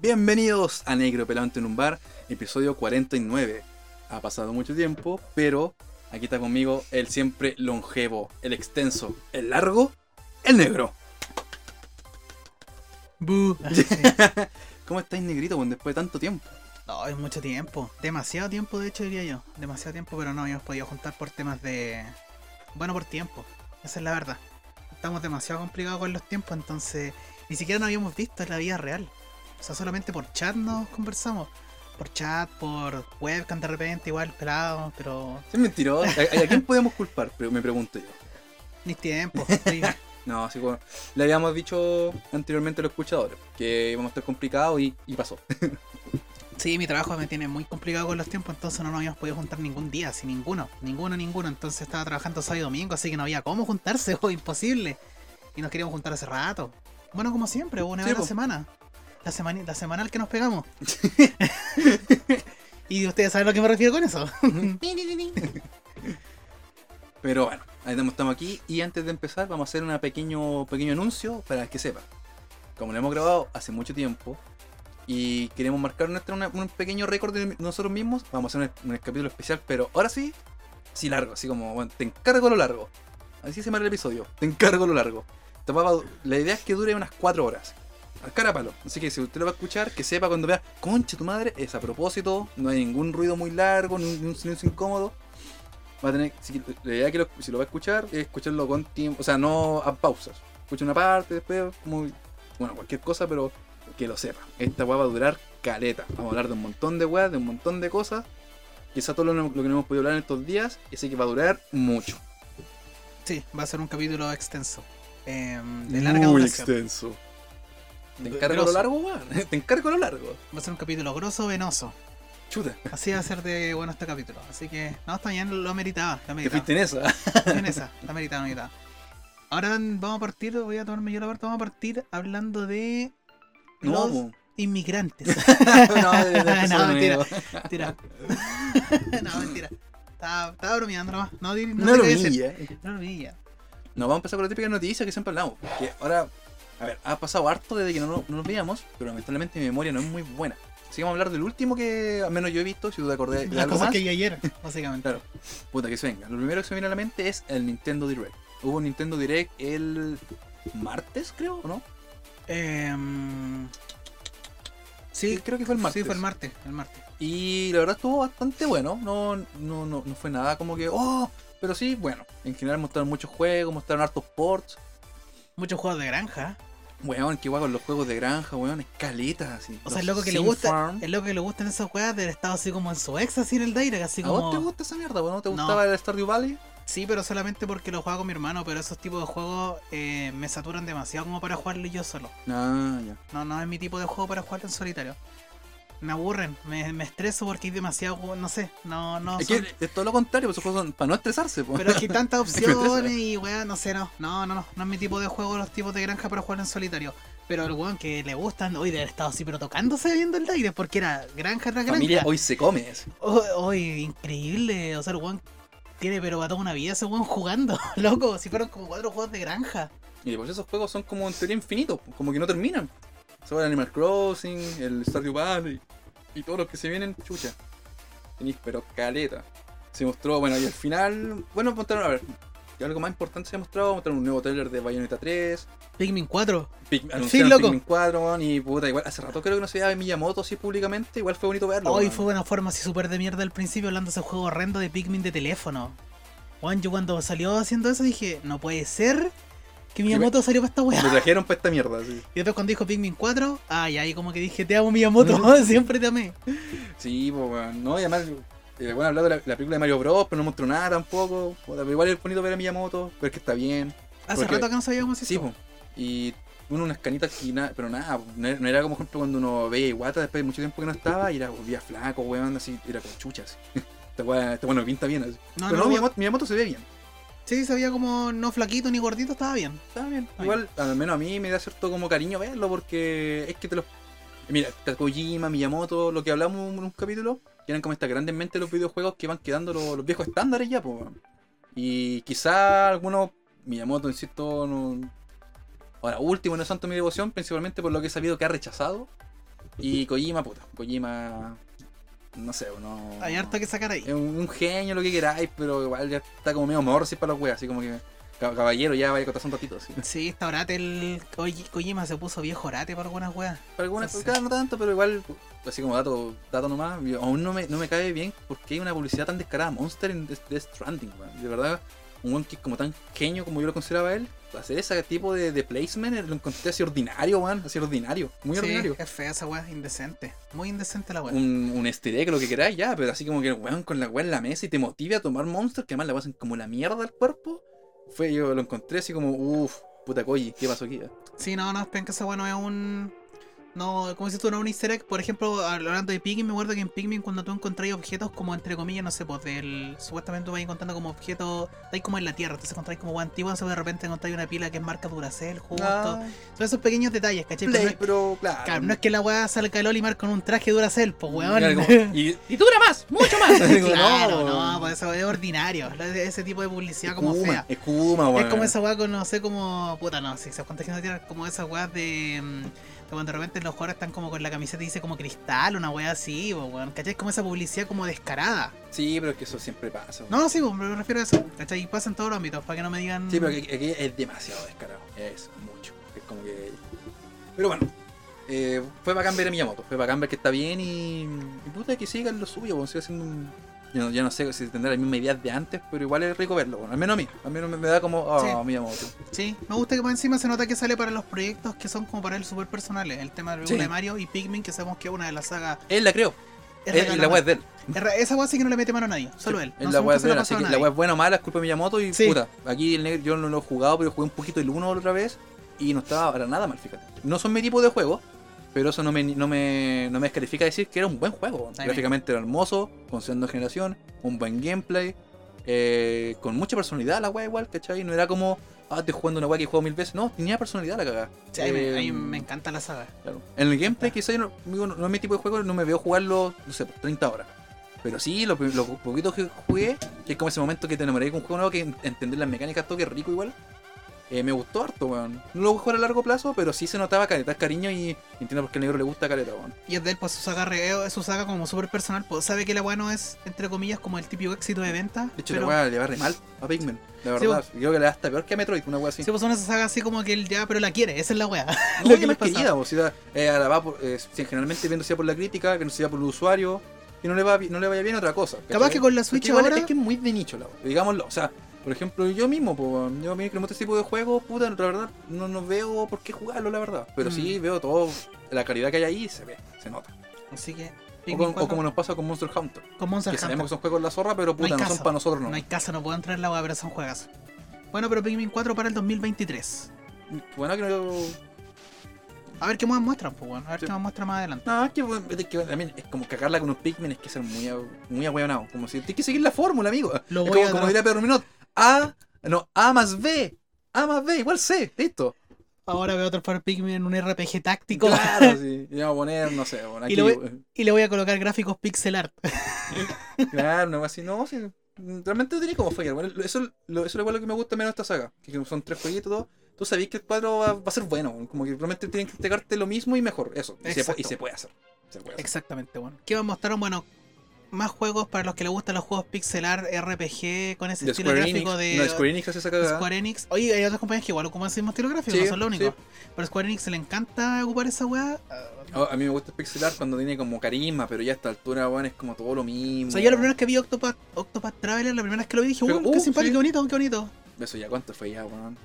Bienvenidos a Negro Pelante en un bar, episodio 49. Ha pasado mucho tiempo, pero aquí está conmigo el siempre longevo, el extenso, el largo, el negro. Bu. ¿Cómo estáis, negrito, después de tanto tiempo? No, es mucho tiempo. Demasiado tiempo, de hecho, diría yo. Demasiado tiempo, pero no habíamos podido juntar por temas de. Bueno, por tiempo. Esa es la verdad. Estamos demasiado complicados con los tiempos, entonces. Ni siquiera nos habíamos visto en la vida real. O sea, solamente por chat nos conversamos. Por chat, por webcam de repente, igual pelado, pero. Es mentiroso. ¿A, a quién podemos culpar? Me pregunto yo. Ni tiempo. No, así como le habíamos dicho anteriormente a los escuchadores que íbamos a estar complicados y, y pasó. Sí, mi trabajo me tiene muy complicado con los tiempos, entonces no nos habíamos podido juntar ningún día, sin ninguno, ninguno, ninguno. Entonces estaba trabajando sábado y domingo, así que no había cómo juntarse, o imposible. Y nos queríamos juntar hace rato. Bueno, como siempre, una Sí, vez a la semana. La, semana. la semanal que nos pegamos. y ustedes saben a lo que me refiero con eso. Pero bueno, ahí estamos aquí y antes de empezar vamos a hacer un pequeño, pequeño anuncio para que sepan. Como lo hemos grabado hace mucho tiempo y queremos marcar nuestra, una- un pequeño récord de nosotros mismos, vamos a hacer un, un capítulo especial, pero ahora sí, sí largo, así como, bueno, te encargo lo largo. Así se llama el episodio, te encargo lo largo. La idea es que dure unas 4 horas. Al cara a palo. Así que si usted lo va a escuchar, que sepa cuando vea, concha tu madre, es a propósito, no hay ningún ruido muy largo, ni ni un silencio incómodo va a tener, si, la idea que lo- si lo va a escuchar es escucharlo con tiempo, o sea, no a pausas. Escucha una parte, después, como, bueno, cualquier cosa, pero que lo sepa. Esta weá va a durar caleta. Vamos a hablar de un montón de weas, de un montón de cosas. Quizá todo lo, lo que no hemos podido hablar en estos días, y así que va a durar mucho. sí, va a ser un capítulo extenso. em, de larga Muy duración. extenso. ¿Te encargo Grosso. lo largo, weón? ¿Te encargo lo largo? Va a ser un capítulo grosso, venoso. Chuta, Así va a ser de bueno este capítulo. Así que, no, está bien, lo meritaba. Lo te meritaba. fuiste en esa. en esa, la meritaba, la meritaba. Ahora vamos a partir, voy a tomarme yo la parte, vamos a partir hablando de No, los po. inmigrantes. no, de- de- de- No, mentira. no. mentira. no, mentira. Estaba, estaba bromeando nomás. No, no, No te. No lo vi ya. Nos vamos a empezar con la típica noticia que siempre hablamos. Que ahora, a ver, ha pasado harto desde que no, no nos veíamos, pero lamentablemente mi memoria no es muy buena. Así que vamos a hablar del último que al menos yo he visto, si tú te acordás de Las algo cosas más. que vi ayer, básicamente. Claro, puta que se venga. Lo primero que se me viene a la mente es el Nintendo Direct. Hubo un Nintendo Direct el martes, creo, ¿o no? Em, sí, creo que fue el martes. sí, fue el martes. El martes. Y la verdad estuvo bastante bueno. No, no, no, no fue nada como que, oh, pero sí, bueno. En general mostraron muchos juegos, mostraron hartos ports. Muchos juegos de granja. Weón, que igual con los juegos de granja, weón, escaletas así. O sea, el loco que le gusta, Farm. el loco que le gustan esas juegas del estado así como en su ex, así en el Direct, así ¿A vos como. te gusta esa mierda, weón? ¿No te No. gustaba el Stardew Valley? Sí, pero solamente porque lo juego con mi hermano, pero esos tipos de juegos eh, me saturan demasiado como para jugarlo yo solo. Ah, ya. No, no es mi tipo de juego para jugarlo en solitario. Me aburren, me, me estreso porque hay demasiado, no sé, no, no es son- que es todo lo contrario, pues esos juegos son para no estresarse, pues. Pero es que hay tantas opciones y weá, no sé, no, no, no, no, no es mi tipo de juego los tipos de granja para jugar en solitario. Pero el weón que le gustan, hoy de haber estado así, pero tocándose viendo el aire, porque era granja tras granja. Familia hoy se come. así. Hoy, increíble, o sea, el weón tiene pero para toda una vida ese weón jugando, loco, si fueron como cuatro juegos de granja. Y pues esos juegos son como en teoría infinitos, como que no terminan. El Animal Crossing, el Stardew Valley y todos los que se vienen, chucha. Tenéis pero caleta. Se mostró, bueno, y al final, bueno, mostraron, a ver, y algo más importante se ha mostrado, mostraron un nuevo trailer de Bayonetta 3, Pikmin 4. Pig- anunciaron loco. Pikmin 4, weón, y puta, igual hace rato creo que no se veía de Miyamoto así públicamente, igual fue bonito verlo. Hoy fue una forma así súper de mierda al principio hablando de ese juego horrendo de Pikmin de teléfono. Juan, yo cuando salió haciendo eso dije, no puede ser que Miyamoto salió para esta Lo weá. trajeron para esta mierda, sí. Y después cuando dijo Pikmin 4, ay, ahí como que dije, te amo Miyamoto, siempre te amé. Sí, pues, weón. No, y además, eh, bueno, hablado de la, la película de Mario Bros, pero no mostró nada tampoco. Pero igual es bonito ver a Miyamoto, ver que está bien. Hace Porque- rato que no sabíamos eso. Sí, pues. Y uno unas canitas que nada, pero nada, no era, como ejemplo cuando uno veía Iwata después de mucho tiempo que no estaba y era volvía flaco, weón, así, era como chuchas. Esta weón, esta weón no pinta bien así. No, pero no, no, Miyamoto, Miyamoto se ve bien. Sí, se veía como no flaquito ni gordito, estaba bien. Está bien. Igual, al menos a mí me da cierto como cariño verlo porque es que te los. Mira, Kojima, Miyamoto, lo que hablamos en un capítulo, eran como estas de los videojuegos que van quedando los, los viejos estándares ya, pues. Y quizá algunos, Miyamoto, insisto, no. Ahora, último, no es santo mi devoción, principalmente por lo que he sabido que ha rechazado. Y Kojima, puta. Kojima. No sé, no. Hay harto que sacar ahí. Es un, un genio, lo que queráis, pero igual ya está como medio morsi para los weas, así como que. cab- Caballero, ya vaya a contar un ratito, así. Sí, está orate el Koji- Kojima se puso viejo orate para algunas weas. Para algunas, Sí, sí. no tanto, pero igual, así como dato, dato nomás, aún no me, no me cae bien porque hay una publicidad tan descarada Monster en Death Death Stranding, weón. De verdad, un weón que es como tan genio como yo lo consideraba él, hacer ese tipo de, de placement lo encontré así ordinario, weón, así ordinario, muy sí, ordinario. es fea esa wea, indecente. Muy indecente la wea. Un, un egg, lo que queráis ya, pero así como que el weón con la weá en la mesa y te motive a tomar Monster, que además le pasan como la mierda al cuerpo. Fue, yo lo encontré así como, uff, puta Koji, ¿qué pasó aquí? Sí, no, no, esperen que esa wea no es un. No, como dices tú, no un easter egg. Por ejemplo, hablando de Pikmin, me acuerdo que en Pikmin cuando tú encontrás objetos como entre comillas, no sé, pues del. Supuestamente tú vas encontrando como objetos. Estáis como en la tierra, entonces encontráis como wea antigua, entonces de repente encontráis una pila que es marca Duracell, justo. Ah, Son esos pequeños detalles, ¿cachai? Pero no play, es, pero claro. claro, no es que la wea salga el Olimar con un traje Duracell, pues weón. Claro, como, y, y dura más, mucho más. Claro, no, pues eso es ordinario. Ese tipo de publicidad como Kuma, fea. Es Kuma, Es weón. como esa weá con, no sé, como. Puta, no, si se cuenta que no tiene como esas weas de. Cuando de repente los jugadores están como con la camiseta y dice como cristal, una wea así, weón. ¿Cachai? Es como esa publicidad como descarada. Sí, pero es que eso siempre pasa. weón. No, sí, pues, me refiero a eso. ¿Cachai? Y pasa en todos los ámbitos, para que no me digan. Sí, pero aquí, aquí es demasiado descarado. Es mucho. Es como que. Pero bueno. Eh, fue bacán ver a Miyamoto. Fue bacán ver que está bien y. Y puta que sigan lo suyo. Bueno, sigue haciendo un. Yo no, yo no sé si tendrá la misma idea de antes, pero igual es rico verlo. Bueno, al menos a mí. Al menos me, me da como. Oh, Sí. Miyamoto. Sí, me gusta que por encima se nota que sale para los proyectos que son como para él súper personales. El tema de Sí. de Mario y Pikmin, que sabemos que es una de las sagas. Él la creó. Es Él- y la web de él. Es Esa wea sí que no le mete mano a nadie, solo él. Es No la web ha Así que a la web buena o mala es culpa de Miyamoto y Sí. puta. Aquí el negro yo no lo he jugado, pero jugué un poquito el 1 la otra vez y no estaba para nada mal, fíjate. No son mi tipo de juego, pero eso no me, no me, no me descalifica decir que era un buen juego. Ay, Gráficamente era hermoso, con segunda generación, un buen gameplay, eh, con mucha personalidad la wea igual, ¿cachai? No era como, ah, estoy jugando una wea que he jugado mil veces. No, tenía personalidad la cagada. Sí, a mí, me- a mí Eh, me encanta la saga. Claro. En el gameplay quizás no, no, no es mi tipo de juego, no me veo jugarlo, no sé, por 30 horas. Pero sí, lo, lo poquito que jugué, que es como ese momento que te enamoré con un juego nuevo, que en- entender las mecánicas, todo que es rico igual. Eh, me gustó harto, weón. No lo voy a jugar a largo plazo, pero sí se notaba caleta, cariño y entiendo por qué al negro le gusta caleta, weón. Y es de él, pues su saga, re- su saga como súper personal, pues sabe que la weá no es, entre comillas, como el típico éxito de venta. De hecho, pero, la weá le va re mal a Pikmin, la Sí, verdad. Creo que le da hasta peor que a Metroid, una weá así. Sí, pues son esas sagas así como que él ya, pero la quiere, esa es la weá. No, lo que más querida, sea, eh, por, eh, generalmente viendo sea por la crítica, que no sea por el usuario, y no le, va, no le vaya bien otra cosa. Capaz que con la Switch ahora. Es que es muy de nicho, la digámoslo. O sea, por ejemplo, yo mismo, po, yo a mí gusta este tipo de juegos, puta, la verdad, no, no veo por qué jugarlo, la verdad. Pero sí Mm. veo todo, la calidad que hay ahí, se ve, se nota. Así que. O, con- o 4, como nos pasa con Monster Hunter, con Monster que Hunter. sabemos que son juegos de la zorra, pero puta, No son para nosotros, no. No hay caso, no puedo entrar en la weá, pero son juegas. Bueno, pero Pikmin 4 para el 2023. Bueno, que no. A ver qué más muestran, pues bueno. A ver Sí. qué más muestran más adelante. No, es que, es que también es como cagarla con unos Pikmin, es que ser muy, muy ahueonado. Como si tienes que seguir la fórmula, amigo. Lo Es voy como, a como diría Pedro Minot, A, no, A más B. A más B, igual C, listo. Ahora veo transformar Pikmin en un RPG táctico. Claro, sí. Y vamos a poner, no sé, bueno, Y aquí. y le voy a colocar gráficos pixel art. Claro, no, así, no, sí. Realmente tenía como fallar. Bueno, eso, lo, eso es lo que me gusta menos de esta saga. Que son tres jueguitos, todo. Tú sabes que el cuadro va, va a ser bueno. Como que realmente tienen que entregarte lo mismo y mejor. Eso. Y se, y puede hacer. Se puede hacer. Exactamente, bueno. ¿Qué mostraron? Bueno, más juegos para los que les gustan los juegos pixel art, RPG, con ese De estilo Square gráfico Enix. de No, Square Enix hace esa cagada. Square Enix. Oye, hay otras compañías que igual ocupan ese mismo estilo gráfico, Sí, no son los únicos. sí. Pero a Square Enix se le encanta ocupar esa weá. Oh, a mí me gusta el pixel art cuando tiene como carisma, pero ya a esta altura, bueno, es como todo lo mismo. O sea, yo la primera vez que vi Octopath, Octopath Traveler, la primera vez que lo vi dije, Pero, "Uh, qué uh, simpático, sí. qué bonito, qué bonito. Eso ya, ¿cuánto fue ya, weón?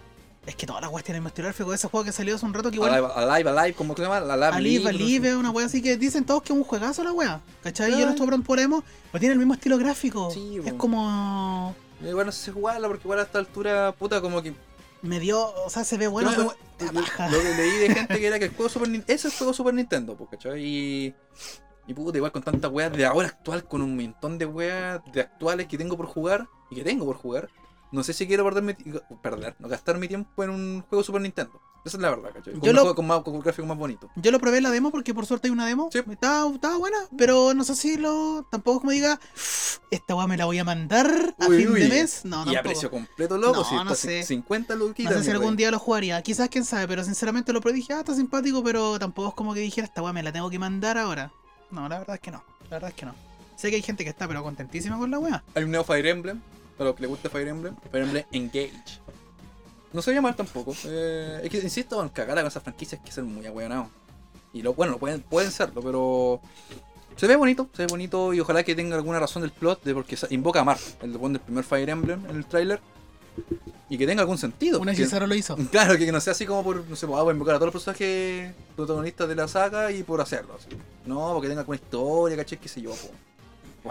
Es que todas las weas tienen el mismo estilo gráfico de ese juego que salió hace un rato que igual. Alive, Alive, Alive, ¿cómo se llama? Alive, Alive, Live, Alive, una wea así que dicen todos que es un juegazo la wea. ¿Cachai? Yo Ay. no estuve pronto por emo, pero tiene el mismo estilo gráfico. Sí, es como. Igual no sé jugarla porque igual a esta altura, puta, como que Me dio. O sea, se ve bueno, No, pero. Lo que leí de gente que era que el juego Super Nintendo. Ese es el juego Super Nintendo, pues, ¿cachai? Y. Y puta, igual con tantas weas de ahora actual, con un montón de weas de actuales que tengo por jugar y que tengo por jugar. No sé si quiero perder mi perder, no gastar mi tiempo en un juego Super Nintendo. Esa es la verdad, ¿cachai? Con Yo un lo- juego con, más, con un gráfico más bonito. Yo lo probé en la demo porque por suerte hay una demo. Sí. Estaba, estaba buena, pero no sé si lo. Tampoco como diga, esta weá me la voy a mandar a Uy, fin uy. de mes. No, y a precio completo, loco. No, si no sé. 50 No luquitas. sé si algún día lo jugaría. Quizás quién sabe, pero sinceramente lo probé dije, ah, está simpático, pero tampoco es como que dijera, esta weá me la tengo que mandar ahora. No, la verdad es que no. La verdad es que no. Sé que hay gente que está, pero contentísima con la weá. Hay un nuevo Fire Emblem. Para los que les gusta Fire Emblem. Fire Emblem Engage. No se veía mal tampoco. Eh, es que, insisto, en cagar con esas franquicias que ser muy ahueonados. Y lo, bueno, pueden, pueden serlo, pero. Se ve bonito, se ve bonito y ojalá que tenga alguna razón del plot de porque invoca a Mark, el buen del primer Fire Emblem en el tráiler. Y que tenga algún sentido. Una hechicera lo hizo. Claro, que no sea así como por, no sé, pues, ah, a invocar a todos los personajes protagonistas de la saga y por hacerlo. así. No, porque tenga alguna historia, caché, qué sé yo. po.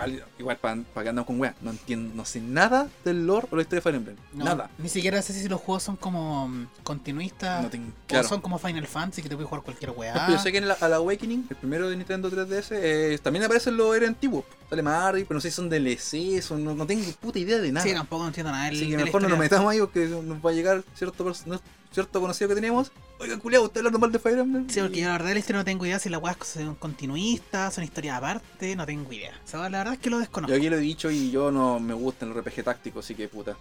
Igual, igual para que andamos con weá. No entiendo, no sé nada del lore o la historia de Fire Emblem. No, Nada. Ni siquiera sé si los juegos son como mm, continuistas. No tengo, O claro. son como Final Fantasy que te puedes jugar cualquier weá. Pero Yo sé que en la, al Awakening, el primero de Nintendo 3DS, eh, también aparecen los héroes antiguos. Sale Mario, pero no sé si son DLC, son, no, no tengo puta idea de nada. Sí, tampoco no entiendo nada. del- Así que mejor no nos metamos ahí porque nos va a llegar cierto, cierto conocido que tenemos. Oiga, culiao, ¿usted habla mal de Fire Emblem? Sí, porque yo la verdad de la historia no tengo idea si las weas son continuistas, son historias aparte, no tengo idea. O sea, la verdad es que lo desconozco. Yo aquí lo he dicho y yo no me gusta el RPG táctico, así que puta,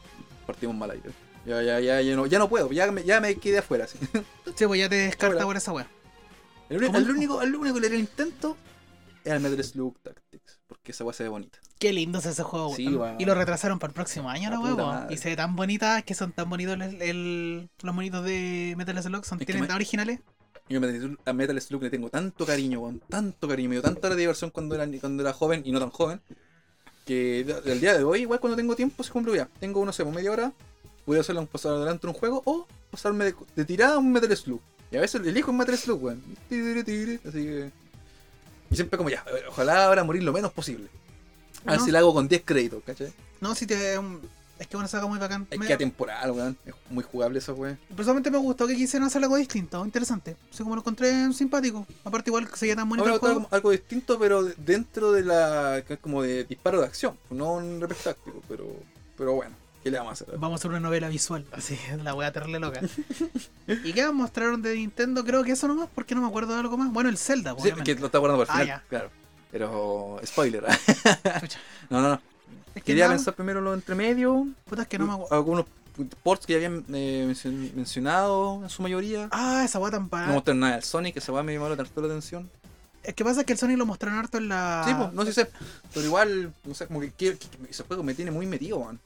partimos mal aire. Ya, ya, ya, ya no, ya no puedo, ya me, ya me quedé afuera. sí. Sí, pues ya te descarta por esa wea. El, el único, el único que le haría el intento es al Metal Slug Tactics, porque esa weá se ve bonita. Qué lindo es ese juego, Sí, weón. Y lo retrasaron para el próximo año, La la weón. Y se ve tan bonita, que son tan bonitos el, el- los monitos de Metal Slug, son Es que tienen me- tan originales. Yo a Metal- Slug le tengo tanto cariño, weón, tanto cariño, me dio tanta diversión cuando era, cuando era joven y no tan joven, que del día de hoy, igual cuando tengo tiempo, se cumple ya. Tengo, no sé, por media hora, voy a hacerle un pasar adelante un juego o pasarme de, de tirada a un Metal Slug. Y a veces elijo un Metal Slug, weón. Así que. Y siempre como ya, ojalá ahora morir lo menos posible. A ver No. si lo hago con 10 créditos, ¿cachai? No, si te. es que una saga muy bacán. Es Me- que atemporal, weón. Es muy jugable eso, weón. Personalmente me gustó que quisieran hacer algo distinto, interesante. Así como lo encontré simpático. Aparte, igual que seguía tan bonito Ahora el juego. algo, distinto, pero de- dentro de la. como de disparo de acción. No un RPG táctico, pero. Pero bueno, ¿qué le vamos a hacer? Vamos a hacer una novela visual, así, la voy a tenerle loca. ¿Y qué mostraron de Nintendo? Creo que eso nomás, porque no me acuerdo de algo más. Bueno, el Zelda, Sí, obviamente. que lo está guardando por el Ah, final, ya. claro. Pero. Spoiler. No, no, no. Es que Quería nada, pensar primero lo entremedio. puta, es que no me acuerdo. Algunos ports que ya habían eh, mencio- mencionado en su mayoría. Ah, esa weá tan No mostraron nada del Sonic, esa weá me llamó la atención. Es que pasa que el Sonic lo mostraron harto en la. Sí, pues, no sé si sé. Pero igual, no sé, como que, quiero- que- que ese juego me tiene muy metido, weón.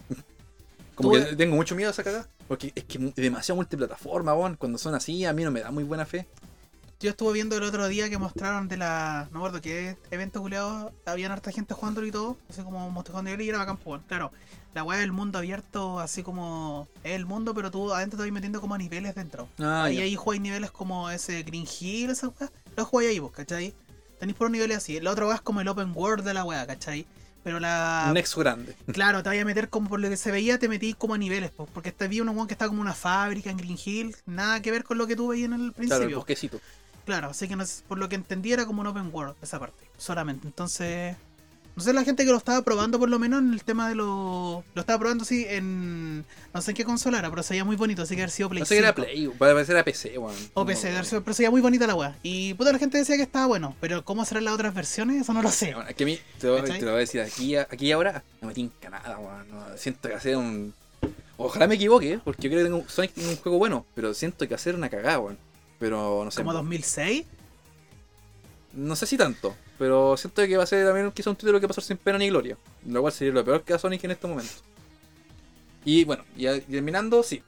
Como que tengo mucho miedo a esa cagada. Porque es que es demasiado multiplataforma, weón. Cuando son así, a mí no me da muy buena fe. Yo estuve viendo el otro día que mostraron de la. No me acuerdo qué evento culiado. Habían harta gente jugándolo y todo. Así como mostrando y era bacán, pues. Claro, la weá del mundo abierto, así como. Es el mundo, pero tú adentro te vas metiendo como a niveles dentro. Ah, ahí jugáis niveles como ese Green Hill, esa weá. Los jugáis ahí vos, ¿cachai? Tenéis por niveles así. La otra weá es como el open world de la weá, ¿cachai? Pero la. Un nexo grande. Claro, te vaya a meter como por lo que se veía, te metí como a niveles, po, porque este vi uno weón que está como una fábrica en Green Hill, nada que ver con lo que tú veías en el Claro, el principio. bosquecito. Claro, así que no por lo que entendí era como un open world esa parte, solamente. Entonces, no sé la gente que lo estaba probando por lo menos en el tema de lo lo estaba probando así en no sé en qué consola era, pero se veía muy bonito, así que haber sido Play No sé que era 5. Play, para parecer a PC, weón. O No, PC, weón. haber sido- pero se veía muy bonita la weá. Y puta la gente decía que estaba bueno, pero cómo serán las otras versiones, eso no lo sé. Bueno, es que a mí, te lo, ¿Cachai? te lo voy a decir aquí, y ahora, no me tinca nada, weón. No, siento que hacer un. Ojalá me equivoque, porque yo creo que tengo Sonic tiene un juego bueno, pero siento que hacer una cagada, weón. Pero no sé. Como 2006. No sé si tanto, pero siento que va a ser también quizá un título que pasar sin pena ni gloria. Lo cual sería lo peor que a Sonic en este momento. Y bueno, y a- terminando, sí.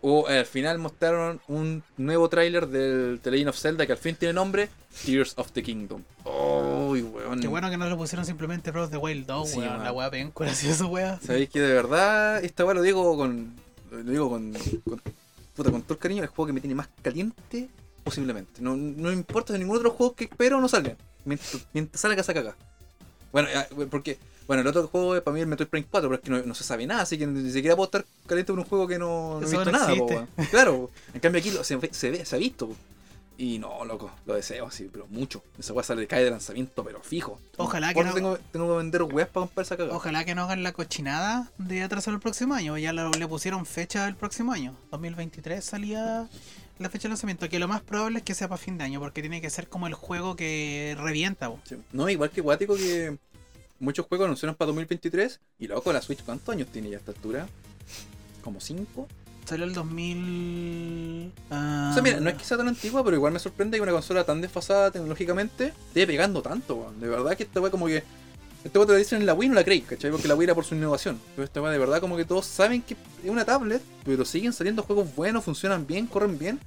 O, al final mostraron un nuevo tráiler del The Legend of Zelda que al fin tiene nombre Tears of the Kingdom. ¡Uy, weón! Qué bueno que no le pusieron simplemente Breath of the Wild 2, Sí, weón. weón. La weá pencura, así weá. Sabéis que de verdad, esta weá lo digo con. Lo digo con. con puta, con todo el cariño, el juego que me tiene más caliente posiblemente. No, no importa si ningún otro juego que espero no salga. Mientras, mientras salga esa caga. Bueno, ya, porque. Bueno, el otro juego es para mí el Metroid Prime 4, pero es que no, no se sabe nada, así que ni siquiera puedo estar caliente con un juego que no, no he visto no nada, po. Claro, en cambio aquí lo- se, ve- se, ve, se ha visto. po. Y no, loco, lo deseo así, pero mucho. Esa weá sale cae de lanzamiento, pero fijo. Ojalá que no- tengo, tengo que vender weas para comprar esa cagada. Ojalá que no hagan la cochinada de atrasar el próximo año. Ya lo- le pusieron fecha del próximo año. 2023 salía la fecha de lanzamiento, que lo más probable es que sea para fin de año, porque tiene que ser como el juego que revienta. Sí. No, igual que Guático que muchos juegos anunciaron para 2023 y luego la Switch, ¿cuántos años tiene ya a esta altura? ¿Como 5? Salió el 2000. O sea, mira, no es que sea tan antigua, pero igual me sorprende que una consola tan desfasada tecnológicamente esté pegando tanto. De verdad que esta weá como que. Esta weá te la dicen en la Wii no la creí, ¿cachai? Porque la Wii era por su innovación. Pero esta weá de verdad como que todos saben que es una tablet, pero siguen saliendo juegos buenos, funcionan bien, corren bien.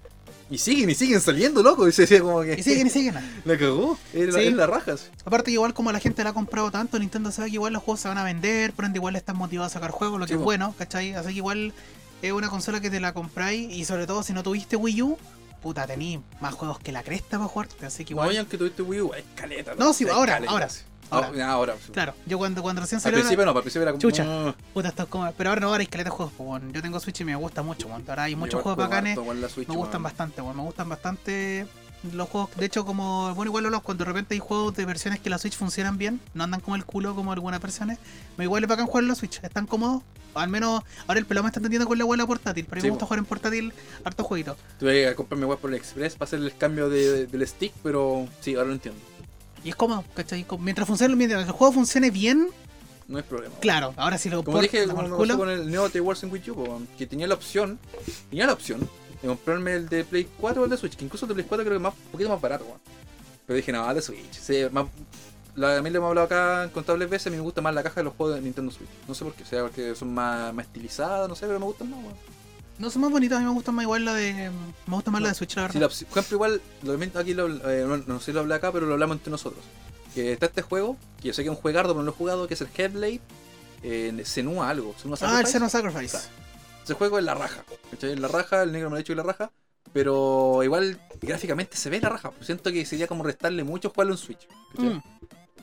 Y siguen y siguen saliendo, loco. Y se decía como que. Y siguen y siguen. La cagó. Es Sí. es la rajas. Aparte, igual como la gente la ha comprado tanto, Nintendo sabe que igual los juegos se van a vender, por ende igual están motivados a sacar juegos, lo que Sí, es bueno, ¿cachai? Así que igual es una consola que te la compráis y sobre todo si no tuviste Wii U, puta, tení más juegos que la cresta para jugarte, así que igual... Igual aunque tuviste Wii U, es caleta. No, sí, ahora, caleta. ahora, Ahora. ahora. ahora sí. Claro, yo cuando, cuando recién Al salió... principio no, al principio era como. Chucha. "Ah". Puta, esto es como... Pero ahora no, ahora hay caleta de juegos, pues, bueno, yo tengo Switch y me gusta mucho, ahora hay muchos Igual juegos juego bacanes, harto Switch, me gustan weón. bastante, bueno, me gustan bastante los juegos, de hecho como, bueno igual los cuando de repente hay juegos de versiones que la Switch funcionan bien, no andan como el culo como algunas versiones, pero igual es bacán jugar en la Switch, están cómodos, al menos ahora el pelado me está entendiendo con la abuela portátil, pero Sí, me gusta po. jugar en portátil harto jueguito. Tuve que comprarme web por el Express para hacer el cambio de, del stick, pero sí, ahora lo entiendo. Y es cómodo, ¿cachai? Mientras funcione, mientras el juego funcione bien, No hay problema. claro, ahora si lo Como dije, como me pasó con el Neo The Wars in Wii U, que tenía la opción, tenía la opción de comprarme el de Play 4 o el de Switch, que incluso el de Play 4 creo que es más, un poquito más barato, weón. Pero dije, no, de Switch. Sí, más, la, a mí le hemos hablado acá incontables veces, a mí me gusta más la caja de los juegos de Nintendo Switch. No sé por qué, sea porque son más, más estilizadas, no sé, pero me gustan más, weón. No son más bonitos, a mí me gusta más igual la de... Me gusta más la de Switch, la verdad. La por ejemplo, igual, lo aquí, lo, eh, no, no sé si lo hablé acá, pero lo hablamos entre nosotros. Que está este juego, que yo sé que es un juegardo, pero no lo he jugado, que es el Headblade, eh, Senua algo. Senua ah, el Sacrifice. Xeno Sacrifice. Ese juego es la raja. Es la raja, el negro me ha dicho que la raja. Pero igual gráficamente se ve la raja. Siento que sería como restarle mucho jugarlo en Switch. Mm.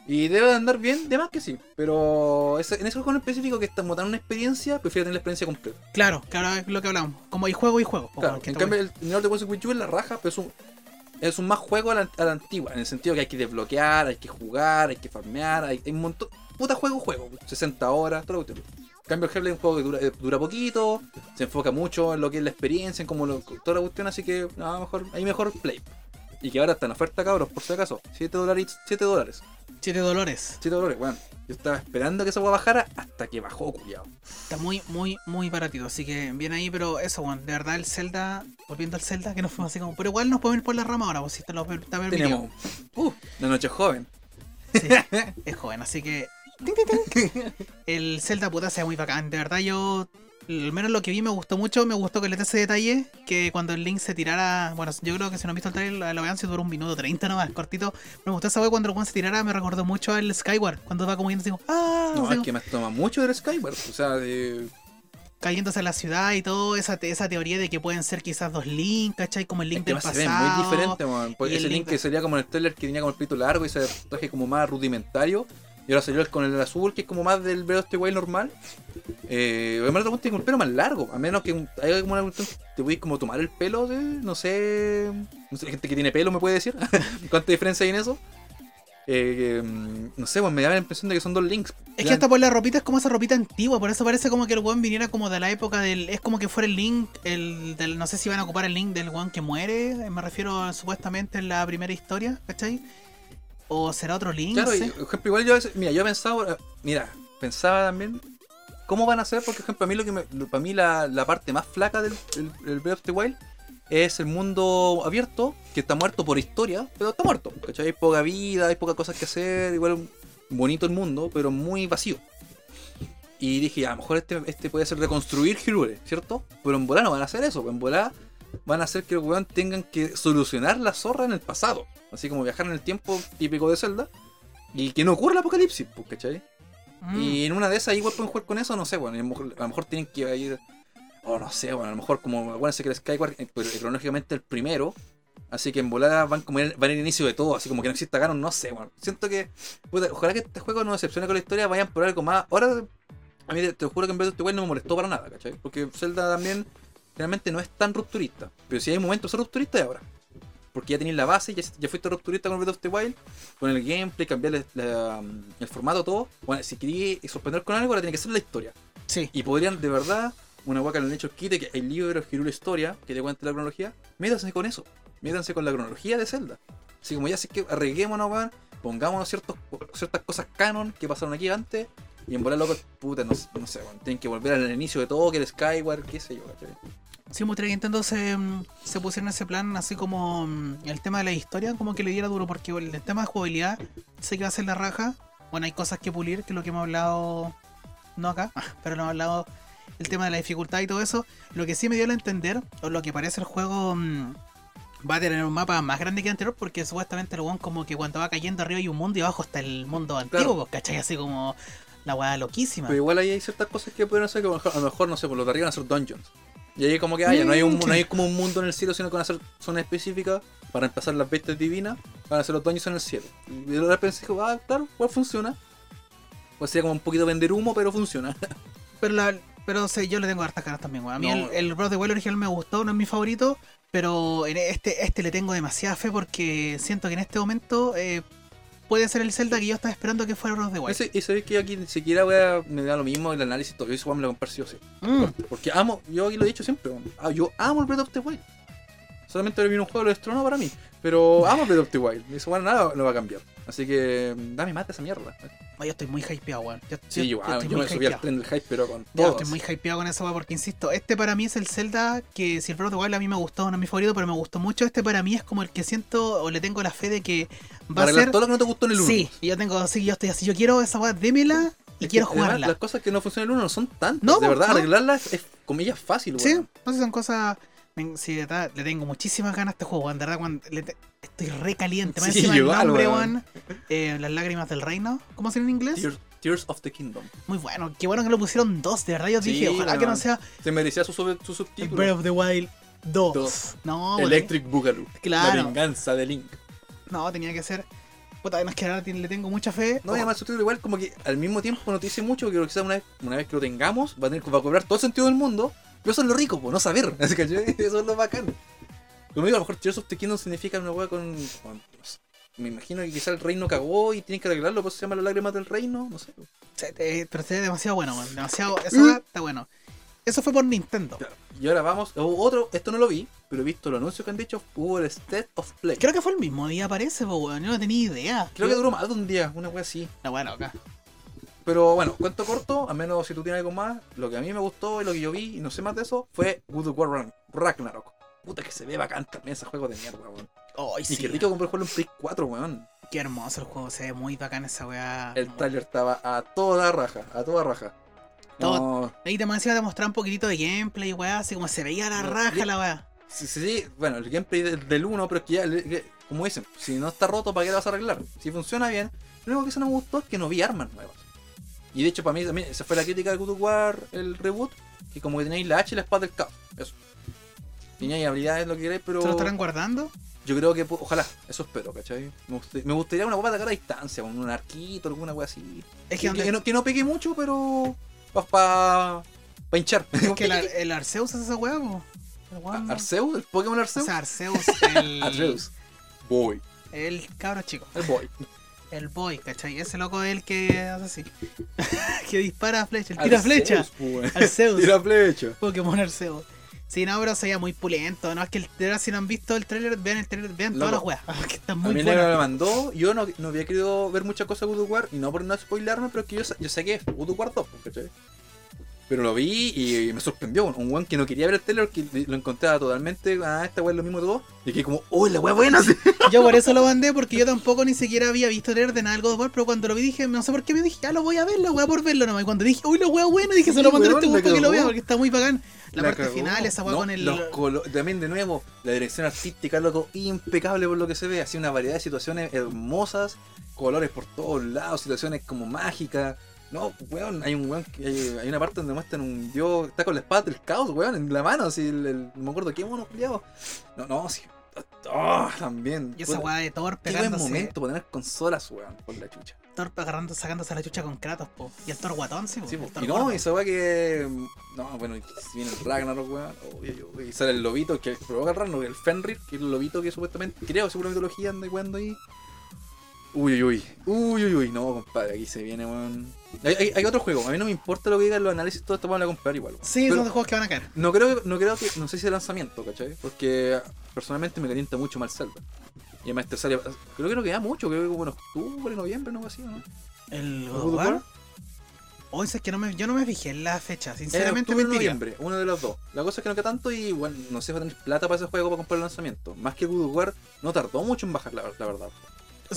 Y debe de andar bien, de más que sí. Pero ese- en ese juego en específico que estamos dando una experiencia, prefiero tener la experiencia completa. Claro, claro, es lo que hablamos. Como hay juego y juego. Claro, en está cambio el New de Wii U es la raja, pero es un, es un más juego a la, a la antigua, en el sentido que hay que desbloquear, hay que jugar, hay que farmear, hay, hay un montón. Puta juego, juego, 60 horas, todo lo que En cambio, el Hellblade es un juego que dura, eh, dura poquito, se enfoca mucho en lo que es la experiencia, en cómo lo, toda la cuestión, así que nada, mejor, hay mejor play. Y que ahora está en oferta, cabros, por si acaso. 7 dólares, 7 dólares. 7 dolores. 7 dólares, bueno. Yo estaba esperando que esa hueá bajara hasta que bajó, culiado. Está muy, muy, muy baratito. Así que bien ahí, pero eso, weón. De verdad, el Zelda, volviendo al Zelda, que nos fuimos así como. Pero igual nos podemos ir por la rama ahora, pues si te lo está. Tenemos. Uh, la noche joven. Sí, es joven, así que. El Zelda puta sea muy bacán. De verdad, yo. Al menos lo que vi me gustó mucho. Me gustó que le dé ese detalle. Que cuando el Link se tirara. Bueno, yo creo que si no han visto el trailer, la, vean si duró un minuto 30 nomás, cortito. Me gustó esa wea cuando el se tirara. Me recordó mucho al Skyward. Cuando va como yendo así como. ¡Ah! No, así es que me toma mucho del Skyward. O sea, de. cayéndose a la ciudad y todo, esa, te- esa teoría de que pueden ser quizás dos Link, ¿cachai? Como el Link Es que del se ve pasado. muy diferente, man. Pues ese link link que de- sería como en el trailer que tenía como el pito largo y ese traje como más rudimentario. Y ahora salió el con el azul, que es como más del of the Wild normal. Eh, además, punto tiene el pelo más largo. A menos que un- haya como una te puedes como tomar el pelo de. No sé. No sé, gente que tiene pelo me puede decir. ¿Cuánta diferencia hay en eso? Eh, mm, no sé, pues me da la impresión de que son dos links. Es que hasta por la ropita es como esa ropita antigua, por eso parece como que el weón viniera como de la época del. Es como que fuera el Link, el del. No sé si van a ocupar el Link del weón que muere, eh, me refiero supuestamente en la primera historia, ¿cachai? O será otro Link, Claro, sé. por ejemplo, igual yo mira, yo he pensado, eh, mira, pensaba también cómo van a ser, porque por ejemplo, a mí lo que me, para mí la, la parte más flaca del el, el Breath of the Wild es el mundo abierto, que está muerto por historia, pero está muerto, ¿cachai? Hay poca vida, hay pocas cosas que hacer, igual bonito el mundo, pero muy vacío. Y dije, a lo mejor este, este puede ser reconstruir Hyrule, ¿cierto? Pero en volá no van a hacer eso, en volá van a hacer que los weón tengan que solucionar la zorra en el pasado. Así como viajar en el tiempo típico de Zelda. Y que no ocurra el apocalipsis, pues, ¿cachai? Mm. Y en una de esas igual pueden jugar con eso, no sé, bueno, a lo mejor, a lo mejor tienen que ir. O no sé, bueno, a lo mejor como acuérdense que el Skyward pues, cronológicamente el primero. Así que en volada van como van al inicio de todo, así como que no exista Ganon, no sé, bueno. Siento que. puta, ojalá que este juego no decepcione con la historia, vayan por algo más. Ahora, a mí te, te juro que en vez de este no me molestó para nada, ¿cachai? Porque Zelda también realmente no es tan rupturista. Pero si hay momentos de ser rupturista es ahora. Porque ya tenéis la base, ya, ya fuiste rupturista con Breath of the Wild, con el gameplay, cambiar la- el formato, todo. Bueno, si queréis sorprender con algo, ahora tiene que ser la historia. Sí. Y podrían de verdad una que lo han hecho quite, que hay libros, Hirule Historia, que te cuenta la cronología, métanse con eso. Métanse con la cronología de Zelda. Así como ya así que arreguémonos, weón, pongámonos ciertos, ciertas cosas canon que pasaron aquí antes, y en volar locos, puta, no, no sé, weón, tienen que volver al inicio de todo, que el Skyward, qué sé yo, ¿cachai? Sí, me gustaría que Nintendo se, mm, se pusiera en ese plan, así como mm, el tema de la historia, como que le diera duro, porque el tema de jugabilidad sé que va a ser la raja. Bueno, hay cosas que pulir, que es lo que hemos hablado, no acá, pero lo hemos hablado, el tema de la dificultad y todo eso. Lo que sí me dio a entender, o lo que parece el juego, mm, va a tener un mapa más grande que el anterior, porque supuestamente el weón como que cuando va cayendo arriba hay un mundo y abajo está el mundo antiguo, pues, ¿cachai? Así como la weá loquísima. Pero igual ahí hay ciertas cosas que pueden hacer que a lo mejor, a lo mejor, no sé, por los de arriba van a ser dungeons. Y ahí como que haya, no hay un, no hay como un mundo en el cielo, sino que van a ser zonas específicas para empezar las bestias divinas, van a ser los dungeons en el cielo. Y de repente pensé, ah, claro, igual funciona. Pues sería como un poquito vender humo, pero funciona. Pero la, pero sí, yo le tengo hartas ganas también, weón. A mí No. el, el Breath of the Wild original me gustó, no es mi favorito, pero en este, este le tengo demasiada fe porque siento que en este momento eh, puede ser el Zelda que yo estaba esperando que fuera Breath of the Wild. Ese- y sabéis que aquí ni siquiera voy a, me da lo mismo el análisis, todo eso igual me lo comprar sí o sí. Mm. Porque amo, yo aquí lo he dicho siempre, ah, yo amo el Breath of the Wild. Solamente viene un juego de los para mí. Pero amo Breath of the Wild. Y eso bueno, nada lo va a cambiar. Así que mm, dame mate esa mierda. Yo estoy muy hypeado, weón. Yo, Sí, yo, estoy yo muy me subí al tren del hype, pero con todo. estoy muy hypeado con esa weá porque insisto, este para mí es el Zelda que si el Breath of the Wild a mí me gustó, no es mi favorito, pero me gustó mucho. Este para mí es como el que siento o le tengo la fe de que va a arreglar ser. todo lo que no te gustó en el 1. Sí, y yo tengo, así yo estoy así, yo quiero esa weá, démela y quiero jugarla. Las cosas que no funcionan en el 1 no son tantas. No, de verdad, no. arreglarlas es comillas fácil, Sí, weón. no sé, son cosas. Sí, de verdad, le tengo muchísimas ganas a este juego, weón. De verdad, cuando le te- estoy re caliente. Más Sí, encima el igual, nombre, weón. weón. eh, las lágrimas del reino. ¿Cómo se en inglés? Tears, Tears of the Kingdom. Muy bueno. Qué bueno que lo pusieron dos, de verdad. Yo Sí, dije, ojalá que no weón. sea Se merecía su, sub- su Breath subtítulo. of the Wild 2. Dos. No, weón. Electric Boogaloo. Claro. La venganza de Link. No, tenía que ser. Puta, además que ahora le tengo mucha fe. No, y además su título igual como que al mismo tiempo no te dice mucho, porque quizás una vez, una vez que lo tengamos, va a, tener, va a cobrar todo el sentido del mundo, pero eso es lo rico, pues, no saber. Así que eso es lo bacán. Como digo, a lo mejor Tears of the Kingdom significa una hueá con, con- no sé, Me imagino que quizás el reino cagó y tienen que arreglarlo, por eso se llama las lágrimas del reino, no sé. Se- eh, pero demasiado bueno, weón. Demasiado. Mm. weá está bueno. Eso fue por Nintendo. Claro. Y ahora vamos, hubo otro, esto no lo vi, pero he visto los anuncios que han dicho, hubo el State of Play. Creo que fue el mismo día, parece, po, weón. Yo no tenía idea. Creo que duró más de un día, una wea así. La bueno, acá. Pero bueno, cuento corto, al menos si tú tienes algo más, lo que a mí me gustó y lo que yo vi, y no sé más de eso, fue Good War Ragn- Ragnarok. Puta que se ve bacán también ese juego de mierda, weón. Ay, Y sí. qué rico comprar juego en Play 4, weón. Qué hermoso el juego, se ve muy bacán esa weá. El trailer estaba a toda raja, a toda raja. No, Ahí te encima te mostrar un poquitito de gameplay, weá, así como se veía la raja la weá. sí, sí, sí, bueno, el gameplay del, del 1, pero es que ya, que- como dicen, si no está roto, ¿para qué lo vas a arreglar? Si funciona bien, lo único que eso no me gustó es que no vi armas nuevas. Y de hecho, para mí también, esa fue la crítica de God of War, el reboot, que como que tenéis la H y la espada del caos. Eso. Teníais habilidades, lo que queréis, pero. ¿Se lo estarán guardando? Yo creo que, ojalá, eso espero, ¿cachai? Me, gust- me gustaría una guapa de atacar a distancia, con un arquito, alguna wea así. Es Que, que, donde- que no, que no pegue mucho, pero. para pa, pa hinchar. es que el, Ar- el Arceus es esa. El weón- Arceus, el Pokémon O Arceus. sea, Arceus, el. Arceus. Boy. El cabro chico. El boy. El boy, ¿cachai? Ese loco es el que hace así. que dispara flecha, el tira flecha. pues. Arceus. Tira flecha. Pokémon Arceus. Sí, no, pero se veía muy pulento. No, es que el, verdad, si no han visto el trailer, vean el trailer, vean todas las weas. que está A muy mí buena. nadie me mandó, yo no, no había querido ver muchas cosas de God of War, y no por no spoilarme, pero es que yo, yo sé que es God of War 2, ¿cachai? Pero lo vi y me sorprendió, un weón que no quería ver el trailer, que lo encontraba totalmente, ah, esta weá es lo mismo de todo, y que como, oh, la weá buena. Yo por eso lo mandé, porque yo tampoco ni siquiera había visto trailer de nada of War, pero cuando lo vi dije, no sé por qué me dije, ya lo voy a ver, la wea por verlo nomás. Y cuando dije, uy, la wea buena, dije, se lo Sí, mandé a weón, este weón para que lo vea, porque está muy bacán. La, parte cagó. final, esa No, con el. los colo- También de nuevo, la dirección artística, loco, impecable por lo que se ve, así una variedad de situaciones hermosas, colores por todos lados, situaciones como mágicas. No, weón, hay un weón que hay, hay una parte donde muestran un dios, está con la espada del caos, weón, en la mano, así, el, el- no me acuerdo qué mono culiado. No, no, sí. Oh, también. Y esa wea de Thor Qué buen pegándose. momento para tener consolas, weón, por la chucha. Thor agarrando, sacándose la chucha con Kratos, po. Y el Thor guatón, sí, po. Sí, po. Y no, esa weá que. No, bueno, si viene el Ragnarok, weón. uy, uy, uy, Y sale el lobito que provoca el Ragnarok, el Fenrir, que es el lobito que supuestamente, creo, seguro mitología anda jugando ahí. Uy, uy, uy. Uy, uy, uy. No, compadre, aquí se viene, weón. Hay, hay, hay otro juego, a mí no me importa lo que digan los análisis, todo esto van a comprar igual. Sí, Pero son de juegos que van a caer. no creo, no creo que, no sé si de lanzamiento, ¿cachai? Porque personalmente me calienta mucho más el Zelda. Y además este sale, creo que no queda mucho, creo que como en octubre, noviembre, no así, ¿no? El God of War. Hoy es que no me, yo no me fijé en la fecha, En sinceramente octubre noviembre, uno de los dos. La cosa es que no queda tanto y bueno, no sé si va a tener plata para ese juego para comprar el lanzamiento. Más que God of War, no tardó mucho en bajar, la, la verdad.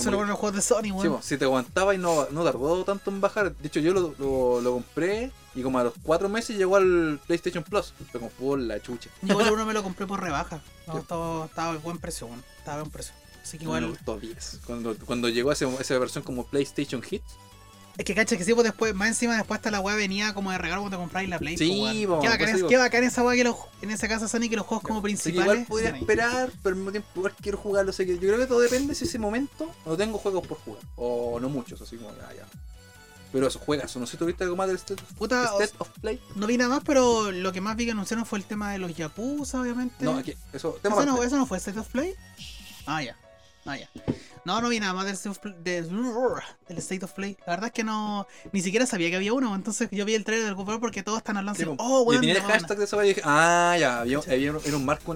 Lo bueno de los juegos de Sony, Sí, weón. si te aguantaba y no, no tardó tanto en bajar. De hecho, yo lo, lo, lo compré y como a los cuatro meses llegó al PlayStation Plus. Fue como por la chucha. Yo uno me lo compré por rebaja. No, estaba, estaba a buen precio, weón. Estaba a buen precio. Así que Igual 10. Cuando, cuando llegó ese- esa versión como PlayStation Hits. Es que cacha que sí, pues después, más encima después hasta la weá venía como de regalo cuando compráis la Play. Sí, pues, po. Qué bacán, eso es- digo. qué bacán esa weá que los, en ese caso Sony que los juegos como principales. igual podría esperar, pero al mismo tiempo igual quiero jugarlo. Así que yo creo que todo depende si ese momento no tengo juegos por jugar. O no muchos, así como ya, ya. Pero eso, juegas. No sé si tuviste algo más del State, Puta, o- State of Play. no vi nada más, pero lo que más vi que anunciaron fue el tema de los Yakuza, obviamente. No, aquí, eso, tema ¿Eso no, aparte. ¿Eso no fue State of Play? Ah, ya. Ah, ya. No, no vi nada más del State of Play. del- del State of Play. La verdad es que no. Ni siquiera sabía que había uno. Entonces yo vi el trailer del War porque todos están hablando Sí, así. Oh, y weón. tenía el la buena". hashtag de esa y dije, ah, ya, había, había- era un marco.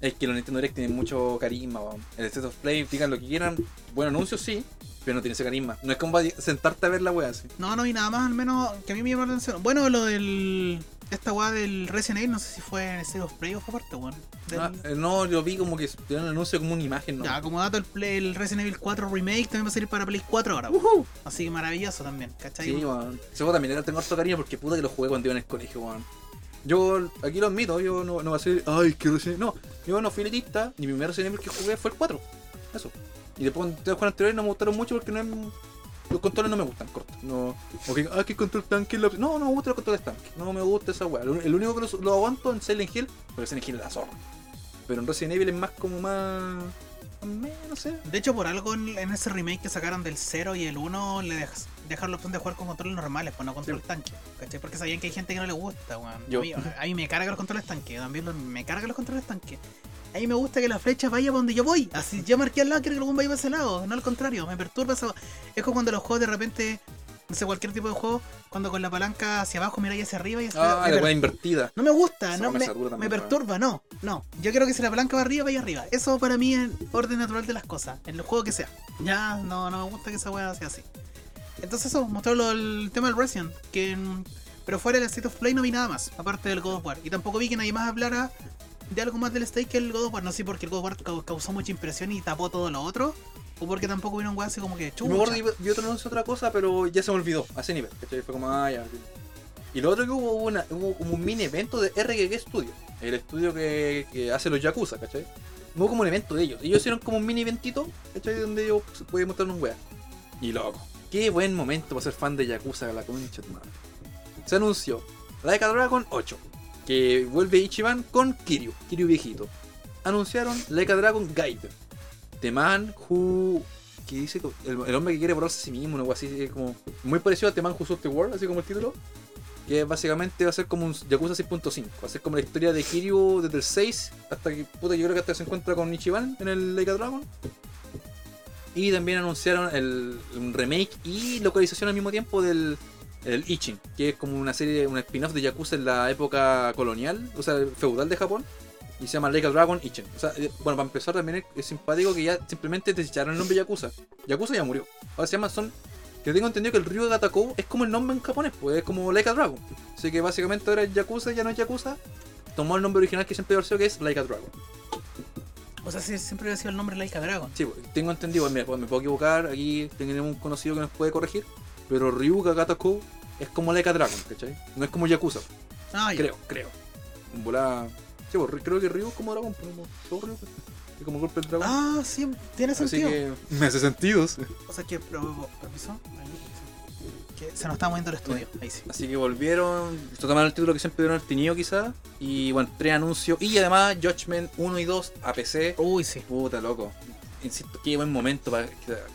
Es que los Nintendo Direct tienen mucho carisma, weón. El State of Play, digan lo que quieran, buen anuncio, sí, pero no tiene ese carisma. No es como para sentarte a ver la wea así. No, no vi nada más, al menos que a mí me llamó la atención. Bueno, lo del. Esta weá del Resident Evil, no sé si fue en State of Play o fue aparte, weón. Del- Ah, eh, no, yo vi como que tenían un anuncio como una imagen, ¿no? Ya, como dato, el, Play- el Resident Evil 4 Remake también va a salir para Play 4 ahora. weón. Así que maravilloso también, ¿cachai? Sí, weón. Ese juego también era tengo harto cariño porque puta que lo jugué cuando iba en el colegio, weón. Yo, aquí lo admito, yo no, no voy a decir, ay, que Resident No, yo no fui elitista, ni mi primer Resident Evil que jugué fue el 4. Eso. Y después cuando los juegos anteriores no me gustaron mucho porque no es- los controles no me gustan, corto. No, ah, que control tanque. la- No, no me gustan los controles tanque. No me gusta esa weá. El único que lo, lo aguanto en Silent Hill, porque Silent Hill es la zorra. Pero en Resident Evil es más como más. no sé. De hecho, por algo en, ese remake que sacaron del 0 y el 1 le dejas, dejaron la opción de jugar con controles normales, pues no control Sí. tanque. ¿Cachai? Porque sabían que hay gente que no le gusta, weón. A, mí, me cargan los controles tanque, también me cargan los controles tanque. A mí me gusta que la flecha vaya para donde yo voy. Así yo marqué al lado, quiero que algún vaya para ese lado, no al contrario, me perturba eso. Es como cuando los juegos de repente, no sé, cualquier tipo de juego, cuando con la palanca hacia abajo miráis hacia arriba y hacia Ah, la per- invertida. no me gusta, Esa no me me, me perturba, no, no. Yo quiero que si la palanca va arriba, vaya arriba. Eso para mí es orden natural de las cosas, en el juego que sea. Ya, no, no me gusta que esa weá sea así. Entonces eso, mostró lo- el tema del Resident, que pero fuera del State of Play no vi nada más, aparte del God of War. Y tampoco vi que nadie más hablara de algo más del State que el God of War. No sé porque el God of War cau- causó mucha impresión y tapó todo lo otro. O porque tampoco vieron weá así como que Y me acuerdo chucha. que vi otro anuncio otra cosa, pero ya se me olvidó, a ese nivel. Fue como, ah, ya. Y lo otro que hubo, hubo una, hubo como un mini evento de RGG Studio, el estudio que, que hace los Yakuza, ¿cachai? Hubo como un evento de ellos. Ellos hicieron como un mini eventito, ¿cachai? Donde ellos pueden mostrar un weá. Y loco, qué buen momento para ser fan de Yakuza, la concha de madre. Se anunció Like a Dragon 8, que vuelve Ichiban con Kiryu, Kiryu viejito. Anunciaron Like a Dragon Gaiden, The Man Who que dice el, hombre que quiere borrarse a sí mismo, algo así, como muy parecido a The Man Who Sold the World, así como el título. Que básicamente va a ser como un Yakuza 6.5. Va a ser como la historia de Kiryu desde el 6 hasta que, puta, yo creo que hasta se encuentra con Ichiban en el Like Dragon. Y también anunciaron el, un remake y localización al mismo tiempo del el Ichin, que es como una serie, un spin-off de Yakuza en la época colonial, o sea, feudal de Japón. Y se llama Like a Dragon Ichin. O sea, eh, bueno, para empezar también es, simpático que ya simplemente desecharon el nombre Yakuza. Yakuza ya murió. Ahora se llama son. Que tengo entendido que el Ryu Gatakou es como el nombre en japonés, pues es como Like a Dragon. Así que básicamente ahora es Yakuza, ya no es Yakuza. Tomó el nombre original que siempre había sido que es Like a Dragon. O sea, siempre había sido el nombre Laika Dragon. Sí, pues, tengo entendido, mira, pues, me puedo equivocar, aquí tenemos un conocido que nos puede corregir, pero Ryuga Gatakou es como Like a Dragon, ¿cachai? No es como Yakuza, Ah, ya. creo, creo. En volada. Sí, pues, creo que Ryu es como dragón, pero como todo Ryu, es como golpe del dragón. Ah, sí, tiene Así sentido. que me hace sentido. sí. O sea que, pero, permiso, ahí, que se nos está moviendo el estudio, ahí sí. Así que volvieron, se tomaron el título que siempre hubieran tenido quizás, y bueno, tres anuncios, y además Judgment 1 y 2 a PC. Uy, sí. Puta, loco. Insisto, qué buen momento para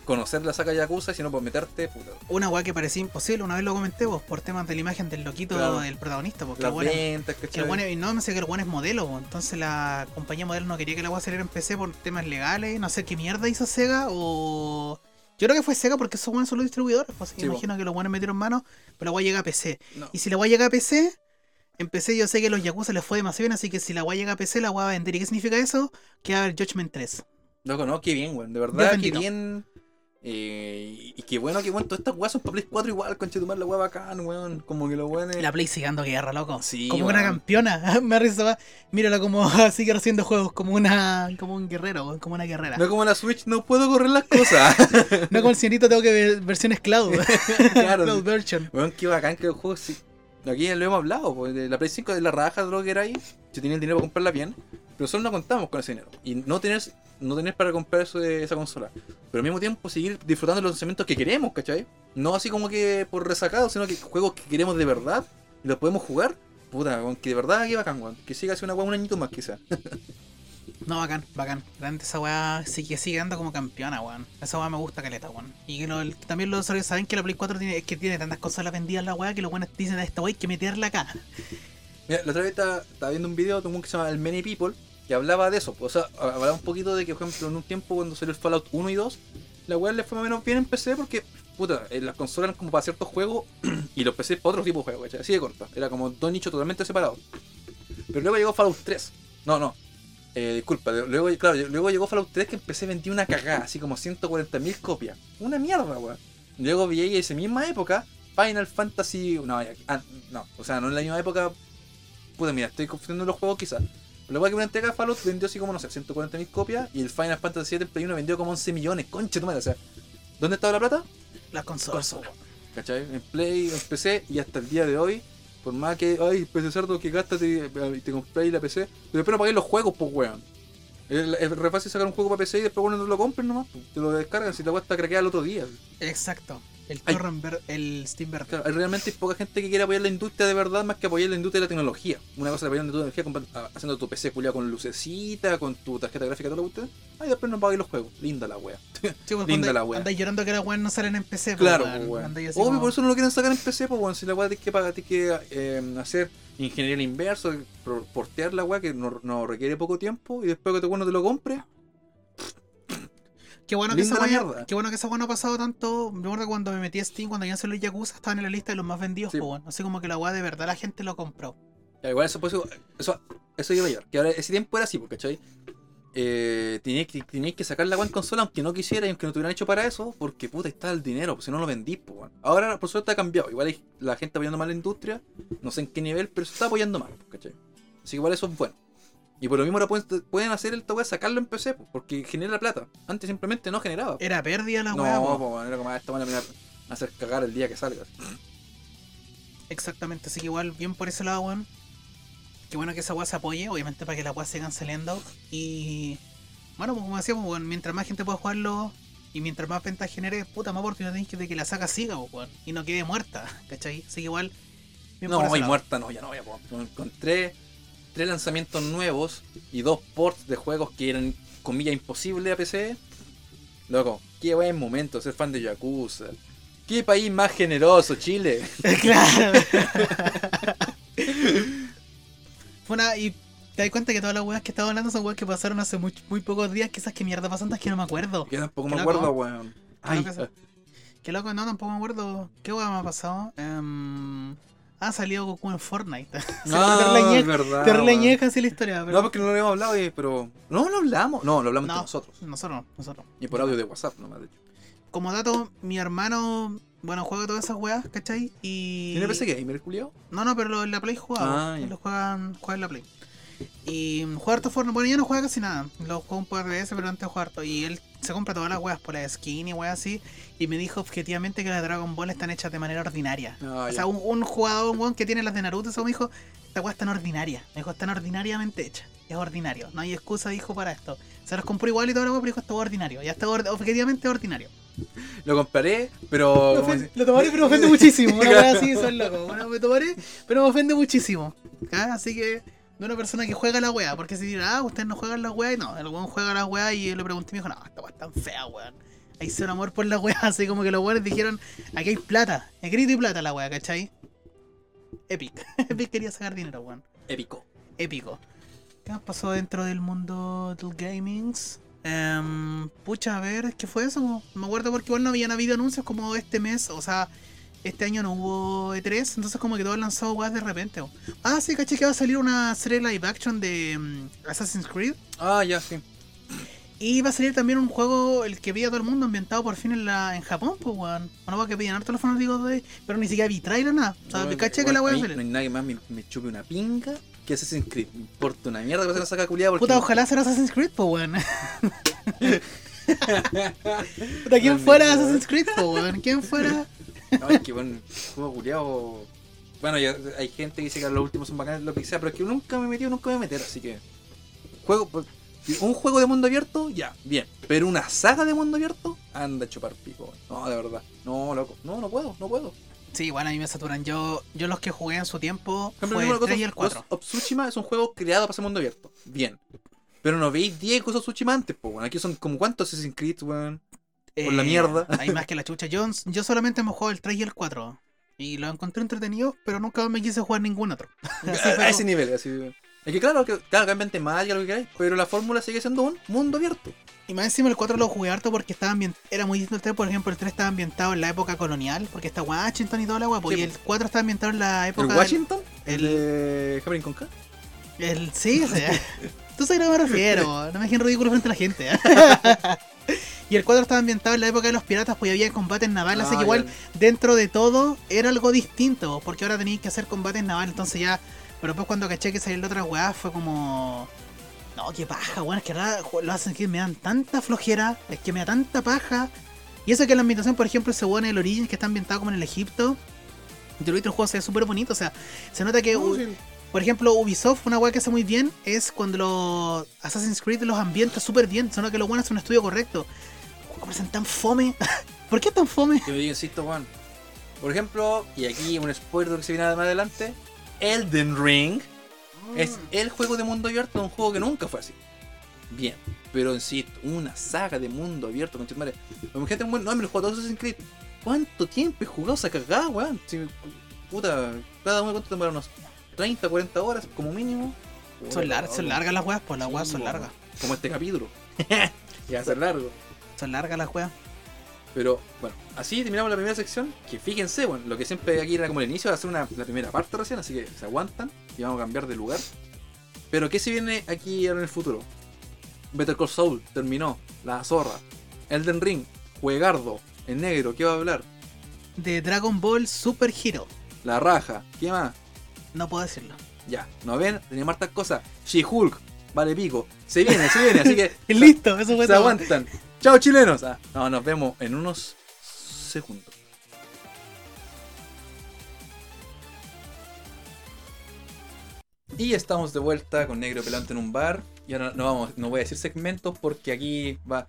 conocer la saca Yakuza, si no por meterte, puta. Una weá que parecía imposible, una vez lo comenté vos, por temas de la imagen del loquito Claro. del protagonista, porque ventas, que el es- no me sé que el weón es modelo, entonces la compañía modelo no quería que la weá saliera en PC por temas legales, no sé qué mierda hizo Sega o Yo creo que fue Sega porque esos buenos son los distribuidores. Pues, Sí, imagino que los buenos metieron mano, pero la weá llega a PC. No. Y si la weá llega a PC, en PC yo sé que los Yakuza les fue demasiado bien, así que si la weá llega a PC, la weá va a vender. ¿Y qué significa eso? Que va a haber Judgment 3. Loco, no, qué bien, weón. De verdad, qué bien. Eh, y qué bueno, qué bueno. Todas estas weas son para Play 4 igual, conchetumar la wea bacán, weón. Como que lo bueno La Play sigue dando guerra, loco. Sí, como weón. una campeona. Me risa. Mírala como sigue haciendo juegos, como una como un guerrero, weón, como una guerrera. No como la Switch, no puedo correr las cosas. No como el cienito tengo que ver versiones cloud. Claro. cloud version. weón, qué bacán que el juego sí. Aquí lo hemos hablado, pues, de la Play 5 de la raja de lo que era ahí. Si tenía el dinero para comprarla bien. Pero solo no contamos con ese dinero. Y no tener, no tener para comprar eso de esa consola. Pero al mismo tiempo seguir disfrutando de los lanzamientos que queremos, ¿cachai? No así como que por resacado, sino que juegos que queremos de verdad y los podemos jugar. Puta, que de verdad que bacán, weón. Que siga así una weá un añito más quizás. No, bacán, bacán. Realmente esa weá sí que sigue andando como campeona, weón. Esa weá me gusta caleta, weón. Y que lo- el- también los usuarios saben que la Play 4 tiene, es que tiene tantas consolas vendidas la weá que los buenos dicen a esta weá hay que meterla acá. Mira, la otra vez estaba, estaba viendo un video de un que se llama El Many People que hablaba de eso. pues, O sea, hablaba un poquito de que, por ejemplo, en un tiempo cuando salió el Fallout 1 y 2, la weá le fue más o menos bien en PC porque, puta, eh, las consolas eran como para ciertos juegos y los PC para otro tipo de juegos, ¿cachai? Así de corta. Era como dos nichos totalmente separados. Pero luego llegó Fallout 3. No, no. Eh, disculpa, luego, claro, luego llegó Fallout 3 que en PC vendía una cagada, así como 140.000 copias. Una mierda, weón. Luego vi esa misma época Final Fantasy. No, ah, no, o sea, no en la misma época. Puta, mira, estoy confundiendo los juegos quizás. Pero la que una entrega Fallout vendió así como, no sé, 140.000 copias. Y el Final Fantasy 7 en Play 1 vendió como 11 millones. Concha tu madre, o sea, ¿dónde estaba la plata? Las consolas. Consola. ¿Cachai? En Play, en PC y hasta el día de hoy. Por más que, ay, PC cerdo que gastas y y te compráis la PC. Pero después no pagáis los juegos, pues weón. Es, re fácil sacar un juego para PC y después bueno, no lo compres nomás. pues. Te lo descargan si la weá está craqueada el otro día. Exacto. El torrent ver- el Steam Verde. Claro, realmente hay poca gente que quiere apoyar la industria de verdad más que apoyar la industria de la tecnología. Una cosa es apoyar la industria de la tecnología haciendo tu PC culiado con lucecita, con tu tarjeta gráfica, todo lo que usted. Ay, después no pagáis los juegos. Linda la wea. Sí, pues, Linda la wea. Andáis llorando que las weas no salen en PC, pues, Claro, weón. pues, Obvio, como- por eso no lo quieren sacar en PC, pues, weón. Si la weá tienes que pagar, tienes que eh, hacer ingeniería inversa, por- portear la weá que no, no requiere poco tiempo y después que te, bueno, te lo compres. Qué bueno, que esa la wea- mierda. qué bueno que esa weá no ha pasado tanto. Me acuerdo cuando me metí a Steam, cuando ya los Yakuza, estaban en la lista de los más vendidos, Sí. Así como que la weá de verdad la gente lo compró. Igual eso, pues, eso, eso iba a llegar. Que ahora ese tiempo era así, ¿cachai? Eh, que, sacar la en consola aunque no quisiera y aunque no te hubieran hecho para eso, porque puta, está el dinero, pues si no lo vendís, pues. Ahora, por suerte, ha cambiado. Igual hay la gente apoyando más la industria, no sé en qué nivel, pero se está apoyando más, ¿cachai? Así que igual eso es bueno. Y por lo mismo ahora pueden, pueden hacer esta weá, sacarlo en PC, porque genera plata. Antes simplemente no generaba. Era pérdida la no, weá, po. weón, era como, ah, esta van a hacer cagar el día que salga. Exactamente, así que igual, bien por ese lado, weón. Qué bueno que esa weá se apoye, obviamente para que la weá sigan saliendo. Y bueno, pues como decíamos, weón, mientras más gente pueda jugarlo y mientras más ventas genere, puta más oportunidad tenés que de que la saga siga, weón. Y no quede muerta, ¿cachai? Así que igual. bien por No, ese y lado. muerta no, ya no voy a poder. Encontré tres lanzamientos nuevos y dos ports de juegos que eran, comillas, imposibles a PC. Loco, qué buen momento ser fan de Yakuza. Qué país más generoso, Chile. claro. Una- y te das cuenta que todas las weas que estaba hablando son weas que pasaron hace muy, muy pocos días, que esas que mierda pasan tantas que no me acuerdo. Que tampoco me loco. acuerdo, weón. Ay, eso. Qué loco, no, tampoco me acuerdo. ¿Qué wea me ha pasado? Em, ah, salió Goku en Fortnite. no, te es verdad. Te relañé casi la historia, pero. No, porque no lo habíamos hablado, eh, pero. No, lo hablamos. No, lo hablamos No. entre nosotros. Nosotros, nosotros. Y por audio de WhatsApp, nomás, de hecho. Como dato, mi hermano, bueno, juega todas esas weas, ¿cachai? Y. ¿Tiene PC Gamer, Julio? No, no, pero lo- en la Play jugaba. Ah, lo juegan, juega en la Play. Y juega harto Fortnite. Bueno, ya no juega casi nada. Lo juega un par de veces, pero antes juega harto. Y él se compra todas las weas por la skin y weas así. Y me dijo objetivamente que las Dragon Ball están hechas de manera ordinaria. O sea, un, un jugador, un weón que tiene las de Naruto, eso me dijo, esta wea es tan ordinaria. Me dijo, están ordinariamente hecha. Es ordinario. No hay excusa, dijo, para esto. Se los compró igual y todo wea, pero dijo, esto es ordinario. Ya está ord- objetivamente ordinario. Lo compraré, pero. Ofende- lo tomaré, pero me ofende muchísimo. Una wea así, son locos. Bueno, me tomaré, pero me ofende muchísimo. ¿Ah? Así que, de una persona que juega la wea. Porque si dirá, ah, ustedes no juegan la wea. Y no, el weón juega la wea y yo le pregunté y me dijo, no, esta wea es tan fea, weón. Ahí se un amor por la wea. Así como que los weones dijeron, aquí hay plata. Es grito y plata la wea, ¿cachai? Epic. Epic quería sacar dinero, weón. Épico. Épico. ¿Qué más pasó dentro del mundo del gaming? Em, pucha, a ver, ¿qué fue eso? Me acuerdo porque igual no habían habido anuncios como este mes, o sea, este año no hubo E3, entonces como que todo han lanzado weas de repente. o- Ah, sí, caché que va a salir una serie live action de mm, Assassin's Creed. Ah, ya, sí. Y va a salir también un juego, el que veía todo el mundo, ambientado por fin en la en Japón, pues weón. Una wea que pedían harto los fanáticos de. Pero ni siquiera vi trailer nada. O sea, No, que caché que la wea a sale. No hay nadie más me, me chupe una pinga que Assassin's Creed. Me importa una mierda que se la saca culiada porque. Puta, ojalá sea Assassin's Creed, pues weón. Puta, ¿quién fuera. Assassin's Creed, pues weón? ¿Quién fuera? No, es que bueno, juego culiado. Bueno, hay gente que dice que los últimos son bacanes, lo que sea, pero es que nunca me he metido, nunca me voy a meter, así que. Juego. pues, Un juego de mundo abierto, ya, bien. Pero una saga de mundo abierto, anda a chupar pico. No, de verdad. No, loco. No, no puedo, no puedo. Sí, bueno, a mí me saturan. Yo, yo los que jugué en su tiempo ejemplo, fue el Ghost 3 of- y el 4. Ghost of Tsushima es un juego creado para ser mundo abierto. Bien. Pero no veis 10 Ghost of Tsushima antes, pues, bueno. Aquí son como cuántos Assassin's Creed, weón. Por la mierda. Hay más que la chucha. Yo, yo solamente me jugado el 3 y el 4. Y lo encontré entretenido, pero nunca me quise jugar ningún otro. Así fue a ese nivel, así. Es que claro, que, claro, cambian temática, lo que queráis, pero la fórmula sigue siendo un mundo abierto. Y más encima el 4 lo jugué harto porque estaba ambient- era muy distinto al 3. Por ejemplo, el 3 estaba ambientado en la época colonial, porque está Washington y toda la guapo. Sí, y el 4 está ambientado en la ¿El época. del- Washington? el- ¿El de Javelin con K? El, sí, o sea, tú sabes a que me refiero, no me dejen ridículo frente a la gente. ¿eh? y el 4 estaba ambientado en la época de los piratas, pues había combates navales, así Ah, que igual ya. dentro de todo era algo distinto, porque ahora tenías que hacer combates navales, entonces ya, pero después cuando caché que salió la otra weá fue como... No, qué paja, weón, es que ahora lo hacen que me dan tanta flojera, es que me da tanta paja. Y eso que la ambientación, por ejemplo, se en el Origins, que está ambientado como en el Egipto. Yo lo visto el juego, se ve súper bonito, o sea, se nota que... por ejemplo, Ubisoft, una weá que hace muy bien es cuando los Assassin's Creed los ambienta súper bien, sino que lo bueno es un estudio correcto. ¿Cómo parecen tan fome? ¿Por qué tan fome? Yo insisto, Juan. Por ejemplo, y aquí un spoiler que se viene más adelante: Elden Ring es el juego de mundo abierto, un juego que nunca fue así. Bien, pero insisto, una saga de mundo abierto, con madre. La gente, bueno, no, me lo jugado todos Assassin's Creed. ¿Cuánto tiempo he jugado esa cagada, weón? Si, puta, cada uno cuánto demora unos 30, 40 horas como mínimo. Son, lar- son largas las weas, pues las Sí, weas son largas. Como este capítulo. ya va a ser largo. Son largas las weas. Pero bueno, así terminamos la primera sección. Que fíjense, bueno, lo que siempre aquí era como el inicio, va a ser una, la primera parte recién, así que se aguantan y vamos a cambiar de lugar. Pero ¿qué se viene aquí ahora en el futuro? Better Call Saul terminó, La Zorra, Elden Ring, Juegardo, en negro, ¿qué va a hablar? De Dragon Ball Super Hero. La Raja, ¿qué más? No puedo decirlo. Ya, ¿no ven? Tenemos hartas cosas. She-Hulk, vale pico. Se viene, se viene, así que Listo, eso fue se todo. aguantan. Chao chilenos. Ah, no, nos vemos en unos segundos. Y estamos de vuelta con Negro Pelante en un bar. Y ahora no vamos, no voy a decir segmentos porque aquí va.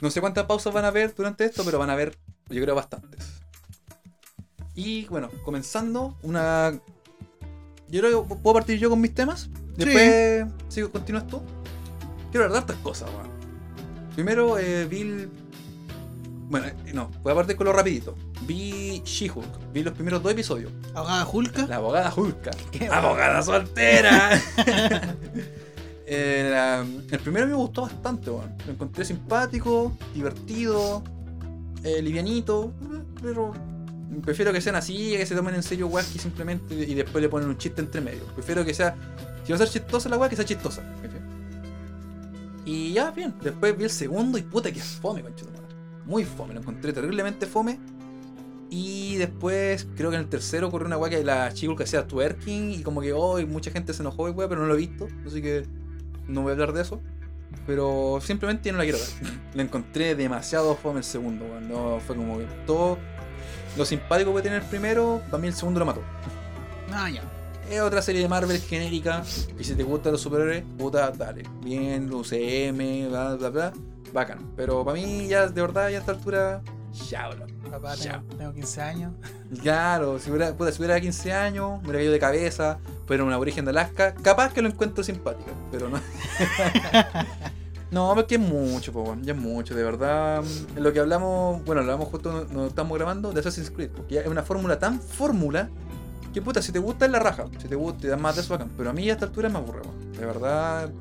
No sé cuántas pausas van a haber durante esto, pero van a haber, yo creo, bastantes. Y bueno, comenzando, una. Yo creo que puedo partir yo con mis temas. Después, sigo, continúas tú. Quiero hablar de hartas cosas, weón. Primero, eh, vi. el- Bueno, eh, no, voy a partir con lo rapidito. Vi She-Hulk, vi los primeros dos episodios. Ahogada Hulka. La abogada Hulka. Qué ¡Abogada soltera! Eh, la- el primero me gustó bastante, weón. Lo encontré simpático, divertido, eh, livianito, pero prefiero que sean así, que se tomen en serio weas que simplemente y después le ponen un chiste entre medio. Prefiero que sea, si va a ser chistosa la wea, que sea chistosa. Y ya, bien. Después vi el segundo y puta que fome, conchetumare. Muy fome, lo encontré terriblemente fome. Y después creo que en el tercero ocurrió una weá que la chica que hacía twerking y como que hoy mucha gente se enojó y weá, pero no lo he visto, así que no voy a hablar de eso. Pero simplemente no la quiero ver. La encontré demasiado fome el segundo, weón. No, fue como que todo lo simpático que tiene el primero, para mí el segundo lo mató. Ah, ya. Es otra serie de Marvel genérica. Y si te gustan los superhéroes, puta, dale. Bien, UCM, bla, bla, bla. Bacán. Pero para mí, ya de verdad, ya a esta altura, chao, loco. Papá, Ya. tengo, tengo 15 años. Claro, si hubiera, puta, si hubiera 15 años, me hubiera caído de cabeza, pero una origen de Alaska, capaz que lo encuentro simpática, pero no. no, porque es mucho, po, ya es mucho, de verdad. Lo que hablamos, bueno, hablamos justo nos estamos grabando de Assassin's Creed, porque es una fórmula tan fórmula que puta, si te gusta es la raja, si te gusta, te da más de eso bacán, pero a mí a esta altura me aburre, weón, de verdad.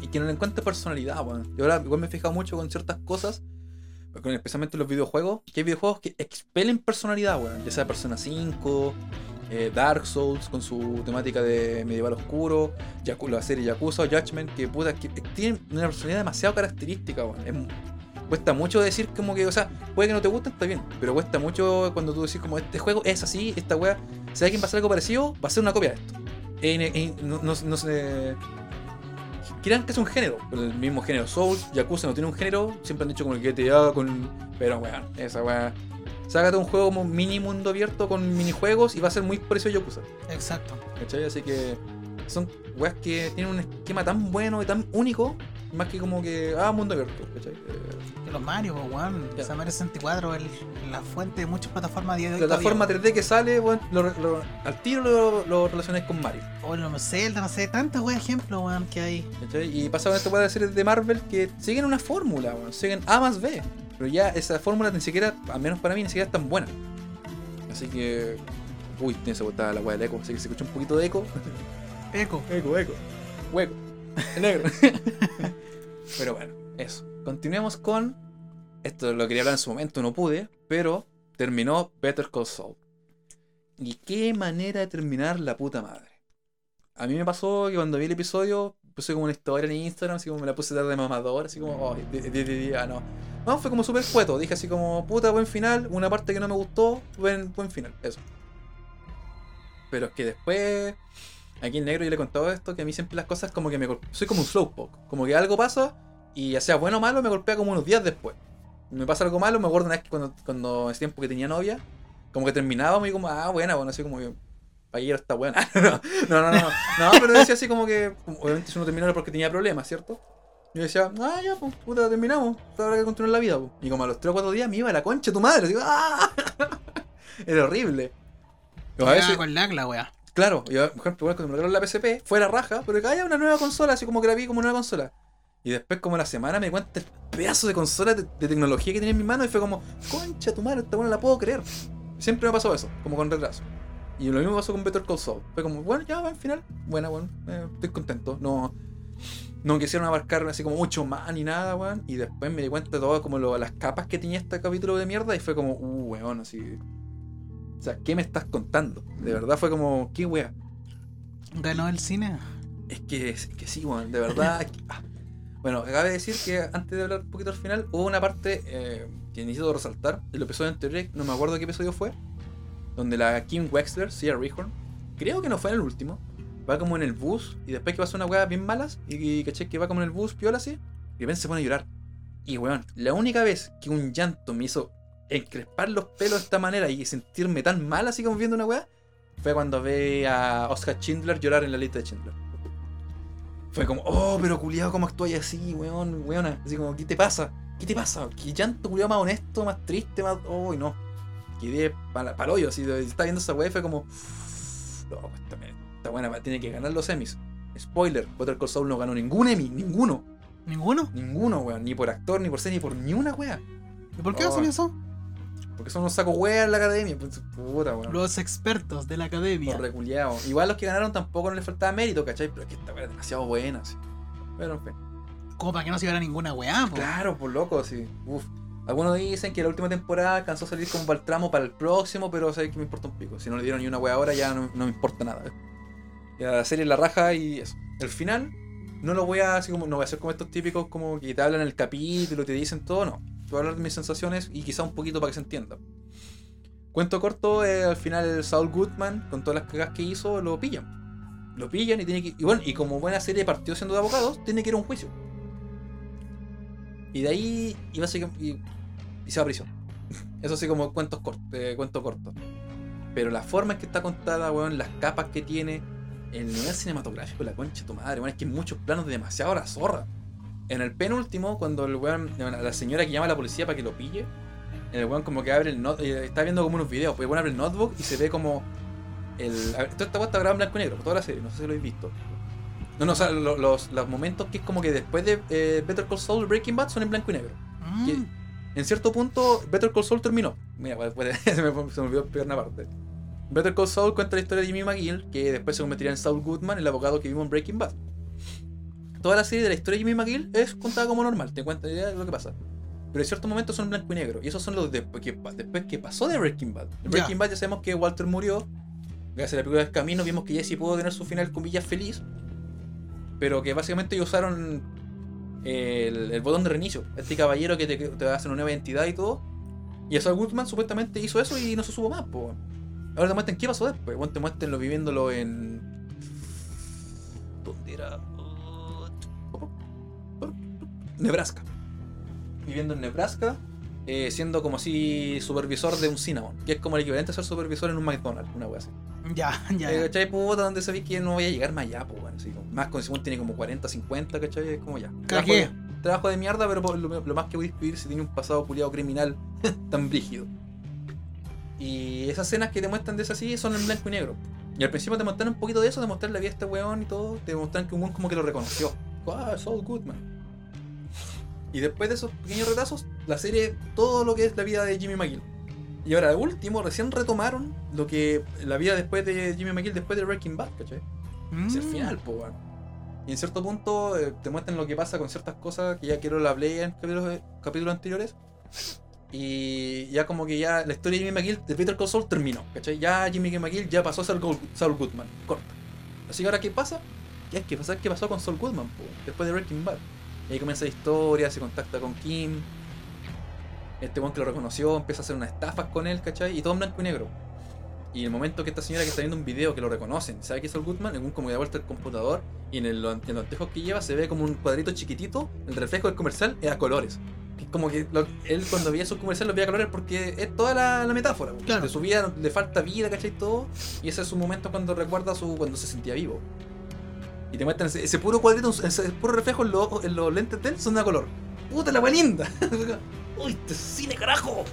Y que no le encuentre personalidad, weón. Yo ahora igual me he fijado mucho con ciertas cosas, especialmente en los videojuegos, que hay videojuegos que expelen personalidad, weón. Ya sea Persona 5, eh, Dark Souls con su temática de medieval oscuro, la serie Yakuza o Judgment, que puta, que tienen una personalidad demasiado característica, weón. Es- cuesta mucho decir como que, o sea, puede que no te guste, está bien, pero cuesta mucho cuando tú decís como este juego es así, esta weá, si alguien va a hacer algo parecido, va a ser una copia de esto. No, no- no se. Crean que es un género, el mismo género. Souls, Yakuza no tiene un género, siempre han dicho como el GTA, con. Pero weón, esa weá. Sácate un juego como mini mundo abierto con minijuegos y va a ser muy parecido a. Exacto. ¿Cachai? Así que son weas que tienen un esquema tan bueno y tan único, más que como que, ah, mundo abierto, ¿cachai? Eh, los Mario, pues, weón. O sea, Mario 64 es la fuente de muchas plataformas de hoy. plataforma todavía, 3D que sale, weón, al tiro lo, lo relacionáis con Mario. O los Zelda, no sé, tantos weón ejemplos, weón, que hay. ¿cachai? Y pasa con esta weá de series de Marvel que siguen una fórmula, weón, siguen A más B. Pero ya esa fórmula ni siquiera, al menos para mí, ni siquiera es tan buena. Así que. Uy, tiene esa botada la weá del eco, así que se escucha un poquito de eco. Eco. Eco, eco. Hueco. Negro. pero bueno, eso. Continuemos con. Esto lo quería hablar en su momento, no pude. Pero terminó Better Call Saul. Y qué manera de terminar la puta madre. A mí me pasó que cuando vi el episodio puse como una historia en Instagram, así como me la puse tarde de mamador, así como, oh, de, de- de- ah, no. No, fue como súper cueto. Dije así como, puta, buen final. Una parte que no me gustó, buen, buen final. Eso. Pero es que después Aquí en negro yo le he contado esto, que a mí siempre las cosas como que me Soy como un slowpoke. Como que algo pasa y ya sea bueno o malo me golpea como unos días después. Me pasa algo malo, me acuerdo una vez que cuando, cuando ese tiempo que tenía novia, como que terminábamos y como, ah, buena, bueno, así como que ayer está buena. no, no, no, no, no, pero decía así como que, obviamente si uno terminó porque tenía problemas, ¿cierto? Yo decía, ah, ya, pues, puta, terminamos, ahora hay que continuar la vida, pues. Y como a los 3 o 4 días me iba a la concha de tu madre, digo, ah, era horrible. O a veces, con lag la weá. Claro, yo, por ejemplo, cuando me regalaron la PSP, fue la raja, pero que haya una nueva consola, así como que la vi como nueva consola. Y después, como la semana, me di cuenta el pedazo de consola de, de tecnología que tenía en mi mano y fue como, concha tu madre, esta buena la puedo creer. Siempre me pasó eso, como con retraso. Y lo mismo pasó con Better Call Saul. Fue como, bueno, ya, al final, buena, bueno, eh, estoy contento. No, no quisieron abarcar así como mucho más ni nada, weón. Y después me di cuenta de todas como lo- las capas que tenía este capítulo de mierda y fue como, uh, weón, así. O sea, ¿qué me estás contando? De verdad fue como, ¿qué wea? Ganó el cine. Es que, es que sí, weón, de verdad. es que- ah. Bueno, cabe decir que antes de hablar un poquito al final, hubo una parte eh, que necesito resaltar. El episodio anterior, no me acuerdo qué episodio fue, donde la Kim Wexler, Sia Rehorn, creo que no fue en el último, va como en el bus y después que pasa una weá bien malas y, y caché que va como en el bus, piola así, y de repente se pone a llorar. Y weón, la única vez que un llanto me hizo encrespar los pelos de esta manera y sentirme tan mal así como viendo una weá, fue cuando ve a Oscar Schindler llorar en la lista de Schindler. Fue como, oh, pero culiado, ¿cómo actúas así, weón, weona? Así como, ¿qué te pasa? ¿Qué te pasa? ¿Qué llanto culiado más honesto, más triste, más. Oh, no. Quedé para el hoyo, así, estaba viendo esa weá fue como, no, esta, esta buena tiene que ganar los Emmys. Spoiler, Better Call Saul no ganó ningún Emmy, ninguno. ¿Ninguno? Ninguno, weón. Ni por actor, ni por serie, ni por ni una wea. ¿Y por qué hacen eso? Porque son unos sacos weas en la academia. Pues, puta, weón. Los expertos de la academia. Los reculeados. Igual los que ganaron tampoco no les faltaba mérito, ¿cachai? Pero es que esta wea es demasiado buena, sí. Pero en fin. Como para que no se viera ninguna weá, po. Claro, por loco, sí. Uf. Algunos dicen que la última temporada alcanzó a salir como para el tramo para el próximo, pero sé que me importa un pico. Si no le dieron ni una wea ahora, ya no, me importa nada. la serie la raja y eso. El final, no lo voy a así como, no voy a hacer como estos típicos como que te hablan el capítulo, te dicen todo, no. Voy a hablar de mis sensaciones y quizá un poquito para que se entienda. Cuento corto, eh, al final Saul Goodman, con todas las cagas que hizo, lo pillan. Lo pillan y tiene que. Y bueno, y como buena serie partió siendo de abogados, tiene que ir a un juicio. Y de ahí y básicamente, y, y se va a prisión. Eso sí como cuentos cortos, eh, cuento corto. Pero la forma en que está contada, weón, las capas que tiene, el nivel cinematográfico, la concha de tu madre, weón, es que en muchos planos de demasiado la zorra. En el penúltimo, cuando el weón, la señora que llama a la policía para que lo pille, el weón como que abre el notebook, está viendo como unos videos, pues el weón abre el notebook y se ve como el... a Toda esta weá está grabada en blanco y negro, toda la serie, no sé si lo habéis visto. No, no, o sea, lo- los, los momentos que es como que después de eh, Better Call Saul Breaking Bad son en blanco y negro. Mm. En cierto punto, Better Call Saul terminó. Mira, pues, pues, se, me, se me olvidó pegar una parte. Better Call Saul cuenta la historia de Jimmy McGill, que después se convertiría en Saul Goodman, el abogado que vimos en Breaking Bad. toda la serie de la historia de Jimmy McGill es contada como normal, te cuenta idea de lo que pasa. Pero en ciertos momentos son blanco y negro. Y esos son los después que, después que pasó de Breaking Bad. En Breaking Bad ya sabemos que Walter murió. Gracias a la película del camino vimos que Jesse pudo tener su final con Villa feliz. Pero que básicamente ellos usaron el, el, botón de reinicio. Este caballero que te, te hacer una nueva identidad y todo. Y Saul Goodman supuestamente hizo eso y no se supo más, po. Ahora te muestran qué pasó después. Bueno, te muestran lo viviéndolo en. ¿Dónde era? Nebraska. Viviendo en Nebraska, eh, siendo como así supervisor de un Cinnamon, que es como el equivalente a ser supervisor en un McDonald's, una wea así. Ya, ya. Eh, ¿Cachai? Puta, donde sabéis que no voy a llegar más allá, pues bueno, así, más con Simón tiene como 40, 50, ¿cachai? Es como ya. Trabajo de, trabajo de mierda, pero lo, lo más que voy a escribir si tiene un pasado culiado criminal tan brígido. Y esas escenas que te muestran de esa así son en blanco y negro. Y al principio te muestran un poquito de eso, de mostrarle la vida a este weón y todo. Te muestran que un weón como que lo reconoció. Ah, Saul Goodman. Y después de esos pequeños retazos, la serie, todo lo que es la vida de Jimmy McGill. Y ahora, de último, recién retomaron lo que la vida después de Jimmy McGill, después de Breaking Bad, ¿cachai? Es el mm. final, po, weón. Y en cierto punto eh, te muestran lo que pasa con ciertas cosas que ya quiero la hablé en capítulos, capítulos anteriores. Y ya como que ya la historia de Jimmy McGill de Peter Cole terminó, ¿cachai? Ya Jimmy McGill ya pasó a ser Saul Goodman, corta. Así que ahora, ¿qué pasa? Ya es que pasa qué pasó con Saul Goodman, po, después de Breaking Bad. Y ahí comienza la historia, se contacta con Kim. Este buen que lo reconoció, empieza a hacer unas estafas con él, ¿cachai? Y todo en blanco y negro. Y el momento que esta señora que está viendo un video que lo reconocen, ¿sabe que es Saul Goodman? En un como de vuelta el computador y en, el, en los tejos que lleva se ve como un cuadrito chiquitito, el reflejo del comercial es a colores como que él cuando veía sus comerciales los veía colores porque es toda la, metáfora. De su vida le falta vida, ¿cachai? Todo. Y ese es su momento cuando recuerda su cuando se sentía vivo. Y te muestran ese, puro cuadrito, ese puro reflejo en, los lentes de él son de color. ¡Puta la wea linda! ¡Uy, este cine carajo!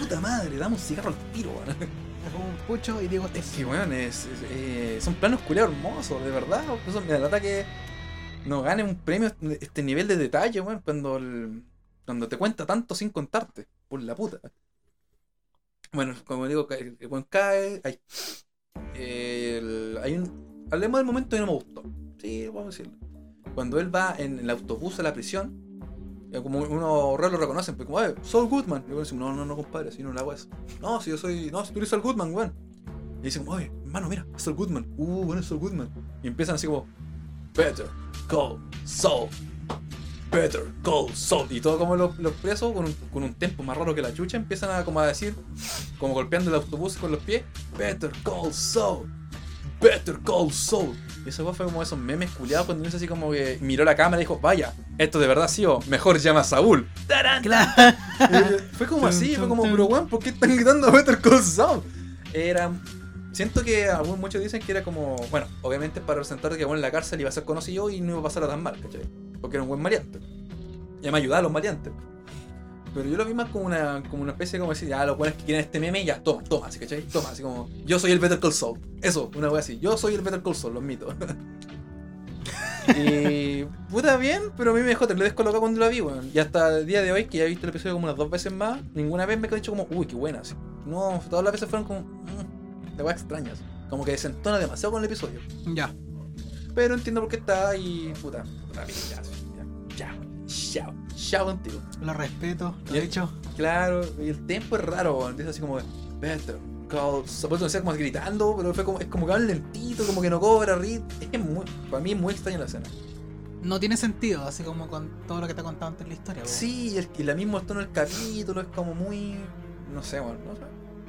¡Puta madre! Damos cigarro al tiro, un pucho y digo este. Sí, weón, es, eh, son planos culeados hermosos, de verdad. Eso me da que no gane un premio este nivel de detalle, weón, cuando el, cuando te cuenta tanto sin contarte, por la puta. Bueno, como digo, el buen cae, hay, hay un... Hablemos del momento que no me gustó. Sí, vamos a decirlo. Cuando él va en el autobús a la prisión, eh, como uno raro lo reconocen, pues como, eh, Goodman. Y yo decimos, no, no, no, compadre, si no la hago eso. No, si yo soy, no, si tú eres Saul Goodman, weón. Y dicen, oye, hermano, mira, es Saul Goodman. Uh, bueno, es Saul Goodman. Y empiezan así como, Better Call Saul Better Call Saul. Y todo como los, presos, con un, con un tempo más raro que la chucha, empiezan a como a decir, como golpeando el autobús con los pies, Better Call Saul. Better Call Saul. Y eso fue como esos memes culiados cuando dice así como que miró la cámara y dijo, vaya, esto de verdad sí o mejor llama a Saúl. Claro. fue como así, fue como, pero weón, ¿por qué están gritando Better Call Saul? Era Siento que algunos muchos dicen que era como, bueno, obviamente para representar que bueno, en la cárcel iba a ser conocido y no iba a pasar tan mal, ¿cachai? Porque era un buen mariante. Y me ayudaba a los mariantes. Pero yo lo vi más como una, como una especie de como decir, ah, los buenos que quieren este meme, ya, toma, toma, así, ¿cachai? Toma, así como, yo soy el Better Call Saul. Eso, una wea así, yo soy el Better Call Saul, los mitos. y puta bien, pero a mí me dejó, te lo descolocado cuando la vi, weón. Y hasta el día de hoy, que ya he visto el episodio como unas dos veces más, ninguna vez me he dicho como, uy, qué buena, así. No, todas las veces fueron como, mm, de weas extrañas. Como que desentona demasiado con el episodio. Ya. Pero entiendo por qué está y puta, puta ya, ya, chao, chao contigo. Lo respeto, lo he dicho. Claro, y el tiempo es raro, es así como, better, call, supuesto decir como gritando, pero fue como, es como que va lentito, como que no cobra rit. Es muy, para mí es muy extraña la escena. No tiene sentido, así como con todo lo que te ha contado antes en la historia. Sí, y, el, y la misma tono del capítulo es como muy, no sé, bueno, no sé,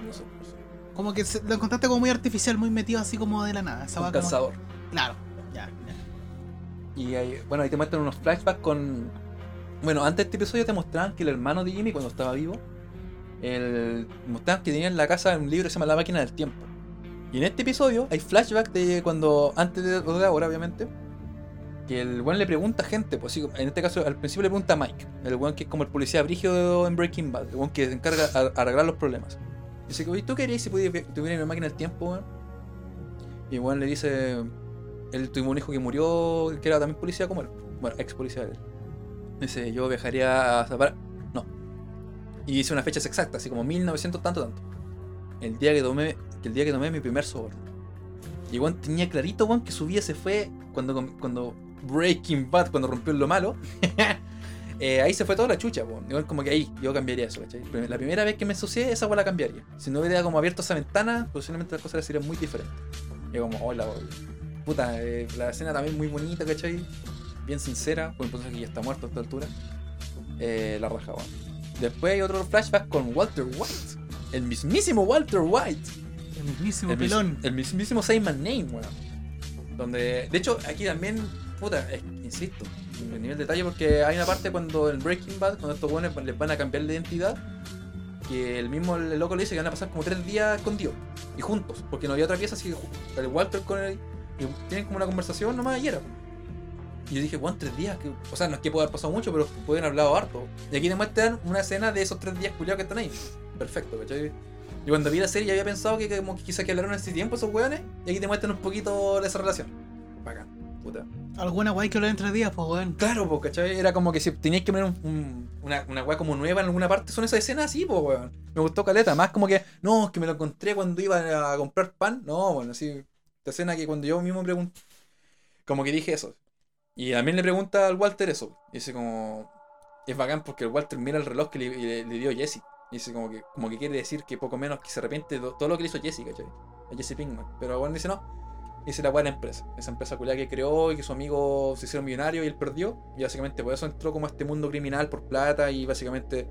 no sé. No sé. Como que lo encontraste como muy artificial, muy metido así como de la nada. Un cazador. Claro, ya, ya. Y ahí, bueno, ahí te muestran unos flashbacks con. Bueno, antes de este episodio te mostraban que el hermano de Jimmy, cuando estaba vivo, el... mostraban que tenía en la casa un libro que se llama La máquina del tiempo. Y en este episodio hay flashbacks de cuando, antes de, ahora, obviamente, que el buen le pregunta a gente, pues sí, en este caso al principio le pregunta a Mike, el buen que es como el policía brígido en Breaking Bad, el buen que se encarga de arreglar los problemas. Dice, oye, ¿tú querías si tuviera una máquina del tiempo, weón? Y igual le dice, él tuvo un hijo que murió, que era también policía como él. Bueno, ex policía de él. Dice, yo viajaría a... No. Y dice unas fechas exactas, así como 1900 tanto, tanto. El día que tomé, el día que tomé mi primer soborno. Y Juan tenía clarito, Juan, que su vida se fue cuando, cuando Breaking Bad cuando rompió lo malo. eh, ahí se fue toda la chucha, po. Igual como que ahí yo cambiaría eso, ¿cachai? La primera vez que me ensucié, esa la cambiaría. Si no hubiera como abierto esa ventana, posiblemente las cosas serían muy diferentes. Yo como, hola, puta, eh, la escena también muy bonita, ¿cachai? Bien sincera, por un que ya está muerto a esta altura. Eh, la raja, weón. Después hay otro flashback con Walter White. El mismísimo Walter White. El mismísimo El, mis- pelón. el mismísimo My Name, weón. Donde, de hecho, aquí también, puta, eh, insisto, en nivel de detalle, porque hay una parte cuando en Breaking Bad, cuando estos buenos les van a cambiar de identidad, que el mismo el loco le dice que van a pasar como tres días escondidos y juntos, porque no había otra pieza así que el Walter con él y tienen como una conversación nomás y era. Y yo dije, bueno, tres días, que, o sea, no es que pueda haber pasado mucho, pero pueden haber hablado harto. Y aquí te muestran una escena de esos tres días culiados que están ahí. Perfecto, ¿cachai? Y cuando vi la serie ya había pensado que como que quizás que hablaron en ese tiempo esos weones, y aquí te muestran un poquito de esa relación. Bacán, puta. Alguna guay que hablar en tres días, pues weón. Claro, pues, ¿cachai? Era como que si tenías que poner un- un- una, una weá como nueva en alguna parte, son esas escenas así, pues, weón. Me gustó caleta, más como que, no, es que me lo encontré cuando iba a comprar pan. No, bueno, así, esta escena que cuando yo mismo pregunté, como que dije eso. Y también le pregunta al Walter eso. Dice como, es bacán porque el Walter mira el reloj que le, le- dio Jesse. Dice como que, como que quiere decir que poco menos que se arrepiente de todo lo que le hizo Jesse, ¿cachai? A Jesse Pinkman. Pero bueno, dice no. Dice la buena empresa. Esa empresa culiada que creó y que su amigo se hicieron millonario y él perdió. Y básicamente por eso entró como a este mundo criminal por plata y básicamente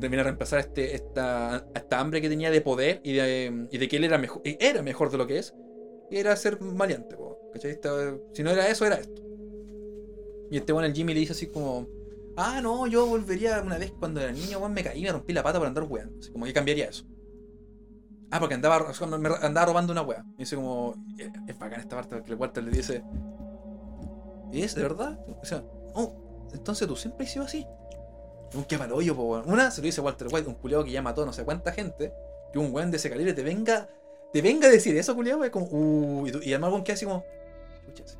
termina de reemplazar este, esta, esta hambre que tenía de poder y de, y de que él era mejor, era mejor de lo que es. Y era ser maleante, ¿cachai? Si no era eso, era esto. Y este bueno, el Jimmy le dice así como, ah, no, yo volvería una vez cuando era niño, weón, me caí, me rompí la pata por andar weando. Así como que cambiaría eso. Ah, porque andaba, andaba robando una wea. Y dice como, eh, es bacán esta parte porque el Walter le dice, ¿y es de verdad? O sea, oh, entonces tú siempre has sido así. Un que hoyo, po, weón. Una se lo dice Walter White, un culiado que ya mató no sé cuánta gente, que un weón de ese calibre te venga, te venga a decir eso, culiado, es como, uh, y, y además un que así como, "Chucha, sí".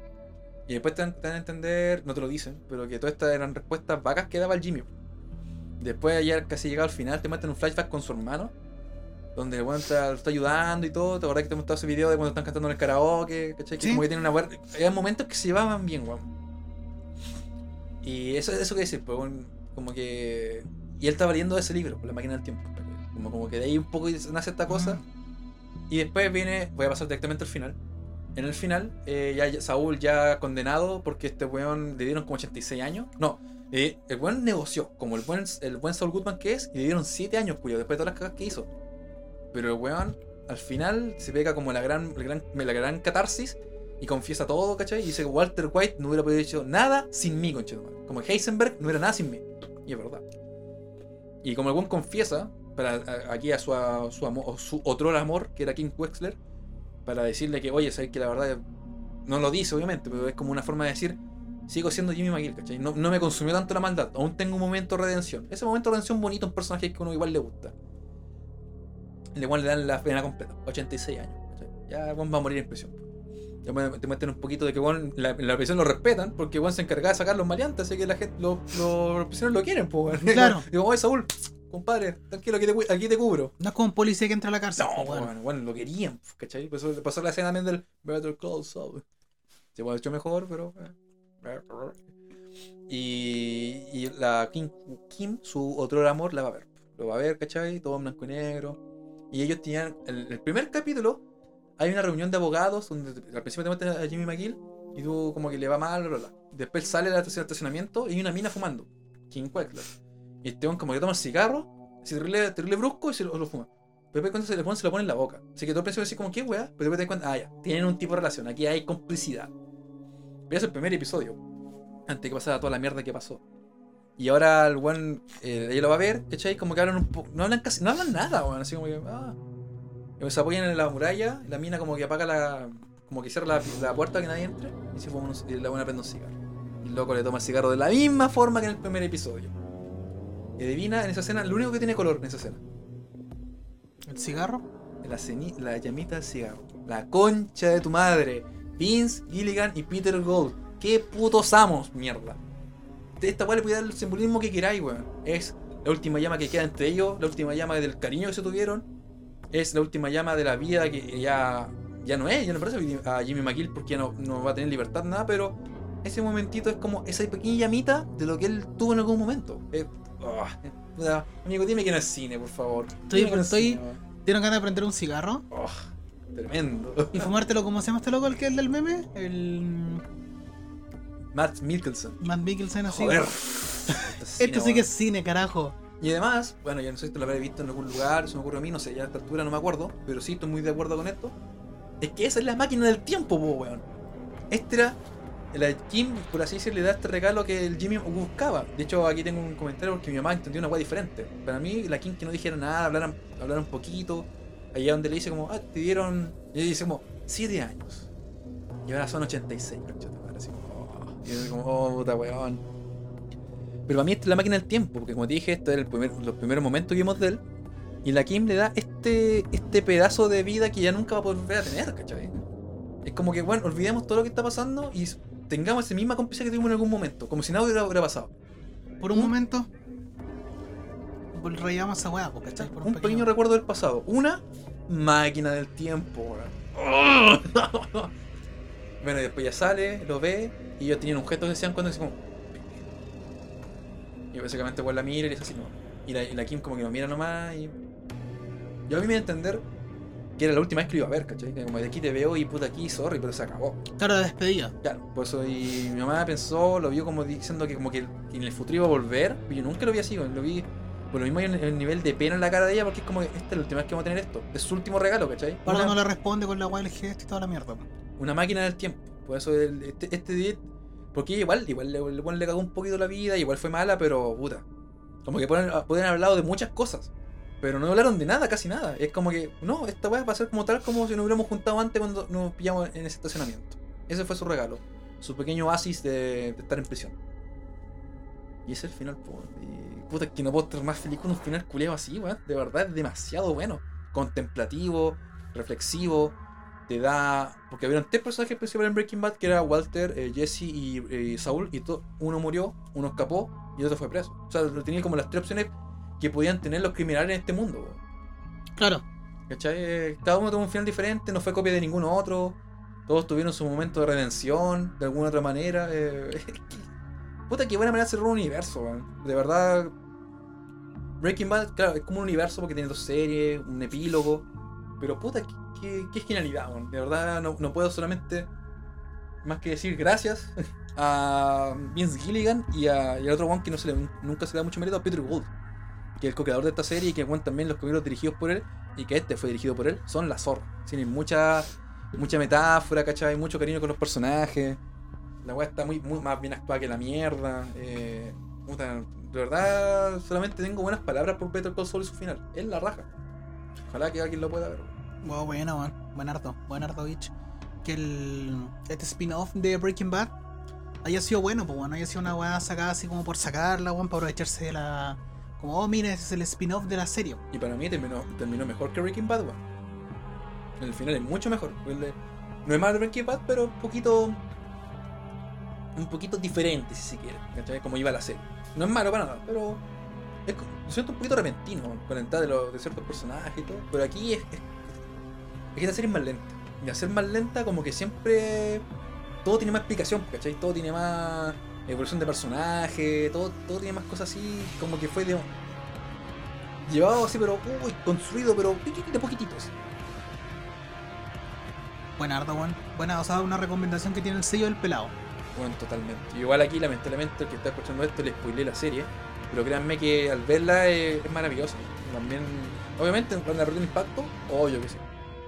Y después te dan, a entender, no te lo dicen, pero que todas estas eran respuestas vacas que daba el Jimmy. Después, ayer casi llegado al final, te muestran un flashback con su hermano, donde el te- lo está ayudando y todo. ¿Te acordás que te mostraba ese video de cuando están cantando en el karaoke? ¿Cachai? Que Sí. como que tiene una weá. Había momentos que se llevaban bien, weón. Y eso, eso que decir, pues, como que. Y él estaba leyendo ese libro, La máquina del tiempo. Como, como que de ahí un poco nace esta cosa. Y después viene, voy a pasar directamente al final. En el final, eh, ya, Saúl ya condenado porque este weón le dieron como 86 años. No, eh, el weón negoció, como el buen, el buen Saul Goodman que es, y le dieron 7 años, cuyo, después de todas las cagas que hizo. Pero el weón, al final, se pega como la gran, la gran, la gran catarsis y confiesa todo, ¿cachai? Y dice que Walter White no hubiera podido hecho nada sin mí, conchetumare. Como Heisenberg no era nada sin mí. Y es verdad. Y como el weón confiesa, para a- aquí a su, a su, amo- su otro amor, que era King Wexler, para decirle que, oye, sabes que la verdad no lo dice, obviamente, pero es como una forma de decir, sigo siendo Jimmy McGill, ¿cachai? No, no me consumió tanto la maldad, aún tengo un momento de redención. Ese momento de redención bonito, un personaje que a uno igual le gusta. Le igual le dan la pena completa, 86 años, ¿cachai? Ya Juan va a morir en prisión. Ya te meten un poquito de que Juan, la, la prisión lo respetan, porque Juan se encargaba de sacar los maleantes, así que la gente, los, los prisioneros lo quieren, pues. Claro. Digo, oye, Saúl, compadre, tranquilo, aquí te, cu- aquí te cubro. No es como un policía que entra a la cárcel. No, pues, bueno, bueno, lo querían, pues, ¿cachai? Por eso pasó la escena también del Better Call Saul. Se puede haber hecho mejor, pero. eh. Y, y la Kim, Kim, su otro amor, la va a ver. Lo va a ver, ¿cachai? Todo en blanco y negro. Y ellos tenían. El, el primer capítulo, hay una reunión de abogados donde al principio te muestran a Jimmy McGill y tú como que le va mal, bla. Después sale del estacionamiento y hay una mina fumando. King Quackler. Y este weón como que toma el cigarro, así terrible, terrible brusco y se lo, lo fuma. Pero después cuando se le pone, se lo pone en la boca. Así que todo el principio así como, ¿qué weá? Pero después te das cuenta, ah, ya, tienen un tipo de relación, aquí hay complicidad. Pero es el primer episodio, antes que pasara toda la mierda que pasó. Y ahora el weón, eh, ella lo va a ver, ¿cachai? Como que hablan un poco, no hablan casi, no hablan nada, weón, así como que, ah. Y se apoyan en la muralla, la mina como que apaga la, como que cierra la, la puerta que nadie entre, y se fuma unos- y la buena prende un cigarro. Y el loco le toma el cigarro de la misma forma que en el primer episodio. Y adivina en esa escena, lo único que tiene color en esa escena. ¿El cigarro? La, la llamita del cigarro. La concha de tu madre. Vince Gilligan y Peter Gold. Qué putos amos, mierda. De esta weá le puede dar el simbolismo que queráis, weón. Es la última llama que queda entre ellos, la última llama del cariño que se tuvieron. Es la última llama de la vida que ya, ya no es, ya no parece a Jimmy McGill porque ya no, no va a tener libertad, nada, pero ese momentito es como esa pequeña llamita de lo que él tuvo en algún momento. Eh, oh, eh, puta, amigo, dime que no es cine, por favor. Estoy- estoy- weón. ¿Tienes ganas de prender un cigarro? Oh, tremendo. ¿Y fumártelo como se llama este loco, el que es del meme? El. Matt Mikkelsen. Matt Mikkelsen así. Joder. Esto sí que es cine, carajo. Y además, bueno, yo no sé si te lo habré visto en algún lugar, se me ocurre a mí, no sé, ya a esta altura no me acuerdo, pero sí estoy muy de acuerdo con esto. Es que esa es la máquina del tiempo, po, weón. Este era. La Kim, por así decirlo, le da este regalo que el Jimmy buscaba. De hecho, aquí tengo un comentario porque mi mamá entendió una weá diferente. Para mí, la Kim que no dijera nada, hablaran, hablaran un poquito. Allá donde le dice como, ah, te dieron. Y ella dice como, 7 años. Y ahora son 86, concha tu madre, así como, oh. Y yo como, oh, puta weón. Pero para mí esta es la máquina del tiempo, porque como te dije, esto es el primer, los primeros momentos que vimos de él. Y la Kim le da este, este pedazo de vida que ya nunca va a volver a tener, ¿cachai? Es como que, bueno, olvidemos todo lo que está pasando y tengamos esa misma complicidad que tuvimos en algún momento, como si nada hubiera, hubiera pasado. Por un Un- momento. Rayamos esa po, ¿cachai? Por Un pequeño recuerdo del pasado. Una máquina del tiempo, bueno, y después ya sale, lo ve, y ellos tenían un gesto que decían cuando decían como. Y básicamente igual la mira y le dice así, no. Y la, y la Kim como que lo mira nomás y. Yo a mí me iba a entender que era la última vez que lo iba a ver, ¿cachai? Como de aquí te veo y puta aquí, sorry, pero se acabó. Claro, de despedida. Claro, por eso y mi mamá pensó, lo vio como diciendo que como que en el futuro iba a volver, pero yo nunca lo vi así, lo vi por lo mismo hay un, un nivel de pena en la cara de ella porque es como que esta es la última vez que vamos a tener esto, es su último regalo, ¿cachai? Pardo Una, no le responde con la weá del gesto y toda la mierda. una máquina del tiempo, por eso el- este, este porque igual, igual le, le, le cagó un poquito la vida, igual fue mala, pero puta, como que pueden, pueden haber hablado de muchas cosas. Pero no hablaron de nada, casi nada. Es como que, no, esta weá va a ser como tal como si nos hubiéramos juntado antes cuando nos pillamos en ese estacionamiento. Ese fue su regalo. Su pequeño oasis de, estar en prisión. Y ese es el final, po. Y, puta, que no puedo estar más feliz con un final culeado así, weón. De verdad, es demasiado bueno. Contemplativo, reflexivo. Te da. Porque habían tres personajes principales en Breaking Bad, que era Walter, eh, Jesse y eh, Saul. Y uno murió, uno escapó y otro fue preso. O sea, tenía como las tres opciones que podían tener los criminales en este mundo. Claro. ¿Cachai? Cada uno tuvo un final diferente, no fue copia de ningún otro. Todos tuvieron su momento de redención, de alguna otra manera. eh, que- puta, qué buena manera de cerrar un universo, weón. De verdad. Breaking Bad, claro, es como un universo porque tiene dos series, un epílogo. Pero puta, qué, qué- genialidad, weón. De verdad, no, no puedo solamente. Más que decir gracias a Vince Gilligan y, a, y al otro one que no se le- nunca se le da mucho mérito, a Peter Gould que el co-creador de esta serie y que bueno, también los primeros dirigidos por él y que este fue dirigido por él son la zorra. Tienen mucha mucha metáfora, ¿cachai? Mucho cariño con los personajes. La weá está muy, muy más bien actuada que la mierda. Eh, de verdad, solamente tengo buenas palabras por Better Call Saul y su final. Es la raja. Ojalá que alguien lo pueda ver. Wow, buena, weón. Buen harto. Buen harto, bitch. Que el. Este spin-off de Breaking Bad haya sido bueno, pues bueno, haya sido una weá sacada así como por sacarla, weón, para aprovecharse de la. Oh, mira, ese es el spin-off de la serie. Y para mí terminó, terminó mejor que Breaking Bad, weón. El final es mucho mejor. No es más de Breaking Bad, pero un poquito. Un poquito diferente, si se quiere. ¿cachai? Como iba la serie. No es malo para nada, pero. Es, siento un poquito repentino con la entrada de, de ciertos personajes y todo. Pero aquí es. Es, es que la serie es más lenta. Y al ser más lenta, como que siempre. Todo tiene más explicación, ¿cachai? Todo tiene más evolución de personaje, todo, todo tiene más cosas así, como que fue de, llevado así, pero uy, construido, pero de poquititos. Buena harto, weón. Buena, o sea, una recomendación que tiene el sello del pelado. Bueno, totalmente. Igual aquí, lamentablemente, el que está escuchando esto le spoilé la serie, pero créanme que al verla es, es maravillosa. También, obviamente, cuando la un impacto, yo que sé.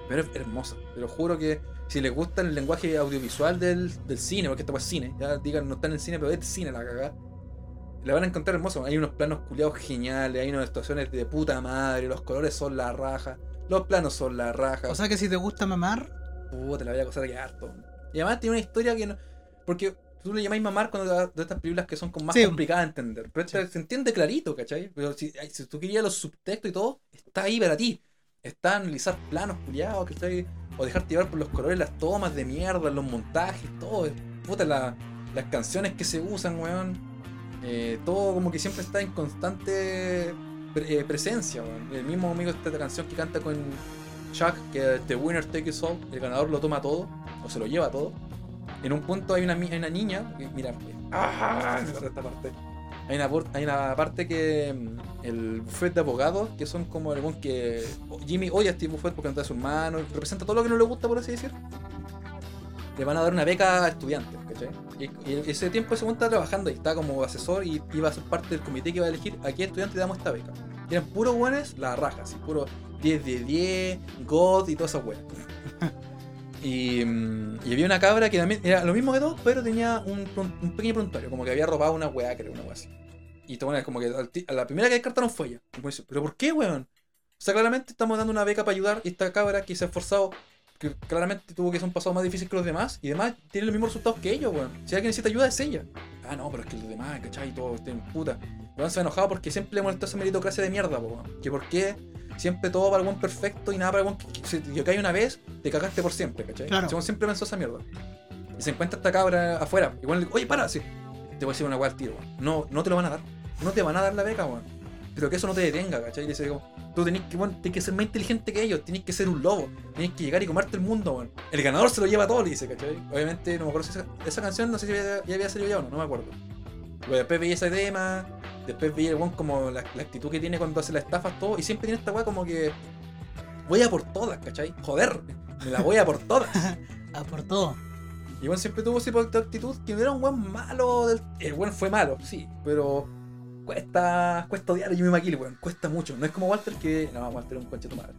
Pero es hermosa. Te lo juro que si les gusta el lenguaje audiovisual del, del cine, porque esto es cine, ya digan, no está en el cine, pero es cine la cagada. La van a encontrar hermosa. Hay unos planos culiados geniales, hay unas situaciones de puta madre, los colores son la raja, los planos son la raja. O sea que si te gusta mamar, Puta, la voy a acosar que harto. Y además tiene una historia que no. Porque tú le llamáis mamar cuando de estas películas que son como más Sí. complicadas de entender. Pero se entiende clarito, ¿cachai? Pero si, si tú querías los subtextos y todo, está ahí para ti. Está analizar planos culiados, ¿cachai? O dejarte llevar por los colores, las tomas de mierda, los montajes, todo. Puta, la- las canciones que se usan, weón. Eh, todo como que siempre está en constante eh, presencia, weón. El mismo amigo de esta canción que canta con Chuck, que The Winner Take It All, el ganador lo toma todo, o se lo lleva todo. En un punto hay una, una niña, mira, ¡ah! esta parte. Hay una, parte que mm, el buffet de abogados, que son como el que Jimmy odia a este buffet porque no da sus manos, representa todo lo que no le gusta, por así decir. Le van a dar una beca a estudiantes, ¿cachai? Y, y ese tiempo ese estaba trabajando y estaba como asesor y iba a ser parte del comité que iba a elegir a qué estudiante damos esta beca. Y eran puros buenos, la raja, así, puro 10 de 10, God y todas esas weas. Y, y había una cabra que también era lo mismo que todos, pero tenía un, pequeño prontuario, como que había robado una weá, creo, una weá así. Y esta weá, como que a la primera que descartaron fue ella. Y dice, ¿pero por qué, weón? O sea, claramente estamos dando una beca para ayudar y esta cabra que se ha esforzado, que claramente tuvo que ser un pasado más difícil que los demás, y además tiene los mismos resultados que ellos, weón. Si alguien necesita ayuda es ella. Ah, no, pero es que los demás, ¿cachai? Todos estén puta. Weón se ha enojado porque siempre le molestó esa meritocracia de mierda, weón. Que por qué siempre todo para el buen perfecto y nada para el buen cae una vez, te cagaste por siempre, ¿cachai? Claro. Siempre pensó esa mierda. Y se encuentra esta cabra afuera. Igual le digo, oye, para, sí. Te voy a decir una weá al tiro, weón. No, no te lo van a dar. No te van a dar la beca, weón. Pero que eso no te detenga, ¿cachai? Y dice, como, tú tenés que, weón, tenés que ser más inteligente que ellos, tenés que ser un lobo, tenés que llegar y comerte el mundo, weón. El ganador se lo lleva todo, le dice, ¿cachai? Obviamente, no me acuerdo si esa, esa canción, no sé si ya, ya había salido ya o no, no me acuerdo. Pero después veía ese tema, después veía el weón como la, la actitud que tiene cuando hace las estafas, todo, y siempre tiene esta weá como que. Voy a por todas, ¿cachai? Joder, me la voy a por todas. A por todo. Y bueno, siempre tuvo esa actitud que no era un buen malo. Del... El buen fue malo, sí, pero cuesta cuesta odiar a Jimmy McGill, weón. Cuesta mucho. No es como Walter que. No, Walter era un conche tu madre.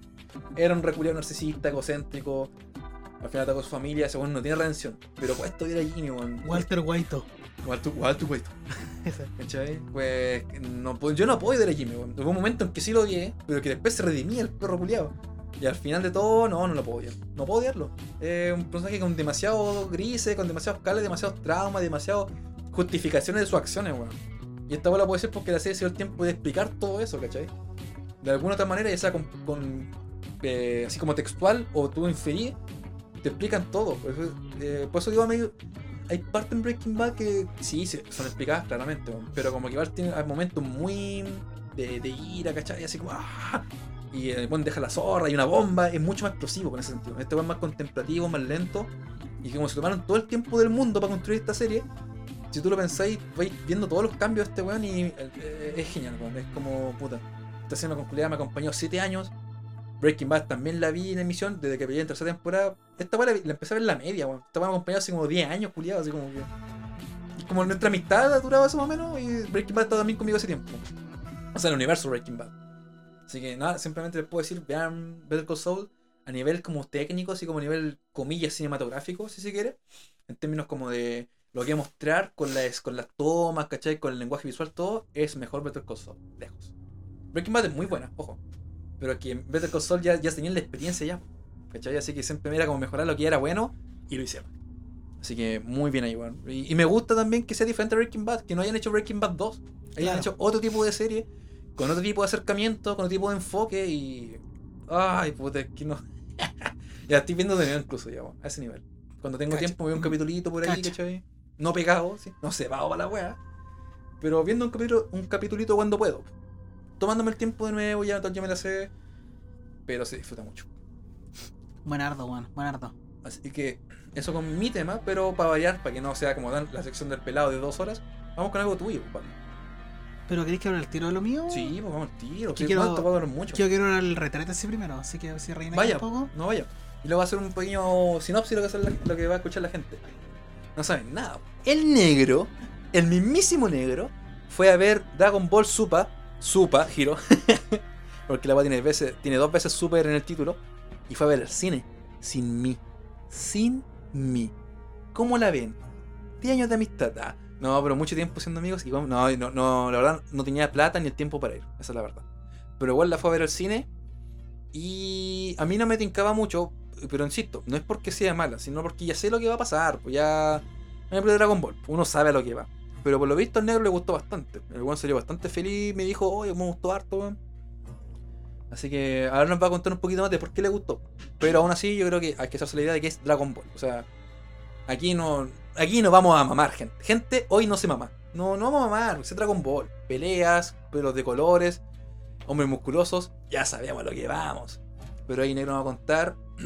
Era un reculiado narcisista, egocéntrico. Al final atacó a su familia, ese no tiene redención. Pero cuesta odiar a Jimmy, weón. Walter White. Walter, Walter, White. ¿Cachai? Pues no, yo no puedo odiar a Jimmy, weón. Hubo un momento en que sí lo odié, pero que después se redimía el perro culiado. Y al final de todo, no, no lo puedo odiar. No puedo odiarlo. Es un personaje con demasiado grises, con demasiados cables, demasiados traumas, demasiadas justificaciones de sus acciones, weón. Y esta bola puede ser porque la serie se dio el tiempo de explicar todo eso, ¿cachai? De alguna otra manera, ya sea con, con, eh, así como textual o tú inferí, te explican todo. Por eso, eh, por eso digo, amigo, hay partes en Breaking Bad que sí son explicadas claramente, pero como que igual tiene momentos muy de, de ira, ¿cachai? Así como ¡ah! Y el buen deja la zorra y una bomba, es mucho más explosivo con ese sentido. Este es más contemplativo, más lento. Y como se tomaron todo el tiempo del mundo para construir esta serie, si tú lo pensáis, vais viendo todos los cambios de este weón y eh, eh, es genial, weón. Es como, puta. Esta serie culiada me acompañó 7 años. Breaking Bad también la vi en emisión desde que peleé en tercera temporada. Esta weá la, la empecé a ver en la media, weón. Me acompañó hace como 10 años, culiado, así como que. Y como nuestra amistad ha durado eso más o menos, y Breaking Bad está también conmigo hace tiempo. O sea, el universo Breaking Bad. Así que nada, simplemente les puedo decir, vean Better Call Saul a nivel como técnico, así como a nivel comillas cinematográfico, si se quiere. En términos como de lo que mostrar con las, con las tomas, ¿cachai? Con el lenguaje visual, todo, es mejor Better Call Saul, lejos. Breaking Bad es muy buena, ojo. Pero aquí en Better Call Saul ya, ya tenían la experiencia ya. ¿Cachai? Así que siempre era como mejorar lo que ya era bueno y lo hicieron. Así que muy bien ahí, weón. Y, y me gusta también que sea diferente a Breaking Bad, que no hayan hecho Breaking Bad 2. Hayan Claro. hecho otro tipo de serie, con otro tipo de acercamiento, con otro tipo de enfoque y. Ay, puta, es que no. ya estoy viendo de nuevo incluso ya, weón, a ese nivel. Cuando tengo Cacha. tiempo veo un capitulito por ahí, Cacha. ¿cachai? No pegado, ¿sí? no cebado para la wea. Pero viendo un capítulo, un capitulito cuando puedo. Tomándome el tiempo de nuevo, ya, ya me la sé. Pero se disfruta mucho. Buenardo, weón. Buenardo. Así que eso con mi tema, pero para variar, para que no sea como dan la sección del pelado de dos horas, vamos con algo tuyo, compadre. ¿Pero queréis que hable el tiro de lo mío? Sí, pues vamos al tiro. Que quiero- ¿cuánto? Puedo mucho. Yo quiero hablar el retrete así primero, así que si reina Vaya, un poco. no vaya. Y luego va a hacer un pequeño sinopsis de lo que, la- lo que va a escuchar la gente. No saben nada. El negro, el mismísimo negro, fue a ver Dragon Ball Super, Super, giro. porque la weá tiene, veces, tiene dos veces Super en el título. Y fue a ver el cine sin mí. Sin mí. ¿Cómo la ven? 10 años de amistad. Ah, no, pero mucho tiempo siendo amigos. Y no, no, no, la verdad no tenía plata ni el tiempo para ir. Esa es la verdad. Pero igual la fue a ver al cine. Y a mí no me tincaba mucho, pero insisto, no es porque sea mala, sino porque ya sé lo que va a pasar. Pues ya. Ejemplo, de Dragon Ball, uno sabe a lo que va. Pero por lo visto al negro le gustó bastante. El weón salió bastante feliz, me dijo, oye, me gustó harto, weón. Así que ahora nos va a contar un poquito más de por qué le gustó. Pero aún así yo creo que hay que hacerse la idea de que es Dragon Ball. O sea, aquí no. Aquí no vamos a mamar, gente. Gente, hoy no se mama. No, no vamos a mamar, es Dragon Ball. Peleas, pelos de colores, hombres musculosos, ya sabemos lo que vamos. Pero ahí negro nos va a contar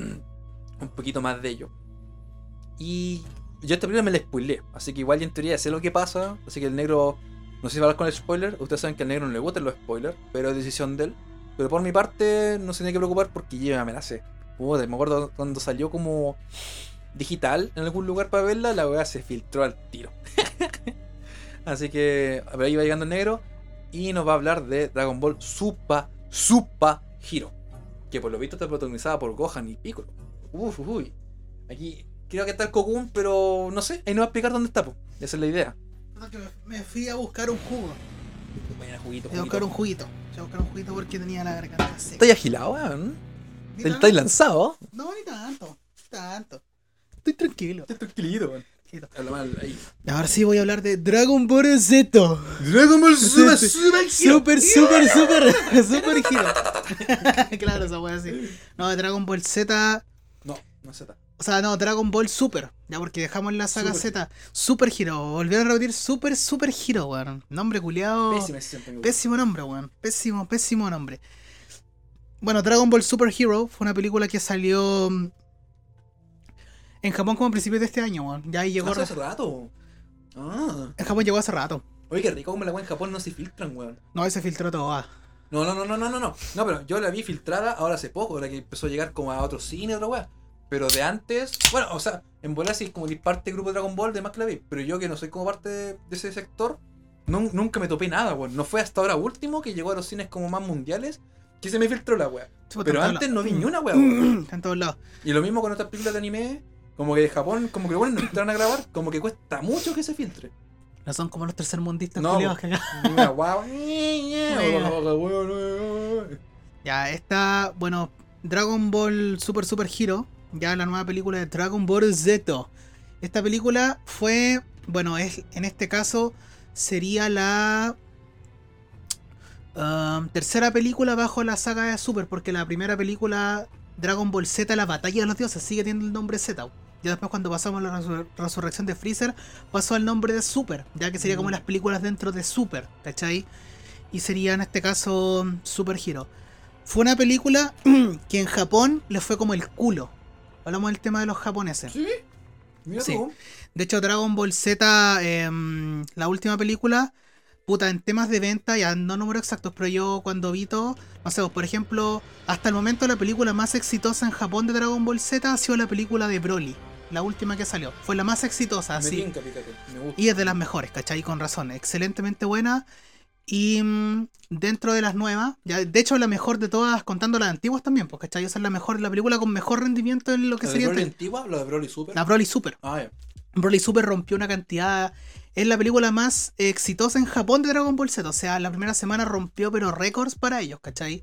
un poquito más de ello. Y yo esta película me la spoileé, así que igual yo en teoría sé lo que pasa, así que el negro, no sé si va a hablar con el spoiler, ustedes saben que al negro no le gustan los spoilers, pero es decisión de él. Pero por mi parte no se tiene que preocupar porque yo me. Puta, me acuerdo cuando salió como digital en algún lugar para verla, la weá se filtró al tiro. así que a ahí va llegando el negro y nos va a hablar de Dragon Ball Super Super Hero, que por lo visto está protagonizada por Gohan y Piccolo. Uf, uy. Aquí creo que está el Cocoon, pero no sé, ahí no va a explicar dónde está, po. Esa es la idea. Que me- fui a buscar un jugo. Mañana juguito, Fui a buscar un juguito. Fui a buscar un juguito porque tenía la garganta seca. ¿Estás agilado, weón? Ni ¿Estás lanzado? No, ni tanto. ni Tanto. Estoy tranquilo. Estás tranquilito, weón. Tranquilo. Habla mal ahí. Ahora sí voy a hablar de Dragon Ball Z. Dragon Ball Super, Super Super, super, super, super giro. claro, esa wea así. No, de Dragon Ball Z. No, no Z. O sea, no, Dragon Ball Super. Ya, porque dejamos la saga Super. Z. Super Hero. Volvieron a repetir Super, Super Hero, weón. Nombre culiado. Tengo. Pésimo nombre, weón. Pésimo, pésimo nombre. Bueno, Dragon Ball Super Hero fue una película que salió mm, en Japón como a principios de este año, weón. Ya ahí llegó. Hace hace rato. Ah. En Japón llegó hace rato. Oye, qué rico como la weá en Japón no se filtran, weón. No, ese filtró todo. Ah. No, no, no, no, no, no, no. No, pero yo la vi filtrada ahora hace poco, ahora que empezó a llegar como a otro cine, otra weá. Pero de antes, bueno, o sea, en bola sí como parte del grupo de Dragon Ball, de más que la vi. Pero yo que no soy como parte de, de ese sector, nun- nunca me topé nada, weón. No fue hasta ahora último que llegó a los cines como más mundiales que se me filtró la weá. Pero antes no vi ni una weá, weón. Está en todos lados. Y lo mismo con otras películas de anime, como que de Japón, como que bueno, no entraron a grabar, como que cuesta mucho que se filtre. No son como los tercermundistas No, culiados que. Una guau. Ya, está, bueno, Dragon Ball Super Super Hero, ya la nueva película de Dragon Ball Z. Esta película fue, bueno, es en este caso sería la um, tercera película bajo la saga de Super, porque la primera película, Dragon Ball Z, la batalla de los dioses, sigue teniendo el nombre Z. Ya después cuando pasamos a la resur- resurrección de Freezer, pasó al nombre de Super, ya que sería como Mm. las películas dentro de Super, ¿cachai? Y sería en este caso Super Hero. Fue una película que en Japón le fue como el culo. Hablamos del tema de los japoneses. ¿Sí? Mira Sí. tú. De hecho, Dragon Ball Z, em, la última película, puta, en temas de venta, ya no números exactos, pero yo cuando vi todo, no sé, por ejemplo, hasta el momento la película más exitosa en Japón de Dragon Ball Z ha sido la película de Broly, la última que salió. Fue la más exitosa, así. Y es de las mejores, ¿cachai? Con razón, excelentemente buena. Y mm, dentro de las nuevas, ya, de hecho la mejor de todas, contando las antiguas también, pues, ¿cachai? Esa es la mejor, la película con mejor rendimiento en lo que ¿La sería Broly este- antigua? ¿La de Broly Super? la Broly Super. Ah, ya. Broly Super rompió una cantidad. Es la película más exitosa en Japón de Dragon Ball Z. O sea, la primera semana rompió, pero récords para ellos, ¿cachai?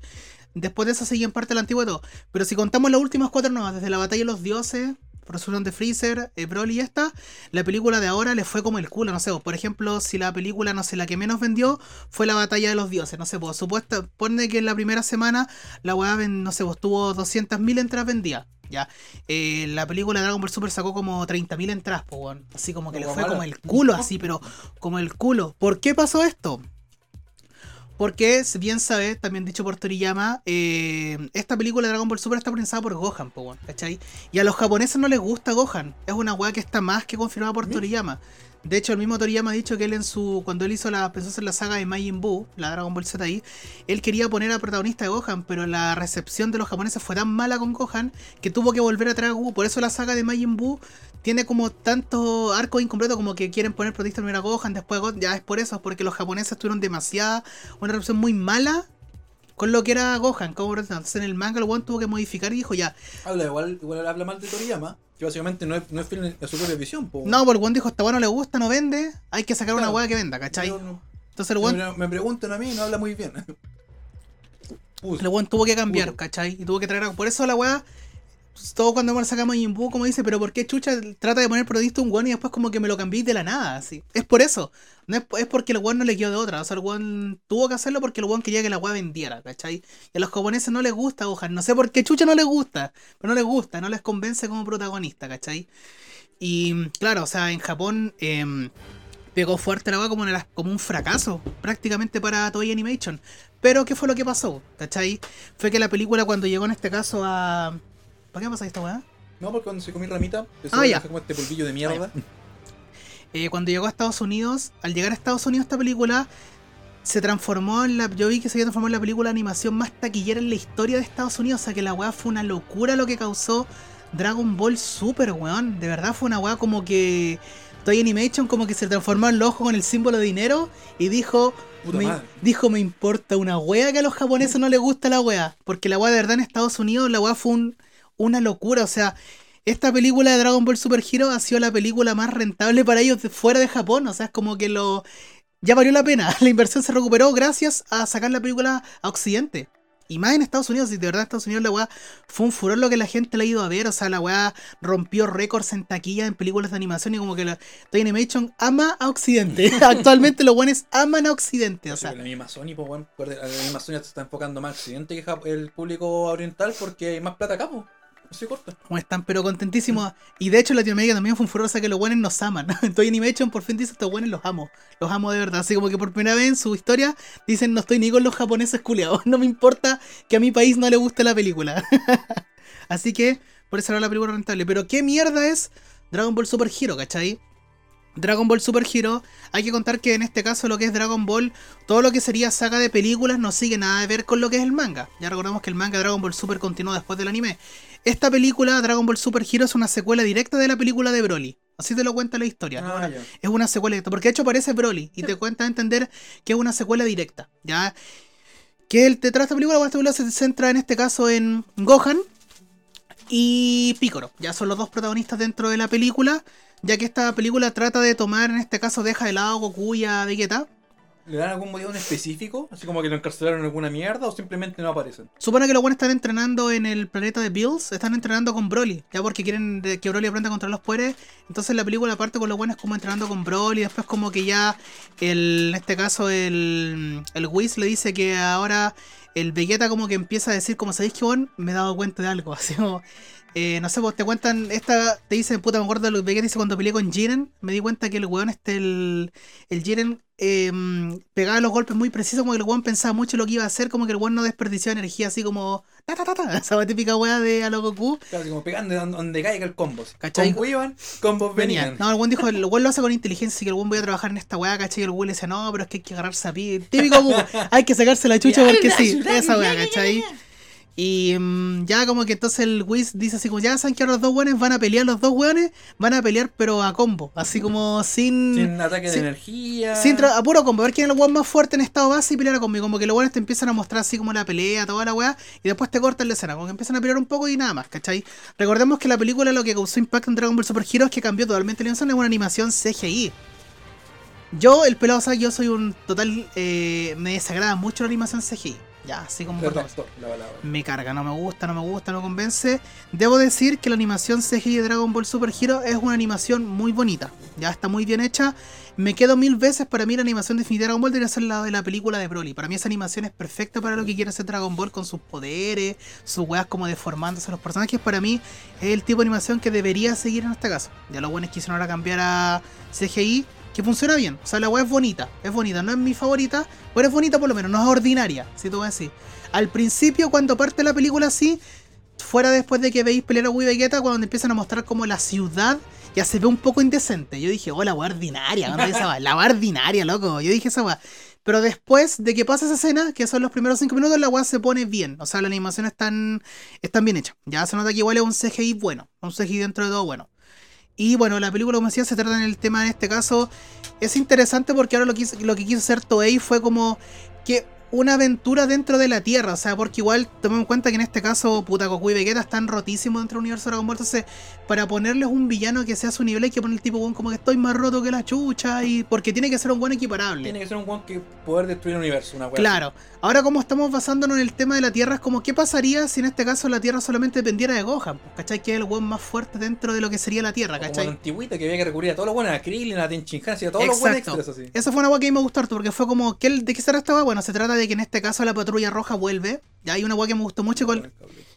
Después de eso seguía en parte la antigua y todo. Pero si contamos las últimas cuatro nuevas, desde la batalla de los dioses, Resurrección de Freezer, eh, Broly y esta, la película de ahora le fue como el culo, no sé, por ejemplo, si la película, no sé, la que menos vendió fue la batalla de los dioses, no sé, pues supuesta, pone que en la primera semana la weá, no sé, vos tuvo 200.000 entradas vendidas, ya. Eh, la película de Dragon Ball Super sacó como 30.000 entradas, pues, weón. así como que le Como fue mala. como el culo, así, pero como el culo. ¿Por qué pasó esto? Porque, si bien sabes, también dicho por Toriyama, eh, esta película de Dragon Ball Super está pensada por Gohan, po, ¿cachai? Y a los japoneses no les gusta Gohan. Es una weá que está más que confirmada por. Toriyama. De hecho, el mismo Toriyama ha dicho que él en su. Cuando él hizo la. pensó hacer la saga de Majin Buu, la Dragon Ball Z ahí, él quería poner a protagonista de Gohan, pero la recepción de los japoneses fue tan mala con Gohan que tuvo que volver a traer a Goku. Por eso la saga de Majin Buu tiene como tanto arco incompleto como que quieren poner protagonista primero a Gohan, después a Gohan. Ya es por eso, porque los japoneses tuvieron demasiada. una recepción muy mala con lo que era Gohan. Como. Entonces en el manga el one tuvo que modificar y dijo ya. Habla igual, igual habla mal de Toriyama, que básicamente no es, no es fiel a su propia visión, po. No, porque el one dijo esta weá no le gusta, no vende, hay que sacar una Claro. weá que venda, ¿cachai? No- Entonces el one me, me preguntan a mí y no habla muy bien. El weón tuvo que cambiar, Puto. ¿cachai? Y tuvo que traer a... Por eso la weá. Pues, Todo cuando sacamos Jimbu, como dice, pero ¿por qué chucha trata de poner protagonista un weón y después como que me lo cambié de la nada? Así. Es por eso. Es, porque el weón no le quedó de otra. O sea, el weón tuvo que hacerlo porque el weón quería que la weá vendiera, ¿cachai? Y a los japoneses no les gusta Gohan. No sé por qué chucha no les gusta. Pero no les gusta, no les convence como protagonista, ¿cachai? Y claro, o sea, en Japón em, pegó fuerte la weá como, como un fracaso prácticamente para Toei Animation. Pero, ¿qué fue lo que pasó? ¿Cachai? Fue que la película cuando llegó en este caso a... ¿Para qué pasa esta weá? No, porque cuando se comí ramita, Ah, ya. como este polvillo de mierda. Eh, cuando llegó a Estados Unidos, al llegar a Estados Unidos esta película se transformó en la. Yo vi que se transformó en la película de animación más taquillera en la historia de Estados Unidos. O sea que la weá fue una locura lo que causó Dragon Ball Super, weón. De verdad fue una weá como que. Toy Animation como que se transformó en el ojo con el símbolo de dinero y dijo. Puta Me, madre. dijo, me importa una wea que a los japoneses no les gusta la wea. Porque la wea de verdad en Estados Unidos, la wea fue un- una locura. O sea, esta película de Dragon Ball Super Hero ha sido la película más rentable para ellos de- fuera de Japón. O sea, es como que lo. Ya valió la pena. La inversión se recuperó gracias a sacar la película a Occidente. Y más en Estados Unidos, y de verdad en Estados Unidos la weá fue un furor lo que la gente le ha ido a ver. O sea, la weá rompió récords en taquilla en películas de animación y como que la Toy Animation ama a Occidente. Actualmente los buenos aman a Occidente. O sea, la misma Sony, pues. Acuérdate, La misma Sony se está enfocando más en Occidente que el público oriental porque hay más plata acá, pues. Así corta. como están pero contentísimos. Y de hecho Latinoamérica también fue un furor, o sea que los buenos nos aman. Toy Animation por fin dice, estos buenos los amo. Los amo de verdad. Así como que por primera vez en su historia dicen, no estoy ni con los japoneses culiados. No me importa que a mi país no le guste la película. Así que por eso era la película rentable. Pero ¿qué mierda es Dragon Ball Super Hero, cachai? Dragon Ball Super Hero, hay que contar que en este caso lo que es Dragon Ball, todo lo que sería saga de películas no sigue nada de ver con lo que es el manga. Ya recordamos que el manga Dragon Ball Super continuó después del anime. Esta película, Dragon Ball Super Hero, es una secuela directa de la película de Broly. Así te lo cuenta la historia. Ah. Es una secuela directa. Porque de hecho aparece Broly y te cuenta a entender que es una secuela directa. ¿Ya? Que el detrás de esta película, bueno, esta película se centra en este caso en Gohan y Piccolo. Ya son los dos protagonistas dentro de la película. Ya que esta película trata de tomar, en este caso, deja de lado a Goku y a Vegeta. ¿Le dan algún motivo en específico? Así como que lo encarcelaron en alguna mierda o simplemente no aparecen. Supone que los buenos están entrenando en el planeta de Bills, están entrenando con Broly, ya porque quieren que Broly aprenda a controlar los poderes. Entonces la película parte con los buenos como entrenando con Broly, después como que ya el, en este caso el, el Whis le dice que ahora el Vegeta como que empieza a decir como sabéis que bueno, me he dado cuenta de algo, así como eh, no sé, pues te cuentan, esta, te dicen, puta, me acuerdo de lo que dice cuando peleé con Jiren, me di cuenta que el weón este, el, el Jiren, eh, pegaba los golpes muy precisos, como que el weón pensaba mucho lo que iba a hacer, como que el weón no desperdició energía, así como, ta, ta, ta, ta, esa típica weá de a lo Goku. Claro, como pegando donde, donde caiga el combo. ¿Cachai? Combo iban, combos Venía. venían. No, el weón dijo, el weón lo hace con inteligencia, así que el weón voy a trabajar en esta weá, ¿cachai? Y el weón le decía, no, pero es que hay que agarrarse a pi. Típico Goku, hay que sacarse la chucha porque sí, esa weá, ¿cachai? Y mm, ya como que entonces el Whis dice así como, ya saben que ahora los dos weones van a pelear, los dos weones van a pelear pero a combo, así como sin... Sin ataque de energía. sin a puro combo, a ver quién es el weón más fuerte en estado base y pelear a combo. Como que los weones te empiezan a mostrar así como la pelea, toda la weá, y después te cortan la escena, como que empiezan a pelear un poco y nada más, ¿cachai? Recordemos que la película lo que causó impacto en Dragon Ball Super Hero es que cambió totalmente la es una animación CGI. Yo, el pelado sabe que yo soy un total... eh, me desagrada mucho la animación CGI. Ya, así como... la palabra. me carga, no me gusta, no me gusta, no me convence. Debo decir que la animación CGI de Dragon Ball Super Hero es una animación muy bonita. Ya está muy bien hecha. Me quedo mil veces, para mí la animación definitiva de Dragon Ball debería ser la de la película de Broly. Para mí esa animación es perfecta para lo que quiere hacer Dragon Ball con sus poderes, sus weas como deformándose los personajes. Para mí es el tipo de animación que debería seguir en este caso. Ya los buenos quisieron ahora cambiar a CGI, que funciona bien. O sea, la wea es bonita, es bonita. No es mi favorita, pero es bonita por lo menos, no es ordinaria, si tú ves así. Al principio, cuando parte la película así, fuera después de que veis pelear a Wii Vegeta, cuando empiezan a mostrar como la ciudad ya se ve un poco indecente. Yo dije, oh, la wea ordinaria, ¿dónde esa? La wea ordinaria, loco. Yo dije esa wea. Pero después de que pasa esa escena, que son los primeros 5 minutos, la wea se pone bien. O sea, la animación están, están bien hecha. Ya se nota que igual es un CGI bueno. Un CGI dentro de todo bueno. Y bueno, la película, como decía, se trata en el tema en este caso. Es interesante porque ahora lo que, lo que quiso hacer Toei fue como que una aventura dentro de la Tierra. O sea, porque igual tomemos en cuenta que en este caso, puta Goku y Vegeta están rotísimos dentro del universo de Dragon Ball. Entonces, para ponerles un villano que sea su nivel, hay que poner el tipo bueno, como que estoy más roto que la chucha. y Porque tiene que ser un buen equiparable. Tiene que ser un one que poder destruir el universo, una Claro. Ahora como estamos basándonos en el tema de la Tierra, es como, ¿qué pasaría si en este caso la Tierra solamente dependiera de Gohan? Pues, ¿Cachai? Que es el weón más fuerte dentro de lo que sería la Tierra, así. Como ¿cachai? la antigüita que había que recurrir a todos los buenos, a Krillin, a Tenchinhan, a todos los buenos extras así. Esa fue una weá que a mí me gustó harto, porque fue como, ¿qué, ¿de qué será esta weá? Bueno, se trata de que en este caso la patrulla roja vuelve. Ya hay una weá que me gustó mucho, Con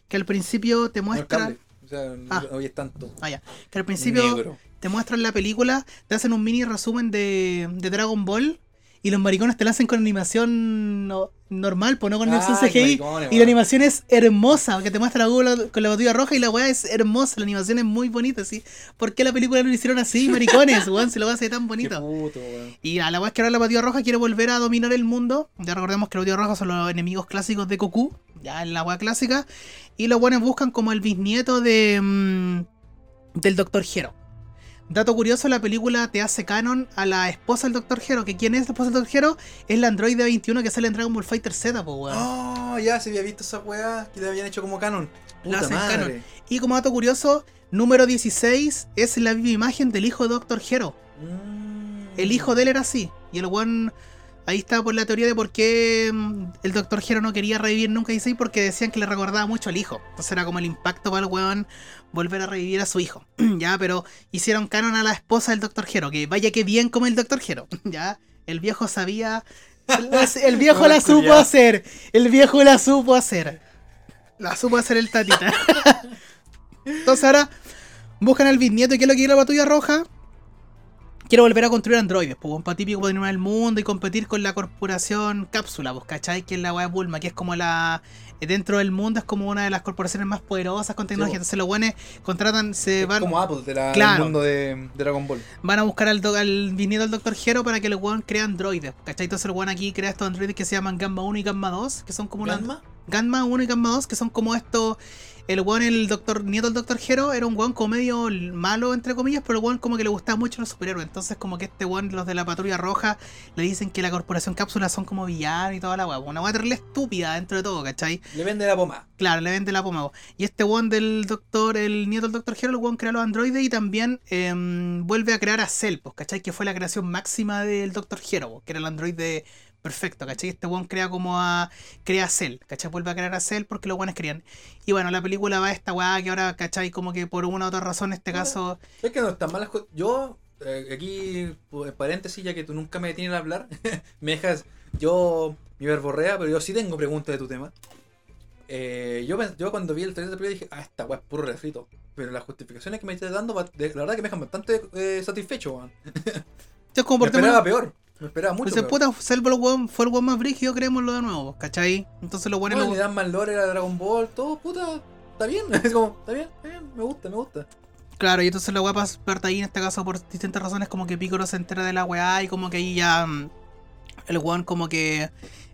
que al principio te muestra... O sea, Ah. hoy es tanto. Ah, ya. Que al principio Negro. te muestran la película, te hacen un mini resumen de, de Dragon Ball y los maricones te la hacen con animación no- normal, pues no con animación CGI. maricones, Y la animación es hermosa, que te muestra a Google con la botella roja y la weá es hermosa, la animación es muy bonita, ¿sí? ¿Por qué la película no lo hicieron así, maricones, weón? Si lo hacer tan bonito. puto. Y a la vez que ahora la patilla roja quiere volver a dominar el mundo. Ya recordemos que los patillas rojas son los enemigos clásicos de Goku. Ya en la weá clásica. Y los buenos buscan como el bisnieto de. mm, del Dr. Hero. Dato curioso, la película te hace canon a la esposa del Dr. Hero. ¿Que quién es la esposa del Dr. Hero? Es la androide 21 que sale en Dragon Ball Fighter Z, pues weón. Oh, ya se había visto esa weá que le habían hecho como canon. La hacen madre. canon. Y como dato curioso, número 16 es la viva imagen del hijo de Dr. Hero. Mm. El hijo de él era así. Y el weón. Ahí está por la teoría de por qué mm, el doctor Hero no quería revivir nunca a 16 porque decían que le recordaba mucho al hijo. Entonces era como el impacto para el weón volver a revivir a su hijo. ya, pero hicieron canon a la esposa del doctor Hero. Que vaya que bien como el doctor Hero. ya, el viejo sabía. El viejo la supo hacer. El viejo la supo hacer. La supo hacer el tatita. Entonces ahora buscan al bisnieto y ¿qué es lo que quiere la patrulla roja? Quiere volver a construir androides, pues un típico para dominar el mundo y competir con la corporación Cápsula, pues ¿cachai? Que es la weá Bulma, que es como la. Eh, Dentro del mundo es como una de las corporaciones más poderosas con tecnología. Entonces los buenos contratan, se Es van, como Apple de la, Claro. del mundo de, Dragon Ball. van a buscar al, do- al bisnieto del Dr. Hero para que el weón crea androides. ¿Cachai? Entonces el aquí crea estos androides que se llaman Gamma 1 y Gamma 2, que son como una. ¿Ganma? Gamma 1 y Gamma 2, que son como estos. El weón, el doctor nieto del Doctor Hero, era un weón como medio malo, entre comillas, pero el weón como que le gustaba mucho los superhéroes. Entonces, como que este weón, los de la patrulla roja, le dicen que la corporación cápsula son como villanos y toda la weá. Una weá terrible estúpida dentro de todo, ¿cachai? Le vende la pomada. Claro, le vende la pomada. Y este one del doctor, el nieto del doctor Hero, el one crea los androides y también em, vuelve a crear a Cell, pues, ¿cachai? Que fue la creación máxima del doctor Hero, que era el androide perfecto, ¿cachai? Este one crea como a. crea a Cell, ¿cachai? Vuelve a crear a Cell porque los buenos querían. Y bueno, la película va a esta weá que ahora, ¿cachai? Como que por una u otra razón, en este caso. Es que no están malas cosas. Yo, eh, aquí, pues, paréntesis, ya que tú nunca me detienes a hablar, me dejas. Yo, mi verborrea, pero yo sí tengo preguntas de tu tema. Eh, yo, yo cuando vi el trailer de la película dije, ah, esta weá es puro refrito. Pero las justificaciones que me estás dando, la verdad que me dejan bastante eh, satisfecho, weón. Es como Me por tema. esperaba peor. Me esperaba mucho. Dice, peor. puta, Cell fue el weón- fue el weón más brígido, creémoslo de nuevo, ¿cachai? Entonces los buenos Bueno, lo- le dan más lore a Dragon Ball, todo, puta. Está bien, es como, está bien, está bien, me gusta, me gusta. Claro, y entonces la weá pasa ahí en este caso por distintas razones, como que Piccolo se entera de la weá y como que ahí ya mm, el weón como que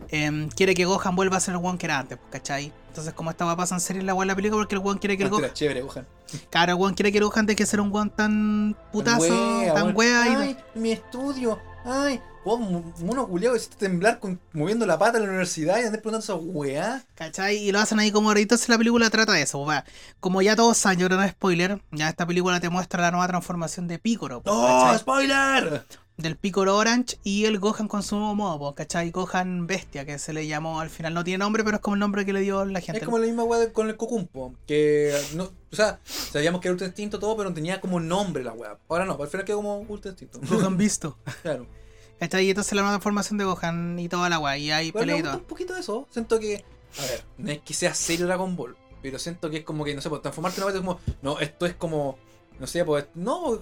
em, quiere que Gohan vuelva a ser el weón que era antes, pues, ¿cachai? Entonces como esta weá pasa en serio en la weá de la película porque el weón quiere que el Gohan... chévere, Gohan. Claro, el weón quiere que el Gohan deje de ser un weón tan putazo, Wea, tan y... Ay, mi estudio. Ay, vos, mu- mono culiao, hiciste temblar con, moviendo la pata en la universidad y andás preguntando esa weá. ¿Cachai? Y lo hacen ahí como ahorita la película trata de eso. va. Como ya todos saben, yo creo que no es spoiler, ya esta película te muestra la nueva transformación de pues, ¡Oh, spoiler! del Piccolo Orange y el Gohan con su nuevo modo, ¿cachai? Gohan Bestia, que se le llamó al final. No tiene nombre, pero es como el nombre que le dio la gente. Es como la misma weá con el Cocumpo. Que, no, o sea, sabíamos que era Ultra Instinto todo, pero no tenía como nombre la weá. Ahora no, al final quedó como Ultra Instinto. Gohan visto. claro. ¿Cachai? Y entonces la nueva transformación de Gohan y toda la weá. Y ahí Pero pelea y todo. un poquito de eso. Siento que, a ver, no es que sea serio Dragon Ball, pero siento que es como que, no sé, pues transformarte en una es como, no, esto es como, no sé, pues, no,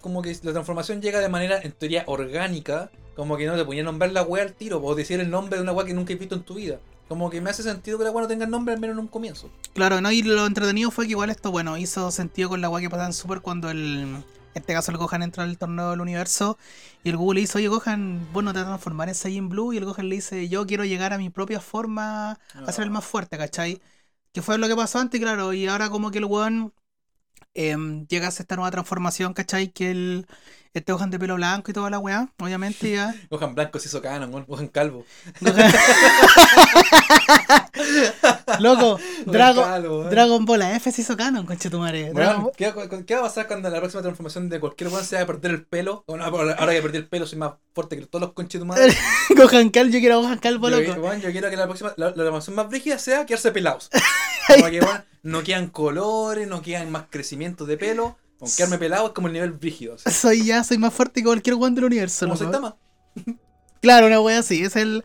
como que la transformación llega de manera, en teoría, orgánica, como que no te ponía a nombrar la weá al tiro, o decir el nombre de una weá que nunca he visto en tu vida. Como que me hace sentido que la weá no tenga nombre, al menos en un comienzo. Claro, ¿no? Y lo entretenido fue que igual esto, bueno, hizo sentido con la weá que pasaba en Super cuando el. En este caso el Gohan entró al torneo del universo y el Google le dice, oye Gohan, vos no te vas a transformar en Saiyan Blue y el Gohan le dice, yo quiero llegar a mi propia forma a ser el más fuerte, ¿cachai? Que fue lo que pasó antes, claro, y ahora como que el weón em, llega a hacer esta nueva transformación, ¿cachai? Que el, este Gohan de pelo blanco y toda la weá, obviamente ya. Gohan Blanco se hizo canon, weón, Gohan Calvo. Gohan- Loco, Dragon, Calvo. Dragon Ball F se hizo canon, conchetumare. Dragon ¿qué, va- qué va a pasar cuando la próxima transformación de cualquier weón se va a perder el pelo? Bueno, ahora que perdí el pelo soy más fuerte que todos los conches de tu madre. Gohan Cal, yo quiero a Gohan Calvo, Yo, loco. yo quiero que la próxima, la, la transformación más brígida sea quedarse pelados. Como que weón, no quedan colores, no quedan más crecimiento de pelo. Con quedarme pelado es como el nivel brígido. así. Soy ya, soy más fuerte que cualquier one del universo, Como. Saitama. Claro, una wea así, es el...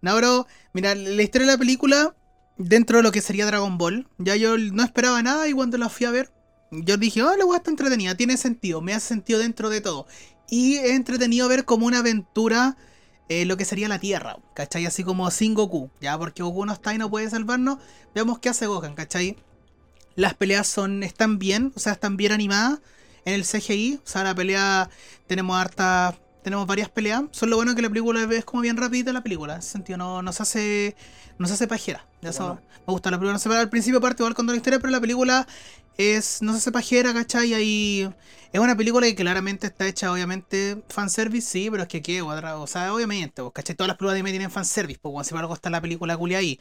No, bro, mira, la historia de la película, dentro de lo que sería Dragon Ball, ya yo no esperaba nada y cuando la fui a ver, yo dije, oh, la wea está entretenida, tiene sentido, me hace sentido dentro de todo. Y es entretenido ver como una aventura eh, lo que sería la Tierra, ¿cachai? Así como sin Goku, ya, porque Goku no está y no puede salvarnos. Veamos qué hace Gohan, ¿cachai? Las peleas son, están bien, o sea, están bien animadas en el CGI. O sea, la pelea, tenemos harta, tenemos varias peleas. Solo lo bueno que la película es como bien rapidita la película. En ese sentido, no, no se hace, no se hace pajera. Ya Bueno. me gusta la película, no se para al principio parte igual con la historia, pero la película es, no se hace pajera, ¿cachai? Ahí es una película que claramente está hecha, obviamente, fanservice, sí, pero es que qué, o sea, obviamente, pues, ¿cachai? Todas las películas de anime tienen fanservice, pues, bueno, si por algo está la película culia ahí.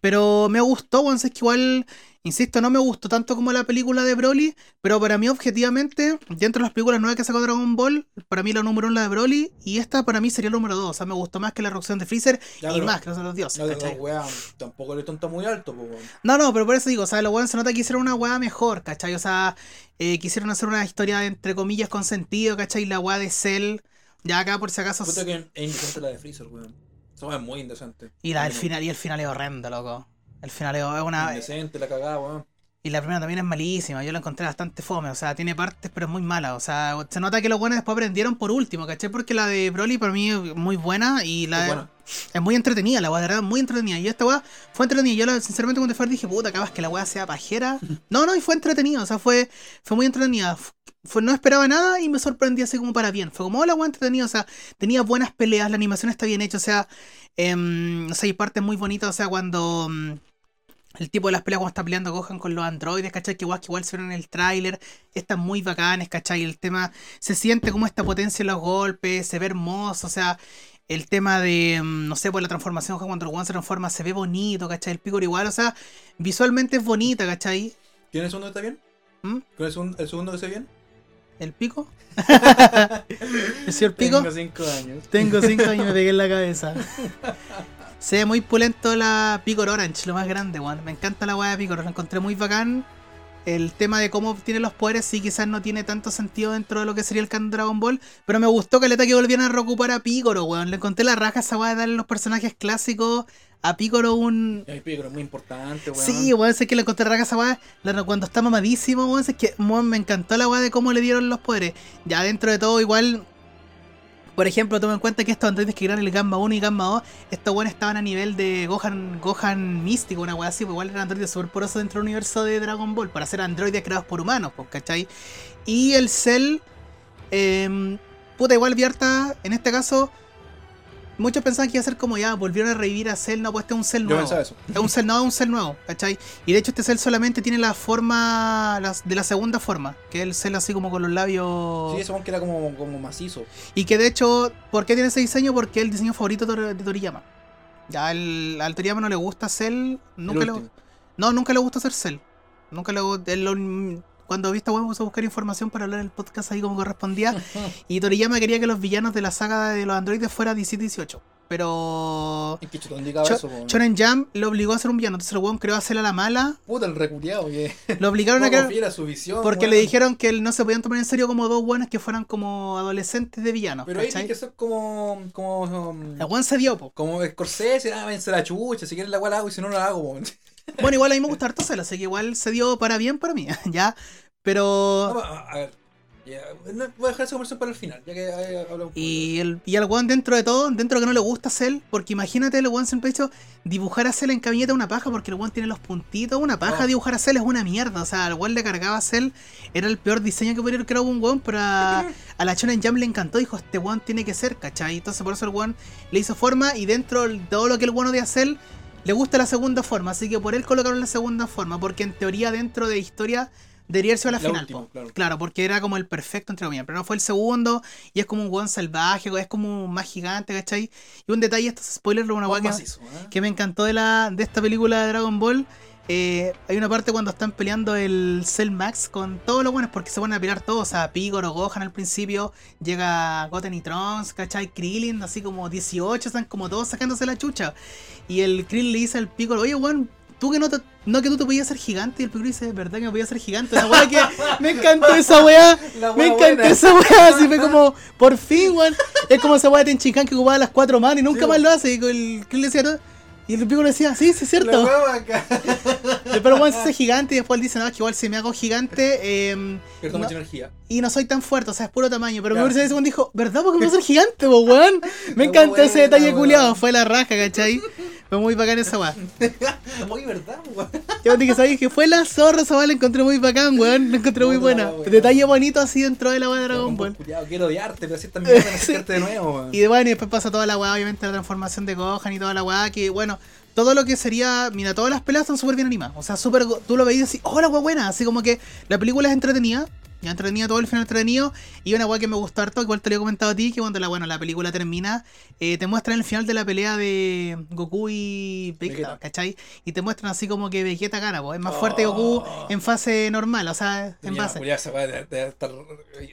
Pero me gustó, bueno, es que igual, insisto, no me gustó tanto como la película de Broly, pero para mí, objetivamente, dentro de las películas nuevas que sacó Dragon Ball, para mí la número uno es la de Broly, y esta para mí sería el número dos, o sea, me gustó más que la reacción de Freezer Ya, y pero- más que los de los dioses, no, ¿cachai? Weón, tampoco le tonta muy alto, weón. No, no, pero por eso digo, o sea, los weones se nota que hicieron una weá mejor, ¿cachai? O sea, eh, quisieron hacer una historia entre comillas con sentido, ¿cachai? La weá de Cell, ya acá por si acaso. Puta que es indecente la de Freezer, weón. Esa weá es muy indecente. Y la Muy final, y el final es horrendo, loco. El final es es una. Indecente, la cagada, weón. Y la primera también es malísima, yo la encontré bastante fome, o sea, tiene partes pero es muy mala, o sea, se nota que los buenos después aprendieron por último, ¿cachai? Porque la de Broly para mí es muy buena y la Es buena. es muy entretenida, la weá de verdad, muy entretenida. Y esta weá fue entretenida. Yo la- sinceramente cuando fue dije, puta, acabas que la weá sea pajera. No, no, y fue entretenida, o sea, fue, fue muy entretenida. Fue, no esperaba nada y me sorprendí así como para bien. Fue como, oh, la weá entretenida, o sea, tenía buenas peleas, la animación está bien hecha, o sea, em, o sea, hay partes muy bonitas, o sea, cuando mm, el tipo de las peleas cuando está peleando Gohan con los androides, ¿cachai? Que igual, que igual se ven en el tráiler, están muy bacanes, ¿cachai? El tema, se siente como esta potencia en los golpes, se ve hermoso, o sea, el tema de, mm, no sé, pues la transformación, cuando el One se transforma, se ve bonito, ¿cachai? El Picor igual, o sea, visualmente es bonita, ¿cachai? ¿Quién es el segundo que está bien? ¿Mm? ¿Quién es el segundo- el segundo que está bien? ¿El pico? ¿El señor pico? Tengo cinco años. Tengo 5 años y me pegué en la cabeza. Se ve muy pulento la Picor Orange, lo más grande, weón. Me encanta la weá de Picor, la encontré muy bacán. El tema de cómo obtiene los poderes sí quizás no tiene tanto sentido dentro de lo que sería el canon Dragon Ball. Pero me gustó que que volvieran a reocupar a Picoro, weón. Le encontré la raja esa weá de darle los personajes clásicos a Picoro un, El Picoro es muy importante, weón. Sí, weón, sé que le encontré raga esa weá. la- Cuando está mamadísimo, weón, es que weón, me encantó la weá de cómo le dieron los poderes. Ya dentro de todo, igual. Por ejemplo, toma en cuenta que estos androides que eran el Gamma 1 y Gamma 2, estos weones estaban a nivel de Gohan, Gohan místico, una weá así, pues igual eran androides súper porosos dentro del universo de Dragon Ball, para ser androides creados por humanos, pues, ¿cachai? Y el Cell, em, puta, igual Vierta, en este caso, muchos pensaban que iba a ser como ya, volvieron a revivir a Cell, no, pues este es un Cell Yo nuevo. pensaba eso. Es un cel, no, es un cel nuevo, ¿cachai? Y de hecho este cel solamente tiene la forma de la segunda forma, que es el cel así como con los labios... Sí, ese weón que era como, como macizo. Y que de hecho, ¿por qué tiene ese diseño? Porque es el diseño favorito de Tor- de Toriyama. Ya el, al Toriyama no le gusta cel, nunca le, no, nunca le gusta hacer cel. Nunca le gu- él lo- cuando vi esta web puse a buscar información para hablar en el podcast ahí como correspondía. y Toriyama quería que los villanos de la saga de los androides fuera 17-18. Pero. Shonen Jump lo obligó a hacer un villano. Entonces el weón creó a Cell a la mala. Puta, el reculeado, que. Lo obligaron a No crear. confía su visión. Porque le dijeron que no se podían tomar en serio como dos buenos que fueran como adolescentes de villanos. Pero ahí ¿cachai? tiene que ser como. Como. um, El weón se dio, po. como Scorsese, ah, vence la chucha, si quieres la la hago y si no la hago, po. Bueno, igual a mí me gusta harto Cell, así que igual se dio para bien para mí, ya. Pero. a, a ver. no, voy a dejar esa conversación para el final, ya que ahí hablamos. Y el, y al weón dentro de todo, dentro de que no le gusta Cell, porque imagínate el weón siempre ha dicho dibujar a Cell en es una paja, porque el weón tiene los puntitos, una paja Oh. dibujar a Cell es una mierda. O sea, al weón le cargaba a Cell, era el peor diseño que podría haber creado un weón, pero a, a la Shonen Jam le encantó, dijo, este weón tiene que ser, ¿cachai? Entonces por eso el weón le hizo forma y dentro de todo lo que el weón odia a Cell, le gusta la segunda forma, así que por él colocaron la segunda forma, porque en teoría dentro de historia debería ser la, La final. última, claro. Claro, porque era como el perfecto entre comillas, pero no fue el segundo y es como un weón salvaje, es como más gigante, ¿cachai? Y un detalle, esto es spoiler, una weá que, ¿eh? que me encantó de, la, de esta película de Dragon Ball. Eh, hay una parte cuando están peleando el Cell Max con todos los buenos, porque se van a pelear todos. O sea, Picoro, Gohan al principio, llega Goten y Trunks, ¿cachai? Krillin, así como 18, están como todos sacándose la chucha. Y el Krillin le dice al Picoro, oye, weón, tú que no, te- no que tú te podías ser gigante. Y el Picoro dice, ¿verdad que me podía ser gigante? La weá que me encantó esa weá. Me encantó buena. esa weá, así fue como, por fin, weón. Es como esa weá de Tenchikan que ocupaba las cuatro manos y nunca Sí, más lo hace. Y con el Krillin le decía, Y el Piccolo decía, sí, sí, es cierto. Pero bueno, se hace gigante y después él dice, no, es que igual si me hago gigante eh, Pierdo No. mucha energía. y no soy tan fuerte, o sea, es puro tamaño. Pero Claro. me parece que ese dijo, ¿verdad? Porque me voy a ser gigante, po, weón. Me encantó ese detalle culiado, fue la raja, ¿cachai? Fue muy bacán esa weá. Oye, ¿verdad, weón? Yo te que sabéis que fue la zorra, esa weá la encontré muy bacán, weón. La encontré muy buena. Detalle bonito así dentro de la weá de Dragon Ball. Cuidado, quiero odiarte, pero así también van a de nuevo, weón. Y de bueno, y después pasa toda la weá, obviamente la transformación de Gohan y toda la weá, que bueno, todo lo que sería, mira, todas las peleas están súper bien animadas. O sea, súper, tú lo veías así, oh, la weá buena, así como que la película es entretenida. Ya entretenida todo el final entretenido. Y una weá que me gustó harto, igual te lo he comentado a ti, que cuando la, bueno, la película termina, eh, te muestran el final de la pelea de Goku y Vegeta, Vegeta. ¿cachai? Y te muestran así como que Vegeta gana, pues, es más fuerte que Goku Oh. en fase normal, o sea, en Ya, base. Esa weá debe debe estar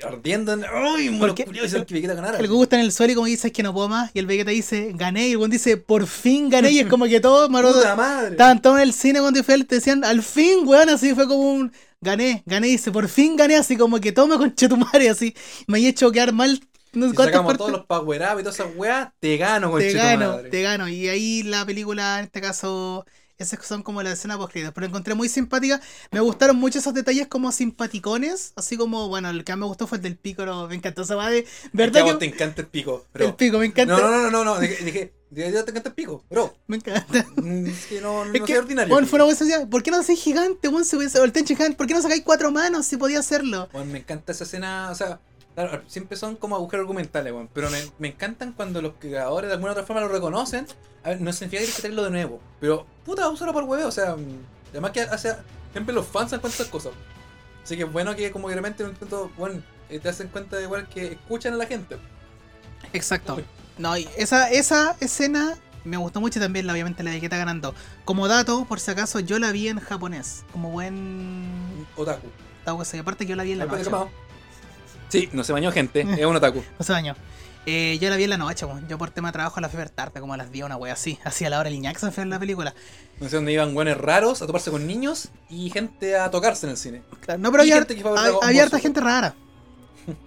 ardiendo. en- ¡Ay, ¿Por muero qué? culiado! Y que Vegeta ganara. El Goku está en el suelo y como dice "Es que no puedo más. Y el Vegeta dice, gané. Y el buen dice, por fin gané. Y es como que todos, maroto, ¡Puta madre! estaban todos en el cine cuando fue, te decían, al fin, weón. Así fue como un, gané, gané. Dice, por fin gané. Así como que toma con chetumare. Así me he hecho quedar mal. No sé Si sacamos partes. todos los power up y todas esas weas, te gano, Te conche tu gano, te gano. Y ahí la película, en este caso, esas son como las escenas post Pero encontré muy simpática. Me gustaron mucho esos detalles como simpaticones. Así como, bueno, el que más me gustó fue el del Pícoro. Me encantó esa va de. Es que ¿Verdad a que, te encanta el pico, bro. el pico? Me encanta. No, no, no, no, no. Dije, dije, te encanta el pico, bro. Me encanta. Mm, Es que no, no Es que, ordinario. bueno, fue una buena. ¿Por qué no hacéis gigante, weón? Si hubiese- o el Tenchi gigante, ¿por qué no sacáis cuatro manos si podía hacerlo? Bueno, me encanta esa escena, o sea, claro, siempre son como agujeros argumentales, weón, pero me, me encantan cuando los creadores de alguna otra forma lo reconocen. A ver, no significa que hay que traerlo de nuevo, pero puta, úsalo por huevo, o sea, mm, además que hace, siempre los fans de esas cosas. Así que bueno que como que punto, bueno, eh, te hacen cuenta de igual que escuchan a la gente. Exacto. No, esa, esa escena me gustó mucho también, obviamente, la de que está ganando. Como dato, por si acaso, yo la vi en japonés. Como buen. Otaku. Otaku, aparte que yo la vi en la noche. Sí, no se bañó gente, es un otaku. No se bañó. Eh, yo la vi en la noche. Yo por tema de trabajo la fui a ver tarde, como a las 10, una wea así. Así a la hora del ñax fue en la película. No sé dónde iban buenos raros a toparse con niños y gente a tocarse en el cine. Claro, No, pero Y había, gente que fue a ver hab- Dragon Ball había harta Super. gente rara.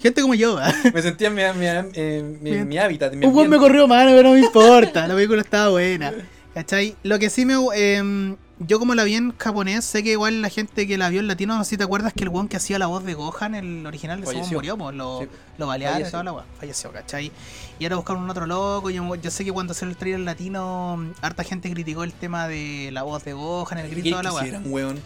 Gente como yo, ¿eh? Me sentía en mi, mi, eh, mi- Bien. mi hábitat, mi Un weón me corrió mano, pero no me importa. La película estaba buena. ¿Cachai? Lo que sí me. em, yo, como la vi en japonés, sé que igual la gente que la vio en latino, no sé si te acuerdas que el weón que hacía la voz de Gohan, el original de Somos murió, pues lo, Sí. lo balearon toda la weá. Falleció, ¿cachai? Y ahora buscaron un otro loco. Yo, yo sé que cuando salió el trailer latino, harta gente criticó el tema de la voz de Gohan, el grito, ¿Qué toda la weón?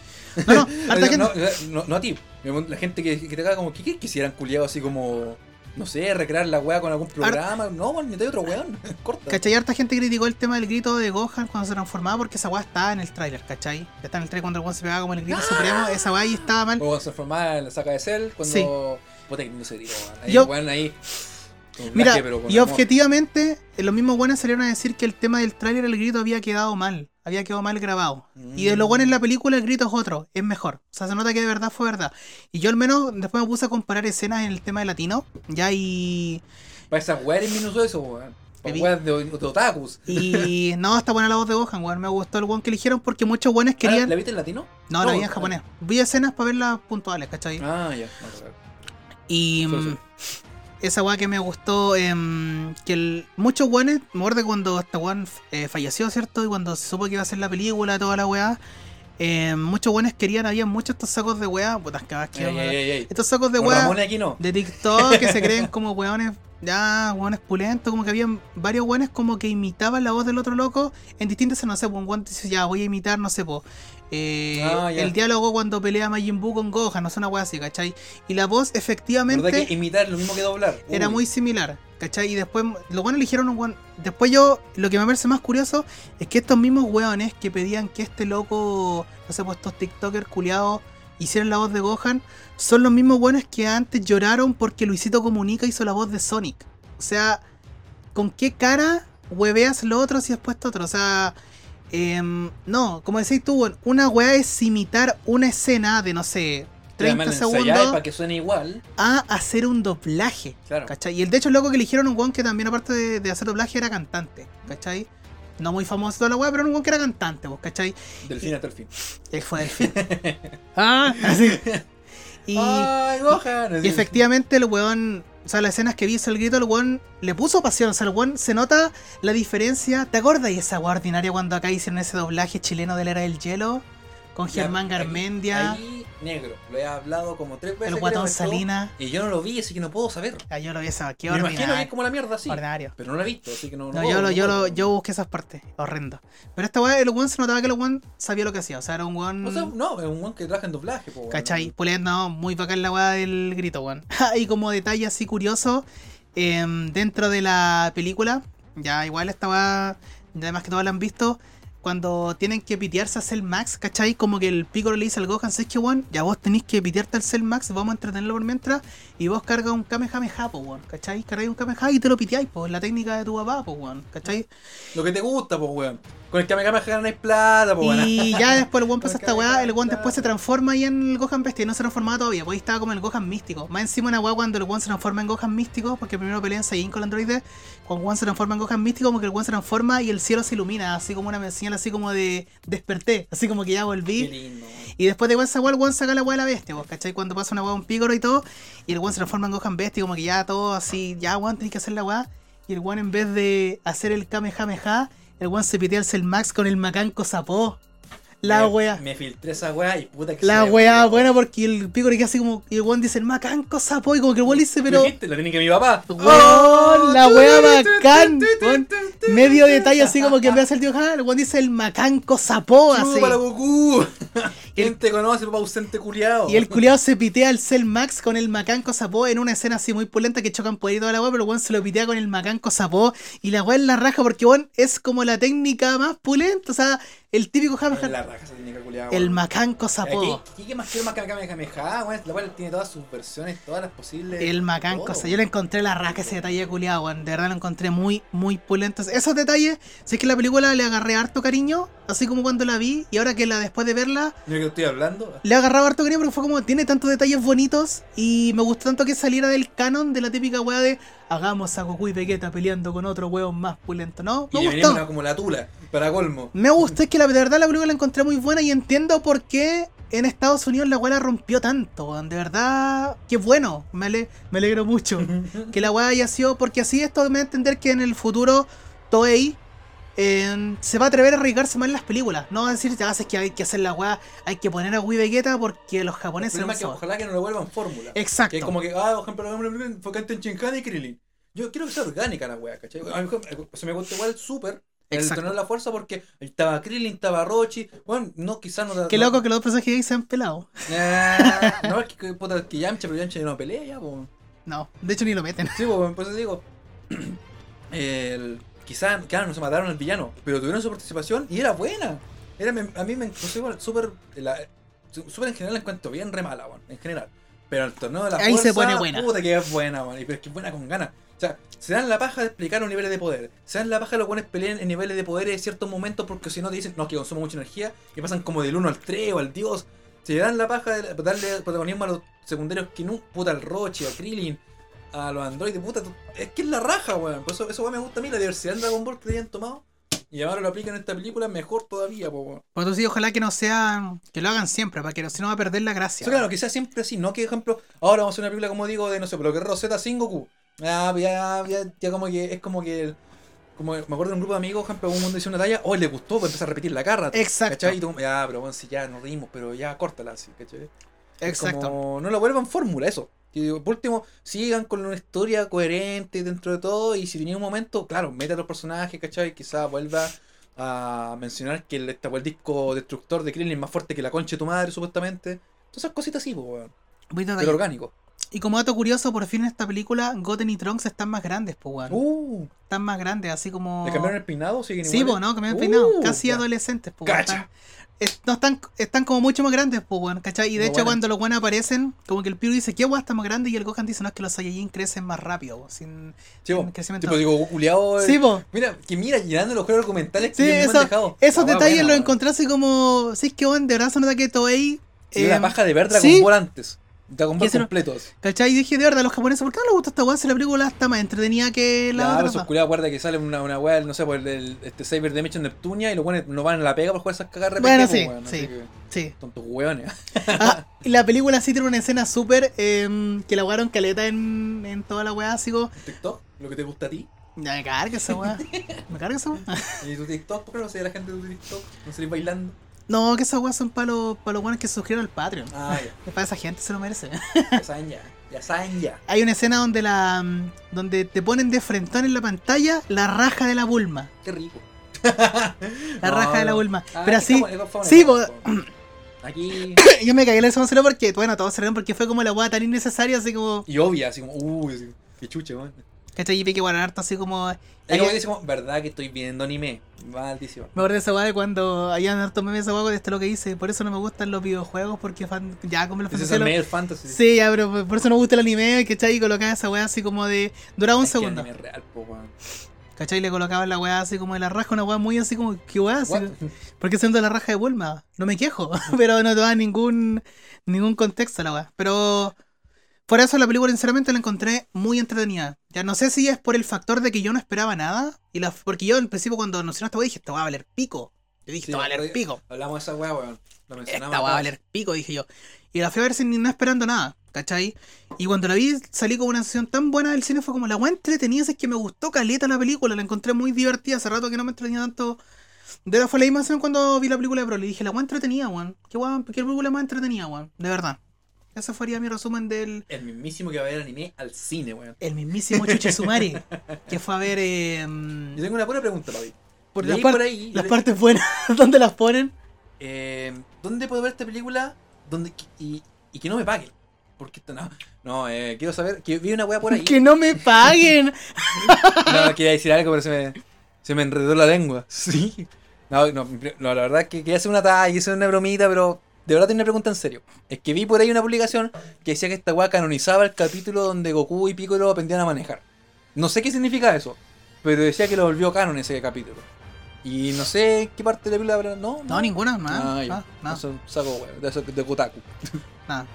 No, no, harta no, gente. no, no, no a ti. La gente que, que te haga como, ¿qué, quisieran culiado así como, no sé, recrear la weá con algún programa? No, weón, ni te otro weón. Corta. ¿Cachai? Harta gente criticó el tema del grito de Gohan cuando se transformaba porque esa weá estaba en el tráiler, ¿cachai? Está en el trailer cuando el weón se pegaba como el grito supremo, esa weá ahí estaba mal. O cuando se transformaba en la saca de Cell, cuando. Sí. Puta que no se weón. Ahí, Yo- weón, ahí. Mira, y amor. objetivamente, eh, los mismos buenos salieron a decir que el tema del tráiler, el grito había quedado mal, había quedado mal grabado. Y de lo bueno en la película, el grito es otro, es mejor. O sea, se nota que de verdad fue verdad. Y yo al menos después me puse a comparar escenas en el tema de latino, ya y... Para esas weas eres minuto eso, weón. Weas de, de otakus. Y no, está buena la voz de Gohan, weón. Me gustó el weón que eligieron porque muchos buenos Ah, querían... ¿La viste en latino? No, la vi No, en japonés. Vi escenas para verlas puntuales, ¿cachai? Ah, ya. No, claro. Y Solo mm. Esa weá que me gustó, em, que el, muchos weones, acuerdo cuando esta weón eh, falleció, ¿cierto? Y cuando se supo que iba a ser la película, toda la weá, em, muchos weones querían, había muchos estos sacos de weá, putas que Ey, ey, ey, ey. estos sacos de weá no. de TikTok que se creen como weones, ya, weones pulentos, como que habían varios weones como que imitaban la voz del otro loco en distintas, no sé, pues un weón dice, ya, voy a imitar, no sé, pues. Eh, Ah, el diálogo cuando pelea Majin Buu con Gohan, no sé, una weá así, ¿cachai? Y la voz efectivamente ¿Verdad que imitar es lo mismo que doblar? era Uy. muy similar, ¿cachai? Y después, los buenos eligieron un buen. Después yo, lo que me parece más curioso es que estos mismos weones que pedían que este loco, no sé, pues estos TikTokers culiados hicieran la voz de Gohan, son los mismos weones que antes lloraron porque Luisito Comunica hizo la voz de Sonic. O sea, ¿con qué cara hueveas lo otro si has puesto otro? O sea. Em, no, como decís tú, una weá es imitar una escena de, no sé, 30 Además, segundos para que suene igual. a hacer un doblaje. Claro. ¿Cachai? Y el de hecho el loco que eligieron un weón que también aparte de, de hacer doblaje era cantante, ¿cachai? No muy famoso toda la weá, pero un weón que era cantante, pues, ¿cachai? Del fin hasta el fin. Él fue del fin. ah, así. Y, y efectivamente el weón o sea, las escenas que vi el grito, el weón le puso pasión. O sea, el weón se nota la diferencia. ¿Te de esa weá ordinaria cuando acá hicieron ese doblaje chileno de la era del hielo? Con Germán Garmendia, Ahí, negro. Lo he hablado como tres veces. el guatón Salina. Y yo no lo vi, así que no puedo saber. Ah, yo lo vi esa, qué Me imagino que es ordinario. como la mierda, sí. ordinario. Pero no lo he visto, así que no. No, puedo, yo, lo, yo, lo, yo busqué esas partes, horrendo. Pero esta weá, el weón se notaba que el weón sabía lo que hacía. O sea, era un weón. O sea, no, es un weón que trabaja en doblaje, po. ¿Cachai? Puliendo, no, muy bacán la weá del grito, weón. y como detalle así curioso, em, dentro de la película, ya igual esta weá, ya además que todos la han visto, cuando tienen que pitearse a Cell Max, ¿cachai? Como que el Piccolo le dice al Gohan, ¿sabes qué, weón? Ya vos tenéis que pitearte al Cell Max, vamos a entretenerlo por mientras, y vos cargas un Kamehameha, po, weón, ¿cachai? Cargáis un Kamehameha y te lo piteáis, po, la técnica de tu papá, po, weón, ¿cachai? Lo que te gusta, pues, weón. Con el que me ganáis plata, pues, weón. Y ya después el weón pasa esta weá, el claro. después se transforma ahí en el Gohan bestia y no se transformaba todavía, pues ahí estaba como el Gohan místico. Más encima una weá cuando el weón se transforma en Gohan místico, porque primero pelean Saiyan con el androide, cuando el weón se transforma en Gohan místico, como que el weón se transforma y el cielo se ilumina, así como una señal así como de desperté, así como que ya Qué volví. lindo, weón. Y después de esa weá, el weón saca la weá de la bestia, pues, ¿cachai? Cuando pasa una weá un pícoro y todo, y el weón se transforma en Gohan bestia, y como que ya todo así, ya weón, tenés que hacer la weá. Y el weón en vez de hacer el Kamehameha, el weón se pitea el Max con el Macanco Sapó. La Me- weá. Me filtré esa weá y puta que La weá buena porque el pico le queda así como. Y el weón dice el macanco sapo. Y como que el weón dice, pero. ¿Lo tiene que mi papá. Weón, la weá weón. tu, tu, Medio detalle así como que en vez de hacer el tío el weón dice el macanco sapo así. Chúpala, Goku. ¿Quién te conoce, papá ausente culiao? Y el culiado se pitea al Cell Max con el macanco sapó en una escena así muy pulenta que chocan por ahí toda la weá, pero el weón se lo pitea con el macanco sapó. Y la weá es la raja porque weón es como la técnica más pulenta. O sea, el típico Hammer. la raja esa técnica culiao. El macanco sapó. ¿Qué, qué más quiero más que me Kamehameha, weón? La cual tiene todas sus versiones, todas las posibles. El macanco, todo. o sea, yo le encontré la raja ese detalle culiado, weón. De verdad lo encontré muy, muy pulento. Esos detalles, si es que la película le agarré harto cariño, así como cuando la vi, y ahora que la después de verla, ¿De qué estoy hablando? le he agarrado harto cariño porque fue como, tiene tantos detalles bonitos, y me gustó tanto que saliera del canon de la típica weá de hagamos a Goku y Vegeta peleando con otro weón más pulento, ¿no? Y Me gustó. una como la tula, para colmo. Me gustó, es que la de verdad la película la encontré muy buena y entiendo por qué en Estados Unidos la weá la rompió tanto. De verdad, qué bueno. Me, ale- me alegro mucho que la weá haya sido, porque así esto me da a entender que en el futuro Toei eh, se va a atrever a arriesgarse más en las películas. No va a decir, ya, es que hay que hacer la weá, hay que poner a Wii Vegeta porque los El japoneses problema no es que ojalá que no lo vuelvan fórmula. Exacto. Que es como que, ah, por ejemplo, enfocante en Shinhan y Krillin. Yo quiero que sea orgánica la wea, ¿cachai? A mí se me gustó igual súper. El torneo de la fuerza porque estaba Krillin, estaba Rochi. Bueno, no, quizás no. Qué no- loco que los dos personajes ahí se han pelado. Ah, no, es que, que, puta, que Yamcha, pero Yamcha ya no pelea ya, po. No, de hecho ni lo meten. Sí, pues, pues digo. El, quizás, claro, no se mataron al villano, pero tuvieron su participación y era buena. Era, a mí me igual súper. Súper en general la encuentro bien re mala, en general. Pero el torneo de la Ahí se fuerza, pone buena. Puta que es buena, weón. y Pero es que es buena con ganas. O sea, se dan la paja de explicar los niveles de poder. Se dan la paja de los buenos pelean en niveles de poder en ciertos momentos porque si no te dicen, no, es que consumo mucha energía y pasan como del 1 al 3 o al dios. Se dan la paja de darle protagonismo a los secundarios que no, puta, al Rochi, a Krillin, a los androides, puta, es que es la raja, weón. Por eso, eso weón, me gusta a mí, la diversidad en Dragon Ball que hayan tomado. Y ahora lo aplican en esta película, mejor todavía, po, weón. Por eso sí, ojalá que no sea. Que lo hagan siempre, para que no- si no va a perder la gracia. Claro, que sea siempre así, no que, ejemplo, ahora vamos a hacer una película, como digo, de, no sé, pero que Rosetta sin Goku. Ah, ya, ya, ya como que, es como que, el- como me acuerdo de un grupo de amigos, ejemplo, un mundo dice una talla, hoy le gustó, pues empieza a repetir la carra. Exacto. ¿Cachai? Y tú, ya, pero bueno, si ya nos reímos, pero ya, córtala así, ¿cachai? Exacto. Como, no lo vuelvan fórmula, eso. Que por último, sigan con una historia coherente dentro de todo. Y si tenía un momento, claro, meta a los personajes, ¿cachai? Quizás vuelva a mencionar que el, este, el disco destructor de Krillin es más fuerte que la concha de tu madre, supuestamente. Todas esas cositas así, pues, Pero orgánico. Y como dato curioso, por fin en esta película, Goten y Trunks están más grandes, pues, weón. Uh, Están más grandes, así como. ¿Le cambiaron el peinado? ¿Siguen Sí, pues, ¿no? Me han peinado. Uh, Casi adolescentes, pues. Cacha. Están, no, están, están como mucho más grandes, pues, weón, ¿cachai? Y de hecho, cuando los buenos aparecen, como que el Piru dice, ¿qué weón está más grande? Y el Gohan dice, no, es que los Saiyajin crecen más rápido, weón, sin, Sí, sin po. crecimiento. Tipo, digo, culiado. Sí, pues. Mira, que mira, llenando los juegos documentales Sí, que me han dejado. Esos La detalles los encontré así como. Sí, es que weón, de verdad se nota que Toei. Sí, la eh, paja de ver Dragon sí. Ball antes. Dragon ¿Qué Ball completos. ¿Cachai? Y dije, de verdad, los japoneses, ¿por qué no les gusta esta weá si la película está más entretenida que la Claro, otra? culiados, acuerda que sale una, una weá, no sé, por el, este Cyber Dimension Neptunia y los weones no van a la pega por jugar esas cagas RPG, Bueno, po, sí, weón, sí. que Sí. Tontos weones. Ah, y la película sí tiene una escena súper em, que la jugaron caleta en, en toda la weá, así como. TikTok, lo que te gusta a ti. Ya me carga esa weá. Me carga esa weá. Y tu TikTok, ¿por qué no sé la gente de tu TikTok? ¿No salís bailando? No, que esas weas son para los, para los buenos que se suscriben al Patreon. Ah, Es para esa gente, se lo merece. ya. Ya saben ya. Ya saben ya. Hay una escena donde la mm, donde te ponen de frentón en la pantalla la raja de la Bulma. Qué rico. La No, raja de la. Bulma. Ah, Pero así, sí, Aquí. yo me cagué en ese solo porque, bueno, todos se porque fue como la wea tan innecesaria, así como. Y obvia, así como, uy, qué chuche, weón. ¿Cachai? Y vi que bueno, harto así como. Había- dice como, verdad que estoy viendo anime. Maldición. Me acordé de esa weá de cuando habían harto memes esa weá de esto lo que dice. Por eso no me gustan los videojuegos, porque fan, ya como los Ese es Fantasy. Sí, ya, pero por- eso no me gusta el anime, ¿cachai? Y colocaba esa weá así como de. Duraba un Es que segundo. anime es real, po, weón. ¿Cachai? Le colocaban la weá así como de la raja, una weá muy así como, ¿qué weá? Así, What? ¿Por qué siendo la raja de Bulma? No me quejo, pero no te da ningún, ningún contexto a la weá. Pero por eso la película, sinceramente, la encontré muy entretenida. Ya no sé si es por el factor de que yo no esperaba nada, y la, porque yo al principio cuando anunciaron esta weá dije, weá va a valer pico. Yo dije, Sí, va a valer pico. Hablamos de esa weá, weón. Lo mencionamos. Esta va a valer pico, dije yo. Y la fui a ver sin no esperando nada, ¿cachai? Y cuando la vi, salí con una sensación tan buena del cine, fue como la weá entretenida, es que me gustó caleta la película, la encontré muy divertida, hace rato que no me entretenía tanto. De verdad fue la misma cuando vi la película de Broly, dije, la weá entretenida, weón. ¿Qué weá, qué película más entretenida, weón? De verdad. Ese sería mi resumen del El mismísimo que va a ver anime al cine, weón. el mismísimo Chuchi Sumari, que fue a ver eh, Yo tengo una buena pregunta, Papi. por las, par- por ahí- las le- partes buenas, ¿dónde las ponen? Eh, ¿Dónde puedo ver esta película? Donde, y, y que no me paguen. Porque esto no. No, eh, quiero saber. Que vi una weá por ahí. Que no me paguen. No, quería decir algo, pero se me, se me enredó la lengua. Sí. No, no, no, la verdad es que quería hacer una talla, hice una bromita, pero de verdad tengo una pregunta en serio. Es que vi por ahí una publicación que decía que esta weá canonizaba el capítulo donde Goku y Piccolo aprendían a manejar. No sé qué significa eso, pero decía que lo volvió canon ese capítulo. Y no sé qué parte de la película habrá. No, No, ninguna, nada. Ah, nada, nada, Eso saco weá, de, de Kotaku. nada.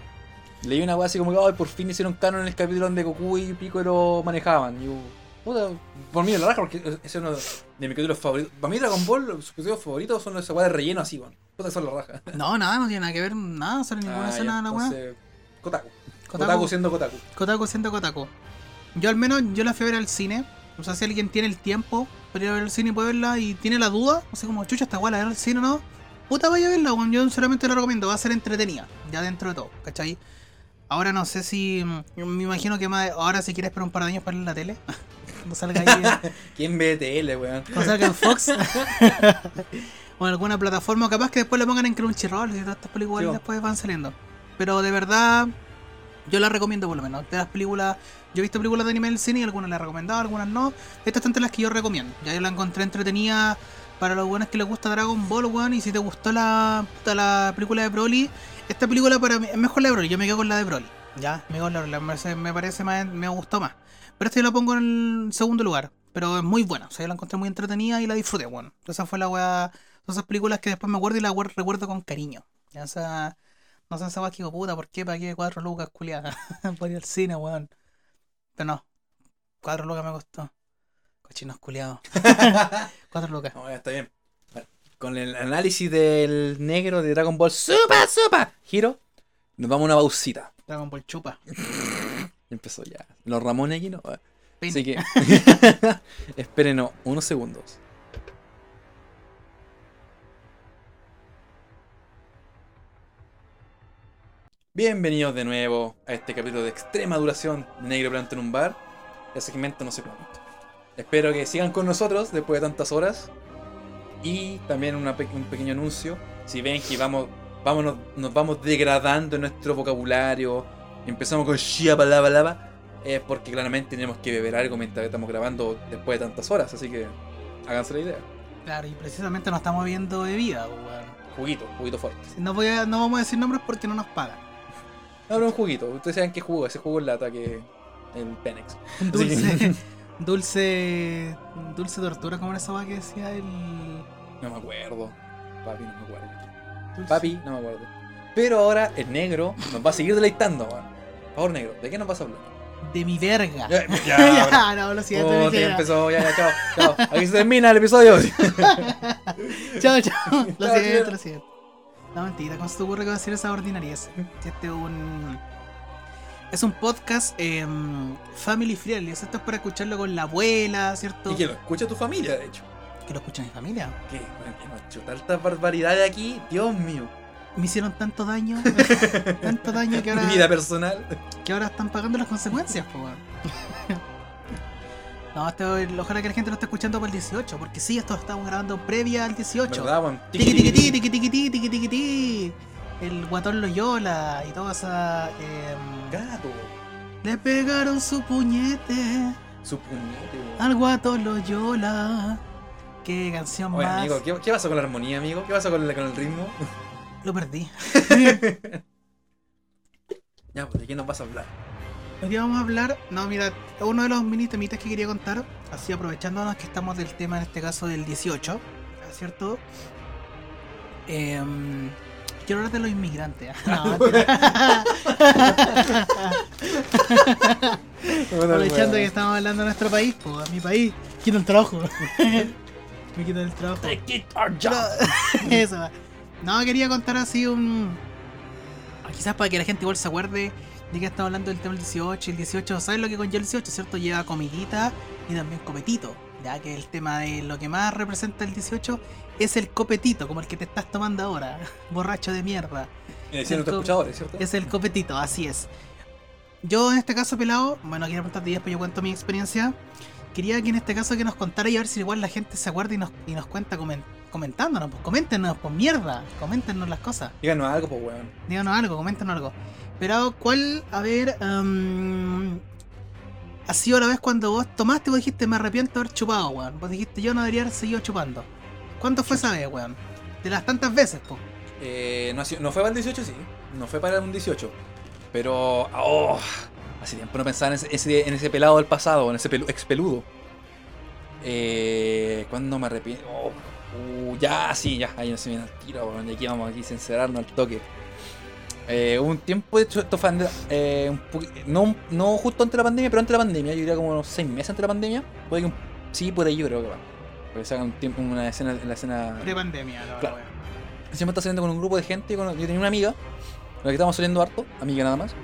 Leí una weá así como que "Ay, por fin hicieron canon en el capítulo donde Goku y Piccolo manejaban. Y yo, puta, por mí de la raja, porque ese es uno de mis capítulos favoritos. Para mí Dragon Ball, los capítulos favoritos son los de relleno así, weón. Puta, son la raja. No, nada, no tiene nada que ver, nada, no sale ninguna Ah, escena de la weá. Kotaku. Kotaku. Kotaku siendo Kotaku. Kotaku siendo Kotaku. Yo al menos, yo la fui a ver al cine. O sea, si alguien tiene el tiempo para ir a ver al cine y puede verla y tiene la duda, o sea, como chucha, esta weá la ver al cine o no, puta vaya a verla, weón. Yo sinceramente la recomiendo, va a ser entretenida, ya dentro de todo, ¿cachai? Ahora no sé si. mm, Me imagino que más, ahora si quieres esperar un par de años para ver en la tele. Cuando salga ahí. ¿Quién ve TL, weón? Cuando salga en Fox. o en alguna plataforma, capaz que después la pongan en Crunchyroll y todas estas películas Sí, después van saliendo. Pero de verdad, yo la recomiendo por lo menos. De las películas, yo he visto películas de anime en el cine y algunas las he recomendado, algunas no. Estas están entre las que yo recomiendo. Ya yo la encontré entretenida para los buenos que les gusta Dragon Ball, weón. Y si te gustó la, la película de Broly, esta película para mí es mejor la de Broly. Yo me quedo con la de Broly. Ya, me quedo con la de Broly. Me parece, me parece más, me gustó más. Pero esta yo la pongo en el segundo lugar. Pero es muy buena. O sea, yo la encontré muy entretenida y la disfruté, weón. Esa fue la weá. Esas películas que después me acuerdo y la we- recuerdo con cariño. O sea, no sé esa weá que digo, puta, ¿por qué? ¿Para qué? Cuatro lucas, culiada. Por ir al cine, weón. Pero no. Cuatro lucas me costó. Cochinos culiados. Cuatro lucas. No, ya está bien. Bueno, Con el análisis del negro de Dragon Ball Super Super Giro, nos vamos a una pausita. Dragon Ball chupa. Empezó ya. Los Ramones aquí no. Pene. Así que espérenos unos segundos. Bienvenidos de nuevo a este capítulo de extrema duración de Negro Planto en un bar. El segmento no sé cuánto. Espero que sigan con nosotros después de tantas horas. Y también una un pequeño anuncio. Si ven que vamos, vámonos, nos vamos degradando en nuestro vocabulario. Empezamos con shia palabra es porque claramente tenemos que beber algo mientras estamos grabando después de tantas horas, así que háganse la idea. Claro, y precisamente nos estamos viendo bebida, weón. Juguito, juguito fuerte. No, voy a- no vamos a decir nombres porque no nos pagan. No, pero un juguito. Ustedes saben qué jugo, ese jugo en lata que el Penex. Dulce. Dulce. Dulce tortura, como era esa que decía el. No me acuerdo. Papi, no me acuerdo. Dulce- Papi, no me acuerdo. Pero ahora el negro nos va a seguir deleitando, weón. Por favor, negro, ¿de qué nos vas a hablar? De mi verga. Ya, Ya, ya, no, lo siento, mi ya empezó, ya, ya, chao, chao. Aquí se termina el episodio. Chao, chao. Lo Chao, siento, lo siento. No, mentira, ¿cómo se te ocurre que va a decir esa ordinariez? Si Este es un. Es un podcast em, family friendly. Esto es para escucharlo con la abuela, ¿cierto? Y que lo escucha tu familia, de hecho. Que lo escucha mi familia. Que, que hemos hecho tanta barbaridad de aquí, Dios mío me hicieron tanto daño, tanto daño que ahora. Mi vida personal. Que ahora están pagando las consecuencias, po, No, ojalá que la gente lo esté escuchando para el 18, porque sí, esto lo estamos grabando previa al 18. Tiki-tiki-tiki-tiki-tiki-tiki-tiki. El guatón Loyola y toda esa. Eh, Gato. Le pegaron su puñete. Su puñete. Al guatón Loyola. Qué canción más. Amigo, ¿qué, ¿qué, pasa con la armonía, amigo? ¿Qué pasa con con el ritmo? Lo perdí. Ya, pues, ¿de qué nos vas a hablar? Hoy día vamos a hablar. No, mira, uno de los mini temitas que quería contar, así aprovechándonos que estamos del tema, en este caso del 18, ¿cierto? Em, quiero hablar de los inmigrantes. No. Aprovechando que estamos hablando de nuestro país, pues, a mi país, quito el trabajo. Me quitan el trabajo. No, Eso. va. No, quería contar así un. Quizás para que la gente igual se acuerde de que estamos hablando del tema del 18. El 18, ¿sabes lo que conlleva el 18? ¿Cierto? Lleva comidita y también copetito. Ya que el tema de lo que más representa el 18 es el copetito, como el que te estás tomando ahora. Borracho de mierda. Decían nuestros escuchadores, ¿cierto? Es el copetito, así es. Yo en este caso, pelado, bueno, quiero preguntarte después yo cuento mi experiencia. Quería que en este caso que nos contara y a ver si igual la gente se acuerda y nos, y nos cuenta comen- comentándonos, pues coméntenos, pues mierda, coméntenos las cosas. Díganos algo, pues, weón. Díganos algo, coméntenos algo. Pero, ¿cuál, a ver, em, ha sido la vez cuando vos tomaste y vos dijiste me arrepiento de haber chupado, weón? Vos dijiste yo no debería haber seguido chupando. ¿Cuánto fue esa vez, weón? De las tantas veces, pues. Eh, no, no fue para el 18, sí. No fue para un 18. Pero. Oh, hace tiempo no pensaba en ese, en ese pelado del pasado, en ese pelu- expeludo. Eh, ¿Cuándo me arrepiento? Oh, uh, ya, sí, ya. Ahí no se viene al tiro. Y aquí vamos aquí sincerarnos al toque. Eh, hubo un tiempo, de hecho, esto fue eh, un no, no justo antes de la pandemia, pero antes de la pandemia. Yo diría como unos 6 meses antes de la pandemia. Puede que un- sí, por ahí yo creo que va. Porque sacan un tiempo, una escena, en la escena Pre-pandemia, la Claro. siempre está saliendo con un grupo de gente. con- yo tenía una amiga, con la que estábamos saliendo harto, amiga nada más.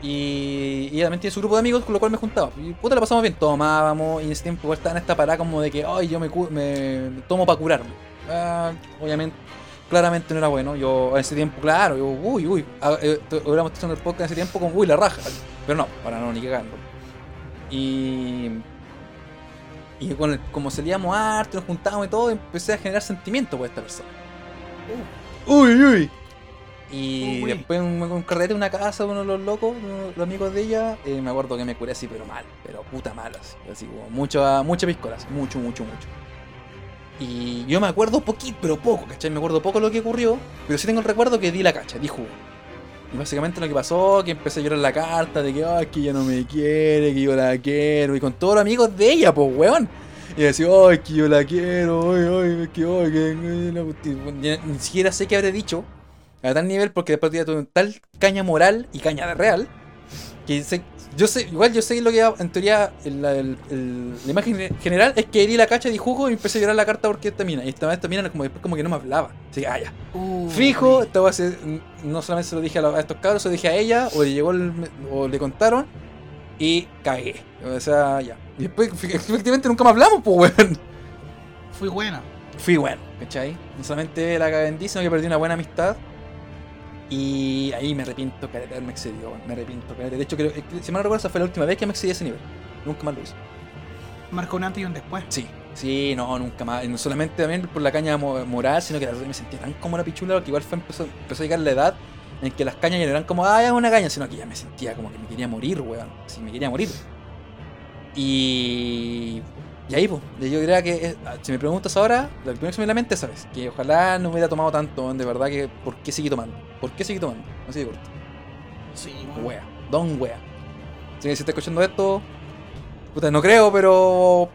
Y, y también tiene su grupo de amigos con lo cual me juntaba. Y puta, la pasamos bien, tomábamos. Y en ese tiempo igual estaba en esta parada como de que, ay, yo me, me tomo para curarme. Ah, obviamente, claramente no era bueno. Yo en ese tiempo, claro, yo, uy, uy. ah, eh, hubiéramos estado en el podcast en ese tiempo con, uy, la raja. Pero no, ahora no, ni cagando. Y. Y con el- como salíamos harto, nos juntábamos y todo, empecé a generar sentimiento por esta persona. Uy, uy. Y Uy. después un, un carrete una casa, uno de los locos, uno los amigos de ella, eh, me acuerdo que me curé así, pero mal, pero puta mal, así, así como mucha, mucha piscola, así, mucho, mucho, mucho. Y yo me acuerdo poquito, pero poco, ¿cachai? Me acuerdo poco lo que ocurrió, pero sí tengo el recuerdo que di la cacha, di jugo. Y básicamente lo que pasó, que empecé a llorar la carta de que, ay, que ella no me quiere, que yo la quiero, y con todos los amigos de ella, pues, weón. Y decía, ay, que yo la quiero, ay, ay, es que, ay, que, ay, la cuestión". Ya Ni siquiera sé qué habré dicho a tal nivel, porque después ya tuve tal caña moral y caña de real, que yo sé, igual yo sé lo que en teoría el- el- el- la imagen general es que di la cacha, di jugo y empecé a llorar la carta porque esta mina. Y esta, esta mina como después como que no me hablaba. Así que, ah, ya. Uh, Fijo, esta no solamente se lo dije a, estos cabros, se lo dije a ella, o le llegó el- o le contaron, y cagué. O sea, ya. Y después, efectivamente, nunca más hablamos, pues, weón. Fui buena. Fui bueno, ¿cachai? No solamente la cagué sino que perdí una buena amistad. Y ahí me arrepiento, haberme excedido, weón. Me arrepiento, careta. De hecho, creo, si mal no recuerdo, esa fue la última vez que me excedí a ese nivel. Nunca más lo hice. Marcó un antes y un después. Sí, sí, no, nunca más. No solamente también por la caña mo- moral, sino que la me sentía tan como la pichula, que igual fue, empezó, empezó a llegar la edad en que las cañas ya no eran como, ah, ya una caña, sino que ya me sentía como que me quería morir, weón. Sí, me quería morir. Y. Y ahí, pues, yo diría que, eh, si me preguntas ahora, lo primero que se me viene a la mente es, ¿sabes? Que ojalá no hubiera tomado tanto, de verdad que, ¿por qué seguí tomando? ¿Por qué seguí tomando? Así de corto. Sí, Wea, don wea. Si estás escuchando esto, Puta, no creo, pero.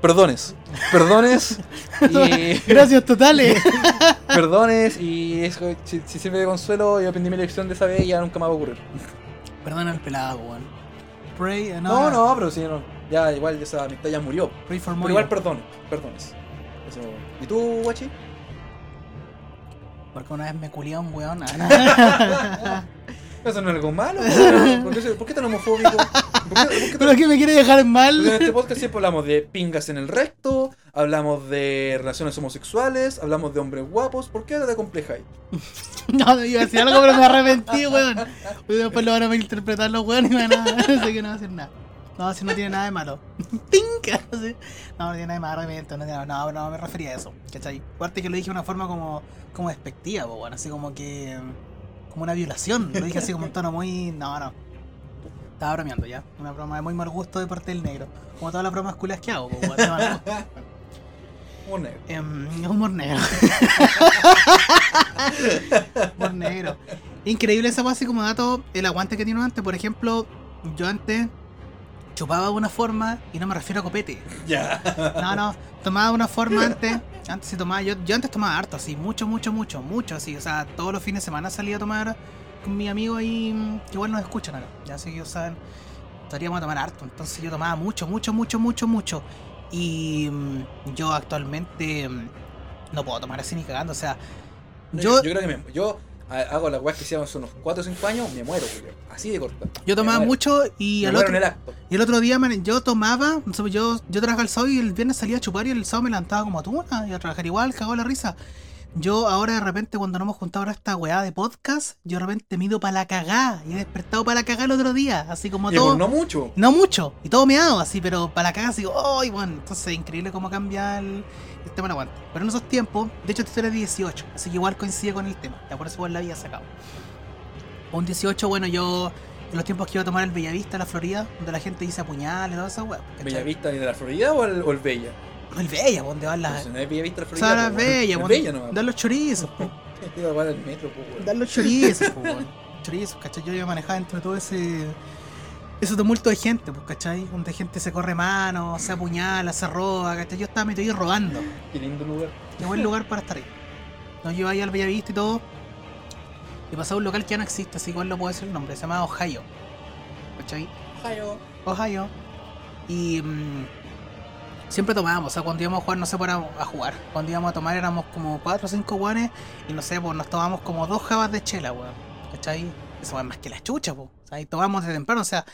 perdones. Perdones. Y. Gracias totales. perdones. Y eso, si, si sirve de consuelo, yo aprendí mi lección de esa vez y ya nunca me va a ocurrir. Perdona el pelado, weón. Pray, No, no, pero sí, no. Ya, igual esa amistad ya murió. Pero igual perdones. Perdones. Eso. ¿Y tú, guachi? Porque una vez me culié a un weón. Eso no es algo malo. ¿Por ¿Por qué, por qué tan homofóbico? ¿Por qué, por qué Pero es que me quiere dejar Porque en mal. este podcast siempre hablamos de pingas en el recto, hablamos de relaciones homosexuales, hablamos de hombres guapos. ¿Por qué ahora te complejáis? No, no iba a decir algo, pero me arrepentí, weón. Después lo van a malinterpretar los weones y van a. Así que no va a hacer nada. No, si no tiene nada de malo. ¡Pink! No, no tiene nada de malo, obviamente. No, tiene- no, no me refería a eso. ¿Cachai? Aparte que lo dije de una forma como, como despectiva, po, weón. Así como que. Como una violación. Lo dije así como un tono muy. No, no. Estaba bromeando ya. Una broma de muy mal gusto de parte del negro. Como todas las bromas culias que hago, po, weón. No, no. Un negro. Em, humor negro. humor negro. Increíble esa así como dato, el aguante que tiene antes. Por ejemplo, yo antes chupaba de una forma, y no me refiero a copete. Ya. No, no, tomaba de una forma antes. Antes sí tomaba, yo, yo antes tomaba harto, así, mucho, mucho, mucho, mucho, así. O sea, todos los fines de semana salía a tomar con mi amigo ahí, que igual nos escuchan ahora. Ya sé que ellos saben, estaríamos a tomar harto. Entonces yo tomaba mucho, mucho, mucho, mucho, mucho. Y mm, yo actualmente mm, no puedo tomar así ni cagando. O sea, Yo, yo, yo creo que me, yo hago las weas que hicieron hace unos 4 o 5 años, me muero. Así de corta. yo tomaba Me mucho y Me al otro, y el otro día man, yo tomaba, no yo, yo trabajaba el sábado y el viernes salía a chupar y el sábado me levantaba como tuna y a trabajar igual, cagó la risa. Yo ahora de repente cuando nos hemos juntado ahora esta weá de podcast, yo de repente me he ido para la cagá y he despertado para la cagá el otro día, así como Y todo. pues no mucho. No mucho, y todo meado así, pero para la caga así, ¡ay, bueno! Entonces, increíble cómo cambia el, el tema del aguante. Pero en esos tiempos, de hecho, esta historia es de 18, así que igual coincide con el tema, ya por eso igual la había sacado. Un 18, bueno, yo, en los tiempos que iba a tomar el Bellavista, la Florida, donde la gente dice apuñal y toda esa weá. ¿Bellavista de la Florida o el, o el Bella? El Bella, donde van las. No es Bellavista de la O Florida. sea, la weón. Bella, El bueno, Bella no dan los chorizos, po. El metro. Dan los chorizos, po, weón. Chorizos, ¿cachai? Yo iba a manejar dentro de todo ese. Ese tumulto de gente, pues, ¿cachai? Donde gente se corre manos, se apuñala, se roba, ¿cachai? Yo estaba metido ahí robando. Qué lindo lugar. Qué buen lugar para estar ahí. Nos lleva ahí al Bellavista y todo. Y pasaba a un local que ya no existe, así igual lo puedo decir el nombre. Se llama Ohio. ¿Cachai? Ohio. Ohio. Y mm, siempre tomábamos, o sea, cuando íbamos a jugar, no sé, para a jugar. Cuando íbamos a tomar éramos como 4 o 5 guanes y no sé, pues nos tomábamos como dos jabas de chela, weón. ¿Cachai? Eso es más que la chucha, pues. O sea, y tomamos desde temprano, o sea,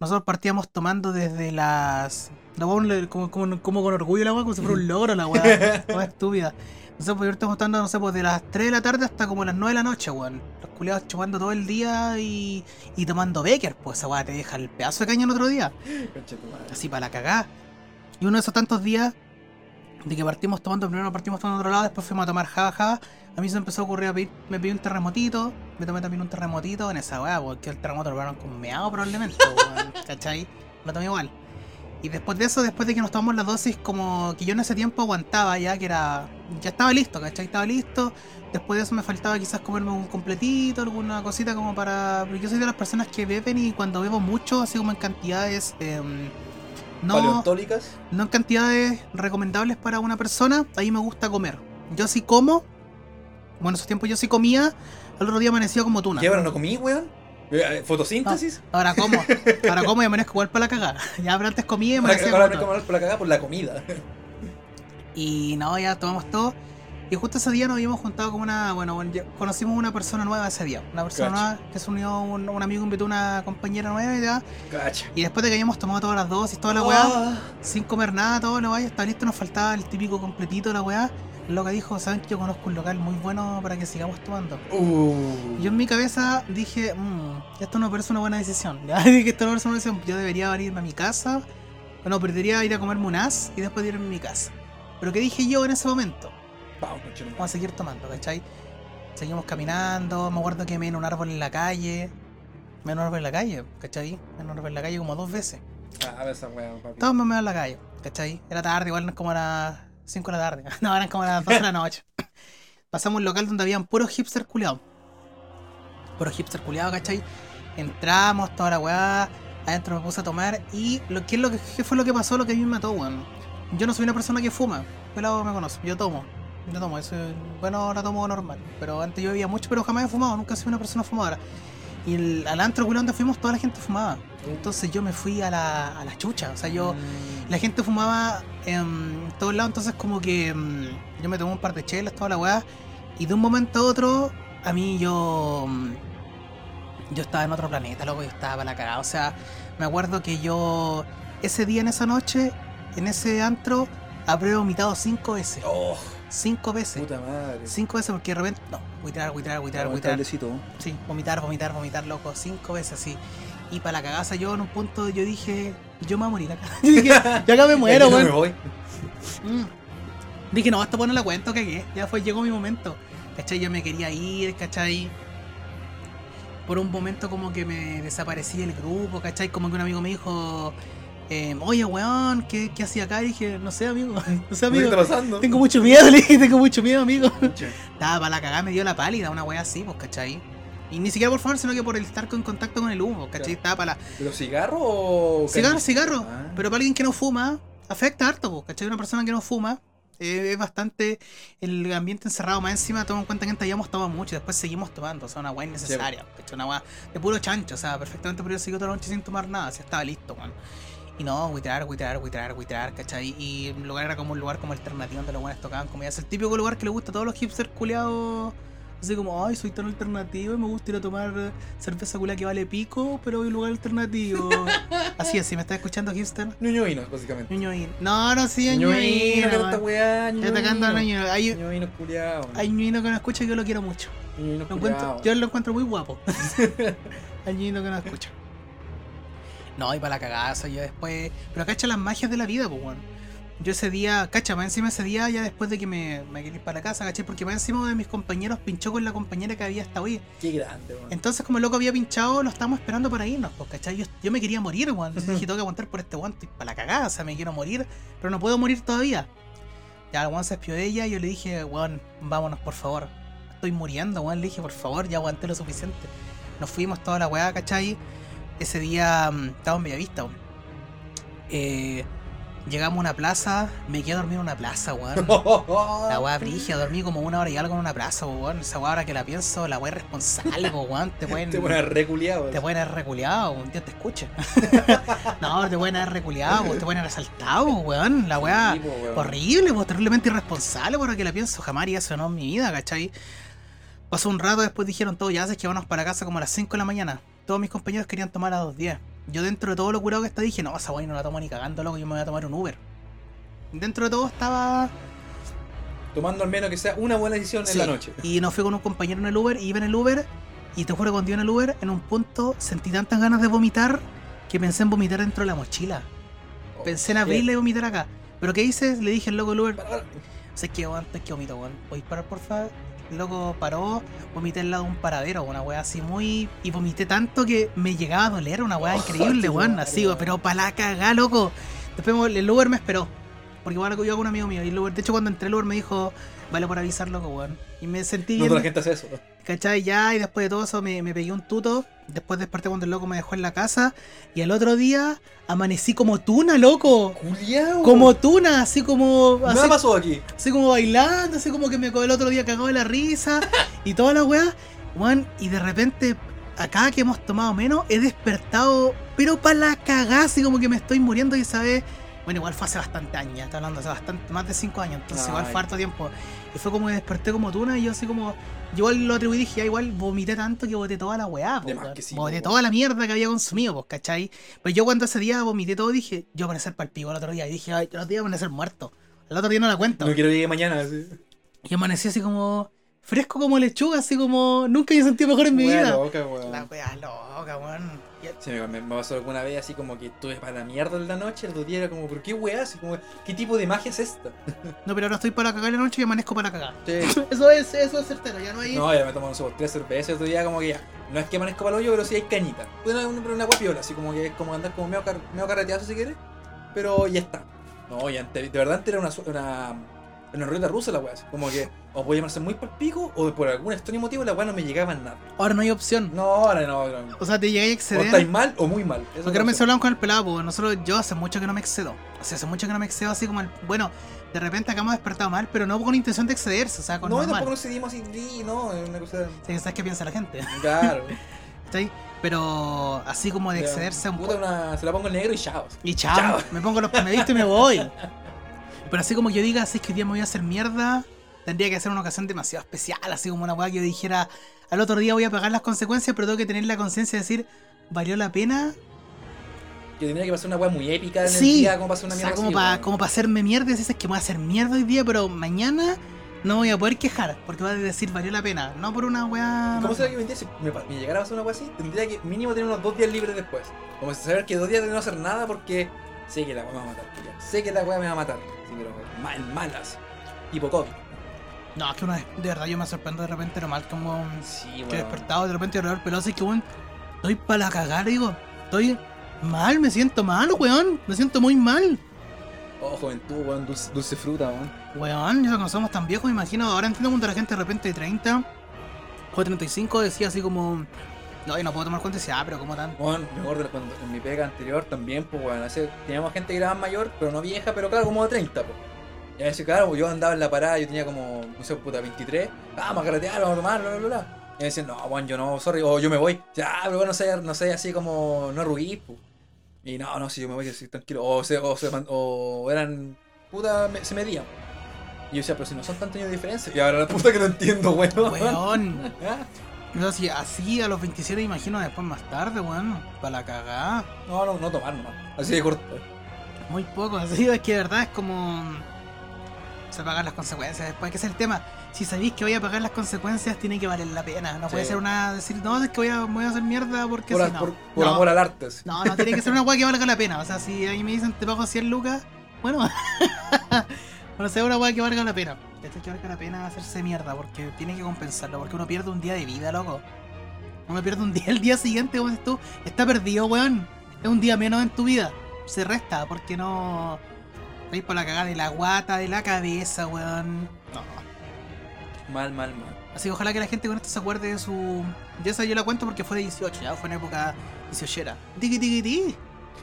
nosotros partíamos tomando desde las. La le- como, como, como con orgullo la weón, como si fuera un logro la weón. Toda estúpida. No sé, pues estamos tomando, no sé, pues de las 3 de la tarde hasta como las 9 de la noche, weón. Los culiados chupando todo el día y, y tomando Becker, pues esa weá te deja el pedazo de caña el otro día así para la cagá. Y uno de esos tantos días de que partimos tomando, primero partimos tomando otro lado, después fuimos a tomar java java. A mí se me empezó a ocurrir a pedir, me pedí un terremotito, me tomé también un terremotito en esa weá, porque el terremoto lo probaron con meado probablemente, ¿cachai? Lo tomé igual. Y después de eso, después de que nos tomamos la dosis, como que yo en ese tiempo aguantaba ya, que era. Ya estaba listo, ¿cachai? Estaba listo. Después de eso me faltaba quizás comerme un completito, alguna cosita como para. Porque yo soy de las personas que beben y cuando bebo mucho, así como en cantidades. em, no, no en cantidades recomendables para una persona, ahí me gusta comer. Yo sí como, bueno, en esos tiempos yo sí comía, al otro día amanecía como tuna. ¿Qué ahora no comí, weón? Eh, ¿Fotosíntesis? Ahora como, ahora como y amanezco igual para la cagada. Ya pero antes comía y Ahora amanecía ahora como tuna. como por la cagada por la comida. Y no, ya tomamos todo. Y justo ese día nos habíamos juntado con una, bueno, bueno, conocimos una persona nueva ese día. Una persona nueva que se unió, un, un amigo invitó a una compañera nueva y ya. Cacha. Y después de que habíamos tomado todas las dosis, toda la weá, Ah. sin comer nada, todo lo vaya, estaba listo, nos faltaba el típico completito de la weá. Lo que dijo, saben que yo conozco un local muy bueno para que sigamos tomando. Uh. Yo en mi cabeza dije, mmm, esto no parece una buena decisión. Dije que esto no parece una decisión. Yo debería irme a mi casa. No, perdería ir a comerme un as y después irme a mi casa. Pero ¿qué dije yo en ese momento? Madre. Vamos a seguir tomando, ¿cachai? Seguimos caminando, me acuerdo que me en un árbol en la calle. Me en un árbol en la calle, ¿cachai? Me en un árbol en la calle como dos veces. Ah, esa weá, papi. Todos me en la calle, ¿cachai? Era tarde, igual no es como las 5 de la tarde. No, eran como las 12 de la noche. Pasamos un local donde habían puros hipster culiados. Puros hipster culiados, ¿cachai? Entramos, toda la weá. Adentro me puse a tomar y lo, ¿qué, es lo que, qué fue lo que pasó? Lo que a mí me mató, weón. Yo no soy una persona que fuma. Pelado me conoce. Yo tomo. Yo tomo. Eso, bueno, ahora tomo normal. Pero antes yo bebía mucho, pero jamás he fumado. Nunca he sido una persona fumadora. Y el, al antro, weón, donde fuimos, toda la gente fumaba. Entonces yo me fui a la, a la chucha. O sea, yo... Mm. La gente fumaba en todos lados, entonces como que mm, yo me tomé un par de chelas, toda la weá, y de un momento a otro, a mí yo... mm, Yo estaba en otro planeta, loco, yo estaba para la cagada. O sea, me acuerdo que yo ese día, en esa noche, en ese antro, habré vomitado cinco veces. Oh, Cinco veces. puta madre. Cinco veces porque de repente... No, buitrar, Vamos, buitrar. tablecito. Sí, vomitar, vomitar, vomitar, loco, cinco veces así. Y para la cagaza yo en un punto yo dije, yo me voy a morir acá. Yo dije, yo acá me muero, no weón. voy. Mm. Dije, no, hasta poner la cuenta, cagué. Ya fue, llegó mi momento. ¿Cachai? Yo me quería ir, ¿cachai? Por un momento como que me desaparecí del grupo, ¿cachai? Como que un amigo me dijo, eh, oye, weón, ¿qué, qué hacía acá? Y dije, no sé, amigo, no sé, amigo. Tengo mucho miedo, le dije, tengo mucho miedo, amigo. Estaba para la cagada, me dio la pálida, una wea así, pues, ¿cachai? Y ni siquiera por favor, sino que por el estar en contacto con el humo, ¿cachai? Claro. Estaba para la, ¿Pero cigarro o.? Cigarro, cigarro. Ah. Pero para alguien que no fuma, afecta harto, po, ¿cachai? Una persona que no fuma, eh, es bastante el ambiente encerrado. Más encima, toma en cuenta que antes habíamos tomado mucho y después seguimos tomando. O sea, una weá innecesaria, ¿cachai? Una weá de puro chancho. O sea, perfectamente podría seguir toda la noche sin tomar nada, si estaba listo, weón. Y no, huitrar, huitrar, huitrar, huitrar, ¿cachai? Y el lugar era como un lugar como alternativo donde los buenos tocaban como ya es el típico lugar que le gusta a todos los hipsters culiados. Así como, ay, soy tan alternativo y me gusta ir a tomar cerveza culia que vale pico, pero hay un lugar alternativo. así es, si me estás escuchando, hipster. Ñuño Vino, básicamente. Ñuñoín. No, no, sí, Ñuño Ñuñoín. Vino, que no, esta weá. Atacando a Ñuño Ñuñoín. Hay, Ñuño Vino culiao. hay Ñuñoíno que no escucha y yo lo quiero mucho. Culiao. yo lo encuentro muy guapo. hay Ñuñoíno que no escucha. No, y para la cagaza, yo después. Pero cacha las magias de la vida, pues, weón. Yo ese día, cacha, más encima ese día, ya después de que me, me quería ir para la casa, caché, porque más encima uno de mis compañeros pinchó con la compañera que había hasta hoy. Qué grande, weón. Entonces, como el loco había pinchado, lo estábamos esperando para irnos, pues, ¿cachai? Yo, yo me quería morir, weón. Entonces dije, tengo que aguantar por este estoy para la cagada, o sea, me quiero morir, pero no puedo morir todavía. Ya, el weón se despidió de ella y yo le dije, weón, vámonos, por favor. Estoy muriendo, weón. Le dije, por favor, ya aguanté lo suficiente. Nos fuimos toda la weá, ¿cachai? Ese día mm, estábamos en Bellavista. Eh, llegamos a una plaza, me quedé a dormir en una plaza, weón. La weá brigia, dormí como una hora y algo en una plaza, weón. Esa weá ahora que la pienso, la weá es responsable, po, weón. Te pueden. Te pones reculeado. Te pueden haber reculeado, un Dios te escuche. no, te pueden haber reculeado, te pueden haber asaltado, weón. La weá horrible, terriblemente irresponsable, lo que la pienso. Jamás haría eso no en mi vida, ¿cachai? Pasó un rato, después dijeron todos, ya haces que vamos para casa como a las 5 de la mañana. Todos mis compañeros querían tomar a las 2.10. Yo dentro de todo lo curado que está dije, no, esa weá no la tomo ni cagando, loco, yo me voy a tomar un Uber. Dentro de todo estaba Tomando al menos que sea una buena decisión en la noche. Y nos fui con un compañero en el Uber, y iba en el Uber, y te juro que cuando iba en el Uber, en un punto sentí tantas ganas de vomitar que pensé en vomitar dentro de la mochila. Pensé en abrirla y vomitar acá. Pero ¿qué hice? Le dije al loco del Uber, es que antes que vomito, weón. ¿Puedes parar, por favor? Loco paró, vomité al lado de un paradero, una weá así muy. Y vomité tanto que me llegaba a doler, una weá Oh, increíble, weón. Así, weón. pero para la cagá, loco. Después el Uber me esperó. Porque bueno, yo con un amigo mío. Y el Uber, de hecho, cuando entré el Uber me dijo, vale por avisar, loco, weón. Y me sentí No bien. la gente hace eso. ¿Cachai? Ya, y después de todo eso me, me pegué un tuto. Después desperté cuando el loco me dejó en la casa. Y al otro día amanecí como tuna, loco. Culiao. Como tuna, así como. Así, Nada pasó aquí. así como bailando, así como que me el otro día cagado de la risa. y toda la weá. Y de repente, acá que hemos tomado menos, he despertado, pero para la cagada, así como que me estoy muriendo y esa vez. Bueno, igual fue hace bastante años, ya estoy hablando hace bastante, más de 5 años, entonces igual fue harto tiempo. Y fue como que desperté como tuna y yo así como. Yo igual lo atribuí y dije, ya igual vomité tanto que boté toda la weá, po, que sí, Boté po, toda la mierda que había consumido, pues, ¿cachai? Pero yo cuando ese día vomité todo dije, yo voy a ser para el otro día. Y dije, ay, el otro día voy a ser muerto. El otro día no la cuento. No quiero llegar mañana. así. Y amanecí así como fresco como lechuga, así como nunca he sentido mejor en mi Wea vida. loca, weón. La wea loca, weón. Sí, me, pasó alguna vez así como que estuve para la mierda en la noche, el otro día era como, ¿pero qué weá? Así como, ¿qué tipo de magia es esta? No, pero ahora estoy para cagar la noche y amanezco para cagar. Sí. Eso es, eso es certero, ya no hay. No, ya me tomo, no sé, por tres cervezas, el otro día como que ya, no es que amanezco para el hoyo, pero sí hay cañita. Una, una, una guapiola, así como que es como andar como medio, car medio carreteazo si quieres, pero ya está. No, ya de verdad antes era una, su- una una ruleta rusa la weá. Como que o podía llamarse muy por pico o por algún extraño motivo la weá no me llegaba en nada. Ahora no hay opción. No, ahora no. no. O sea, te llegáis a O exceder. estáis mal o muy mal. Eso Porque no me hablamos con el pelado, pues nosotros, yo hace mucho que no me excedo. O sea, hace mucho que no me excedo así como el. Bueno, de repente acá hemos despertado mal, pero no con intención de excederse, o sea, con No, normal. tampoco nos seguimos así, sí, no, es una cosa. Sí, ¿Sabes qué piensa la gente? Claro. ¿Cachai? Pero así como de excederse un Puta, poco. se la pongo en negro y chao. Y chao, Chao. me pongo los me visto y me voy. Pero así como yo diga, así es que hoy día me voy a hacer mierda, tendría que ser una ocasión demasiado especial, así como una weá que yo dijera, al otro día voy a pagar las consecuencias, pero tengo que tener la conciencia de decir, ¿valió la pena? Que tendría que pasar una weá muy épica en el Sí. día, como pasar una O sea, mierda como para weón. como pa hacerme mierda, y dices que me voy a hacer mierda hoy día, pero mañana no voy a poder quejar, porque voy a decir, valió la pena, no por una weá... ¿Cómo será que si me, pa- me llegara a pasar una weá así? Tendría que mínimo tener unos dos días libres después. Como si saber que dos días de no hacer nada porque sé que la weá me va a matar. culiao. Sé que la weá me va a matar. Sí, pero mal, malas. Tipo COVID. No, es que una vez, de verdad yo me sorprendo de repente lo mal como... Sí, que he weón. despertado de repente alrededor pelado, así que weón, estoy para la cagada, digo, estoy mal, me siento mal, weón, me siento muy mal. Oh, juventud, weón, dulce, dulce fruta, weón. Weón, ya no somos tan viejos, me imagino, ahora entiendo cuando la gente de repente de 30 o de 35 decía así como, no, yo no puedo tomar cuenta y decía, ah, pero como tan... Bueno, me acuerdo cuando en mi pega anterior también, pues bueno, hace- teníamos gente que era más mayor, pero no vieja, pero claro, como de 30, pues. Y a veces, claro, yo andaba en la parada, yo tenía como, no sé, puta, 23, ah, vamos a carretear, vamos a tomar, bla, bla, bla. Y me decían, no, bueno, yo no, sorry, o yo me voy. Ya, pero bueno, no sé, no sé, así como, no arruguís, pues. Y no, no, si yo me voy, así, tranquilo. O, se, o, se o eran, puta, me- se medían. Y yo decía, pero si no son tantos años de diferencia. Y ahora la puta que no entiendo, weón. Weón, no, si así a los 27 me imagino después más tarde, weón, para la cagada. No, no, no tomar nomás. Así de corto. Muy poco, así es que de verdad es como. Se pagar las consecuencias después, que es el tema. Si sabéis que voy a pagar las consecuencias, tiene que valer la pena. No puede Sí. ser una. decir, no, es que voy a, voy a hacer mierda porque Por, si no. por- por no, amor al arte. así. no, no, tiene que ser una weá que valga la pena. O sea, si ahí me dicen te pago 100 lucas, bueno. bueno, sea una weá que valga la pena. Esto que valga la pena hacerse mierda porque tiene que compensarlo. Porque uno pierde un día de vida, loco. Uno pierde un día el día siguiente, como dices tú. Está perdido, weón. Es un día menos en tu vida. Se resta porque no. Estáis por la cagada de la guata, de la cabeza, weón. No. Mal, mal, mal. Así que ojalá que la gente con esto se acuerde de su. De esa yo la cuento porque fue de 18, ya fue en época 18era. Tiki tiki ti.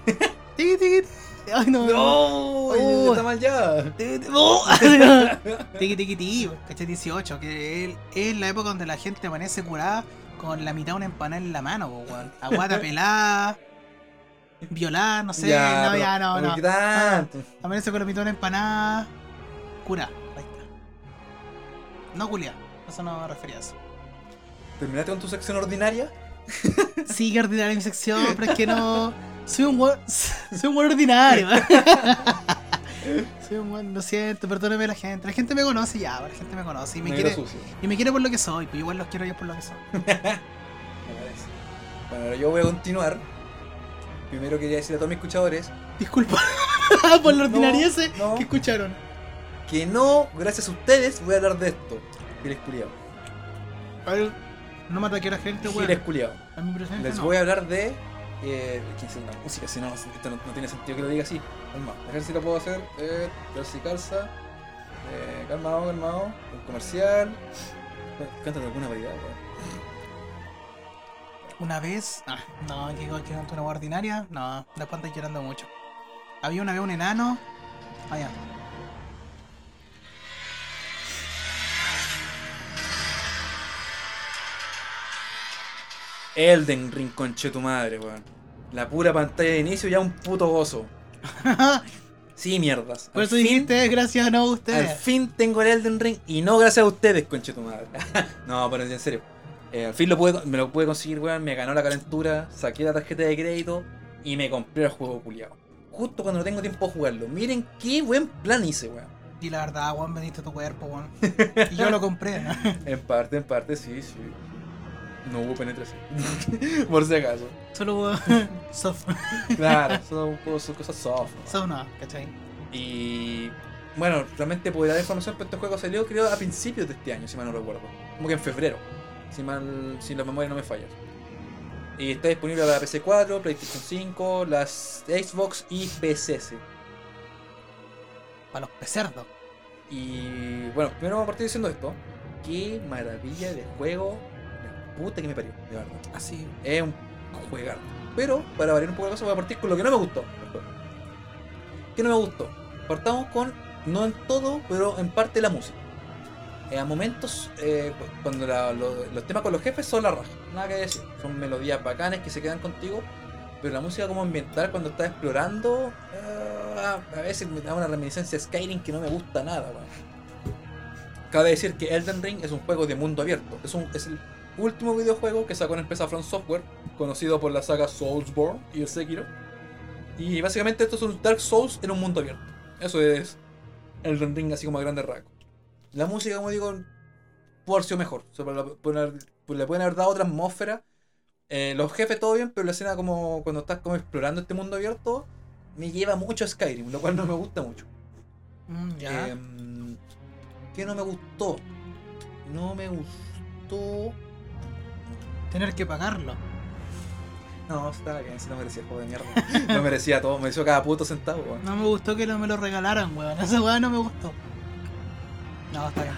Tiki tiki ti. Ay no. ¡No! Oh. Está mal ya. Tiki tiki-. Tiki tiki ti, caché 18, que es- la época donde la gente amanece curada con la mitad de una empanada en la mano, weón. Aguata pelada, violada, no sé, no, pero- ya no, no. ¿Qué tanto? Amanece con la mitad de una empanada, cura, ahí está. No culia, eso no me refería a eso. ¿Terminaste con tu sección ordinaria? Sí, que ordinaria mi sección, pero es que no. Soy un buen. Soy un buen ordinario. soy un buen. Lo siento, perdóneme la gente. La gente me conoce ya, la gente me conoce y me Negro quiere. sucio. Y me quiere por lo que soy, pues igual los quiero yo por lo que soy. Me parece. Bueno, yo voy a continuar. Primero quería decir a todos mis escuchadores Disculpa por la ordinariez no. que escucharon. que no, gracias a ustedes, voy a hablar de esto. Giles ver, no me ataque a la gente, weón. Giles presencia Les no. voy a hablar de. Eh, ¿Quién es la música? Si no, esto no, no tiene sentido que lo diga así. Calma, a ver si lo puedo hacer. Eh, ver calza. Eh, calmado, calmado. Un comercial. Cántate alguna variedad, weón. Una vez. Ah, no, que que canto una ordinaria. No, después andas llorando mucho. Había una vez un enano. Vaya. Elden Ring, conche tu madre, weón. La pura pantalla de inicio ya un puto gozo. Sí, mierdas. Por Al eso fin- dijiste, gracias a no Al ustedes. fin tengo el Elden Ring y no gracias a ustedes, conche tu madre. no, pero en serio. Eh, al fin lo pude, me lo pude conseguir, weón. Me ganó la calentura, saqué la tarjeta de crédito y me compré el juego culiado. Justo cuando no tengo tiempo de jugarlo. Miren qué buen plan hice, weón. Y la verdad, Juan, vendiste tu cuerpo, Juan. Y yo lo compré. En parte, en parte, sí, sí. No hubo penetración. Por si acaso. Solo hubo soft. Claro, son, son cosas soft. ¿no? Soft no, ¿cachai? Y bueno, realmente poder dar información, pero este juego salió creo a principios de este año, si mal no recuerdo. Como que en febrero, si mal, si la memoria no me falla. Y está disponible para PC 4, PlayStation 5, las Xbox y PCs. Para los pecerdos. Y bueno, primero vamos a partir diciendo esto. Qué maravilla de juego. Puta que me parió, de verdad. Así. Es un juegar. Pero, para variar un poco la cosa, voy a partir con lo que no me gustó. ¿Qué no me gustó? Partamos con, no en todo, pero en parte la música. Eh, a momentos, eh, cu- cuando la- lo- los temas con los jefes son la raja, nada que decir. Son melodías bacanas que se quedan contigo, pero la música como ambiental cuando estás explorando, eh, a veces me da una reminiscencia de Skyrim que no me gusta nada. weón. Cabe decir que Elden Ring es un juego de mundo abierto. Es, un, es el último videojuego que sacó la empresa From Software, conocido por la saga Soulsborne y el Sekiro. Y básicamente esto es un Dark Souls en un mundo abierto. Eso es Elden Ring así como a grandes rasgos. La música, como digo, pudo haber sido mejor. O sea, le pueden haber dado otra atmósfera. Eh, los jefes todo bien, pero la escena como cuando estás como explorando este mundo abierto me lleva mucho a Skyrim, lo cual no me gusta mucho. Mm, ya. Em, ¿Qué no me gustó? No me gustó. Tener que pagarlo. No, estaba bien, si no merecía el juego de mierda. No merecía todo, mereció cada puto centavo, weón. No me gustó que no me lo regalaran, weón. Esa weá no me gustó. No, está bien.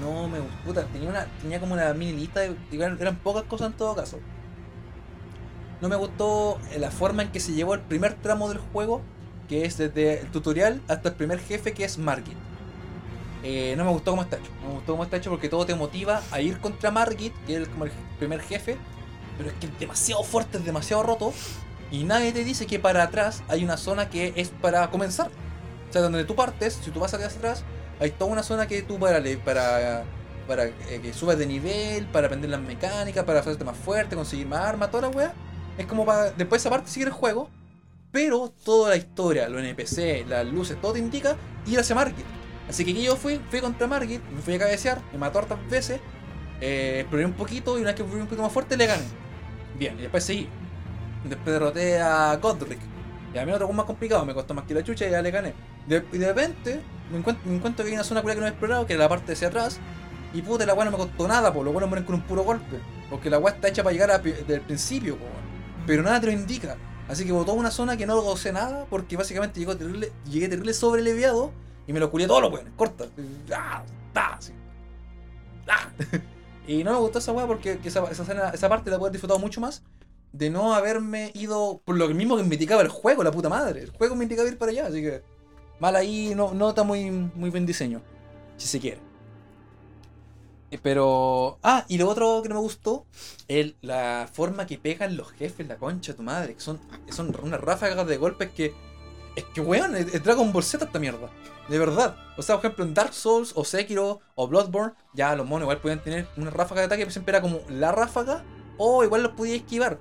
No me gustó. Puta, tenía, una, tenía como una mini lista, de, eran, eran pocas cosas en todo caso. No me gustó eh, la forma en que se llevó el primer tramo del juego, que es desde el tutorial hasta el primer jefe, que es Margit. Eh, no me gustó cómo está hecho. No me gustó cómo está hecho porque todo te motiva a ir contra Margit, que es como el primer jefe, pero es que es demasiado fuerte, es demasiado roto, y nadie te dice que para atrás hay una zona que es para comenzar. O sea, donde tú partes, si tú vas hacia atrás, hay toda una zona que tú para, para, para eh, que subas de nivel, para aprender las mecánicas, para hacerte más fuerte, conseguir más armas, toda la wea. Es como para después esa parte seguir el juego, pero toda la historia, los NPC, las luces, todo te indica ir hacia Margit. Así que aquí yo fui, fui contra Margit, me fui a cabecear, me mató hartas veces, eh, exploré un poquito y una vez que fui un poquito más fuerte le gané. Bien, y después seguí. Después derroté a Godric. Y a mí otro más complicado, me costó más que la chucha y ya le gané. Y de repente me encuentro, me encuentro que hay una zona que no he explorado, que es la parte hacia atrás. Y puta, la weá no me costó nada, por lo bueno mueren con un puro golpe. Porque la weá está hecha para llegar a desde el principio, po, pero nada te lo indica. Así que botó una zona que no gocé nada, porque básicamente llegó terrible, llegué terrible sobreleviado y me lo culié todos los weones, corta. ¡Ah! Así. ¡Ah! Y no me gustó esa weá porque que esa, esa, escena- esa parte la puedo haber disfrutado mucho más de no haberme ido por lo mismo que me indicaba el juego, la puta madre. El juego me indicaba ir para allá, así que mal ahí, no, no está muy, muy buen diseño, si se quiere. Eh, Pero. Ah, y lo otro que no me gustó, el, la forma que pegan los jefes, la concha de tu madre, que son, son unas ráfagas de golpes que. Es que, weón, es, es Dragon Ball Z esta mierda. De verdad. O sea, por ejemplo, en Dark Souls, o Sekiro, o Bloodborne, ya los monos igual podían tener una ráfaga de ataque, pero siempre era como la ráfaga, o igual los podía esquivar.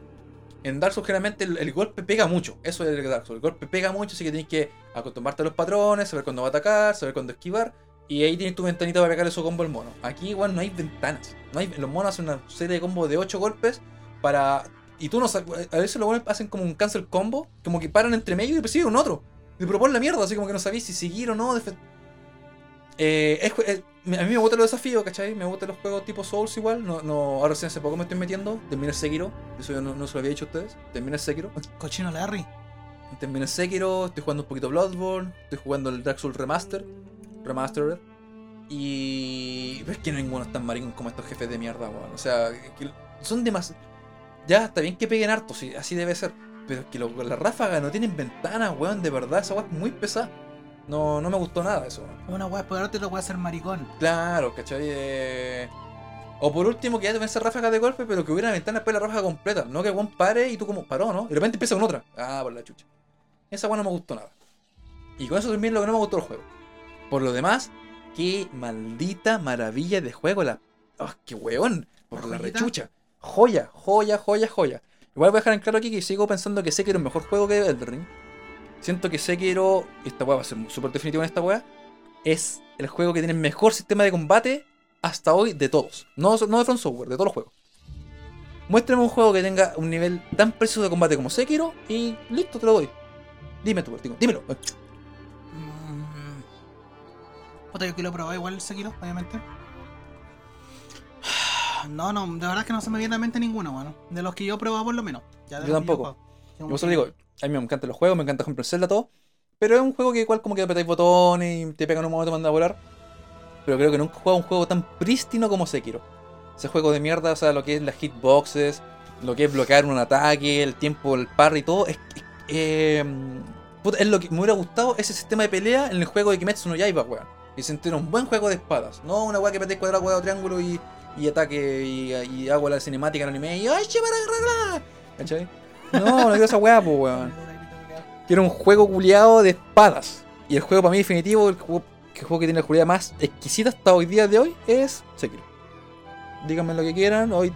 En Dark Souls generalmente el, golpe pega mucho. Eso es el Dark Souls. El golpe pega mucho, así que tienes que acostumbrarte a los patrones, saber cuándo va a atacar, saber cuándo esquivar. Y ahí tienes tu ventanita para pegarle su combo al mono. Aquí igual no hay ventanas. No hay, los monos hacen una serie de combos de 8 golpes para. Y tú no sabes. A veces los monos hacen como un cancel combo, como que paran entre medio y persiguen un otro. Y proponen la mierda, así como que no sabéis si seguir o no. Eh, es- es- a mí me gustan los desafíos, ¿cachai? Me gustan los juegos tipo Souls igual. No, no, ahora sí hace poco me estoy metiendo. Terminé Sekiro. Eso yo no, no se lo había dicho a ustedes. Terminé Sekiro. Cochino Larry. Terminé Sekiro. Estoy jugando un poquito Bloodborne. Estoy jugando el Dark Souls Remaster. Remastered. Y. pero es que no ninguno es tan maricón como estos jefes de mierda, weón. O sea, que son demasiado. Ya, está bien que peguen harto, sí, así debe ser. Pero es que lo- las ráfagas no tienen ventanas, weón, de verdad. Esa weón es muy pesada. No, no me gustó nada eso, weón. Una weá por otra, voy a ser maricón. Claro, ¿cachai? Eh, O por último, que ya te esa ráfaga de golpe, pero que hubiera una ventana después de la ráfaga completa. No que Juan pare y tú como paró, ¿no? Y de repente empieza con otra. Ah, por la chucha. Esa weón no me gustó nada. Y con eso también lo que no me gustó el juego. Por lo demás, qué maldita maravilla de juego. La... ¡Ah, qué weón! Por ¿La la rechucha. Joya, joya, joya, joya. Igual voy a dejar en claro aquí que sigo pensando que Sekiro es mejor juego que Elden Ring. Siento que Sekiro, esta weá va a ser súper definitiva en esta weá, es el juego que tiene el mejor sistema de combate hasta hoy de todos. No, no de From Software, de todos los juegos. Muéstrame un juego que tenga un nivel tan preciso de combate como Sekiro y listo, te lo doy. Dime tú, Vertigo, dímelo. Mm. Puta, yo que lo probado igual Sekiro, obviamente. No, no, de verdad es que no se me viene a la mente ninguno, bueno. De los que yo he probado por lo menos. Ya de Yo tampoco. Yo eso digo, a mí me encantan los juegos, me encanta, por ejemplo, el Zelda todo. Pero es un juego que igual como que apretáis botones y te pegan un momento y te manda a volar. Pero creo que nunca he jugado un juego tan prístino como Sekiro. Ese juego de mierda, o sea, lo que es las hitboxes, lo que es bloquear un ataque, el tiempo, el parry y todo, es, es- eh, puta, es lo que me hubiera gustado ese sistema de pelea en el juego de Kimetsu no Yaiba, weón. Y sentir un buen juego de espadas, no una weá que apretéis cuadrado, cuadrado, triángulo y, y ataque y, y hago la cinemática en anime y ¡ay, chimara, ¿Cachai? No, no quiero esa weá, pues, weón. Quiero un juego culiado de espadas. Y el juego para mí definitivo, el juego, el juego que tiene la jugabilidad más exquisita hasta hoy día de hoy es Sekiro. Díganme lo que quieran, hoy.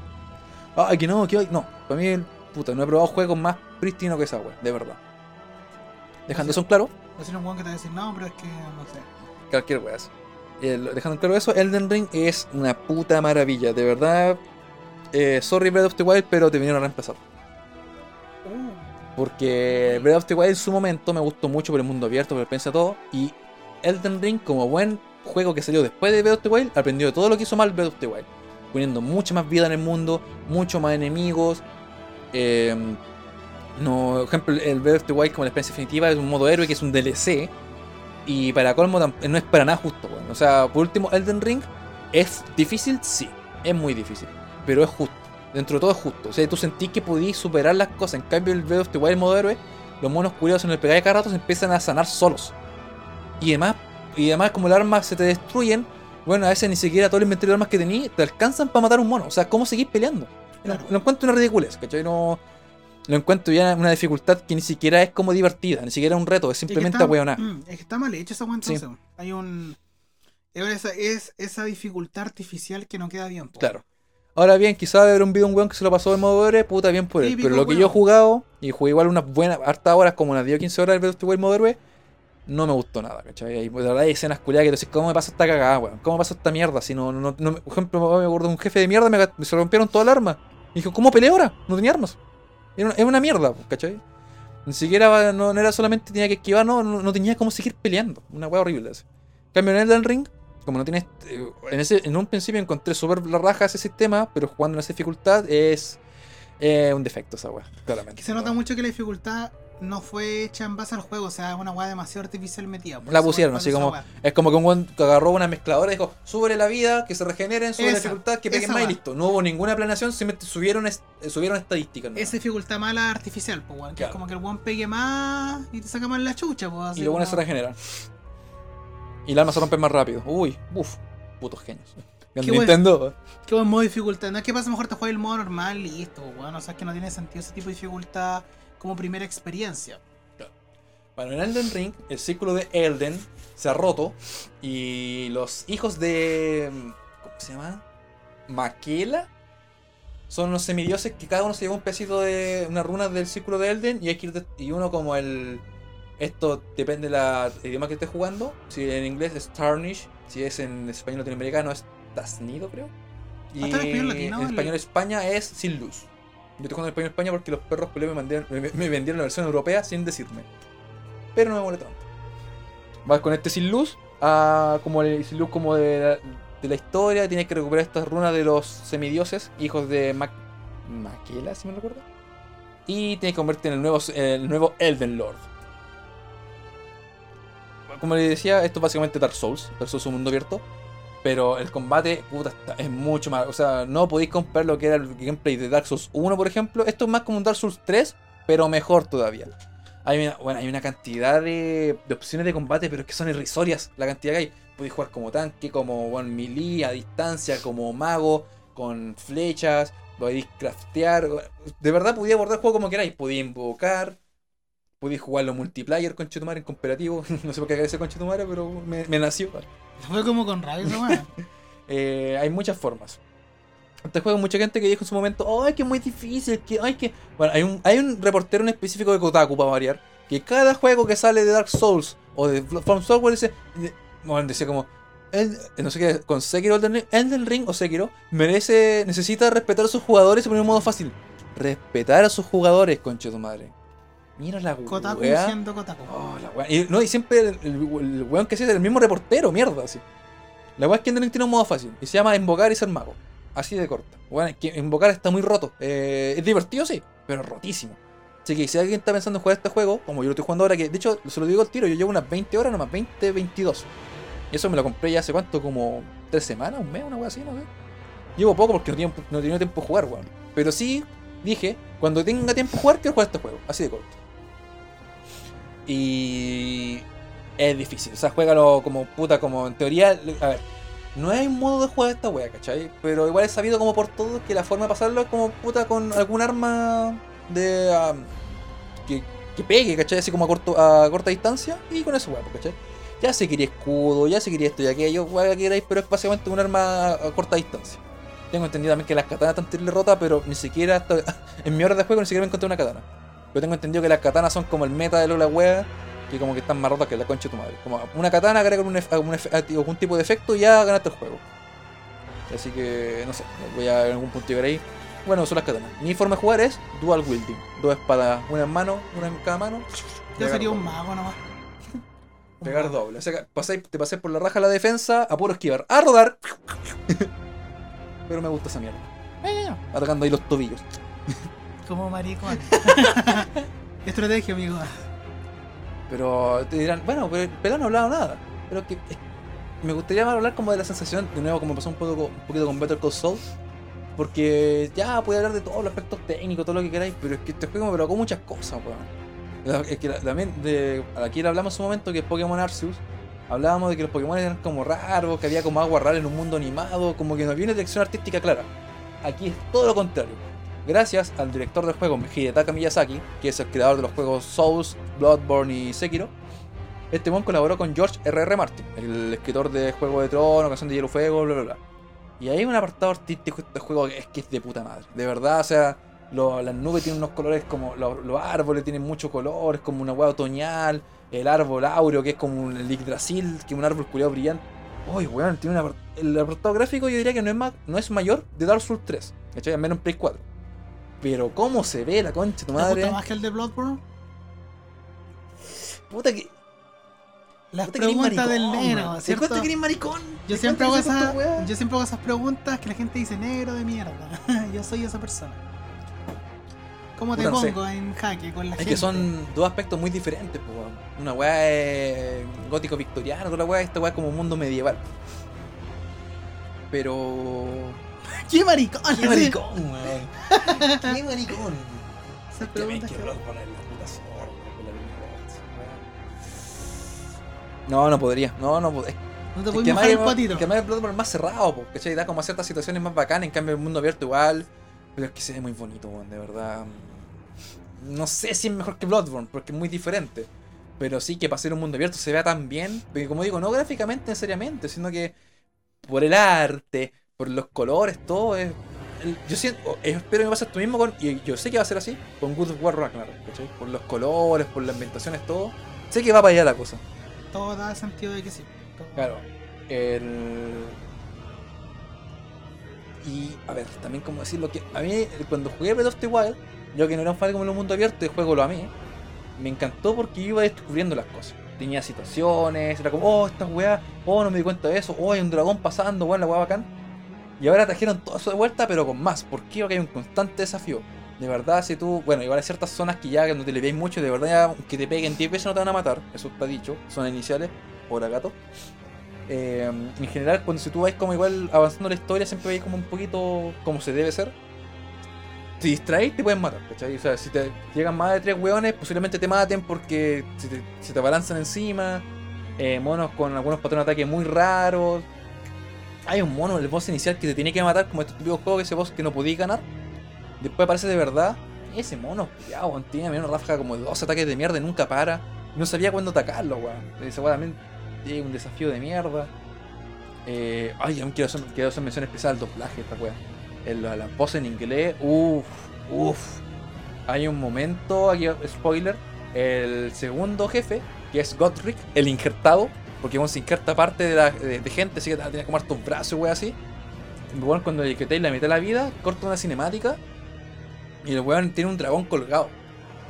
Ay, que no, que hoy. No, para mí, puta, no he probado juegos más prístinos que esa wea, de verdad. Dejando eso en claro, Va a ser un weón que te va a decir, no, pero es que no sé. cualquier wea. así. El- dejando claro eso, Elden Ring es una puta maravilla, de verdad. Eh, sorry Breath of the Wild, pero te vinieron a reemplazar. Porque Breath of the Wild en su momento me gustó mucho por el mundo abierto, por el pensar todo. Y Elden Ring, como buen juego que salió después de Breath of the Wild, aprendió de todo lo que hizo mal Breath of the Wild. Poniendo mucha más vida en el mundo, mucho más enemigos. eh, no, por ejemplo, el Breath of the Wild como la experiencia definitiva es un modo héroe que es un DLC. Y para colmo tam- no es para nada justo, weón. O sea, por último, Elden Ring es difícil, sí, es muy difícil. Pero es justo. Dentro de todo es justo. O sea, tú sentís que podías superar las cosas. En cambio, el Breath of the Wild modo héroe, los monos curiosos en el pegar de cada rato se empiezan a sanar solos. Y además, y además como las armas se te destruyen, bueno, a veces ni siquiera todo el inventario de armas que tenías te alcanzan para matar un mono. O sea, ¿cómo seguís peleando? Claro. Lo encuentro una ridiculez, ¿cachai? No, lo encuentro ya una dificultad que ni siquiera es como divertida, ni siquiera un reto, es Es que simplemente ahueonar. mm, es que está mal hecho esa weón Sí. Hay un. Es esa, es esa dificultad artificial que no queda bien. po. Claro. Ahora bien, quizás haber un video un weón que se lo pasó de modo héroe, puta bien por él. Pero lo que weón. yo he jugado, y jugué igual unas buenas, hartas horas, como unas 10 o 15 horas del Breath of modo héroe, no me gustó nada, ¿cachai? Y, pues, la verdad hay escenas culiadas que dices, ¿cómo me pasa esta cagada, weón? ¿Cómo me pasa esta mierda? Si no, no, no, por ejemplo, me acuerdo de un jefe de mierda, me, se rompieron toda el arma. Y dijo, ¿cómo peleé ahora? No tenía armas. Era una, mierda, ¿cachai? Ni siquiera, no, era solamente tenía que esquivar, no, no, no tenía cómo seguir peleando. Una weá horrible. Así. En cambio, en Ring, como no tienes. eh, En, ese, en un principio encontré súper la raja ese sistema, pero jugando en esa dificultad es. eh, un defecto esa weá, claramente. Se nota mucho que la dificultad no fue hecha en base al juego, o sea, es una weá demasiado artificial metida. La pusieron, así como-. Es como que un weón que agarró una mezcladora y dijo: súbele la vida, que se regeneren, sube la dificultad, que peguen más y listo. No hubo ninguna planeación, simplemente subieron, eh, subieron estadísticas. ¿no? Esa dificultad mala artificial, pues, weón. Que Claro. es como que el weón pegue más y te saca más la chucha, pues. así y los buenos se como- regeneran. Y el arma se rompe más rápido. Uy, uff, putos genios. Qué Nintendo. Qué buen modo de dificultad. No es que pasa mejor te juegas el modo normal y listo, weón. O sea, es que no tiene sentido ese tipo de dificultad como primera experiencia. Bueno, en Elden Ring, el círculo de Elden se ha roto y los hijos de. ¿Cómo se llama? Maquela. Son unos semidioses que cada uno se lleva un pedacito de una runa del círculo de Elden y hay que ir de- y uno como el. Esto depende del idioma que estés jugando. Si en inglés es Tarnish, si es en español latinoamericano es Tasnido, creo. Y Ah, está en español latino, en el- español España es Sin Luz. Yo estoy jugando en español España porque los perros me, mandieron- me, vendieron la versión europea sin decirme pero no me molesta tanto. Vas con este sin luz, como el sin luz como de la, historia, tienes que recuperar estas runas de los semidioses, hijos de Mac Maquela, si me recuerdo. Y tienes que convertirte en el nuevo, el nuevo Elden Lord. Como les decía, esto es básicamente Dark Souls. Dark Souls es un mundo abierto. Pero el combate, puta, es mucho más. O sea, no podéis comparar lo que era el gameplay de Dark Souls 1, por ejemplo. Esto es más como un Dark Souls 3, pero mejor todavía. Hay una, bueno, hay una cantidad de, de opciones de combate, pero es que son irrisorias la cantidad que hay. Podéis jugar como tanque, como bueno, melee, a distancia, como mago, con flechas, podéis craftear. De verdad, podía abordar el juego como queráis. Podía invocar, podéis jugarlo multiplayer con Chetumare en cooperativo. no sé por qué agradecer con Chetumare, pero me, me nació. Fue como con weá. Eh, hay muchas formas. Este juego, mucha gente que dijo en su momento, ay, que es muy difícil, que, ay, que... Bueno, hay un, hay un reportero en específico de Kotaku, para variar, que cada juego que sale de Dark Souls o de From Software dice, bueno, decía como, el- no sé qué, con Sekiro, Elden Ring, Elden Ring o Sekiro, merece, necesita respetar a sus jugadores y poner un modo fácil. Respetar a sus jugadores, conche tu madre. Mira la Kotaku weá. siendo Kotaku. Oh, la weá. Y, no, y siempre el, el, el weón que sea es el mismo reportero, mierda, así. La weá es que Elden Ring tiene un modo fácil. Y se llama invocar y ser mago. Así de corta. Weón, es que invocar está muy roto. Eh, es divertido, sí, pero es rotísimo. Así que si alguien está pensando en jugar este juego, como yo lo estoy jugando ahora, que de hecho se lo digo al tiro, yo llevo unas 20 horas nomás, 20, 22. Y eso me lo compré ya hace cuánto, como 3 semanas, un mes, una cosa así, no sé. Llevo poco porque no tenía, no tenía tiempo de jugar, weón. Pero sí dije, cuando tenga tiempo de jugar, quiero jugar este juego, así de corto. Y es difícil, o sea, juégalo como puta, como en teoría, a ver, no hay modo de jugar esta wea, ¿cachai? Pero igual he sabido como por todo que la forma de pasarlo es como puta con algún arma de... que, que pegue, ¿cachai? Así como a, corto, a corta distancia y con eso, wea, ¿cachai? Ya se quería escudo, ya se quería esto y aquello, wea que queráis, pero es básicamente un arma a corta distancia. Tengo entendido también que las katanas están terrible rotas, pero ni siquiera en mi hora de juego ni siquiera me encontré una katana. Pero tengo entendido que las katanas son como el meta de la wea, que como que están más rotas que la concha de tu madre. Como una katana agrega un, ef- algún, tipo de efecto y ya ganaste el juego. Así que, no sé, voy a en algún punto llegar ahí. Bueno, son las katanas. Mi forma de jugar es dual wielding. Dos espadas, una en mano, una en cada mano. Yo sería un mago nomás. Un Pegar doble. O sea, que pasáis- te pasé por la raja la defensa, a puro esquivar. A rodar. Pero me gusta esa mierda. Atacando ahí los tobillos. Como maricón. Estrategia, amigo. Pero te dirán, bueno, pero el pelado no ha hablado nada. Pero que me gustaría más hablar como de la sensación, de nuevo, como pasó un, poco, un poquito con Better Call Saul. Porque ya puede hablar de todos los aspectos técnicos, todo lo que queráis, pero es que este juego me provocó muchas cosas, weón. Es que también, de, aquí le hablamos en su momento que es Pokémon Arceus. Hablábamos de que los Pokémon eran como raros, que había como agua rara en un mundo animado, como que no había una dirección artística clara. Aquí es todo lo contrario. Gracias al director del juego, Hidetaka Miyazaki, que es el creador de los juegos Souls, Bloodborne y Sekiro, este mon colaboró con George R.R. Martin, el escritor de Juego de Tronos, Canción de Hielo Fuego, bla bla bla. Y hay un apartado artístico de este juego que es que es de puta madre. De verdad, o sea, lo- las nubes tienen unos colores como. Los, árboles tienen mucho color, es como una hueá otoñal. El árbol áureo, que es como un Yggdrasil, que es un árbol culiado brillante. Uy, weón, tiene un apart- el apartado gráfico yo diría que no es, más, no es mayor de Dark Souls 3, ¿cachai? Al menos en Play 4. Pero cómo se ve la concha de tu ¿Te madre. gusta más que el de Bloodborne? Puta que. Eres preguntas del negro. ¿Te ¿cierto? cuenta que eres maricón? Yo ¿Te siempre, hago esa, yo siempre hago esas preguntas que la gente dice negro de mierda. yo soy esa persona. ¿Cómo te Puta, no sé. pongo en jaque con la Es gente? que son dos aspectos muy diferentes, pues. Una weá es gótico victoriano, otra weá esta weá es como un mundo medieval. Pero. ¡Qué maricón! ¡Qué maricón, weón! ¡Qué maricón! Esas me preguntas que-. No, no podría. No, no podría. No te Es puedes mojar el patito. que además el Bloodborne es más cerrado, po, ¿cachai? Da como ciertas situaciones más bacanas, en cambio el mundo abierto igual. Pero es que se ve muy bonito, weón, de verdad. No sé si es mejor que Bloodborne, porque es muy diferente. Pero sí que para ser un mundo abierto se vea tan bien. Porque como digo, no gráficamente necesariamente, sino que por el arte, por los colores, todo es. Yo siento, espero que me pase esto mismo con. Y yo sé que va a ser así, con Good of War Ragnarok, ¿cachai? Por los colores, por las ambientaciones, todo. Sé que va para allá la cosa. Todo da sentido de que sí. Todo- Claro. El... Y, a ver, también como decirlo que a mí, eh, cuando jugué Breath of the Wild, yo que no era un fan como el mundo abierto, el juego lo amé, me encantó porque iba descubriendo las cosas. Tenía situaciones, era como, oh, esta weá, oh, no me di cuenta de eso, oh, hay un dragón pasando, weón, la weá bacán. Y ahora trajeron todo eso de vuelta, pero con más. ¿Por qué? Porque hay un constante desafío. De verdad, si tú, bueno, igual hay ciertas zonas que ya no te le veis mucho, de verdad, ya que te peguen 10 veces no te van a matar, eso está dicho, zonas iniciales, por gato. Eh, en general, cuando si tú vais como igual avanzando la historia, siempre vais como un poquito como se debe ser. Te distraes, te pueden matar, ¿cachai? O sea, si te llegan más de tres hueones, posiblemente te maten porque se te, se encima. Eh, monos con algunos patrones de ataque muy raros. Hay un mono, el boss inicial, que te tiene que matar, como estos típicos juegos, ese boss que no podías ganar. Después aparece de verdad. Ese mono, ya, weón, tiene una ráfaga como dos ataques de mierda y nunca para. No sabía cuándo atacarlo, weón. También tiene un desafío de mierda. Eh, ay, aún quiero hacer, quiero hacer mención especial al doblaje, esta weón. El, la voz en inglés, uff, uff. Hay un momento, aquí spoiler, el segundo jefe, que es Godric, el injertado, porque bueno, se injerta parte de, la, de, de gente, así que tiene como hartos brazos, weón, así. Bueno, cuando le quitáis la mitad de la vida, corta una cinemática y el weón tiene un dragón colgado.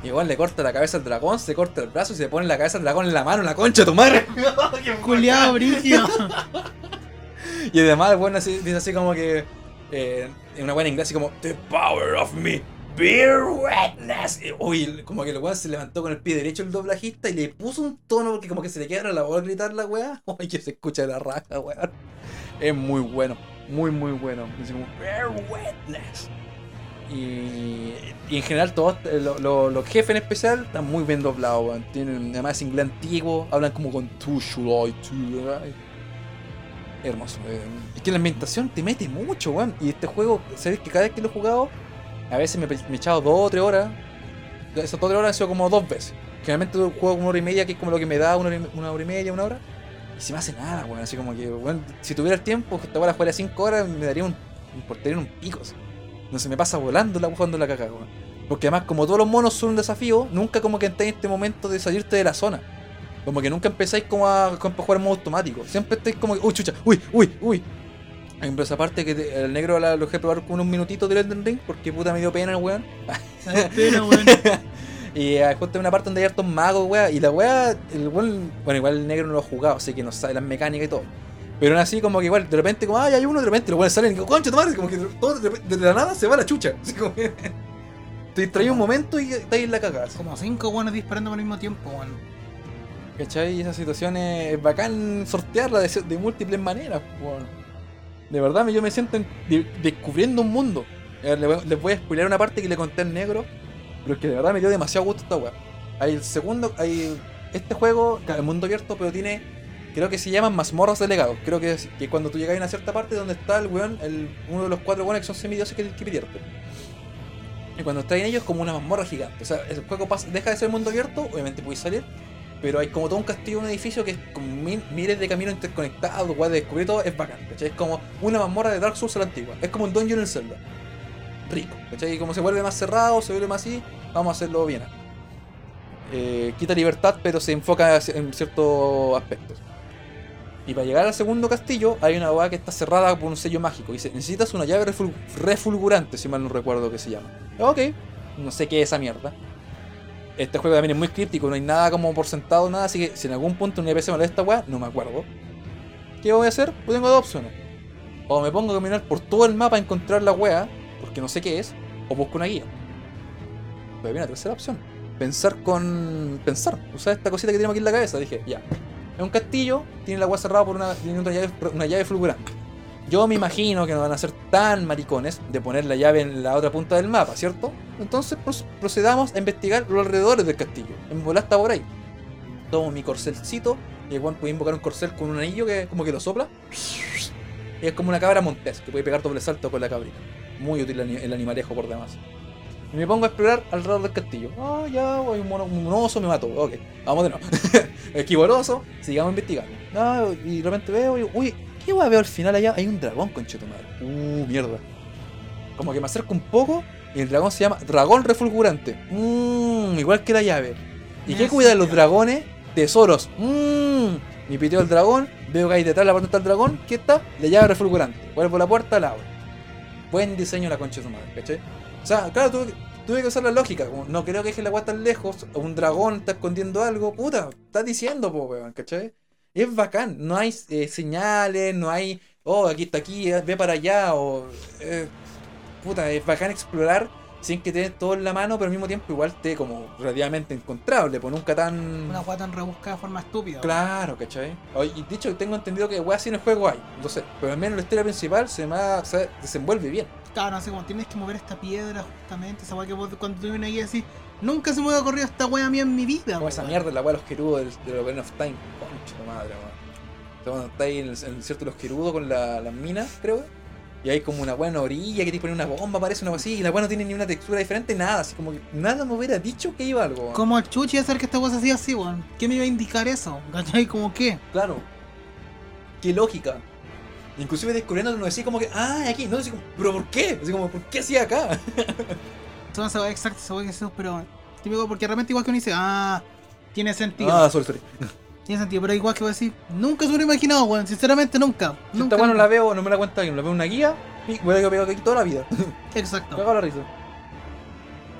Y igual le corta la cabeza al dragón, se corta el brazo y se pone la cabeza del dragón en la mano, en la concha de tu madre. Culeado, brigio. Y además el weón así, dice así como que. Eh, en una buena inglés, así como The power of me Beer Wetness. Y, Uy, como que el weón se levantó con el pie derecho el doblajista y le puso un tono porque como que se le quedara la voz a gritar la weá. Uy, que se escucha de la raja, weón. Es muy bueno, muy muy bueno. Dice como Bear Wetness. Y, y en general todos eh, lo- lo- los jefes en especial están muy bien doblados, weón. Tienen además inglés antiguo, hablan como con tu should I to I?" Hermoso. eh. Es que la ambientación te mete mucho, weón. Y este juego, sabes que cada vez que lo he jugado, a veces me, he echado dos o tres horas. Esas dos o tres horas han sido como dos veces. Generalmente juego una hora y media, que es como lo que me da una hora y, hora media, una hora. Y si me hace nada, weón. Así como que, weón, si tuviera el tiempo, que esta la jugara 5 horas, me daría un, un portería un pico. así. No se me pasa volando la jugando la caca, weón. Porque además, como todos los monos son un desafío, nunca como que estáis en este momento de salirte de la zona. Como que nunca empezáis como a, como a jugar en modo automático. Siempre estáis como que, uy, chucha, uy, uy, uy. Esa aparte que te- el negro la, lo dejé probar con unos minutitos del Elden Ring porque puta me dio pena el weón. Pero, weón. Y eh, justo en una parte donde hay hartos magos, weá. Y la weá, el weón, bueno, igual el negro no lo ha jugado, así que no sabe las mecánicas y todo. Pero aún así, como que igual, de repente, como, ay, hay uno, de repente los weones salen y digo, concha, tu madre, como que todo de, de la nada se va la chucha. Así como que te distraí un momento y estás en la cagada. Como cinco weones disparando al mismo tiempo, weón. ¿Cachai? Y esa situación es bacán sortearla de, de múltiples maneras, weón. De verdad, yo me siento en- de- descubriendo un mundo. Les voy a spoiler una parte que le conté al negro, pero que de verdad me dio demasiado gusto esta weá. Hay el segundo, hay este juego, el mundo abierto, pero tiene, creo que se llaman mazmorras de legados. Creo que, es- cuando tú llegas a una cierta parte donde está el weón, el, uno de los cuatro weones que son semidioses que, que pidieron. Y cuando estás en ellos como una mazmorra gigante. O sea, el juego pasa- deja de ser mundo abierto, obviamente puedes salir, pero hay como todo un castillo, un edificio que es con mil- miles de caminos interconectados, weá, de es bacán, ¿cachai? Es como una mazmorra de Dark Souls a la antigua. Es como un dungeon en Zelda. Rico, ¿cachai? Y como se vuelve más cerrado, se vuelve más así, vamos a hacerlo bien. Eh, quita libertad, pero se enfoca en ciertos aspectos. Y para llegar al segundo castillo, hay una weá que está cerrada por un sello mágico. Dice, necesitas una llave reful- refulgurante, si mal no recuerdo que se llama. Ok, no sé qué es esa mierda. Este juego también es muy críptico, no hay nada como por sentado, nada, así que si en algún punto un NPC me lo da esta weá, no me acuerdo. ¿Qué voy a hacer? Pues tengo dos opciones. O me pongo a caminar por todo el mapa a encontrar la weá, porque no sé qué es, o busco una guía. Pero viene la tercera opción. Pensar con. Pensar. Usar esta cosita que tenemos aquí en la cabeza. Dije, ya. Es un castillo, tiene la weá cerrada por una, tiene una, llave, una llave fulgurante. Yo me imagino que no van a ser tan maricones de poner la llave en la otra punta del mapa, ¿cierto? Entonces procedamos a investigar los alrededores del castillo. En está por ahí. Tomo mi corcelcito y igual puedo invocar un corcel con un anillo que como que lo sopla. Y es como una cabra montés que puede pegar doble salto con la cabrita. Muy útil el ani- el animalejo por demás. Y me pongo a explorar alrededor del castillo. Ah, ya, hay un, mono, un oso, me mató. Ok, vamos de nuevo. Esquivo sigamos investigando. Ah, y de repente veo, y, uy, ¿qué voy a ver al final allá? Hay un dragón, conchetumadre. Uh, mierda. Como que me acerco un poco y el dragón se llama Dragón Refulgurante. Mmm, igual que la llave. ¿Y qué ¿En cuida de los dragones? Tesoros. Mmm. Me piteo el dragón, veo que ahí detrás de la puerta está el dragón. ¿Qué está? La llave refulgurante. Vuelvo a la puerta, la abro. Buen diseño la concha de su madre, ¿cachai? O sea, claro, tuve, que- tuve que usar la lógica. no creo que deje la agua tan lejos. Un dragón está escondiendo algo. Puta, está diciendo, po, weón, ¿cachai? Es bacán. No hay eh, señales, no hay. Oh, aquí está aquí, eh, ve para allá. O. eh, puta, es bacán explorar sin que tenés todo en la mano, pero al mismo tiempo igual te como relativamente encontrable, pues nunca tan. Una weá tan rebuscada de forma estúpida. Claro, ¿cachai? Oye, Y dicho, tengo entendido que weas así en el juego hay. Entonces, pero al menos la historia principal se, me ha- se desenvuelve bien. Claro, no sé, como tienes que mover esta piedra justamente, esa weá que vos cuando tú vienes ahí así, nunca se me había ocurrido esta weá mía en mi vida. Como esa mierda, la wea de los querudos del, de Ocarina of Time. De madre, weón. O sea, cuando está ahí en el, en el desierto de los querudos con la- las minas, creo. Y hay como una buena orilla que te pone una bomba, parece una cosa así. Y la weá no tiene ni una textura diferente, nada. Así como que nada me hubiera dicho que iba algo. weón. Como el chuchi hacer que esta se hacía así, weón. ¿Qué me iba a indicar eso? ¿Cachai? ¿Como qué? Claro. Qué lógica. Inclusive descubriendo uno decía como que, ah, aquí, no, así como, pero ¿por qué? Así como, ¿por qué hacía acá? Entonces esa weá exacta, esa weá que pero típico porque realmente igual que uno dice, ah, tiene sentido. Ah, sorry, sorry. Tiene sentido, pero igual que voy a decir, nunca se me hubiera imaginado, weón. Sinceramente nunca. Si nunca esta weá no la veo, no me la cuenta alguien, la veo en una guía, y voy a pegado aquí toda la vida. Exacto. Cagado la risa.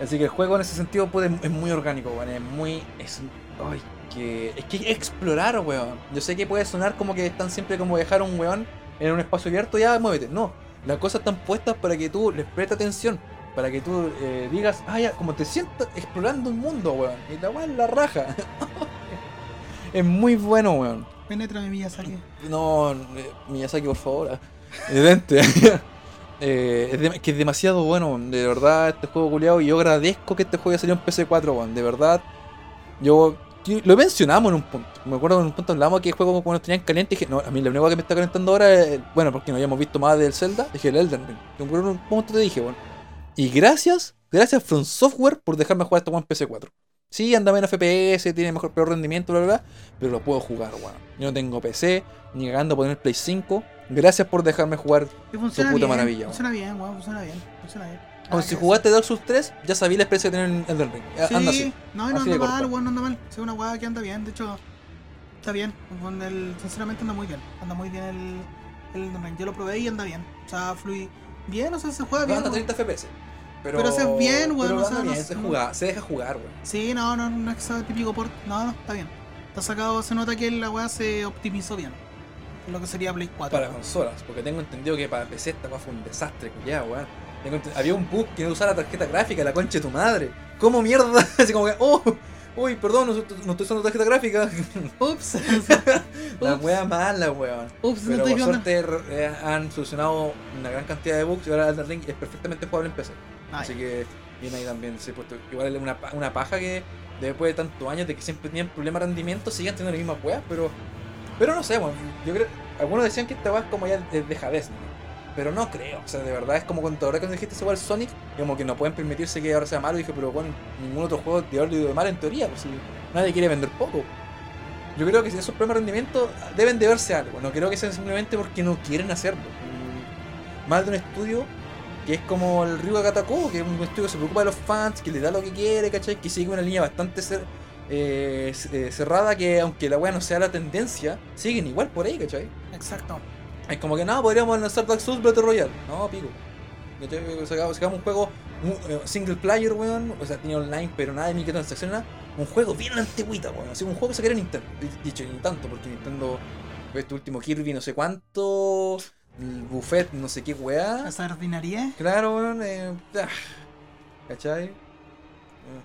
Así que el juego en ese sentido puede, es muy orgánico, weón. Es muy. Es, ay, que, es que explorar, weón. Yo sé que puede sonar como que están siempre como dejar a un weón en un espacio abierto, ya muévete. No, las cosas están puestas para que tú les prestes atención. para que tú eh, digas, ah, ya, como te sientas explorando un mundo, weón. Y la weón la raja. es muy bueno, weón. Penétrame, Miyazaki. No, eh, Miyazaki, por favor. ah. Evidente. Eh, es de- que es demasiado bueno, de verdad, este juego culiado. Y yo agradezco que este juego haya salido en PC4, weón. De verdad. Yo. Lo mencionamos en un punto. Me acuerdo que en un punto hablamos que el juego cuando nos tenían caliente dije, no, a mí lo único que me está calentando ahora es. Bueno, porque no habíamos visto más del Zelda, dije el Elden Ring. En un punto te dije, bueno. Y gracias, gracias From Software por dejarme jugar este juego en PC4. Sí, anda menos FPS, tiene mejor peor rendimiento, bla, bla, bla, pero lo puedo jugar, weón. Yo no tengo PC, ni cagando por tener Play 5. Gracias por dejarme jugar. Funciona puta bien. maravilla, Funciona bien, weón. Funciona bien. Funciona bien. Como Nada si jugaste Dark Souls 3, ya sabía la experiencia que en Elden Ring. Eh, Sí, Anda así. no, no Así anda mal, weón, no anda mal. Es una weá que anda bien, de hecho, está bien. El, sinceramente anda muy bien. Anda muy bien el, el Elden Ring. Yo lo probé y anda bien. O sea, fluye bien, o sea, se juega No bien. anda weón. 30 FPS. Pero, Pero haces bien, weón, o sea, no se, no- se deja jugar, weón. Sí, no, no, no es que sea típico port. No, no, está bien. Está sacado, se nota que la weá se optimizó bien. Lo que sería Play 4. Para consolas, porque tengo entendido que para PC esta weá fue un desastre, culiado, weón. Había un bug que no usaba la tarjeta gráfica, la concha de tu madre. ¿Cómo mierda? Así como que, oh, uy, perdón, no, no estoy usando tarjeta gráfica. Ups. la weá mala, weón. Ups, no Pero estoy por suerte eh, han solucionado una gran cantidad de bugs y ahora Elden Ring es perfectamente jugable en PC. Ah, Así que bien ahí también se puesto. Igual es una, una paja que después de tantos años de que siempre tenían problemas de rendimiento, siguen teniendo las mismas weas, pero. Pero no sé, bueno, yo creo. Algunos decían que esta wea es como ya de dejadez, ¿no? Pero no creo, o sea, de verdad es como cuando ahora cuando dijiste ese el Sonic, como que no pueden permitirse que ahora sea malo, dije, pero bueno, ningún otro juego de ido de mal en teoría, pues si nadie quiere vender poco. Yo creo que si esos problemas de rendimiento deben de verse algo, no creo que sea simplemente porque no quieren hacerlo. Mm, Más de un estudio que es como el Ryuga Katako, que es un estudio que se preocupa de los fans, que les da lo que quiere, ¿cachai? Que sigue una línea bastante cer- eh, eh, cerrada, que aunque la weá no sea la tendencia, siguen igual por ahí, ¿cachai? Exacto. Es como que no, podríamos lanzar Dark Souls Battle Royale. No, pico. Sacamos, sacamos un juego un- eh, single player, weón. O sea, tenía online, pero nada de microtransacciones, nada. Un juego bien antigüita, weón. Así un juego que se quiere Nintendo. Dicho, ni tanto, porque Nintendo fue este último Kirby, no sé cuánto. El buffet, no sé qué weá. Esa ordinaria. Claro, weón. Eh, ah, ¿Cachai?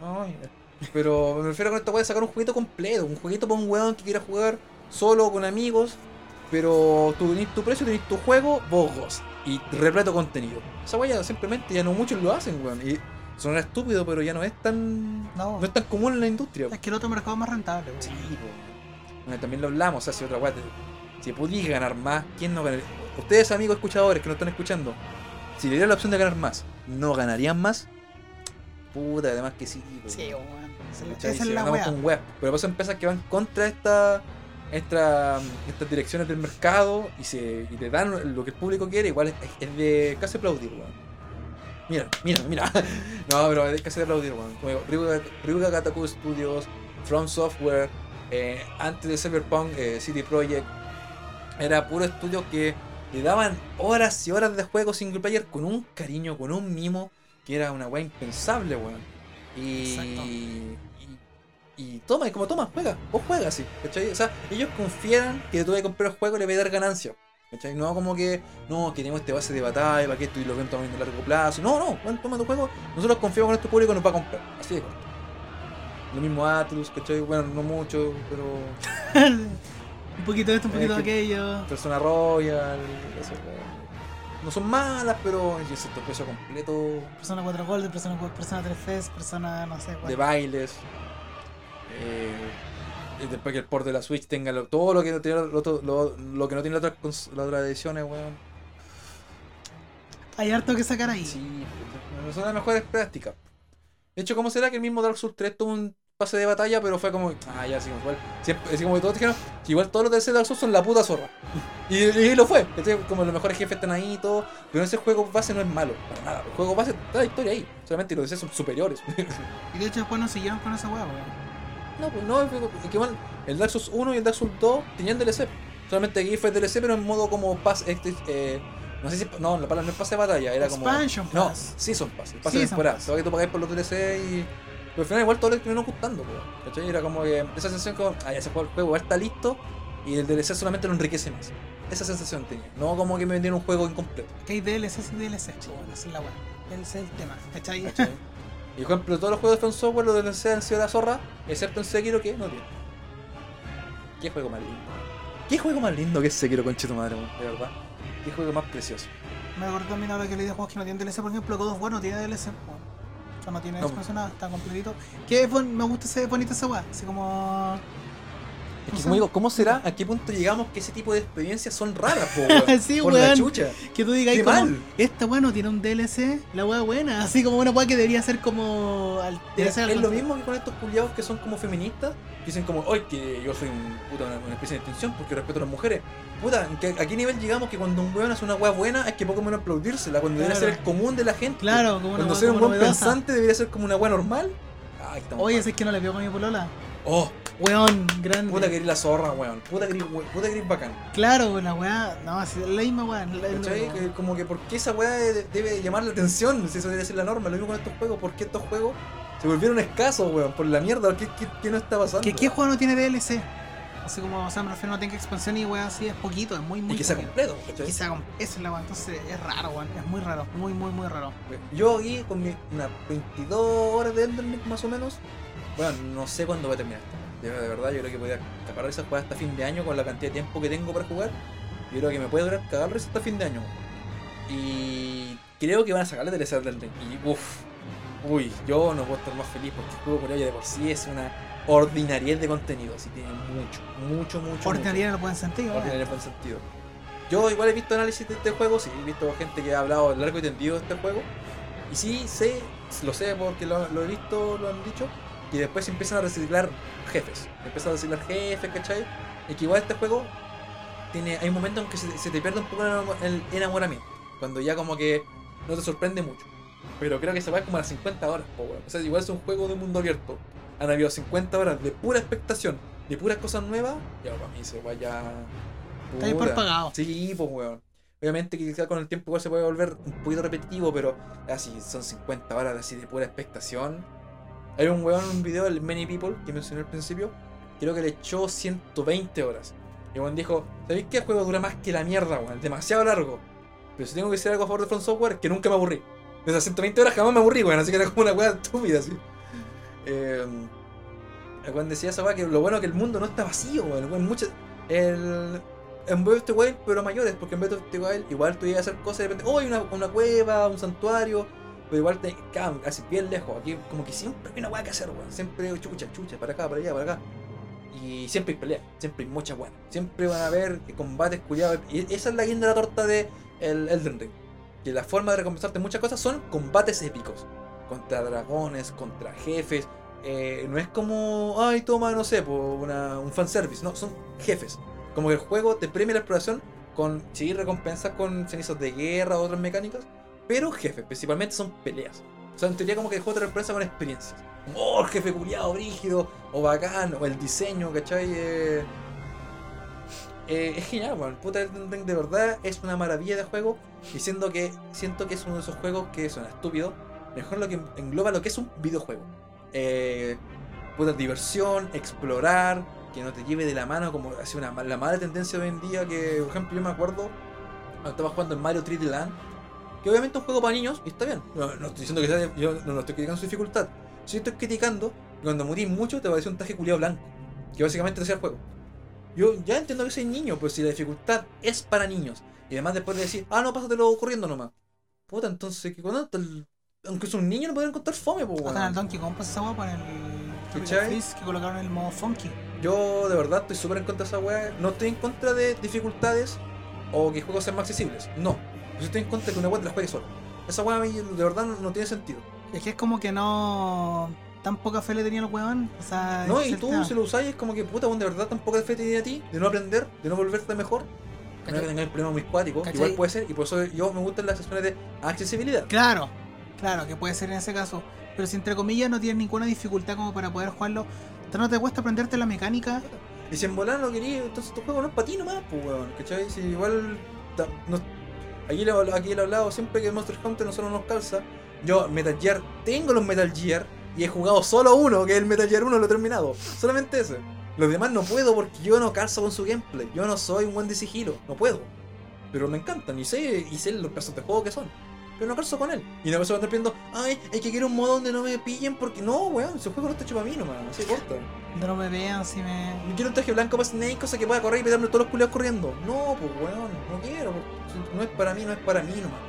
Ay, pero me refiero con esta weá sacar un jueguito completo. Un jueguito para un weón que quiera jugar solo con amigos. Pero tú tenés tu precio, tenés tu juego, vos goz. Y repleto contenido. Esa weá simplemente ya no muchos lo hacen, weón. Y suena estúpido, pero ya no es tan. No. No es tan común en la industria. Es que el otro mercado es más rentable, weón. Sí, po. Bueno, también lo hablamos, o sea, si otra weá, si pudieras ganar más, ¿quién no ganaría? Ustedes, amigos escuchadores que nos están escuchando, si le dieran la opción de ganar más, ¿no ganarían más? Puta, además que sí. Sí, weón. Esa es- la con web. Pero pasa empresas que van contra esta, esta, estas direcciones del mercado y, se, y te dan lo que el público quiere, igual es, es de casi aplaudir, weón. Mira, mira, mira. No, pero es casi de aplaudir, weón. Como digo, Ryuga, Ryuga Gataku Studios, From Software, eh, antes de Cyberpunk, eh, City Project, era puro estudio que le daban horas y horas de juego single player con un cariño, con un mimo, que era una weá impensable, weón. Y, y, y toma, y como toma, juega, vos juegas así, ¿cachai? O sea, ellos confían que tú a comprar el juego y le vas a dar ganancia. ¿Cachai? No como que, no, queremos este base de batalla, para que esto y lo ven tomando a largo plazo. No, no, bueno, toma tu juego, nosotros confiamos en este público y nos va a comprar. Así de corto. Lo mismo Atlus, ¿cachai? Bueno, no mucho, pero un poquito de esto, un poquito de aquello. Persona Royal, eso, no son malas, pero es cierto peso completo Persona 4 Gold, Persona, persona 3 Fest, Persona no sé de cuál. bailes. Eh, después que el port de la Switch tenga lo- todo lo que no tiene lo, otro- lo- lo que no tiene las otras cons- las otras ediciones, weón. Hay harto que sacar ahí. Sí, son las mejores prácticas. De hecho, ¿cómo será que el mismo Dark Souls 3 tuvo un pase de batalla, pero fue como, ah, ya, sí, igual. Siempre, así como todos dijeron, que igual todos los DLC de Dark Souls son la puta zorra. Y, y lo fue. ¿cachai? Como los mejores jefes están ahí y todo. Pero ese juego base no es malo, para nada. El juego base está la historia ahí. Solamente los DLC son superiores. Y de hecho después no siguieron con esa weón. no, pues no, es que igual el Dark Souls 1 y el Dark Souls 2 tenían DLC. Solamente aquí fue DLC, pero en modo como pass. Este, eh, no sé si. No, la palabra no es pase de batalla, era como. Expansion No, Pass. Season Pass, el pase de temporada. Todo que tú pagáis por los DLC y. Pero al final igual todo le terminó gustando, ¿cachai? Era como que esa sensación como, ah, ya ese juego, el juego está listo y el DLC solamente lo enriquece más. Esa sensación tenía. No como que me vendieron un juego incompleto. Que hay DLCs y DLCs, weón. Esa es la weá. Ese es el tema, ¿cachai? ¿cachai? Y por ejemplo, todos los juegos de From Software, los DLC han sido la zorra, excepto en Sekiro, que no tiene. ¿Qué juego más lindo? ¿Qué juego más lindo que es Sekiro, conchito madre, weón? de verdad? ¿Qué juego más precioso? Me acuerdo también ahora que le de juegos que no tienen DLC, por ejemplo, God of War no tiene DLC. O sea, no tiene No. expansión nada, está completito. Que es bon- me gusta ese bonito esa weá, así como. Es que como digo, ¿cómo será? ¿A qué punto llegamos que ese tipo de experiencias son raras, po, weón? Sí, Por la weón. chucha. Que tú digas como, mal. esta weá no tiene un DLC, la weá buena, así como una weá que debería ser como. Al, debería Es, es lo mismo que con estos culiados que son como feministas, que dicen como, hoy que yo soy un, puta, una, una especie de extinción porque respeto a las mujeres. Puta, ¿en qué- ¿a qué nivel llegamos que cuando un weón hace una weá buena es que poco menos aplaudírsela? Cuando debería ser el común de la gente. Claro, como una Cuando ser un buen novedosa. pensante debería ser como una weá normal. Ay, estamos Oye, si es que no le veo con mi polola. Oh, Weón, grande. puta que eres la zorra, weón. Puta que eres, we- puta que eres bacán. Claro, la weá. No, así, la misma weá. como que, ¿por qué esa weá de- debe llamar la atención? Si eso debe ser la norma. Lo mismo con estos juegos. ¿Por qué estos juegos se volvieron escasos, weón? Por la mierda. ¿Qué, qué, qué no está pasando? ¿Qué, ¿Qué juego no tiene DLC? Así como, o sea, me refiero no tenga expansión y weá así, es poquito, es muy, muy Y que sea completo, ¿cachai? Sea com- Esa es la weá, entonces es raro, weón. Es muy raro, muy, muy, muy raro. Yo aquí con mi, unas 22 horas de Ring más o menos. Bueno, no sé cuándo va a terminar esto. De, de verdad, yo creo que voy a acabar esa jugada hasta fin de año con la cantidad de tiempo que tengo para jugar. Yo creo que me puede durar cagar hasta fin de año. Y creo que van a sacarle del Elden Ring. Y uff, uy, yo no puedo estar más feliz porque el juego por ya de por sí es una ordinariedad de contenido. Así tiene mucho, mucho, mucho. no lo pueden sentir, weón. Ordinario en buen sentido. Yo igual he visto análisis de este juego, sí, he visto gente que ha hablado largo y tendido de este juego. Y sí, sé, lo sé porque lo, lo he visto, lo han dicho, que después empiezan a reciclar jefes. Empiezan a reciclar jefes, ¿cachai? Y que igual este juego tiene, hay momentos en que se, se te pierde un poco el enamo- el enamoramiento. Cuando ya como que no te sorprende mucho. Pero creo que se va como a las 50 horas, po, weón. O sea, igual es un juego de mundo abierto. Han habido 50 horas de pura expectación, de puras cosas nuevas. Ya para mí se vaya. Está ahí por pagado. Sí, pues weón. Obviamente que quizá con el tiempo igual se puede volver un poquito repetitivo, pero así son 50 horas así de pura expectación. Hay un weón en un video, el Many People, que mencioné al principio, creo que le echó 120 horas. Y el dijo, ¿sabéis qué? Juego dura más que la mierda, weón, es demasiado largo. Pero si tengo que decir algo a favor de From Software, que nunca me aburrí. Desde las 120 horas jamás me aburrí, weón, así que era como una weá estúpida así. Eh, el weón decía esa weá que lo bueno es que el mundo no está vacío, weón. weón, muchas- el, en Breath of the Wild, pero mayores, porque en Breath of the Wild igual tú a hacer cosas de repente, oh, hay una cueva, un santuario, pero igual te quedan casi bien lejos. Aquí como que siempre hay una weá que hacer, weón. Siempre chucha, chucha, para acá, para allá, para acá. Y siempre hay peleas, siempre hay muchas weas. Siempre van a haber combates culiados. Y esa es la guinda de la torta de el Elden Ring. Que la forma de recompensarte muchas cosas son combates épicos. Contra dragones, contra jefes. Eh, no es como, ay, toma, no sé, una, un fanservice. No, son jefes. Como que el juego te premia la exploración con, sí, recompensas con cenizas de guerra o otras mecánicas. Pero jefes, principalmente son peleas. O sea, en teoría como que el juego te recompensa con experiencias. Como, oh, jefe culiado, brígido, o bacán, o el diseño, ¿cachai? Eh, eh, es genial, weón. Puta de verdad es una maravilla de juego. Y siento que, siento que es uno de esos juegos que suena estúpido. Mejor lo que engloba lo que es un videojuego. Eh, puta diversión, explorar, que no te lleve de la mano como hace una la mala tendencia hoy en día. Que, por ejemplo, yo me acuerdo cuando estaba jugando en Mario 3D Land. Que obviamente es un juego para niños y está bien. No, no estoy diciendo que sea, yo no, no estoy criticando su dificultad. Si estoy criticando que cuando morís mucho te aparece un traje culiado blanco. Que básicamente te hacía el juego. Yo ya entiendo que soy niño, pero si la dificultad es para niños. Y además después de decir, ah, no, pásatelo corriendo nomás. Puta, entonces, ¿qué con el... Aunque es un niño no puede encontrar fome, pues, Hasta en el weón. Donkey Kong pasa esa weá con el. Freeze que colocaron el modo funky. Yo de verdad estoy súper en contra de esa weá. No estoy en contra de dificultades o que juegos sean más accesibles. No. Yo estoy en contra que una weá te la juegue solo. Esa weá a mí de verdad no, no tiene sentido. Es que es como que no. Tan poca fe le tenía el weón. O sea, No, y tú tema. si lo usáis es como que puta, weón, de verdad tampoco de fe te tiene a ti, de no aprender, de no volverte mejor. No que tengáis problemas muy cuáticos, igual puede ser, y por eso yo me gustan las sesiones de accesibilidad. Claro, claro, que puede ser en ese caso. Pero si entre comillas no tienes ninguna dificultad como para poder jugarlo, ¿te no te cuesta aprenderte la mecánica? Y si en volar no querías, entonces tu juego no es para ti nomás, pues weón, ¿cachai? Si igual. no- aquí, le, aquí he hablado siempre que Monster Hunter nosotros nos calza. Yo, Metal Gear, tengo los Metal Gear y he jugado solo uno, que es el Metal Gear 1, lo he terminado. Solamente ese. Los demás no puedo porque yo no calzo con su gameplay. Yo no soy un buen de sigilo, no puedo. Pero me encantan y sé, y sé los pedazos de juego que son. Pero no calzo con él. Y no me andar pidiendo, ay, es que quiero un modo donde no me pillen porque no, weón, ese juego no está hecho para mí nomás, así corta. No me vean si me. Yo quiero un traje blanco para Snake, cosa que pueda correr y pegarme todos los culiados corriendo. No, pues weón, no quiero, pues, no es para mí, no es para mí nomás.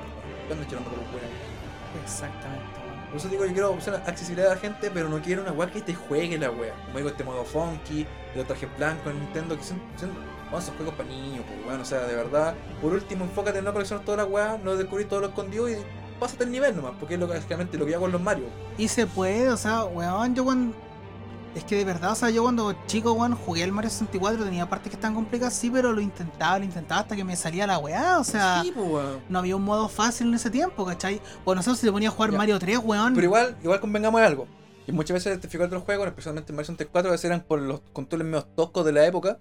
¿Qué ando echando por los weón? Exactamente. Por eso digo, yo quiero opción accesibilidad a la gente, pero no quiero una weá que te juegue la weá. Como digo, este modo funky, los trajes blancos en Nintendo, que son, son, bueno, son juegos para niños, pues weón. O sea, de verdad, por último, enfócate en no coleccionar toda la weá, no descubrir todo lo escondido y pásate el nivel nomás, porque es lo que básicamente lo que hago en los Mario. Y se puede, o sea, weón, yo cuando. Es que de verdad, o sea, yo cuando chico, weón, jugué el Mario 64, tenía partes que estaban complicadas, sí, pero lo intentaba, lo intentaba hasta que me salía la weá, o sea. sí, pues weón. No había un modo fácil en ese tiempo, ¿cachai? Bueno, nosotros si te ponía a jugar Ya. Mario 3, weón. Pero igual, igual convengamos en algo. Y muchas veces las dificultades de los juegos, especialmente en Mario 64, a veces eran por los controles medio toscos de la época,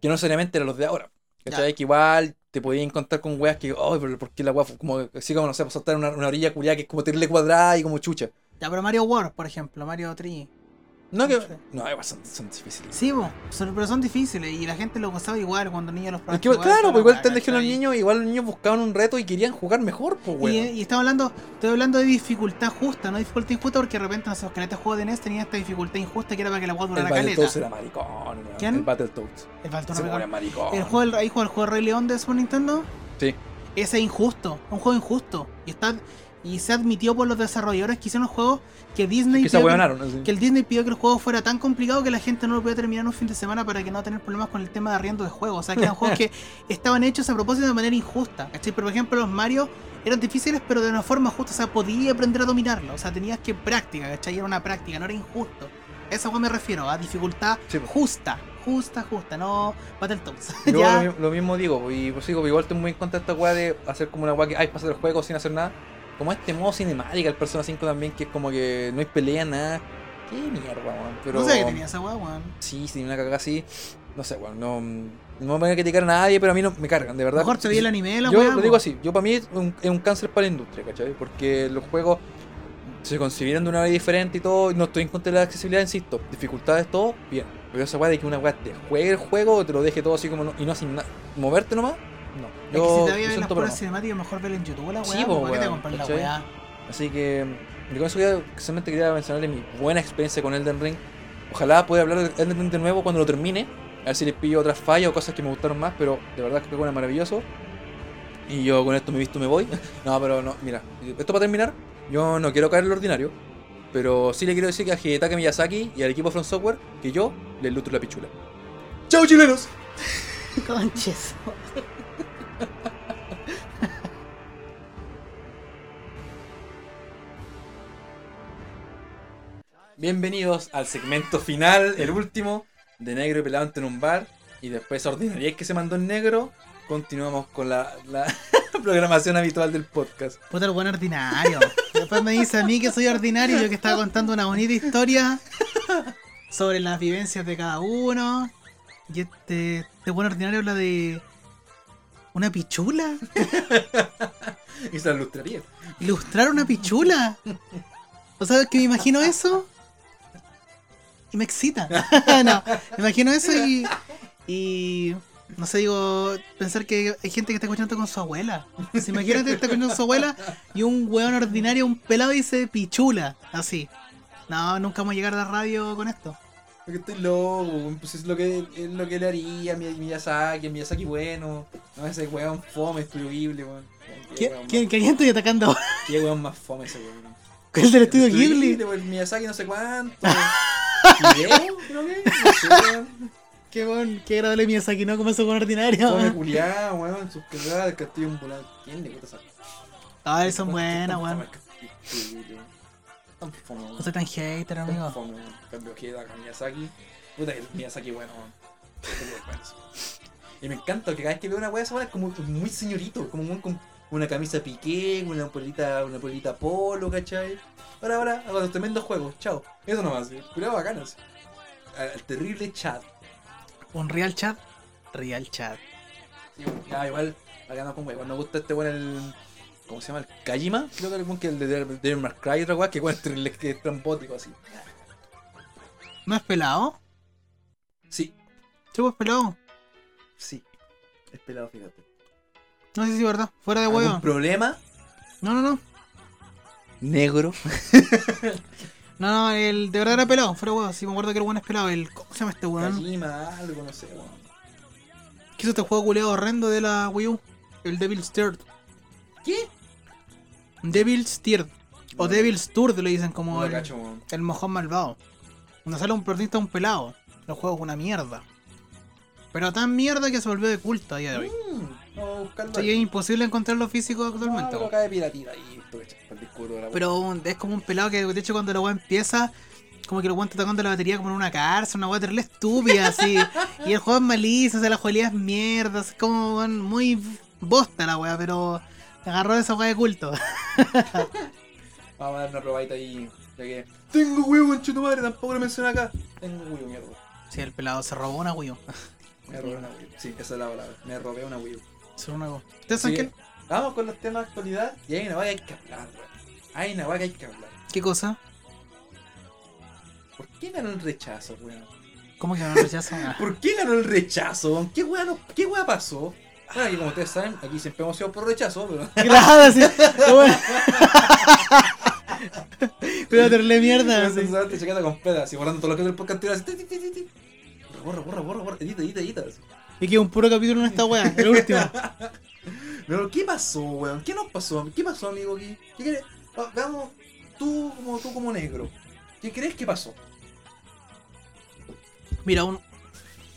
que no necesariamente eran los de ahora. ¿Cachai? Que igual te podías encontrar con weas que, ay, pero ¿por qué la wea como, así como, no sé, saltar una, una orilla culiada que es como tenerle cuadrada y como chucha? Ya, pero Mario World, por ejemplo, Mario 3. No, que. No, igual son, son difíciles. Sí, bo, son- pero son difíciles y la gente lo gozaba igual cuando niños los Es que, claro, pues igual te dijeron los niños, igual los niños buscaban un reto y querían jugar mejor, pues Y, weón. y estamos hablando, estoy hablando de dificultad justa, no dificultad injusta porque de repente no sé, los caletas juegos de NES tenían esta dificultad injusta que era para que la El durara caleta. Battletoads era maricón. ¿Quién? El Battletoads. El Battletoads acuerdo. maricón. El juego, del- ahí el juego de Rey León de Super Nintendo. Sí. Ese es injusto, un juego injusto. Y está y se admitió por los desarrolladores que hicieron el juego que Disney Que pidió que- el Disney pidió que el juego fuera tan complicado que la gente no lo podía terminar en un fin de semana para que no tener problemas con el tema de arriendo de juegos. O sea, que eran juegos que estaban hechos a propósito de manera injusta. ¿cachai? Pero, por ejemplo, los Mario eran difíciles, pero de una forma justa. O sea, podías aprender a dominarlo. O sea, tenías que práctica, ¿cachai? Era una práctica, no era injusto. A eso me refiero, a dificultad Sí, pues. justa. Justa, justa, no Battletoads. Yo ya, lo, lo mismo digo, y pues digo, igual estoy muy en contra de esta weá de hacer como una weá que, ay, pasar el juego sin hacer nada. Como este modo cinemática, el Persona 5 también, que es como que no hay pelea, nada. Qué mierda, weón. Pero... no sé qué tenía esa weá, weón. Sí, sí, una cagada así. No sé, weón, no, no me voy a criticar a nadie, pero a mí no me cargan, de verdad. Mejor te vi el anime la Yo weá. lo digo así, yo para mí es un, es un cáncer para la industria, ¿cachai? Porque los juegos se concibieron de una manera diferente y todo, y no estoy en contra de la accesibilidad, insisto. Dificultades, todo, bien. Pero esa weá de que una weá te juegue el juego, te lo deje todo así como no- y no sin nada, moverte nomás, Es que si te voy a ver las puras cinemáticas, mejor verla en YouTube la weá. Sí, po, po, ¿Para qué te compras la weá? Así que, con eso ya solamente quería mencionarle mi buena experiencia con Elden Ring. Ojalá pueda hablar de Elden Ring de nuevo cuando lo termine. A ver si les pillo otras fallas o cosas que me gustaron más, pero de verdad que fue maravilloso. Y yo con esto me visto me voy. No, pero no, mira, esto para terminar, yo no quiero caer en lo ordinario, pero sí le quiero decir que a Hidetaka Miyazaki y al equipo From Software que yo les lutro la pichula. ¡Chao chilenos! Conches. Bienvenidos al segmento final, el último, de negro y pelado en un bar. Y después ordinaria que se mandó en negro. Continuamos con la, la programación habitual del podcast. Puta el buen ordinario. Después me dice a mí que soy ordinario, yo que estaba contando una bonita historia sobre las vivencias de cada uno. Y este, este buen ordinario habla de una pichula. Y se la ilustraría. Ilustrar una pichula. ¿O sabes que me imagino eso? Y me excita. no, me imagino eso y. Y. No sé, digo, pensar que hay gente que está escuchando con su abuela. Si imagínate, está escuchando con su abuela y un weón ordinario, un pelado dice pichula. Así. No, nunca vamos a llegar a la radio con esto. Porque estoy loco, weón, pues es lo que, es lo que le haría a Mi- Miyazaki, a Miyazaki bueno. No, ese weón fome, estudio Ghibli, weón. ¿Qué, weón ¿Quién, quién estoy atacando ahora? qué weón más fome ese weón. ¿Cuál es del estudio Ghibli? weón, Miyazaki no sé cuánto. ¿Video? Creo que, no sé, weón. Qué bon, qué agradable Miyazaki, ¿no? Como eso con ordinario. Fome culiado, weón, sus cagadas del castillo ambulante. ¿Quién le gusta esa Ay, son buenas, weón. Fome, weón. No soy tan hater, amigo. Cambio Hidaka, Miyazaki. Puta, el Miyazaki bueno. Y me encanta que cada vez que veo una wea esa es como muy señorito, como un con una camisa piqué, una polita, una polita polo, ¿cachai? Ahora, ahora, hago los tremendos juegos, chao. Eso nomás, ¿sí? Cuidado bacanas. Al terrible chat. Un real chat. Real chat. Sí, ya, igual, acá no con weón. Nos gusta este weón el. ¿Cómo se llama? El Kajima. Creo que el que el de Devil May Cry, otra weá, que weón es trambótico así. ¿No es pelado? Sí, Sí, pues pelado. sí. Es pelado, fíjate. No sé si es verdad. Fuera de ¿Algún huevo. problema? No, no, no. Negro. No, no, el de verdad era pelado, fuera weón. Sí, me acuerdo que el weón es pelado. El, ¿Cómo se llama este weón? Kojima, algo, no sé, weón. ¿Qué hizo este juego culeado horrendo de la Wii U? El Devil's Third. ¿Qué? Devil's Third. O. Devil's Tour, le dicen como No lo el, cacho, weón. el mojón malvado. Donde sale un protagonista un pelado. El juego es una mierda. Pero tan mierda que se volvió de culto a día de hoy. Mm. Sí, es imposible encontrarlo físico actualmente. No, lo cae piratita de la Pero es como un pelado que de hecho cuando la weá empieza, como que lo weón está tocando la batería como en una cárcel, una weá terrible estúpida así. y el juego es malísimo, o sea, la jugabilidad es mierda, es como muy bosta la weá, pero agarró esa weá de culto. Vamos a dar una probadita ahí. Ya que. Tengo huevo en tu madre, tampoco lo mencioné acá. Tengo huevo, mierda. Sí, el pelado se robó una Wii U. Me robé una Wii U. Sí, esa es la palabra. Me robé una Wii U. Se robó una Wii U. ¿Ustedes saben Sí. qué? Vamos con los temas de actualidad. Y hay una vaga que hay que hablar, weón. Hay una vaga que hay que hablar. ¿Qué cosa? ¿Por qué ganó el rechazo, weón? ¿Cómo que no rechazo? Ah. ¿Por qué ganó el rechazo? weón? ¿Qué weá, no- qué weá pasó? Bueno, aquí como ustedes saben, aquí siempre hemos sido por rechazo, pero. Claro, sí. Bueno. Pero mierda. Sinceramente, chaqueta completa, así borrando todo lo que es el podcast así. Borra, borra, borra, borra, edita, edita, edita. Y que un puro capítulo en esta weá, el último. Pero, ¿qué pasó, weón? ¿Qué nos pasó? ¿Qué pasó, amigo? ¿Qué, qué crees? Ah, veamos, tú como, tú como negro. ¿Qué crees que pasó? Mira, un,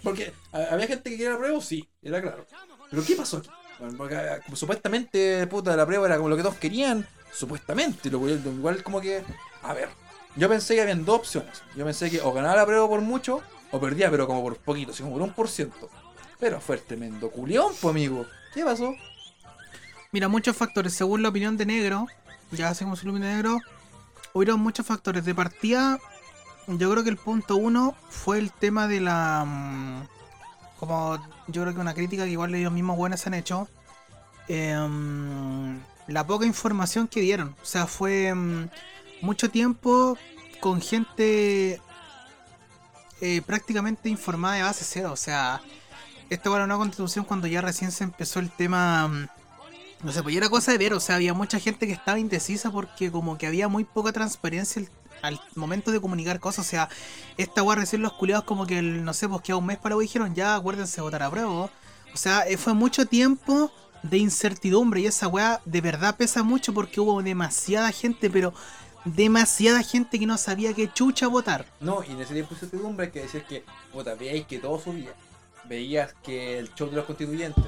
Porque había gente que quería la prueba, sí, era claro. Pero ¿qué pasó aquí? Bueno, porque ah, supuestamente, puta, la prueba era como lo que todos querían. Supuestamente, lo igual como que. A ver, yo pensé que habían dos opciones. Yo pensé que o ganaba la prueba por mucho, o perdía, pero como por poquito, así como por un por ciento. Pero fue el tremendo culión, pues amigo. ¿Qué pasó? Mira, muchos factores. Según la opinión de Negro, ya se ilumina Negro, hubieron muchos factores. De partida, yo creo que el punto uno fue el tema de la. mm, Como yo creo que una crítica que igual ellos mismos buenos han hecho. em, la poca información que dieron. O sea, fue mm, mucho tiempo con gente eh, prácticamente informada de base cero. O sea, esta era una constitución cuando ya recién se empezó el tema. mm, no sé, pues era cosa de ver, o sea, había mucha gente que estaba indecisa porque como que había muy poca transparencia al, momento de comunicar cosas, o sea, esta weá recién los culiados como que, el, no sé, pues que a un mes para hoy dijeron, ya acuérdense de votar a prueba, o sea, eh, fue mucho tiempo de incertidumbre y esa weá de verdad pesa mucho porque hubo demasiada gente, pero demasiada gente que no sabía qué chucha votar. No, y en ese tiempo de incertidumbre hay que decir que, puta, veíais que todo subía. Veías que el show de los constituyentes.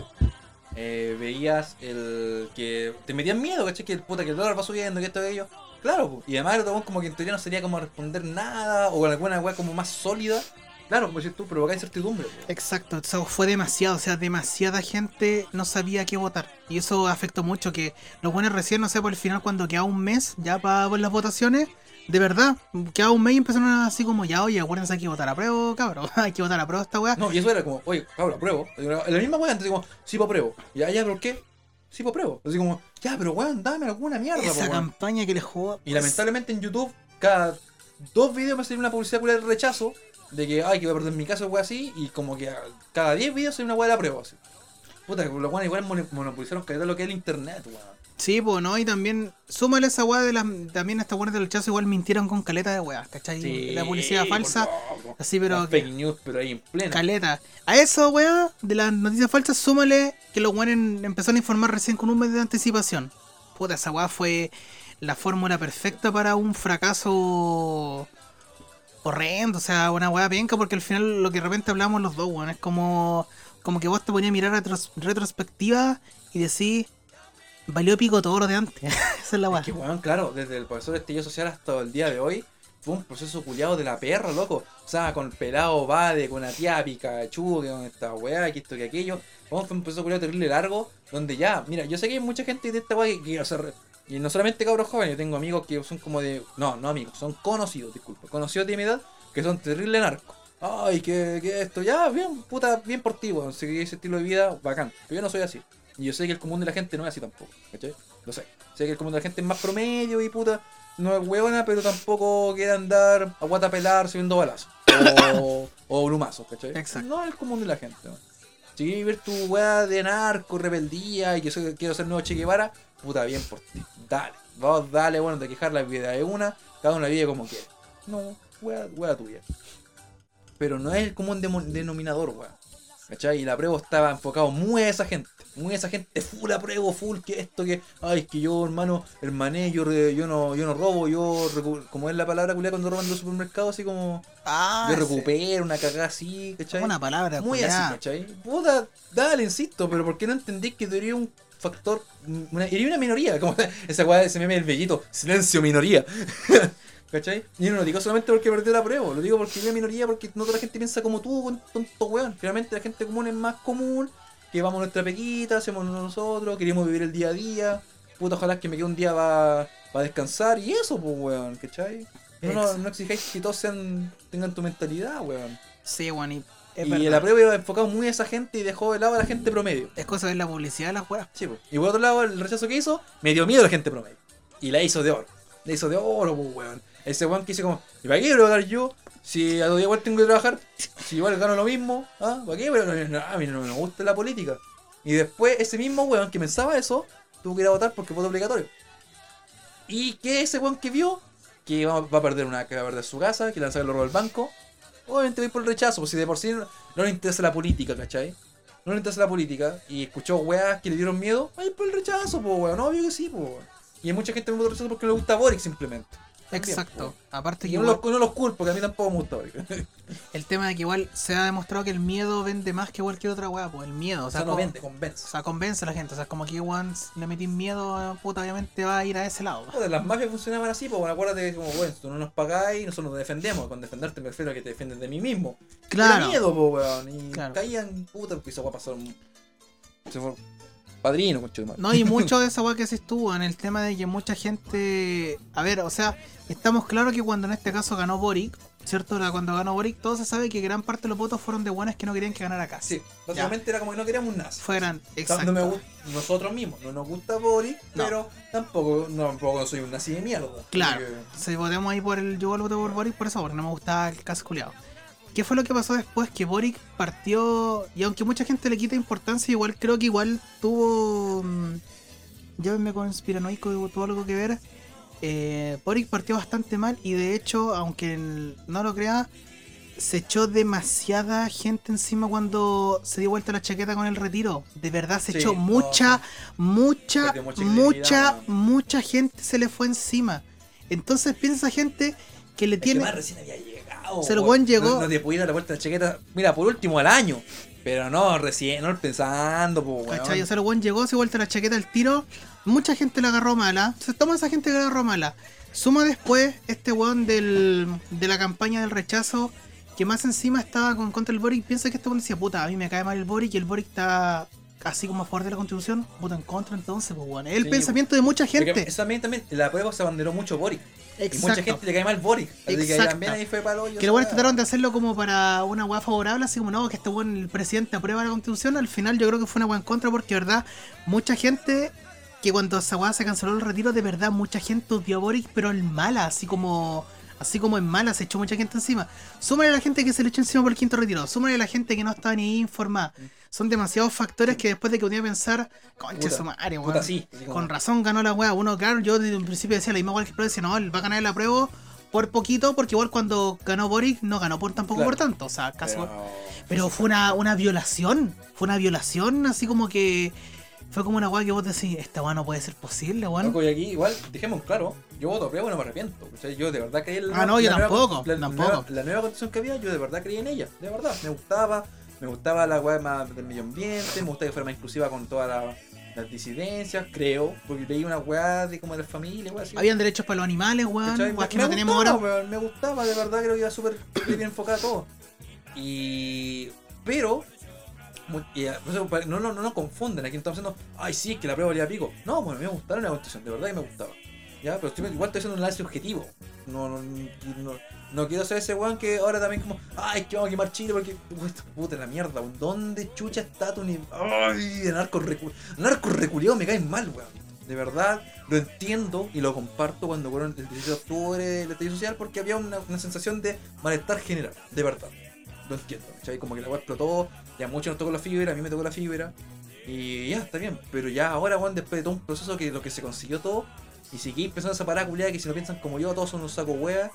eh, veías el que te metían miedo, ¿cachai? Que el puta que el dólar va subiendo, que esto y aquello. Claro, y además el como que en teoría no sería como responder nada, o alguna weá como más sólida. Claro, decís tú, provoca incertidumbre. Exacto, o sea, fue demasiado, o sea, demasiada gente no sabía qué votar. Y eso afectó mucho, que los buenos recién, no sé, por el final cuando queda un mes ya para ver las votaciones, de verdad, queda un mes y empezaron así como, ya, oye, acuérdense hay que votar a prueba, cabrón, hay que votar a prueba esta weá. No, y eso era como, oye, cabrón, apruebo. La misma weá, antes como, sí, pues apruebo. Ya, ya, ¿por qué? Sí, pues apruebo. Así como, ya, pero weón, dame alguna mierda, Esa po, campaña que les jugó. Y lamentablemente en YouTube, cada dos videos me sale una publicidad culia de rechazo de que, ay, que voy a perder mi casa o así, y como que cada 10 videos hay una weá de la prueba, así. Puta, que los weones igual mono- monopolizaron caleta lo que es el internet, weón. Sí, pues, ¿no? Y también, súmale esa weá de las, también estas weas del rechazo igual mintieron con caleta de weá, ¿cachai? la publicidad falsa, así, pero fake news, pero ahí en plena. Caleta. A eso, weá, de las noticias falsas, súmale que los weones empezaron a informar recién con un mes de anticipación. Puta, esa weá fue la fórmula perfecta para un fracaso horrendo. O sea, una weá penca, porque al final lo que de repente hablamos los dos, weón, es como, como que vos te ponías a mirar retros- retrospectiva y decís, valió pico todo lo de antes. Esa es la weá. Es que, weón, claro, desde el profesor de estillo social hasta el día de hoy, fue un proceso culiado de la perra, loco. O sea, con pelado Bade, con la tía Pikachu, que con esta weá, que esto, que aquello. Fue un proceso culiado terrible largo, donde ya, mira, yo sé que hay mucha gente de esta weá que quiere hacer. Y no solamente cabros jóvenes, yo tengo amigos que son como de. No, no amigos, son conocidos, disculpa. Conocidos de mi edad, que son terrible narcos. Ay, que, que esto, ya, bien, puta, bien por ti, weón. Que ese estilo de vida, bacán. Pero yo no soy así. Y yo sé que el común de la gente no es así tampoco, ¿cachai? Lo sé. Sé que el común de la gente es más promedio y puta, no es huevona, pero tampoco quiere andar a guata pelar subiendo balazos. O, o brumazos, ¿cachai? Exacto. No es el común de la gente, weón. Si quieres ver tu weá de narco, rebeldía y que quiero ser nuevo Che Guevara, puta, bien por ti. Dale, vos dale, bueno, de quejar la vida de una, cada una vive como quiere. No, wea, wea tuya. Pero no es el común denominador, weón. ¿Cachai? Y la prueba estaba enfocado muy a esa gente. Muy esa gente full apruebo, full que esto, que. Ay, es que yo, hermano, hermané, yo, yo, no, yo no robo, yo. Como es la palabra culia cuando roban los supermercados, así como. Ah, yo recupero, una cagada así, ¿cachai? Una palabra, Muy culiá. así, ¿cachai? Puta, dale, insisto, pero ¿por qué no entendí que sería un factor, una, sería una minoría? Como esa weá, ese meme del bellito, silencio, minoría. ¿Cachai? Y no lo digo solamente porque perdió la prueba, lo digo porque es una minoría, porque no toda la gente piensa como tú, tonto weón. Finalmente la gente común es más común, que vamos a nuestra pequita, hacemos nosotros, queremos vivir el día a día. Puta, ojalá que me quede un día para descansar y eso, pues weón, ¿cachai? No, no, no exijáis que todos sean, tengan tu mentalidad, weón. Sí, weón, y es y verdad. la prueba iba enfocado muy a esa gente y dejó de lado a la gente promedio. Es cosa de la publicidad de las weas. Sí, po. Y por otro lado, el rechazo que hizo, me dio miedo a la gente promedio. Y la hizo de oro. La hizo de oro, pues, weón. Ese weón que dice como, ¿y para qué voy a yo? Si a días igual tengo que trabajar, si igual gano lo mismo, ¿ah? ¿Para qué? Pero no, a mí no me gusta la política. Y después, ese mismo weón que pensaba eso, tuvo que ir a votar porque voto obligatorio. ¿Y qué ese weón que vio? Que va, a perder una, que va a perder su casa, que le el robo del banco. Obviamente voy por el rechazo, pues si de por sí no, le interesa la política, ¿cachai? No le interesa la política y escuchó weas que le dieron miedo, ay por el rechazo, pues weón, obvio que sí, pues weón. Y hay mucha gente que me vota rechazo porque le gusta Boric simplemente. También, Exacto. Aparte que no igual- los, no los culpo, porque a mí tampoco me gusta Boric. el tema de que igual se ha demostrado que el miedo vende más que cualquier otra wea, pues el miedo. O O sea, no vende, convence. O sea, convence a la gente. O sea, es como que si le metís miedo, puta, obviamente va a ir a ese lado. Joder, las mafias funcionaban así, pues bueno, acuérdate que como, bueno, tú no nos pagáis, nosotros nos defendemos. Con defenderte me refiero a que te defiendes de mí mismo. Claro. Era miedo, pues weón. Y Claro. caían, puta, porque eso va a pasar un... Se fue padrino. No, y mucho de esa weá que se estuvo en el tema de que mucha gente. A ver, o sea, estamos claros que cuando en este caso ganó Boric, ¿cierto? Cuando ganó Boric, todo se sabe que gran parte de los votos fueron de buenas que no querían que ganara Casi. Sí, básicamente era como que no queríamos un nazi. Fue gran. O sea, Exacto. Me nosotros mismos, no nos gusta Boric, No. pero tampoco, no, tampoco soy un nazi de mierda. Claro. Si votemos ahí por el. Yo voté por Boric por eso, porque no me gustaba el caso culiado. ¿Qué fue lo que pasó después? Que Boric partió. Y aunque mucha gente le quita importancia, igual creo que igual tuvo. mm, Llámenme conspiranoico, tuvo algo que ver. Eh, Boric partió bastante mal y de hecho, aunque no lo crea, se echó demasiada gente encima cuando se dio vuelta la chaqueta con el retiro. De verdad, se Sí, echó no, mucha, mucha, mucha mucha, gente se le fue encima. Entonces piensa gente que le que llegado. Se el weón llegó- No, no te podía dar la vuelta a la chaqueta. Mira, por último al año. Pero no, recién, no pensando, po, weón. ¿Cachai? O sea, el weón llegó, se vuelta la chaqueta al tiro. Mucha gente la agarró mala. Se toma esa gente que la agarró mala. Suma después este weón del, de la campaña del rechazo. Que más encima estaba con contra el Boric. Piensa que este weón decía, puta, a mí me cae mal el Boric. Y el Boric está así como a favor de la constitución. Puta, en contra entonces, pues weón. Es el Sí, pensamiento de mucha gente. eso también, también, la prueba se abanderó mucho Boric. Y mucha Exacto. gente le cae mal Boric. Así que Exacto. también ahí fue hoyo Que los weá. trataron de hacerlo como para una weá favorable, así como no, que este weón, el presidente aprueba la constitución. Al final yo creo que fue una weá en contra porque, verdad, mucha gente que cuando esa weá se canceló el retiro, de verdad, mucha gente odió a Boric, pero en mala, así como. Así como en mala, se echó mucha gente encima. Súmale a la gente que se le echó encima por el quinto retiro. Súmale a la gente que no estaba ni informada. Son demasiados factores que después de que uno pensar, conche Puta, su madre, weón. Puta, sí. Con razón ganó la weá. Uno, claro, yo desde un principio decía la misma weá que el decía, no, él va a ganar el apruebo por poquito, porque igual cuando ganó Boric no ganó por tampoco Claro. por tanto. O sea, caso. Pero- Pero fue una, una violación. Fue una violación, así como que. Fue como una weá que vos decís, esta weá no puede ser posible, weón. Y aquí igual, dejemos claro, yo voto prueba y no me arrepiento. O sea, yo de verdad creí en la, Ah, no, yo la nueva- tampoco, la, tampoco. nueva- la nueva constitución que había, yo de verdad creí en ella. De verdad, me gustaba. Me gustaba la weá más del medio ambiente, me gustaba que fuera más inclusiva con todas la- las disidencias, creo. Porque leí una weá de como de la familia, weá así. Habían derechos para los animales. Weas que me no tenemos gustaba, ahora. weón, me gustaba, de verdad creo que iba súper bien enfocado todo. Y. Pero. y, eh, no, no, no nos confunden, aquí no estamos diciendo, ay sí, es que la prueba valía pico. No, bueno, me gustaron la constitución, de verdad que me gustaba. Ya, pero estoy- igual estoy haciendo un análisis objetivo. No, no, no, no quiero ser ese weón que ahora también como, ay, que vamos a quemar Chile porque, puta, puta la mierda, weón. ¿Dónde chucha está tu nivel? Ay, de narco recu narco reculeado me caen mal, weón. De verdad, lo entiendo y lo comparto cuando fueron el 18 de octubre del estallido social porque había una, una sensación de malestar general, de verdad. Lo entiendo, ¿cachai? Como que la weá explotó, y a muchos nos tocó la fibra, a mí me tocó la fibra. Y ya, está bien. Pero ya ahora, weón, después de todo un proceso que lo que se consiguió todo, y seguí empezando esa parada culiada que si lo piensan como yo, todos son un saco wea.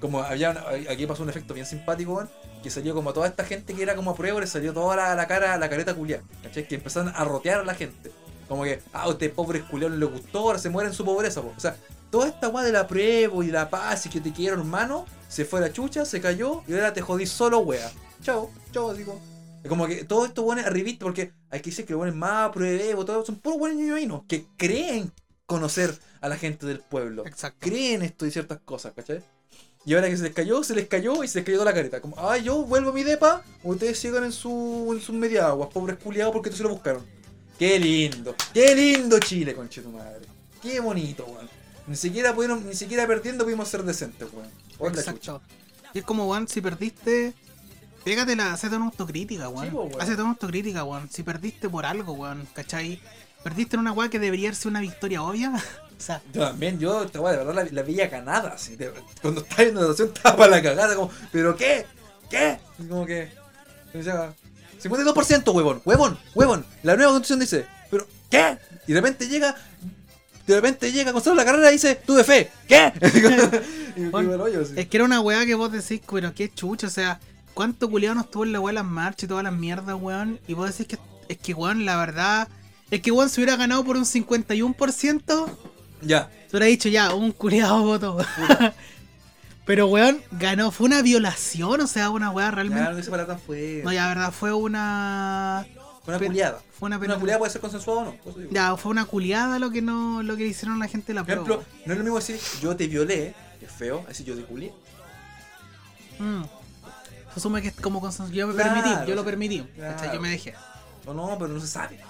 Como había una- aquí pasó un efecto bien simpático, weón, que salió como toda esta gente que era como a prueba, le salió toda la, la cara, la careta culiada, ¿cachai? Que empezaron a rotear a la gente. Como que, ah, a usted pobre culiado no le gustó, ahora se muere en su pobreza, po. O sea, toda esta weá de la prueba y la paz y que te quiero, hermano, se fue a la chucha, se cayó y ahora te jodí solo, wea. Chao, chao. Es como que todo esto bueno arribista, porque hay que decir que los buenos más pruebos, todos son puros buenos ñoñoínos que creen conocer a la gente del pueblo. Exacto. Creen esto y ciertas cosas, ¿cachai? Y ahora que se les cayó, se les cayó y se les cayó toda la careta. Como, ah, yo vuelvo a mi depa, ustedes sigan en su, en sus mediaguas, pobres culiados, porque se lo buscaron. Qué lindo, qué lindo Chile, conche tu madre. Qué bonito, weón. Ni siquiera pudieron, ni siquiera perdiendo pudimos ser decentes, weón. Exacto. Y es como, weón, si perdiste, pégatela, hacete una autocrítica, weón. Sí. Hacete una autocrítica, weón. Si perdiste por algo, weón, ¿cachai? Perdiste en una weá que debería ser una victoria obvia. o sea, Yo también, yo esta weá de verdad la, la veía ganada, así. de- cuando estaba en natación estaba para la cagada, como, ¿pero qué? ¿Qué? Y como que. o sea, 52%, huevón, huevón, huevón. La nueva constitución dice, ¿pero qué? Y de repente llega. De repente llega Gonzalo la carrera y dice, tuve fe, ¿qué? y Bueno, hoyo, es que era una weá que vos decís, pero qué chucha, o sea, ¿cuánto culiado nos tuvo en la weá las marchas y todas las mierdas, weón? Y vos decís que es que, weón, la verdad, es que, weón, se hubiera ganado por un 51%, Ya, se hubiera dicho ya, un culiado voto. Pero, weón, ganó, fue una violación, o sea, una weá realmente. no fue. No, ya, verdad, fue una. Fue una culiada. Fue una, Una culiada puede ser consensuada o no. por eso digo. Ya, fue una culiada lo que no lo que hicieron la gente de la Por prueba. ejemplo, no es lo mismo decir yo te violé, que es feo, así yo te culié. Mm. Se asume que es como consenso. Yo me Claro, permití, yo lo permití. Claro. Yo me dejé. O no, pero no se sabe.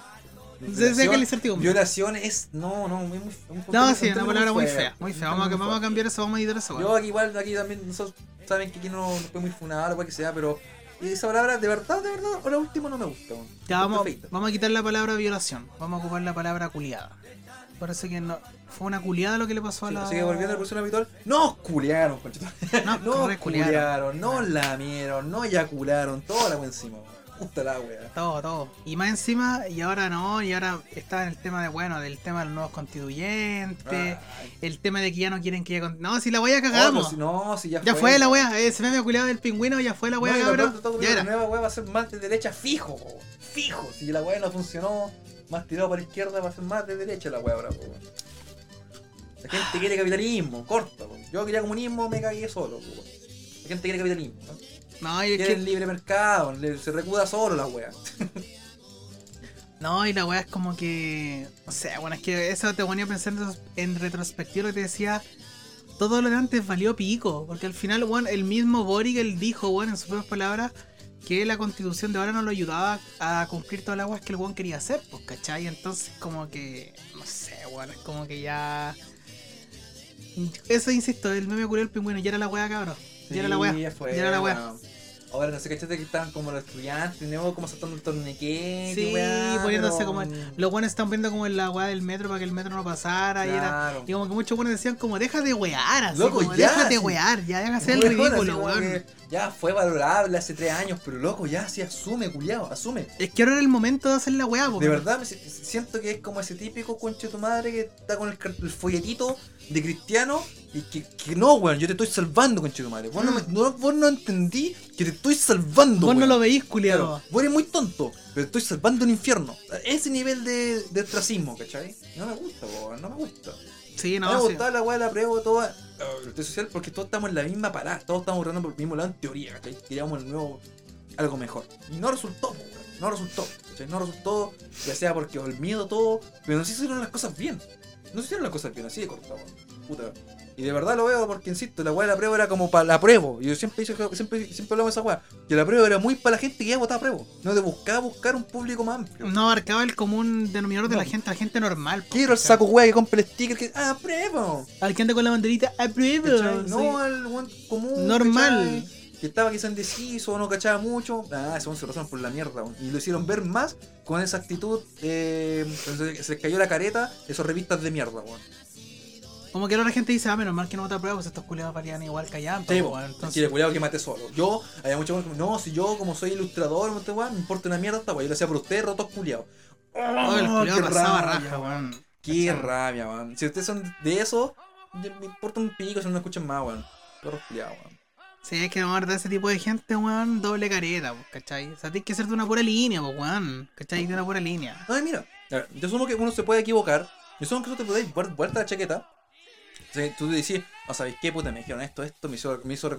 Se saca la incertidumbre. violación es. No, no, muy, muy, No, sí, una palabra muy fea, muy fea. Vamos a, vamos a cambiar eso, vamos a editar eso. Yo aquí igual, aquí también, nosotros saben que aquí no, no fue muy funado, lo que sea, pero esa palabra, de verdad, de verdad, ahora último no me gusta. Ya vamos, vamos a quitar la palabra violación. Vamos a ocupar la palabra culiada. Parece que no. Fue una culiada lo que le pasó a Sí, la. Así que volviendo a la habitual, no culiaron, conchito. No, No culiaron. no lamieron, no eyacularon, toda la encima. Puta la wea. Todo, todo. Y más encima, y ahora no, y ahora está en el tema de, bueno, del tema de los nuevos constituyentes, Ay, el tema de que ya no quieren que... con- No, si la wea oh, cagamos. si no, si ya, ya fue la wea, ese meme culiado del pingüino, ya fue la No, wea, lo cabrón. todo, Ya la era. nueva wea va a ser más de derecha fijo, po, fijo. Si la wea no funcionó, más tirado para la izquierda va a ser más de derecha la wea ahora. La gente quiere capitalismo, corta, po. Yo quería comunismo, me cagué solo, po. La gente quiere capitalismo, ¿no? No, y es que, el libre mercado, se recuda solo la wea. no, y la wea es como que. O sea, bueno, es que eso te ponía a pensar en, retrospectiva lo que te decía. Todo lo de antes valió pico. Porque al final, bueno, el mismo Boric él dijo, bueno, en sus propias palabras, que la constitución de ahora no lo ayudaba a cumplir todas las weas que el weón quería hacer, pues, ¿cachai? Entonces, como que. No sé, bueno, es como que ya. Eso insisto, el meme ocurrió el pingüino, ya era la wea, cabrón. Ya era la fue, ya era la wea. weón. Ahora no sé, cachate que estaban como los estudiantes, nuevo como saltando el torniquete, Sí, weá, poniéndose pero- como. Los buenos están viendo como en la weá del metro para que el metro no pasara. Y, era, y como que muchos buenos decían, como, deja de wear, así. Loco, como, ya, déjate sí. wear, ya, déjase el Weón, así ridículo, weón. Ya fue valorable hace tres años, pero loco, ya sí asume, culiao, asume. Es que ahora era el momento de hacer la weá, po, De verdad, me si- siento que es como ese típico conche tu madre que está con el, el folletito de cristiano y que, que no, weón, yo te estoy salvando, tu madre. Vos, no, me- no- vos no entendí que te estoy salvando. Vos no lo veís, Claro, culiado. vos eres muy tonto, pero estoy salvando el infierno. Ese nivel de, de ostracismo, ¿cachai? No me gusta, weón, no me gusta. Sí, No, me no, sí. gustaba la weá de la prueba, toda. la red social, porque todos estamos en la misma parada, todos estamos borrando por el mismo lado en teoría, ¿cachai? Queríamos el nuevo, algo mejor. Y no resultó, weón, no resultó, ¿cachai? No resultó, ya sea porque el miedo, todo, pero no se hicieron las cosas bien. No se hicieron las cosas bien, así de corta, weón. Puta. Y de verdad lo veo porque, insisto, la weá de la prueba era como para la prueba. Y yo siempre, hice- siempre, siempre hablamos de esa weá. Que la prueba era muy para la gente que ya votaba prueba. No de buscar buscar un público más amplio. No abarcaba el común denominador de No. la gente, la gente normal. Quiero el saco weá que compre el sticker que. ¡Ah, prueba! Al que anda con la banderita. ¿Cachai? sí. No al weón común. Normal. ¿cachai? Que estaba quizá indeciso no cachaba mucho. Ah, ese weón se lo pasaron por la mierda. Y lo hicieron ver más con esa actitud. Eh, se les cayó la careta, esos revistas de mierda, weón. Como que ahora la gente dice, ah, menos mal que no vota prueba, pues estos culiados valían igual callampa, Sí, po, po. weón. Entonces, cuidado que mate solo. Yo, había muchos como, no, si yo como soy ilustrador, este weón, me importa una mierda esta weón. Yo lo hacía por ustedes, rotos culiados. Oh, el Oh, culiao qué pasaba rabia, raja, weón. Qué rabia, weón. Si ustedes son de eso, me importa un pico si no me escuchan más, weón. Perros culiados, weón. Si hay que amar de ese tipo de gente, weón, doble careta, pues, ¿cachai? O sea, tienes que ser de una pura línea, pues, weón. ¿Cachai? De una pura línea. Ay, mira, a ver, yo asumo que uno se puede equivocar. Yo asumo que tú te podéis dar vuelta a la chaqueta. Tú decís, oh, ¿sabéis qué puta? Me dijeron esto, esto, me hizo, me hizo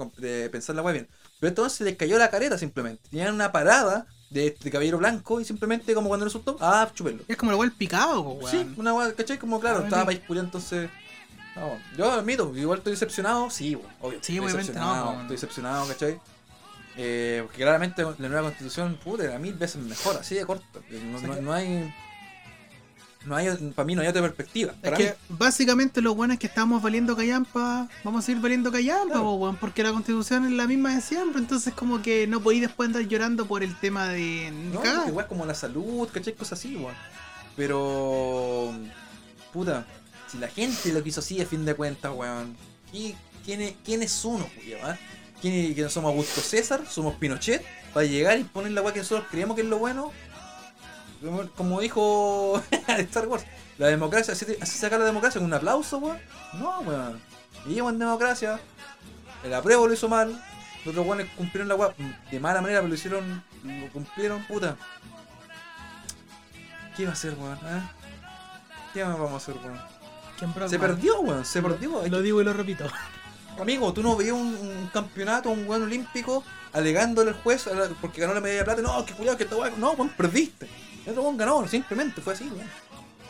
pensar la wea bien. Pero entonces les cayó la careta simplemente. Tenían una parada de, de caballero blanco y simplemente como cuando resultó, ah, chupenlo. Es como el weón picado, pues, Sí, weón. una wea, ¿cachai? Como claro, Ah, estaba país culiao, entonces. No, yo admito, igual estoy decepcionado, sí, obvio. Sí, estoy no, decepcionado. Estoy decepcionado, ¿cachai? Eh, porque claramente la nueva constitución, puta, era mil veces mejor, así de corta. No, no- no hay. No hay, para mí no hay otra perspectiva. Es que mí. básicamente lo bueno es que estamos valiendo callampa, vamos a seguir valiendo callampa, Claro. po, weón, porque la constitución es la misma de siempre, entonces como que no podéis después andar llorando por el tema de No, igual como la salud, ¿cachai? Cosas así, weón. Pero. Puta, si la gente lo quiso así, a fin de cuentas, weón. ¿y ¿Quién es, quién es uno, culiao, ah? ¿Quién que somos Augusto César? ¿Somos Pinochet? Para llegar y poner la weá que nosotros creemos que es lo bueno. Como- dijo Star Wars, la democracia, así, así sacar la democracia con un aplauso, weón. No, weón. Vivimos en democracia. El apruebo lo hizo mal. Los otros weones cumplieron la weá de mala manera, pero lo hicieron, lo cumplieron, puta. ¿Qué va a hacer, weón? eh? ¿Qué más vamos a hacer, weón? Se perdió, weón, se perdió. Lo digo y lo repito. Amigo, tú no veías un, un campeonato, un weón olímpico, alegándole al juez porque ganó la medalla de plata. No, que cuidado, que esta weá. No, weón, perdiste. El otro weón ganó, simplemente fue así, weón.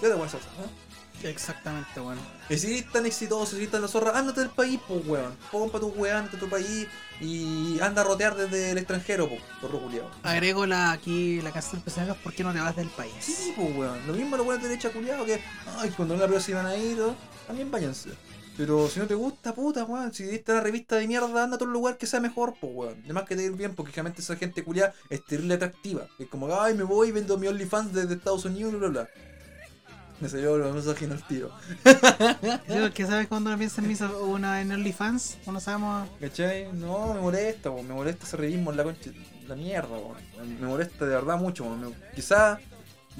¿Qué otra weá es esa, eh? Exactamente, weón. Y si eres tan exitoso, si eres tan la zorra, ándate del país, pues weón. Pon pa' tu weón, ándate a tu país y anda a rotear desde el extranjero, pues, porro culiao. Agrego la, aquí la canción personaje, ¿por qué no te vas del país? Sí, pues weón. Lo mismo los buenos de derecha culiao que, ay, cuando no la se iban a ir, ¿no? también váyanse. Pero si no te gusta, puta, weón. Si diste una revista de mierda, anda a otro lugar que sea mejor, pues weón. Además que te ir bien, porque realmente esa gente culiada es terrible atractiva. Es como, ay, me voy y vendo mi OnlyFans desde Estados Unidos bla bla. Me salió lo misógino el tiro. Porque sabes cuando uno piensa en miso- una en OnlyFans, uno sabemos. ¿Cachai? No, me molesta, weón. Me molesta ese realismo en la concha. La mierda, weón. Me molesta de verdad mucho, weón. Me- Quizá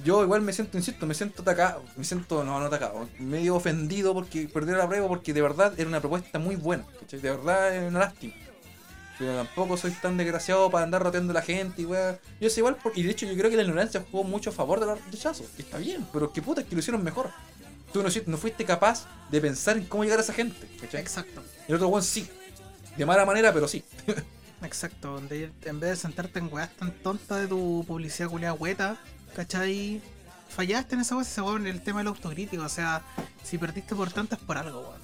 yo igual me siento, insisto, me siento atacado. Me siento, no, no atacado. Medio ofendido porque perdió la prueba porque de verdad era una propuesta muy buena. ¿cachai? De verdad es una lástima. Pero tampoco soy tan desgraciado para andar roteando a la gente y weón. Yo sé igual, por- y de hecho yo creo que la ignorancia jugó mucho a favor de los rechazos. que Está bien, pero qué puta es que lo hicieron mejor. Tú no, no fuiste capaz de pensar en cómo llegar a esa gente. ¿cachai? Exacto. El otro weón sí. De mala manera, pero sí. Exacto, en vez de sentarte en weas tan tontas de tu publicidad culiada hueta, ¿cachai? Fallaste en esa wea en el tema del autocrítico, o sea, si perdiste por tanto es por algo, weón.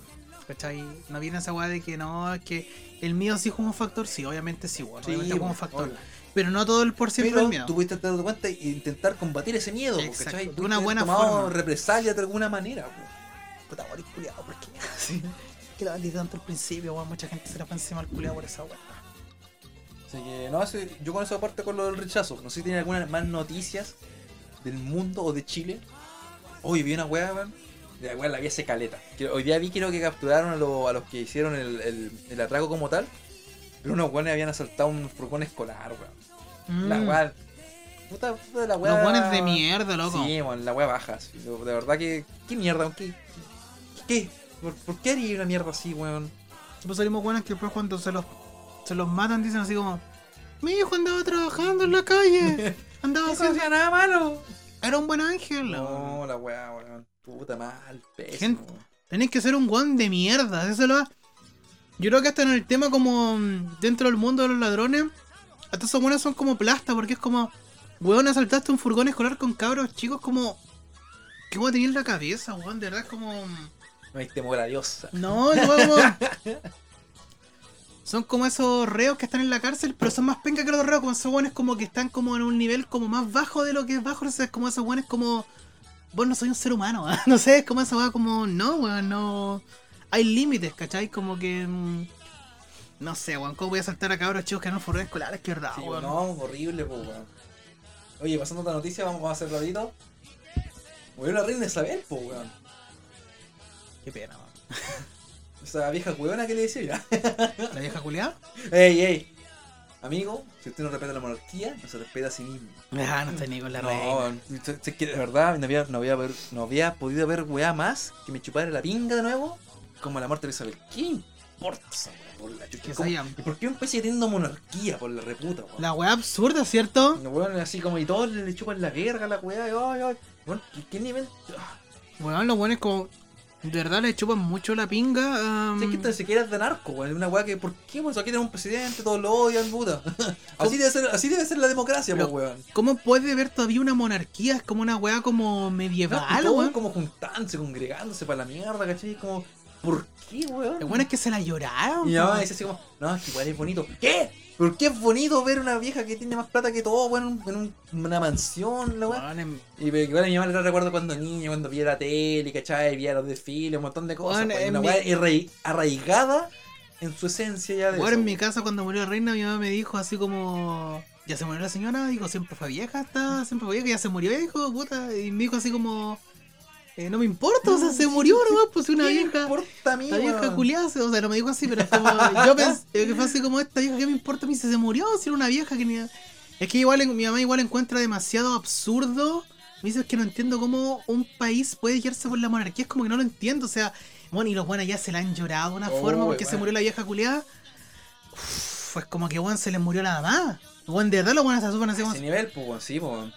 ¿Cachai? No viene esa wea de que no, es que el miedo sí juega un factor, sí, obviamente sí, weón, obviamente juega un factor. Pero no todo el por ciento del miedo. tú pudiste darte cuenta e intentar combatir ese miedo, po, Exacto, ¿cachai? de una buena forma. represalia de alguna manera, po. Puta, weón, culiado, ¿por qué? Sí. Que la bandí tanto al principio, weón, mucha gente se la fue encima al culiado por esa wea. Así que, no, ese- yo con eso aparte con lo del rechazo. No sé si tienen algunas más noticias del mundo o de Chile. Hoy vi una weá, weón. La weá la vi hace caleta. Hoy día vi creo que capturaron a, lo- a los que hicieron el, el, el atraco como tal. Pero unos weones habían asaltado un furgón escolar, weón. La Mm. weá. Puta, puta la weá. Los buenos de mierda, loco. Sí, weón, la weá baja. De verdad que. ¿Qué mierda? ¿Qué? ¿Qué? ¿Por, por qué haría una mierda así, weón? Pues salimos buenas que después cuando se los, se los matan dicen así como Mi hijo andaba trabajando en la calle. Andaba haciendo... nada malo. Era un buen ángel. No, la weá, weón. Puta mal, pésimo. Tenés que ser un guan de mierda. Eso lo Yo creo que hasta en el tema como mm, dentro del mundo de los ladrones, hasta esos buenos son como plasta, porque es como, weón, asaltaste un furgón escolar con cabros chicos como... ¿Qué weón tenía en la cabeza, weón? De verdad es como... No hay temor a Dios. No, no, como... Son como esos reos que están en la cárcel, pero son más penca que los reos, como esos buenos como que están como en un nivel como más bajo de lo que es bajo, o sea, es como esos buenos como... Vos no soy un ser humano, ¿ah? no sé, es como esa weá como... No, weón, no... Hay límites, ¿cachai? Como que... mm, No sé, weón, ¿cómo voy a saltar a cabros chicos que no fueron escolares? Que verdad, Sí, weón. no, horrible, po, weón. Oye, pasando otra noticia, vamos, a hacer rapidito. Murió la reina Isabel, po, weón. Qué pena, weón. Esa vieja weona que le decía ya. ¿La vieja culiada? ey, ey. amigo, si usted no respeta la monarquía, no se respeta a sí mismo. Ah, no estoy ni con la no, reina. que de verdad no había, no, había no había podido ver weá más que me chupara la pinga de nuevo como la muerte de Isabel. ¿Qué importa esa por la chucha? Que ¿Cómo- se hayan- ¿Y por qué un país teniendo monarquía por la reputa, weón? La weá absurda, ¿cierto? Weones así como y todos le chupan la verga a la weá. y Ay, ay. Weón, ¿qué, qué nivel? Weón, los buenos como. De verdad le chupan mucho la pinga. am, Si es que esto ni siquiera es de narco. Es una weá que, ¿por qué? Pues aquí tenemos un presidente, todos lo odian, puta. así, debe ser, así debe ser la democracia, pues, weón. ¿Cómo puede haber todavía una monarquía? Es como una weá como No, medieval, todos weón. como juntándose, congregándose para la mierda, ¿cachai? Como, ¿por qué, weón? Lo bueno es que se la lloraron. Y mi mamá dice así como, no, es que igual es bonito. ¿Qué? ¿Por qué es bonito ver una vieja que tiene más plata que todo, weón, en un- una mansión, la? Weón, en- Y igual a mi mamá le recuerdo cuando niña, cuando veía la tele, ¿cachai? Veía los desfiles, un montón de cosas. Bueno, pues, una weá arrai- arraigada en su esencia ya de eso, en mi casa cuando murió la reina, mi mamá me dijo así como. Ya se murió la señora, digo, siempre fue vieja, está, siempre fue vieja, ya se murió, dijo, puta. Y me dijo así como. Eh, no me importa, o sea, se murió nomás, pues una ¿Qué me vieja. importa a mí, La vieja culiada, o sea, no me dijo así, pero es como, yo pensé que fue así como esta vieja, ¿qué me importa a mí si se murió? Si era una vieja que ni... Es que igual mi mamá igual encuentra demasiado absurdo. Me dice es que no entiendo cómo un país puede guiarse por la monarquía, es como que no lo entiendo, o sea, bueno, y los buenos ya se la han llorado de una Oh, forma porque se murió la vieja culiada. Pues como que weón se le murió la mamá. Weón, de verdad los buenos se asumen así A como. ese nivel, pues, sí, pues.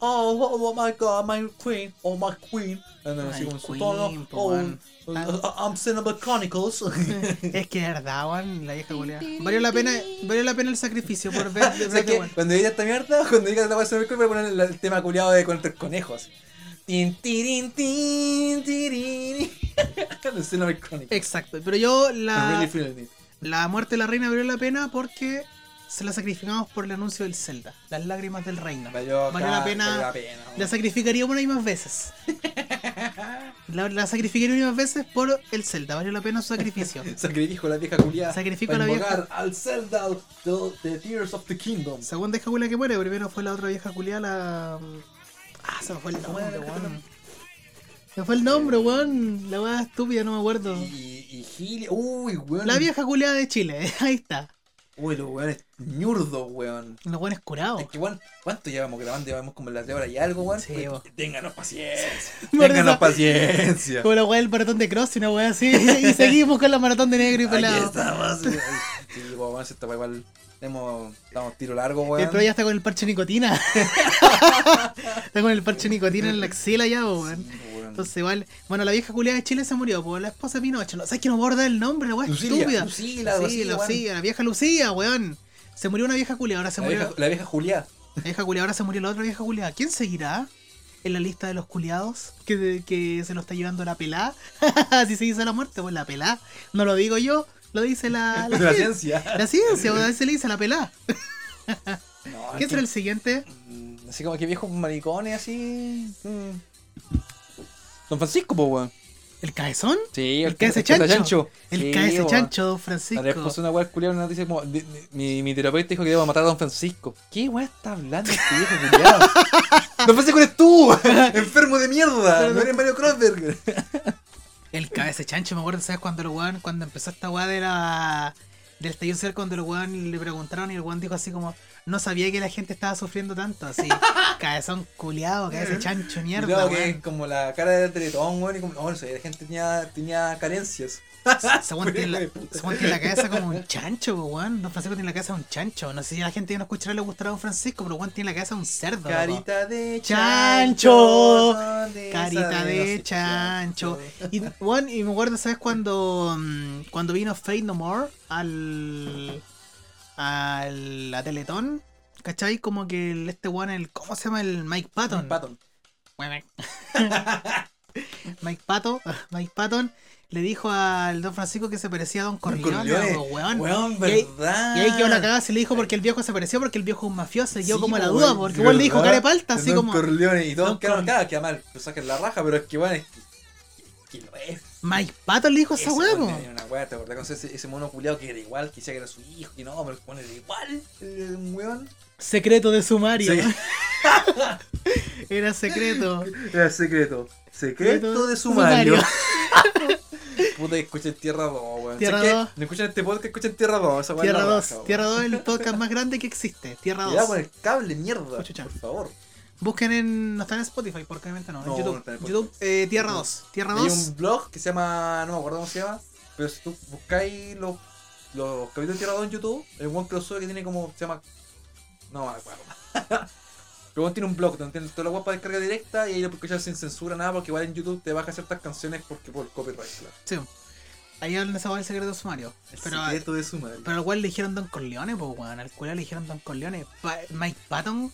Oh, oh, oh my god, my queen, oh my queen. Andan así Ay, como en su tono. Oh, uh, uh, I'm Cinema Chronicles. Es que de verdad, weón, la vieja culiada. Valió la pena, valió la pena el sacrificio por ver. Cuando diga esta mierda, cuando diga esta weá, voy a poner el, tema culiado de contra conejos. Tin, tirin, tin, tirin. Chronicles. Exacto, pero yo la, la muerte de la reina valió la pena porque se la sacrificamos por el anuncio del Zelda, las lágrimas del reino. Valió, la pena- la pena. La sacrificaría una y más veces. La, la sacrificaría una y más veces por el Zelda, valió la pena su sacrificio. Sacrifico a la vieja culiada. Sacrifico a la vieja. al Zelda de The Tears of the Kingdom. Segunda vieja culia que muere, primero fue la otra vieja culia, la. Ah, se me fue el nombre, weón. Se me fue el nombre, weón. La weá estúpida, no me acuerdo. Y, y Gil, uy, weón. La vieja culiada de Chile, ahí está. Uy, los weones ñurdos, weón. Los weones curados. Es que, weón, ¿cuánto llevamos grabando? Llevamos como las de hora y algo, weón. Sí, Pues, weón. Ténganos paciencia. Ténganos paciencia. Como la weá del maratón de cross y una weá así. Y seguimos con la maratón de negro y Aquí pelado. estamos. Sí, weón, esta weá igual. Hemos, estamos tiro largo, weón. El pro ya está con el parche nicotina. está con el parche nicotina en la axila ya, weón. Sí, weón. Entonces, igual. Bueno, la vieja culiada de Chile se murió, pues la esposa de Pinocho. No, ¿Sabes que no voy a dar el nombre? La weá estúpida. Sí, weón. Lucía, la vieja Lucía, weón. Se murió una vieja culiada, ahora se la, murió. vieja, la vieja Julia. La vieja culiada, ahora se murió la otra vieja culiada. ¿Quién seguirá en la lista de los culiados que, que se lo está llevando la pelá? Así se dice la muerte, pues la pelá. No lo digo yo, lo dice la, la, La ciencia. La ciencia, o a veces le dice la pelá. No, ¿Quién es será el siguiente? Mm, Así como que viejos maricones, así. mm. Don Francisco, po, weón. ¿El cabezón? Sí, El cabeza chancho. El Sí, cabeza weón. chancho, don La Francisco. vez puse una weá culiada una noticia como. de- de- mi, mi terapeuta dijo que iba a matar a Don Francisco. ¿Qué weá está hablando este viejo culiado? Don Francisco eres tú, enfermo de mierda. No eres Mario Krosberg. El cabeza chancho, me acuerdo, ¿sabes? Cuando el weón, cuando empezó esta weá de la. Del estallido social, cuando el weón le preguntaron y el weón dijo así como. No sabía que la gente estaba sufriendo tanto, así. cabezón culiado, cabeza chancho, mierda, Cuidado que es como la cara del teletón, weón. Y como, oh, no la gente tenía, tenía carencias. Weón tiene la, weón cabeza como un chancho, weón. Don Francisco tiene la cabeza de un chancho. No sé si a la gente que no escuchará le gustará a Don Francisco, pero weón tiene la cabeza de un cerdo. Carita de Chancho. de Carita de chancho. Y, bueno, y me acuerdo, ¿sabes? Cuando, mm, cuando vino Fate No More al, al la Teletón, ¿cachai? Como que el, este weón, el, ¿cómo se llama? El Mike Patton. Patton. Mike Patton, Mike Patton le dijo al Don Francisco que se parecía a Don Corleone, weón. Weón, Y ahí- verdad. Y ahí quedó la cagada, se le dijo porque el viejo se pareció, porque el viejo es un mafioso, y quedó Sí, como la po, duda, porque igual le dijo cara de palta, así Don como Corleone y todos quedaron acá, que mal, lo saquen la raja, pero es que bueno, es que, que lo es. Mike Patton le dijo esa Ese weá, po. una weá, ¿te acordás con ese, ese mono culiado que era igual, que decía que era su hijo, que no, pero pone igual, el weón. Secreto de sumario. Sí. Era secreto. Era secreto. Secreto Secreto de sumario. sumario. Puta, escuchen Tierra 2, weón. Tierra Si es que 2. No escuchan este podcast, escuchen Tierra 2. Esa Tierra la 2. raja, weón. Tierra 2 es el podcast más grande que existe. Tierra Ya 2. con el cable, mierda. Chucha. Por favor. Busquen en. No está en Spotify, porque obviamente no. En No, no YouTube. está en YouTube eh, Tierra No. 2. Tierra Hay 2. un blog que se llama. No me acuerdo cómo se llama. Pero si tú buscáis los, los capítulos de Tierra 2 en YouTube, el one que lo sube que tiene como. Se llama. No me acuerdo. Pero tiene un blog donde tiene toda la para descarga directa y ahí lo puedes escuchar sin censura, nada, porque igual en YouTube te baja ciertas canciones porque por copyright, claro. Sí. Ahí hablan de esa del secreto sumario. El Pero, secreto de su madre. pero al cual le dijeron Don Corleone, pues weón. Al cual le dijeron Don Corleone. Pa- Mike Patton.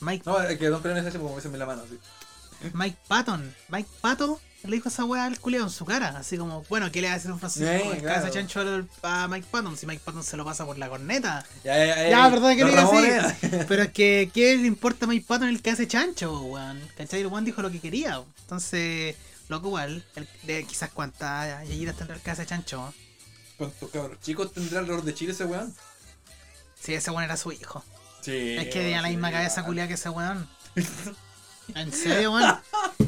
Mike, No, es que Don Corleone se hace como me la mano, así. Mike Patton. Mike Patton le dijo esa weá al culiao en su cara. Así como, bueno, ¿qué le va a decir un Francisco Eh, con el claro. cabeza chancho a Mike Patton? Si Mike Patton se lo pasa por la corneta. Ya, ya, ya. Ya, verdad que lo diga así. Pero es que, ¿qué le importa a Mike Patton el que hace chancho, weón? ¿Cachai? El weón dijo lo que quería. weón. Entonces, loco igual, de quizás cuántas yayitas tendrá el que hace chancho. ¿Cuántos cabros chicos tendrá alrededor de Chile ese weón? Si ese weón era su hijo. Sí. es que tenía la sí, misma cabeza ya. culia que ese weón. En serio, weón.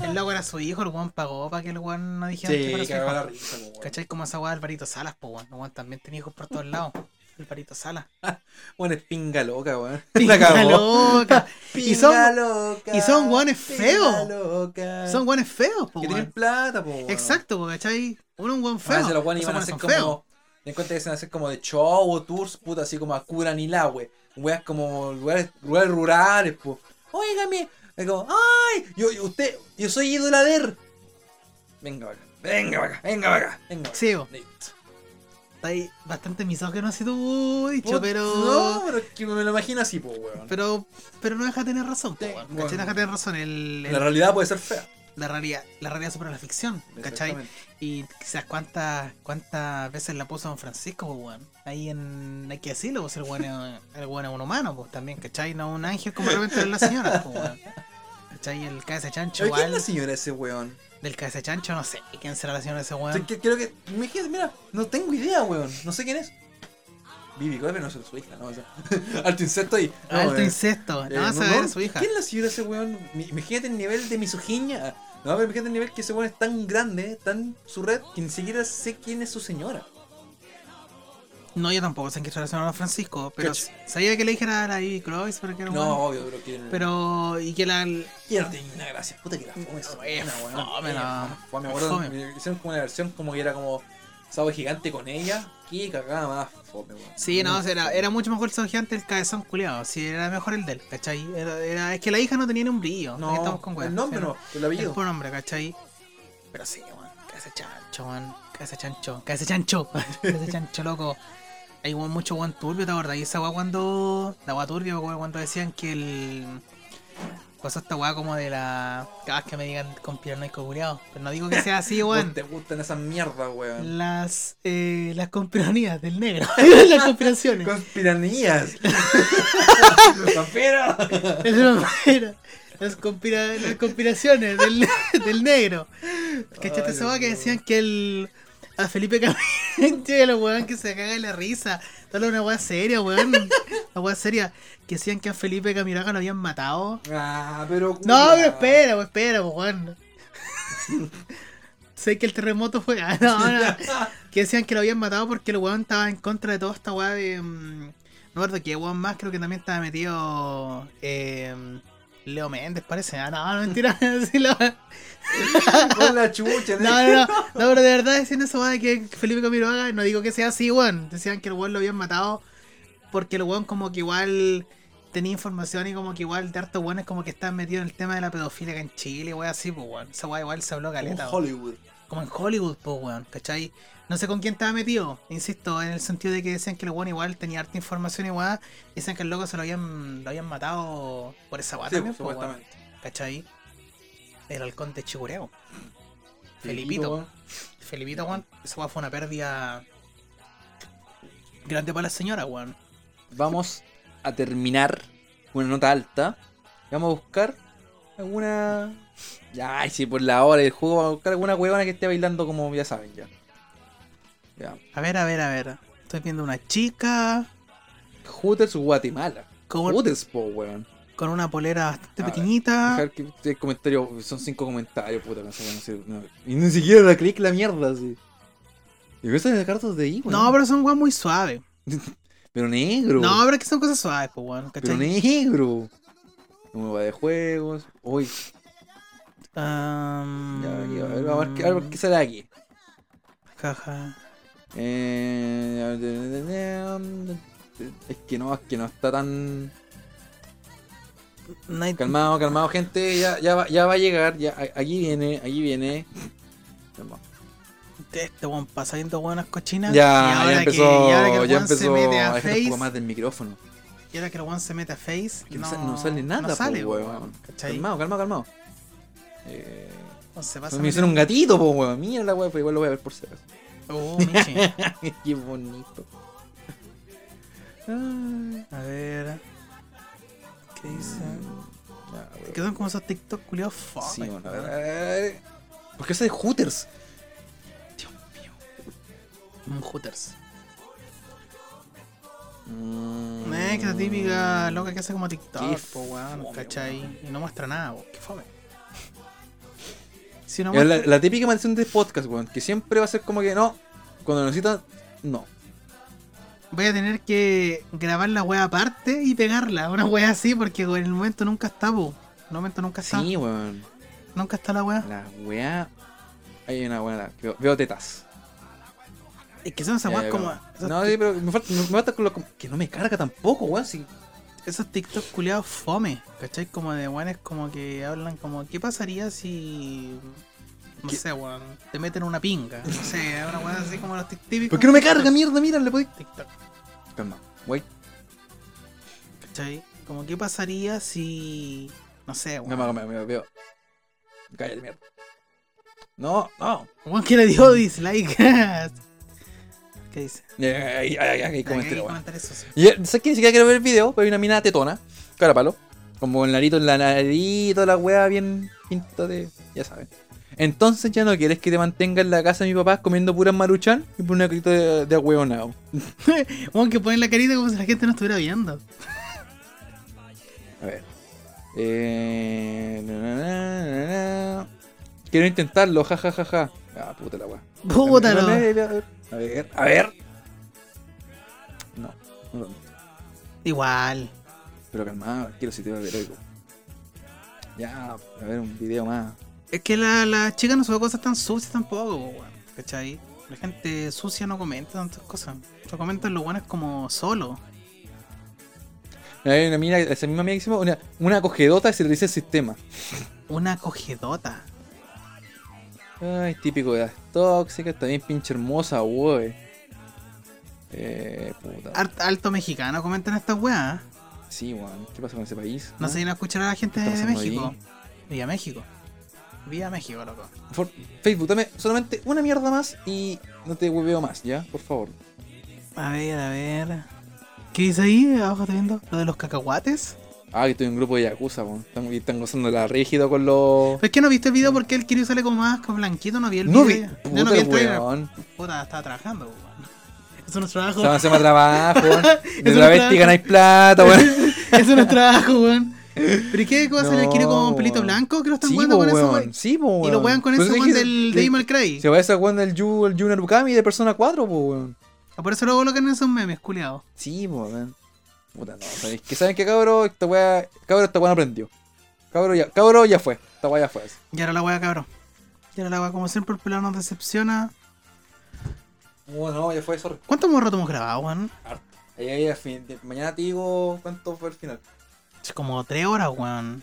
El loco era su hijo, el weón pagó para que el weón no dijera que Sí, fuera su cagaba la hijo. risa, po, weón. ¿Cachai? Como esa weá del Alvarito Salas, pues weón. El weón también tenía hijos por todos lados. Alvarito Salas. Bueno, es pinga loca, weón. Pinga loca. Y son- Pinga loca, y son weones pinga feos. loca. Son weones feos, pues que tienen plata, po, weón. Exacto, pues, ¿cachai? Uno es un weón Ah, feo. si los weones iban a son como. Ten en cuenta que se van a hacer como de show o tours, puta, así como a Curanilá, we. Weas como lugares, lugares rurales, pues. Óigame. Es como, ¡ay! Yo, yo- usted, yo soy idolader. Venga, vaca. Venga, vaca. Venga, vaca. Venga, vaca. Sí, bo. Listo. Está ahí bastante misógino así tú dicho, pero. No, pero es que me lo imagino así, pues, weón. Pero, pero no deja de tener razón, po, Sí, weón. bueno. ¿Cachai? No deja de tener razón. El, el- La realidad puede ser fea. La realidad, la realidad supera la ficción, ¿cachai? Y quizás cuántas cuántas veces la puso Don Francisco, pues, weón. Ahí en. Hay que decirlo, pues el weón es, el weón es un humano, pues también, ¿cachai? No un ángel como de repente la señora, pues, weón. ¿Cachai? El cabeza chancho, Oye, ¿Quién es la señora ese weón? Del cabeza chancho, no sé quién será la señora ese O sea, weón. creo que. Imagínate, mira, no tengo idea, weón. No sé quién es. Vivi Cove no es su hija, ¿no? O sea, alto insecto ahí. No, Alto eh, incesto, eh, no vas a ver su hija. ¿Quién es la señora ese weón? Imagínate el nivel de misoginia. No, pero imagínate el nivel que ese weón es tan grande, tan su red, que ni siquiera sé quién es su señora. No, yo tampoco sé en qué señora Don Francisco, pero Cacho. sabía que le dijera a la Ivy Croix, pero que era un No, obvio, pero quién. Pero, y que la. ¿Quién no tiene una gracia? Puta que la fome esa Es fome, Eh, la- Fome. Me Hicieron como una versión como que era como Sábado Gigante con ella. Qué cagada más fome, weón. Sí, no, era, era mucho mejor el gigante el cabezón culiado. Sí, era mejor el de él, ¿cachai? Era, era- es que la hija no tenía ni un brillo. No, estamos con weas, el nombre no, el El apellido. puro nombre, ¿cachai? Pero sí, weón. Cabeza chancho, weón. Cabeza chancho. Cabeza chancho. Cabeza chancho, loco. Hay weón, mucho weón turbio, ¿te acuerdas? Y esa weá cuando. La weá turbio, weón, cuando decían que el. Pasó esta weá como de la. Cada vez que me digan conspiranoico culiado. Pero no digo que sea así, weón. te gustan esas mierdas, weón. Las. Eh, las conspiranías del negro. las conspiraciones. Conspiranías. Es. Las, conspira- las conspiraciones del, del negro. ¿Cachaste esa weá que decían que el. A Felipe Camilo, los weón que se caga de la risa. Dale una weá seria, weón. Una weá seria. Que decían que a Felipe Camiraga lo habían matado. Ah, pero. No, pero espera, pues espera, pues weón. sé que el terremoto fue. Ah, no, no. Que decían que lo habían matado porque el weón estaba en contra de toda esta weá de. mm, no recuerdo que weón más, creo que también estaba metido. eh, Leo Méndez, parece. Ah, no, no, mentira. Sí, lo- Con la chucha, no, no, no, no, pero de verdad decían eso de que Felipe Camiroaga, no digo que sea así, weón. Decían que el weón lo habían matado porque el weón como que igual tenía información y como que igual de hartos weones como que estaban metidos en el tema de la pedofilia acá en Chile, weón, así, pues weón. Esa weá igual se habló Como caleta. weón. Hollywood. Como en Hollywood, pues weón, ¿cachai? No sé con quién estaba metido, insisto, en el sentido de que decían que el weón igual tenía harta información y weá, y decían que el loco se lo habían, lo habían matado por esa weá Sí, también, pues, pues, weón, supuestamente. ¿Cachai? El halcón de Chigureo. Felipito, Felipito. weón. Esa fue una pérdida grande para la señora, weón. Vamos a terminar con una nota alta. Vamos a buscar alguna. Ya, ay, si por la hora del juego vamos a buscar alguna huevona que esté bailando como ya saben ya. Ya. A ver, a ver, a ver. Estoy viendo una chica Hooters Guatemala. Hooters, po, weón. Con una polera bastante ver, pequeñita. Dejar que el comentario, son cinco comentarios, puta, no sé, no sé, no. Y ni siquiera la clic la mierda, así. Y eso de cartas de ahí, weón. No, pero son weas muy suaves. Pero negro. No, pero es que son cosas suaves, pues, weón. pero ¿cachai? negro. Como va de juegos. Uy, Am, ya, ya, a ver, a ver, a ver qué sale aquí. Jaja. Eh, es que no, es que no está tan. Night- Calmado, calmado, gente. Ya, ya, va, ya va a llegar. Ya, a- aquí viene, aquí viene. Calmado. Este weón pasa viendo buenas cochinas. Ya, y ahora ya que- empezó. y ahora que el ya weón se empezó. mete a Déjate un poco Face. más del micrófono. Y ahora que el weón se mete a Face. Que no no, sa- no sale nada, No po, sale, weón. weón. ¿Cachai? Calmado, calmado, calmado. Eh, pasa. me hicieron un gatito, po, weón. Mira la weón, pero igual lo voy a ver por si acaso. Oh. Qué bonito. A ver. ¿Qué dice? ya, weón. Que son como esos TikTok culiados fome. Sí, bueno. ¿Por qué ese de Hooters? Dios mío. Un Hooters. Mm. Eh, que la típica loca que hace como TikTok, po, weón, fome, ¿cachai? Y no muestra nada, po. Qué fome. Si no Es la, muestra... la típica maldición de podcast, weón. Que siempre va a ser como que no. Cuando necesitan, no. Voy a tener que grabar la wea aparte y pegarla. Una wea así, porque en el momento nunca está, po. En el momento nunca está. Sí, weón. Nunca está la wea. La weá. Hay una buena. Veo, veo tetas. Es que son esas weas como. No, sí, pero me falta, me falta con lo. Que no me carga tampoco, weón. Sí. esos TikTok culiados fome. ¿Cachai? Como de weones como que hablan como. ¿Qué pasaría si. No ¿Qué? sé, weón. Te meten una pinga. No sé, una wea así como los tic- típicos. ¿Por qué no me carga, mierda? Mira, le podéis. TikTok. Calma, wey. ¿Cachai? Como qué pasaría si. No sé, Me, weón. me, me, me veo. Cállate, mierda. No, no. Weón que le dio dislike. ¿Qué dice? Ay, ay, weón. eh, ¿sabes que ni siquiera quiero ver el video? Pero hay una mina tetona, cara palo. Como el narito en la nariz, toda la weá bien pinta de. Ya saben. Entonces ya no quieres que te mantenga en la casa de mi papá comiendo puras maruchan y por una carita de, de ahueonado. Weón que ponen la carita como si la gente no estuviera viendo. A ver. Eh, na, na, na, na, na. Quiero intentarlo, jajajaja. Ah, puta la weá. Puta A lo. ver, a ver, a ver, a ver. No, no lo Igual. Pero calmado, quiero si te va a ver algo. Ya, a ver un video más. Es que la, la chica no sube cosas tan sucias tampoco, po, weón. ¿Cachai? La gente sucia no comenta tantas cosas. Lo comentan los buenos como solo. Hay una mina, esa misma mina que hicimos, una, una cogedota y se le dice el sistema. Una cogedota. Ay, típico de las tóxicas, también pinche hermosa, wey. Eh, puta. Alto mexicano comentan estas weas. Sí, weón, ¿qué pasa con ese país? No se viene a escuchar a la gente ¿Qué de, México. ahí? Vía México. Vía México, loco. Por Facebook, dame solamente una mierda más y no te hueveo más, ¿ya? Por favor. A ver, a ver. ¿Qué dice ahí? Abajo está viendo. Lo de los cacahuates. Ah, que estoy en un grupo de Yakuza, weón. Están, y están gozando la rígido con los. Pero es que no viste el video porque él quería sale como más con blanquito, no vi el No video. vi. Yo no Puta vi el el weón. Puta, estaba trabajando, weón. Eso no es trabajo. Se hace más trabajo, weón. De Eso la no vez trabajo. ganáis plata, weón. Eso no es trabajo, weón. ¿Pero y qué cosa? ¿Le quiere como un pelito blanco que lo están Sí, jugando con eso, weón. weón? Sí, po, weón. Y lo wean con ese eso weón del de- Devil Cry. Se va a esa weón del Yu- el Junior Ukami de Persona 4, po, weón. Ah, Por eso lo que en esos memes, culiado. Sí, po, weón. Puta, no, ¿sabes? Que saben que cabro, esta weá, cabro, esta weá no aprendió. Cabro ya, cabro ya fue. Esta weá ya fue. así. Y ahora la weá, cabrón. Y ahora la weá, como siempre, el pelado nos decepciona. Bueno, ya fue, sorry. ¿Cuántos hemos rato hemos grabado, weón? Ahí, ahí, fin, mañana te digo cuánto fue el final. Es Como tres horas, weón.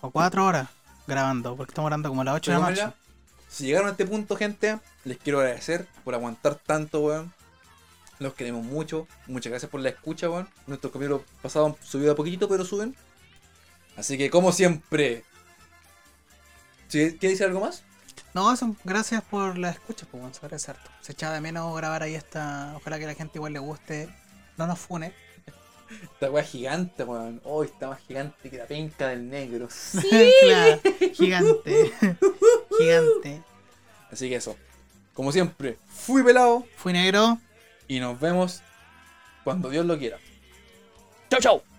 O cuatro horas grabando, porque estamos grabando como a las 8 de la noche. Si llegaron a este punto, gente, les quiero agradecer por aguantar tanto, weón. Los queremos mucho. Muchas gracias por la escucha, weón. Nuestros capítulos pasados han subido a poquitito, pero suben. Así que, como siempre. ¿Sí? ¿Quieres decir algo más? No, eso, gracias por la escucha, pues, weón. Se agradece harto. Se echaba de menos grabar ahí esta. Ojalá que la gente igual le guste. No nos fune. Esta weá gigante, weón. Hoy está más gigante que la penca del negro. claro, gigante. gigante. Así que eso. Como siempre, fui pelado. Fui negro. Y nos vemos cuando Dios lo quiera. Chau, chau.